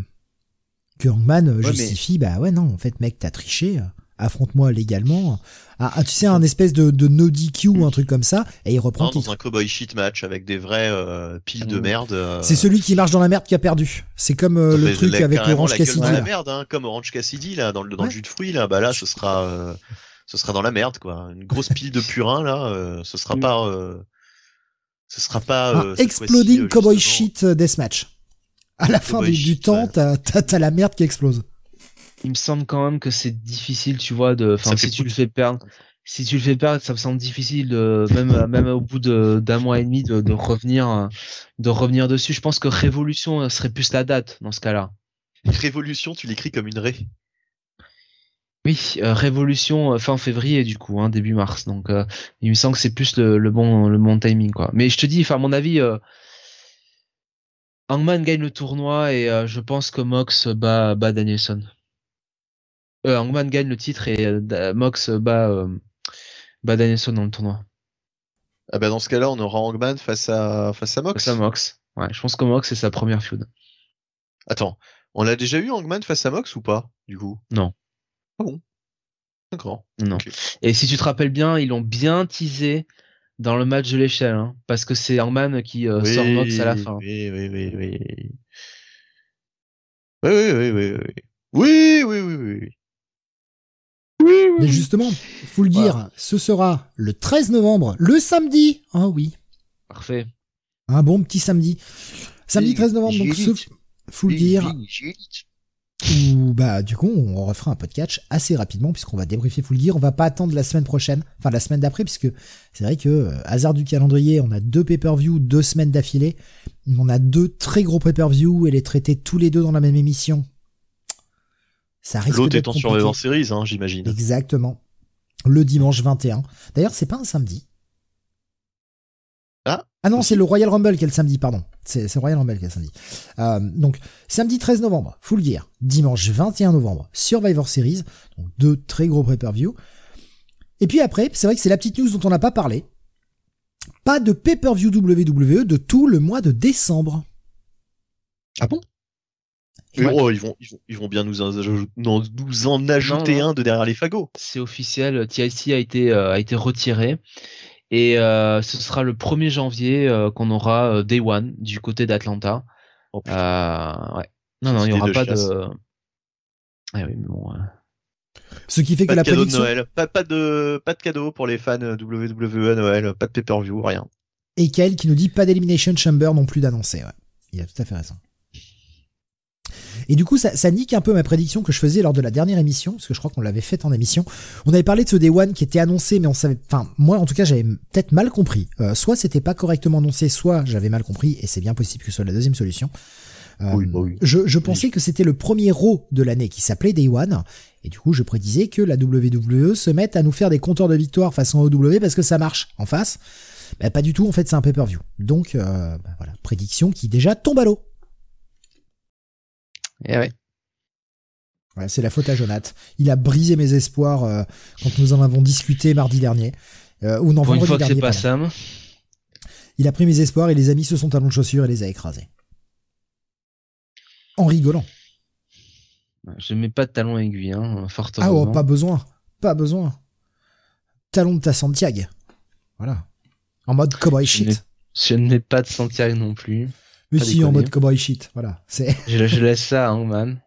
que Hangman euh, mais- justifie, bah ouais non, en fait mec t'as triché, affronte-moi légalement, ah, ah, tu sais un espèce de, de no DQ ou un truc comme ça et il reprend Non, dans un cowboy shit match avec des vrais euh, piles de Mm. merde. euh, C'est celui qui marche dans la merde qui a perdu. C'est comme euh, le truc la- avec Orange Cassidy. dans la merde, hein, comme Orange Cassidy là, dans le dans Ouais. le jus de fruits là, bah là ce sera euh, ce sera dans la merde quoi. Une grosse pile de purin là, euh, ce sera Mm. pas euh, ce sera pas euh, exploding euh, cowboy shit deathmatch. À la fin Cowboy du, du shit, temps, ouais. t'as, t'as, t'as la merde qui explose. Il me semble quand même que c'est difficile, tu vois, de. Enfin, si tu le fais perdre, si tu le fais perdre, ça me semble difficile, de, même même au bout d'un mois et demi, de, de revenir, euh, de revenir dessus. Je pense que Révolution euh, serait plus la date dans ce cas-là. Révolution, tu l'écris comme une raie. Oui, euh, Révolution fin février du coup, hein, début mars. Donc, euh, il me semble que c'est plus le, le bon le bon timing quoi. Mais je te dis, enfin, à mon avis, euh, Hangman gagne le tournoi et je pense que Mox bat bat Danielson. Euh, Hangman gagne le titre et euh, Mox bat euh, bat Danielson dans le tournoi. Ah bah dans ce cas-là, on aura Hangman face à face à Mox. Face à Mox. Ouais, je pense que Mox c'est sa première feud. Attends, on a déjà eu Hangman face à Mox ou pas du coup? Non. Ah bon? D'accord. Non. Et si tu te rappelles bien, ils l'ont bien teasé dans le match de l'échelle, hein, parce que c'est Hangman qui euh, sort Mox à la fin. Oui, oui, oui, oui. Oui, oui, oui, oui, oui. Oui, oui, oui, oui. Mais justement, faut le dire, ce sera le 13 novembre, le samedi. Ah oui, Parfait. un bon petit samedi. Samedi Oui, 13 novembre, donc ce, faut le dire, où bah du coup on refera un podcast assez rapidement puisqu'on va débriefer Full Gear. On va pas attendre la semaine prochaine, enfin la semaine d'après, puisque c'est vrai que euh, hasard du calendrier, on a deux pay-per-view deux semaines d'affilée. On a deux très gros pay-per-view et les traiter tous les deux dans la même émission. Ça risque L'autre étant compliqué. Survivor Series, hein, j'imagine. Exactement. Le dimanche 21. D'ailleurs, c'est pas un samedi. Ah, Ah non, c'est le Royal Rumble qui est le samedi, pardon. C'est c'est le Royal Rumble qui est le samedi. Euh, donc, samedi 13 novembre, Full Gear. Dimanche 21 novembre, Survivor Series. Donc, deux très gros pay-per-view. Et puis après, c'est vrai que c'est la petite news dont on n'a pas parlé. Pas de pay-per-view WWE de tout le mois de décembre. Ah bon? Ouais. Oh, ils vont, ils vont, ils vont bien nous en, non, nous en ajouter non. un de derrière les fagots. C'est officiel. TIC a été euh, a été retiré et euh, ce sera le 1er janvier euh, qu'on aura euh, Day One du côté d'Atlanta. Oh. Euh, ouais. Non non, il y Idée aura de pas chiasse. de. Ah oui, mais bon. euh, Ce qui fait Pas que de la cadeau de prédiction... Noël. Pas, pas de, pas de cadeau pour les fans WWE à Noël. Pas de pay-per-view, rien. Et Kael qui nous dit pas d'Elimination Chamber non plus d'annoncer. Ouais. Il a tout à fait raison. Et du coup, ça, ça nique un peu ma prédiction que je faisais lors de la dernière émission, parce que je crois qu'on l'avait faite en émission. On avait parlé de ce Day One qui était annoncé, mais on savait, enfin, moi en tout cas, j'avais peut-être mal compris. Euh, soit c'était pas correctement annoncé, soit j'avais mal compris, et c'est bien possible que ce soit la deuxième solution. Euh, Oui, bah oui. Je, je pensais que c'était le premier Raw de l'année qui s'appelait Day One, et du coup, je prédisais que la WWE se mette à nous faire des compteurs de victoire façon OW parce que ça marche en face. Bah, pas du tout, en fait, c'est un pay-per-view. Donc, euh, bah, voilà, prédiction qui déjà tombe à l'eau. Eh ouais. Ouais, c'est la faute à Jonath. Il a brisé mes espoirs euh, quand nous en avons discuté mardi dernier. Euh, ou non, Pour une vendredi fois que c'est dernier. pas pardon. Sam. Il a pris mes espoirs et les a mis sous son talon de chaussure et les a écrasés. En rigolant. Je mets pas de talon aiguille, hein, fort Ah oh, pas besoin. Pas besoin. Talon de ta Santiago. Voilà. En mode cowboy Je n'ai- shit. Je ne mets pas de Santiago non plus. Mais si, en mode cowboy shit. Voilà. Je, je laisse ça à Hangman.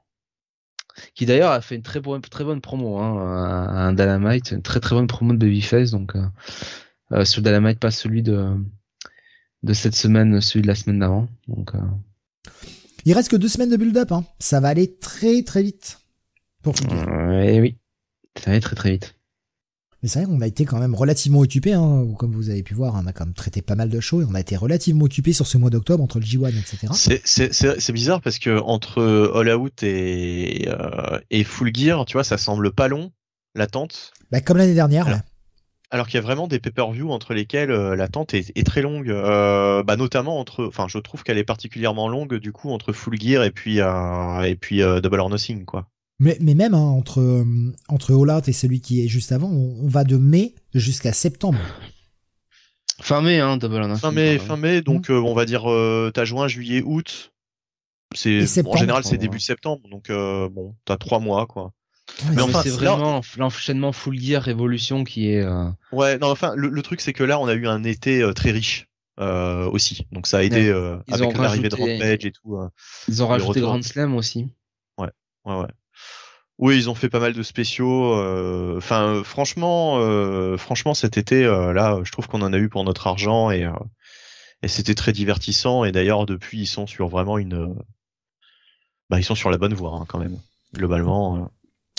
qui d'ailleurs a fait une très bonne, très bonne promo, hein, un Dynamite, une très très bonne promo de Babyface, donc euh, euh, sur Dynamite, pas celui de de cette semaine, celui de la semaine d'avant. Donc, euh... il reste que deux semaines de build-up, hein. ça va aller très très vite pour euh, oui, ça va aller très très vite. Mais c'est vrai qu'on a été quand même relativement occupé, hein. comme vous avez pu voir, on a quand même traité pas mal de shows et on a été relativement occupé sur ce mois d'octobre entre le G1, etc. C'est bizarre parce que entre All Out et, euh, et Full Gear, tu vois, ça semble pas long, l'attente. Bah, comme l'année dernière, alors, alors qu'il y a vraiment des pay-per-view entre lesquels euh, l'attente est, est, très longue, euh, bah, notamment entre, enfin, je trouve qu'elle est particulièrement longue du coup entre Full Gear et puis euh, et puis Double or Nothing, quoi. Mais, mais même hein, entre, euh, entre All Out et celui qui est juste avant, on, va de mai jusqu'à septembre. Fin mai, hein, Double or Fin mai, fin mai, donc mmh. euh, on va dire euh, t'as juin, juillet, août. C'est en général c'est début septembre, donc euh, bon, t'as trois mois quoi. mais enfin, c'est vraiment l'enchaînement full gear révolution qui est. Ouais, non, enfin, le, truc c'est que là, on a eu un été très riche aussi, donc ça a aidé avec l'arrivée de Rampage et tout. ils ont rajouté Grand Slam aussi. Ouais, ouais, ouais. Oui, ils ont fait pas mal de spéciaux. Euh, enfin, franchement, euh, franchement, cet été, euh, là, je trouve qu'on en a eu pour notre argent et, et c'était très divertissant. Et d'ailleurs, depuis, ils sont sur vraiment une, bah, ils sont sur la bonne voie hein, quand même, globalement.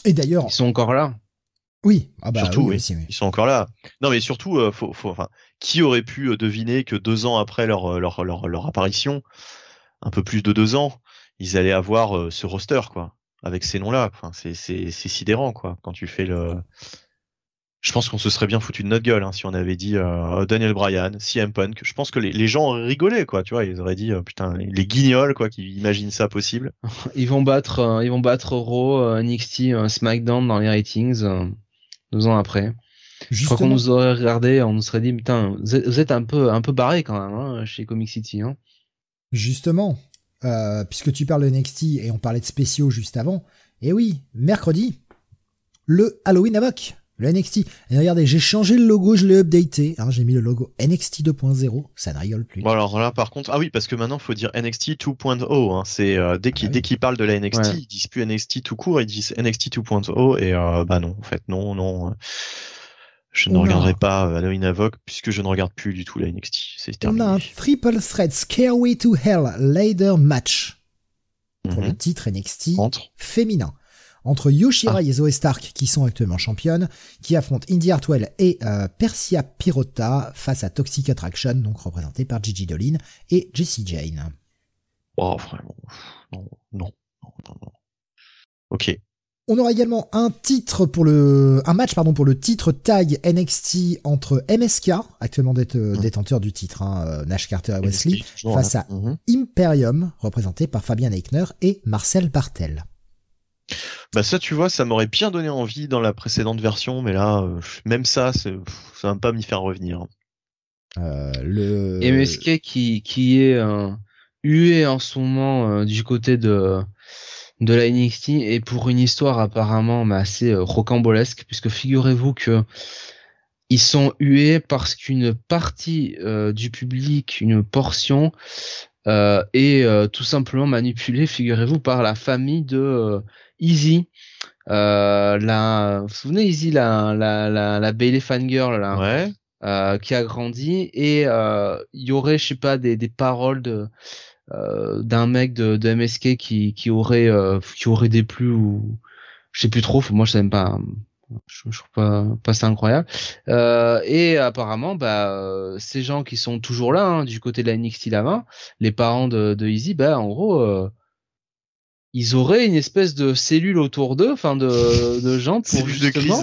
Et d'ailleurs, ils sont encore là? Oui, ah bah, surtout, oui, ils sont encore là. Non, mais surtout, faut, faut, enfin, qui aurait pu deviner que deux ans après leur, leur, leur, leur apparition, un peu plus de deux ans, ils allaient avoir ce roster, quoi? Avec ces noms-là. Enfin, c'est, sidérant, quoi. Quand tu fais le. Je pense qu'on se serait bien foutu de notre gueule hein, si on avait dit euh, Daniel Bryan, CM Punk. Je pense que les, les gens auraient rigolé, quoi. Tu vois, ils auraient dit euh, putain les, guignols, quoi, qui imaginent ça possible. Ils vont battre, euh, ils vont battre Raw, NXT, SmackDown dans les ratings deux ans après. Je crois qu'on nous aurait regardé, on nous serait dit putain, vous êtes, un peu, un peu barré quand même hein, chez Comic City. Hein. Justement, euh, puisque tu parles de NXT et on parlait de spéciaux juste avant, et oui, mercredi, le Halloween Havoc, le NXT. Et regardez, j'ai changé le logo, je l'ai updaté, hein, j'ai mis le logo NXT 2.0, ça ne rigole plus. Bon alors là par contre, ah oui, parce que maintenant il faut dire NXT 2.0, hein, c'est euh, dès qu'ils ah parlent de la NXT, ils disent plus NXT tout court, ils disent NXT 2.0 et euh, bah non, en fait non, non. Je ne regarderai pas Halloween Havoc puisque je ne regarde plus du tout la NXT. C'est terminé. On a un Triple Threat Scareway to Hell Ladder Match pour le mhm. titre NXT féminin entre Yoshira et Zoe Stark qui sont actuellement championnes, qui affrontent Indy Hartwell et euh, Persia Pirota face à Toxic Attraction, donc représenté par Gigi Dolin et Jessie Jane. Oh vraiment, non, non, non, non. Ok. On aura également un titre pour le, un match pardon pour le titre tag NXT entre MSK, actuellement euh, mmh. détenteur du titre, hein, euh, Nash Carter et Wesley, face à mmh. Imperium, représenté par Fabien Eichner et Marcel Bartel. Bah ça, tu vois, ça m'aurait bien donné envie dans la précédente version, mais là, euh, même ça, ça va pas m'y faire revenir. le MSK qui qui est hué en ce moment du côté de de la NXT et pour une histoire apparemment mais assez euh, rocambolesque puisque figurez-vous que ils sont hués parce qu'une partie euh, du public, une portion, euh, est euh, tout simplement manipulée, figurez-vous, par la famille de Easy. la, vous vous souvenez Easy, la, la, la, la Bailey fangirl là, ouais. qui a grandi et il y aurait, je sais pas, des, des paroles de euh, d'un mec de, de, MSK qui, qui aurait euh, qui aurait déplu ou je sais plus trop. Moi je sais même pas je, je trouve pas, pas ça incroyable. Euh, et apparemment bah ces gens qui sont toujours là hein, du côté de la NXT là les parents de, de Easy bah en gros ils auraient une espèce de cellule autour d'eux enfin de, de gens pour justement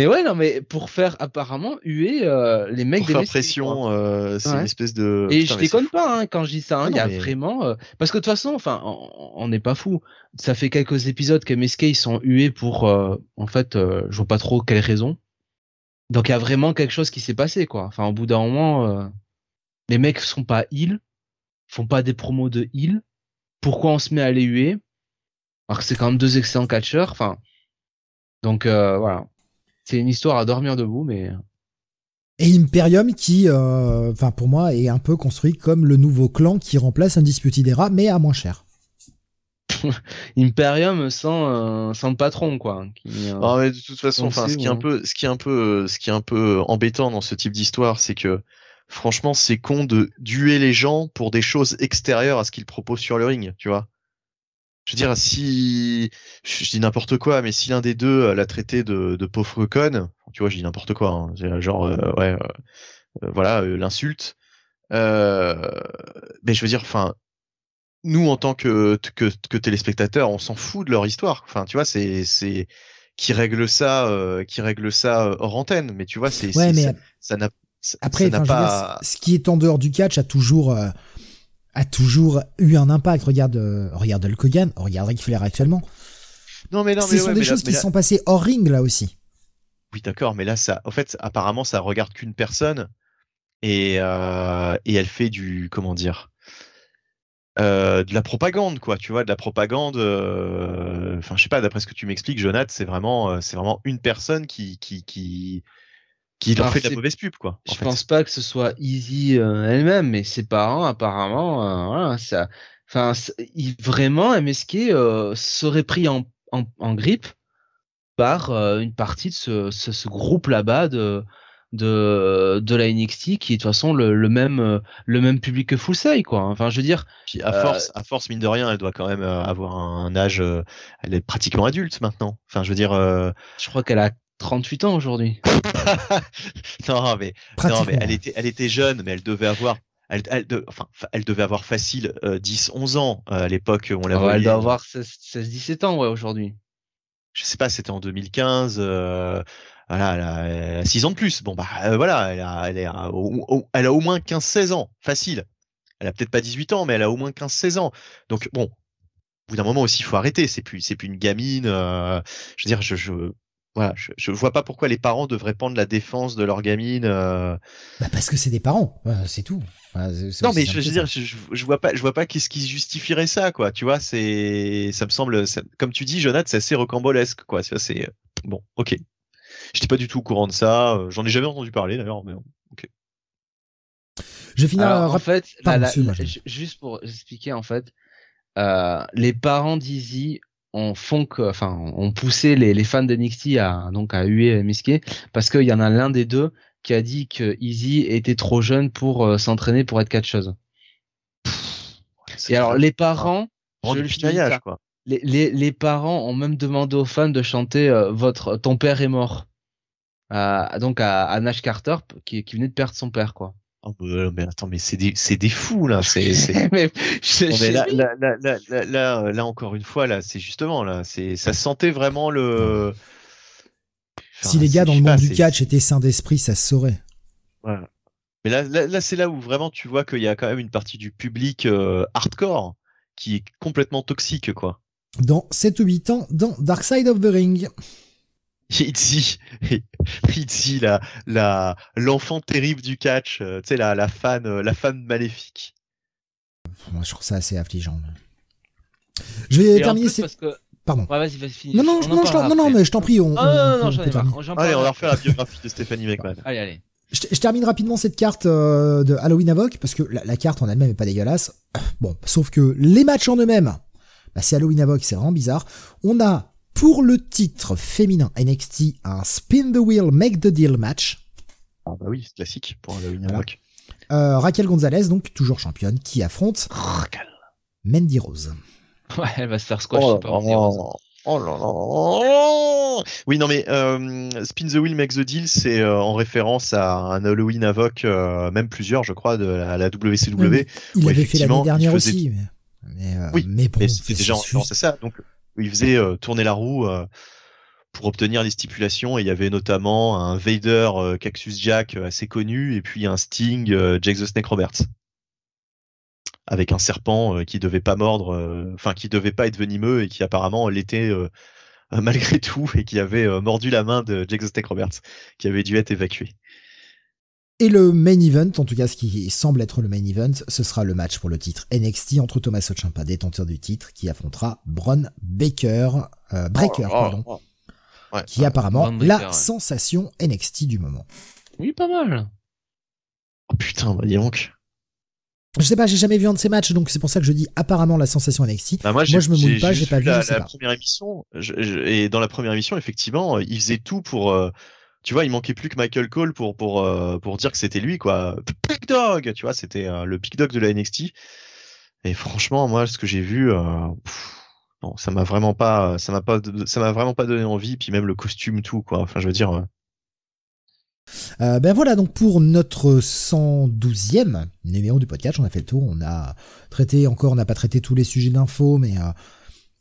mais ouais, non, mais pour faire apparemment huer euh, les mecs pour faire pression, euh, c'est une espèce de. Et je déconne pas hein, quand je dis ça. Hein, il y a vraiment euh, parce que de toute façon, enfin, on n'est pas fou. Ça fait quelques épisodes que MSK ils sont hués pour, en fait, je vois pas trop quelle raison. Donc il y a vraiment quelque chose qui s'est passé, quoi. Enfin, au bout d'un moment, les mecs sont pas heal, font pas des promos de heal. Pourquoi on se met à les huer? Alors que c'est quand même deux excellents catcheurs. Enfin, donc voilà c'est une histoire à dormir debout, mais. Et Imperium qui, euh, enfin pour moi, est un peu construit comme le nouveau clan qui remplace Undisputed Era, mais à moins cher. Imperium sans sans le patron quoi. Qui, ah, mais de toute façon, enfin, ce qui est un peu, ce qui est un peu, ce qui est un peu embêtant dans ce type d'histoire, c'est que franchement, c'est con de duer les gens pour des choses extérieures à ce qu'ils proposent sur le ring, tu vois. Je veux dire, si je dis n'importe quoi, mais si l'un des deux l'a traité de, de pauvre conne, tu vois, je dis n'importe quoi, hein, genre euh, ouais, euh, voilà, l'insulte. mais je veux dire, enfin, nous en tant que, que, que téléspectateurs, on s'en fout de leur histoire. Enfin, tu vois, c'est c'est qui règle ça, euh, qui règle ça euh, hors antenne. Mais tu vois, c'est ça n'a après, pas... ce qui est en dehors du catch a toujours euh, a toujours eu un impact. Regarde, regarde Hulk Hogan, regarde Ric Flair actuellement. Non mais non, mais ce sont des choses qui sont passées hors ring là aussi. Oui, d'accord, mais là, ça, en fait, apparemment, ça regarde qu'une personne et et elle fait du, comment dire, euh, de la propagande, quoi, tu vois, de la propagande. Euh, enfin, je sais pas, d'après ce que tu m'expliques, Jonathan, c'est vraiment, euh, c'est vraiment une personne qui, qui, qui, qui leur fait de la mauvaise pub, quoi. Je pense pas que ce soit Easy elle-même, mais ses parents, apparemment, voilà, ça, enfin, vraiment, MSK serait pris en, en, en grippe par une partie de ce, ce, ce groupe là-bas de de de la NXT qui est de toute façon le, le même le même public que Full Sail quoi. Enfin je veux dire à force à force mine de rien elle doit quand même euh, avoir un âge euh, elle est pratiquement adulte maintenant. Enfin je veux dire euh, je crois qu'elle a 38 ans aujourd'hui. non mais non mais elle était elle était jeune mais elle devait avoir elle, elle, enfin, elle devait avoir facile 10 11 ans à l'époque où on la oh, Elle doit avoir 16 17 ans ouais aujourd'hui. Je sais pas, c'était en 2015 voilà, elle a 6 ans de plus. Bon bah euh, voilà, elle a, elle, est, au, elle a au moins 15-16 ans, facile. Elle a peut-être pas 18 ans, mais elle a au moins 15-16 ans. Donc bon, au bout d'un moment aussi, il faut arrêter. C'est plus, c'est plus une gamine. Euh, je veux dire, je, je voilà, je, je vois pas pourquoi les parents devraient prendre la défense de leur gamine. Euh... Bah parce que c'est des parents, c'est tout. non mais je, veux dire, je, je, vois pas, je vois pas qu'est-ce qui justifierait ça, quoi. Tu vois, c'est, ça me semble, comme tu dis, Jonathan, c'est assez rocambolesque, quoi. C'est bon, ok. J'étais pas du tout au courant de ça. Euh, j'en ai jamais entendu parler d'ailleurs. Mais ok. Je finis en fait, juste pour expliquer en fait, euh, les parents d'Easy ont font que, enfin, ont poussé les, les fans de NXT à donc à huer Miske parce qu'il y en a l'un des deux qui a dit que Easy était trop jeune pour euh, s'entraîner pour être catcheuse. Et alors les parents, je quoi. Les, les, les, parents ont même demandé aux fans de chanter votre ton père est mort donc à, Nash Carter qui, qui venait de perdre son père quoi. Oh, bah, mais attends, mais c'est des, c'est des fous là. C'est, mais, là, là, là, là, là, encore une fois là, c'est justement là, c'est, ça sentait vraiment le. si les gars dans le monde du catch étaient sains d'esprit, ça se saurait. Voilà. Mais là, là, c'est là où vraiment tu vois qu'il y a quand même une partie du public euh, hardcore qui est complètement toxique quoi. Dans 7 ou 8 ans, dans Dark Side of the Ring. Itzy, Itzy, la, la, l'enfant terrible du catch, euh, tu sais, la, la fan, euh, la fan maléfique. Moi, je trouve ça assez affligeant. Je vais terminer. Pardon. Ouais, vas-y, vas-y, finis. Non, non, non, non, non, mais je t'en prie. On, non, non, non, Allez, on va refaire la biographie de Stéphanie McMahon. allez, allez. Je, je, termine rapidement cette carte euh, de Halloween Avoc parce que la, la carte en elle-même est pas dégueulasse. Bon, sauf que les matchs en eux-mêmes, bah, c'est Halloween Avoc, c'est vraiment bizarre. On a pour le titre féminin NXT, un Spin the Wheel, Make the Deal match. Ah bah oui, c'est classique pour un voilà. euh, Raquel Gonzalez, donc toujours championne, qui affronte Raquel. Mandy Rose. Ouais, elle va se faire squash oh, par Mandy Rose. Oh là là. Oui, non mais euh, Spin the Wheel Make the Deal, c'est euh, en référence à un Halloween Avoc, euh, même plusieurs, je crois, de la, la WCW. il avait fait l'année dernière aussi. Mais, mais, euh, oui, mais bon, c'était déjà en référence à ça. Donc où il faisait euh, tourner la roue euh, pour obtenir les stipulations. Et il y avait notamment un Vader euh, Cactus Jack assez connu et puis un Sting Jake the Snake Roberts avec un serpent qui devait pas mordre, enfin qui devait pas être venimeux et qui apparemment l'était malgré tout et qui avait mordu la main de Jake the Snake Roberts, qui avait dû être évacué. Et le main event, en tout cas ce qui semble être le main event, ce sera le match pour le titre NXT entre Thomas Ciampa, détenteur du titre, qui affrontera Bron Baker, euh, Breaker, oh, pardon, oh, oh. qui est apparemment la sensation NXT du moment. Oui, pas mal. Oh putain, bah dis donc. Je sais pas, j'ai jamais vu un de ces matchs, donc c'est pour ça que je dis apparemment la sensation NXT. Bah moi, Moi, je me mouille pas, j'ai pas vu, la, je sais la pas. première émission. je- je- et dans la première émission, effectivement, il faisait tout pour. euh, tu vois, il manquait plus que Michael Cole pour pour euh, pour dire que c'était lui, quoi. Big Dog, tu vois, c'était euh, le Big Dog de la NXT. Et franchement, moi, ce que j'ai vu, euh, pff, non, ça m'a vraiment pas, ça m'a pas, ça m'a vraiment pas donné envie. Puis même le costume, tout, quoi. Enfin, je veux dire. euh, Euh, ben voilà, donc pour notre 112e numéro du podcast, on a fait le tour, on a traité encore, on n'a pas traité tous les sujets d'info, mais euh,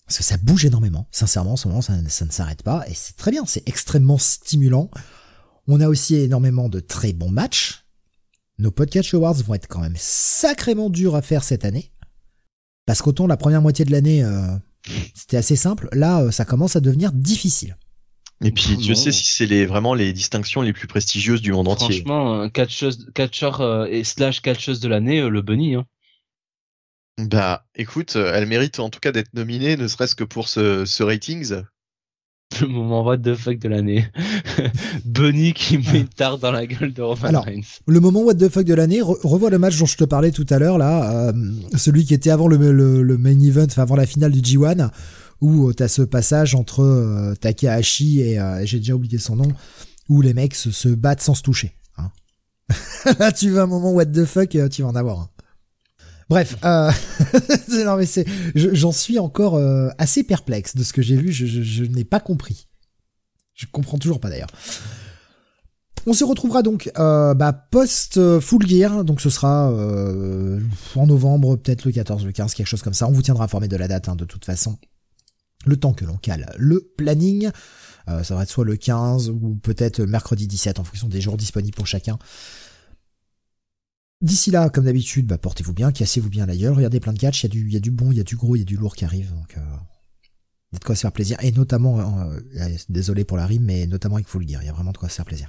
parce que ça bouge énormément, sincèrement, en ce moment, ça, ça ne s'arrête pas, et c'est très bien, c'est extrêmement stimulant. On a aussi énormément de très bons matchs. Nos podcast awards vont être quand même sacrément durs à faire cette année, parce qu'autant la première moitié de l'année, euh, c'était assez simple, là, euh, ça commence à devenir difficile. Et puis, Dieu sait si c'est les vraiment les distinctions les plus prestigieuses du monde entier. Franchement, catcheuse, catcheur euh, et slash catcheuse de l'année, euh, le bunny. Hein. Bah, écoute, euh, elle mérite en tout cas d'être nominée, ne serait-ce que pour ce, ce ratings. Le moment what the fuck de l'année. bunny qui met une tarte dans la gueule de Roman Alors, Reigns. Le moment what the fuck de l'année, re- revois le match dont je te parlais tout à l'heure là, euh, celui qui était avant le, le, le main event, enfin avant la finale du G1, où euh, t'as ce passage entre euh, Takahashi et euh, j'ai déjà oublié son nom, où les mecs se, se battent sans se toucher. hein. là tu veux un moment what the fuck, tu vas en avoir. un. Bref, euh, non mais c'est, je- j'en suis encore euh, assez perplexe de ce que j'ai vu, je, je, je n'ai pas compris. Je comprends toujours pas d'ailleurs. On se retrouvera donc euh, bah, post euh, Full Gear, donc ce sera euh, en novembre, peut-être le 14, le 15, quelque chose comme ça. On vous tiendra informé de la date hein, de toute façon. Le temps que l'on cale le planning, Euh, ça va être soit le 15 ou peut-être mercredi 17 en fonction des jours disponibles pour chacun. D'ici là, comme d'habitude, bah, portez-vous bien, cassez-vous bien la gueule, regardez plein de catch, il y, a du- il y a du bon, il y a du gros, il y a du lourd qui arrive, donc euh, il y a de quoi se faire plaisir. Et notamment, euh, euh, désolé pour la rime, mais notamment avec Full Gear, il y a vraiment de quoi se faire plaisir.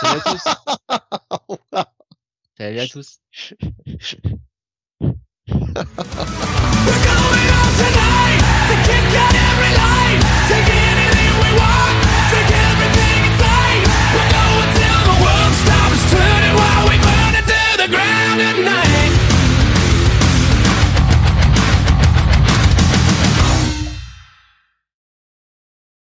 Salut à tous. Salut à tous.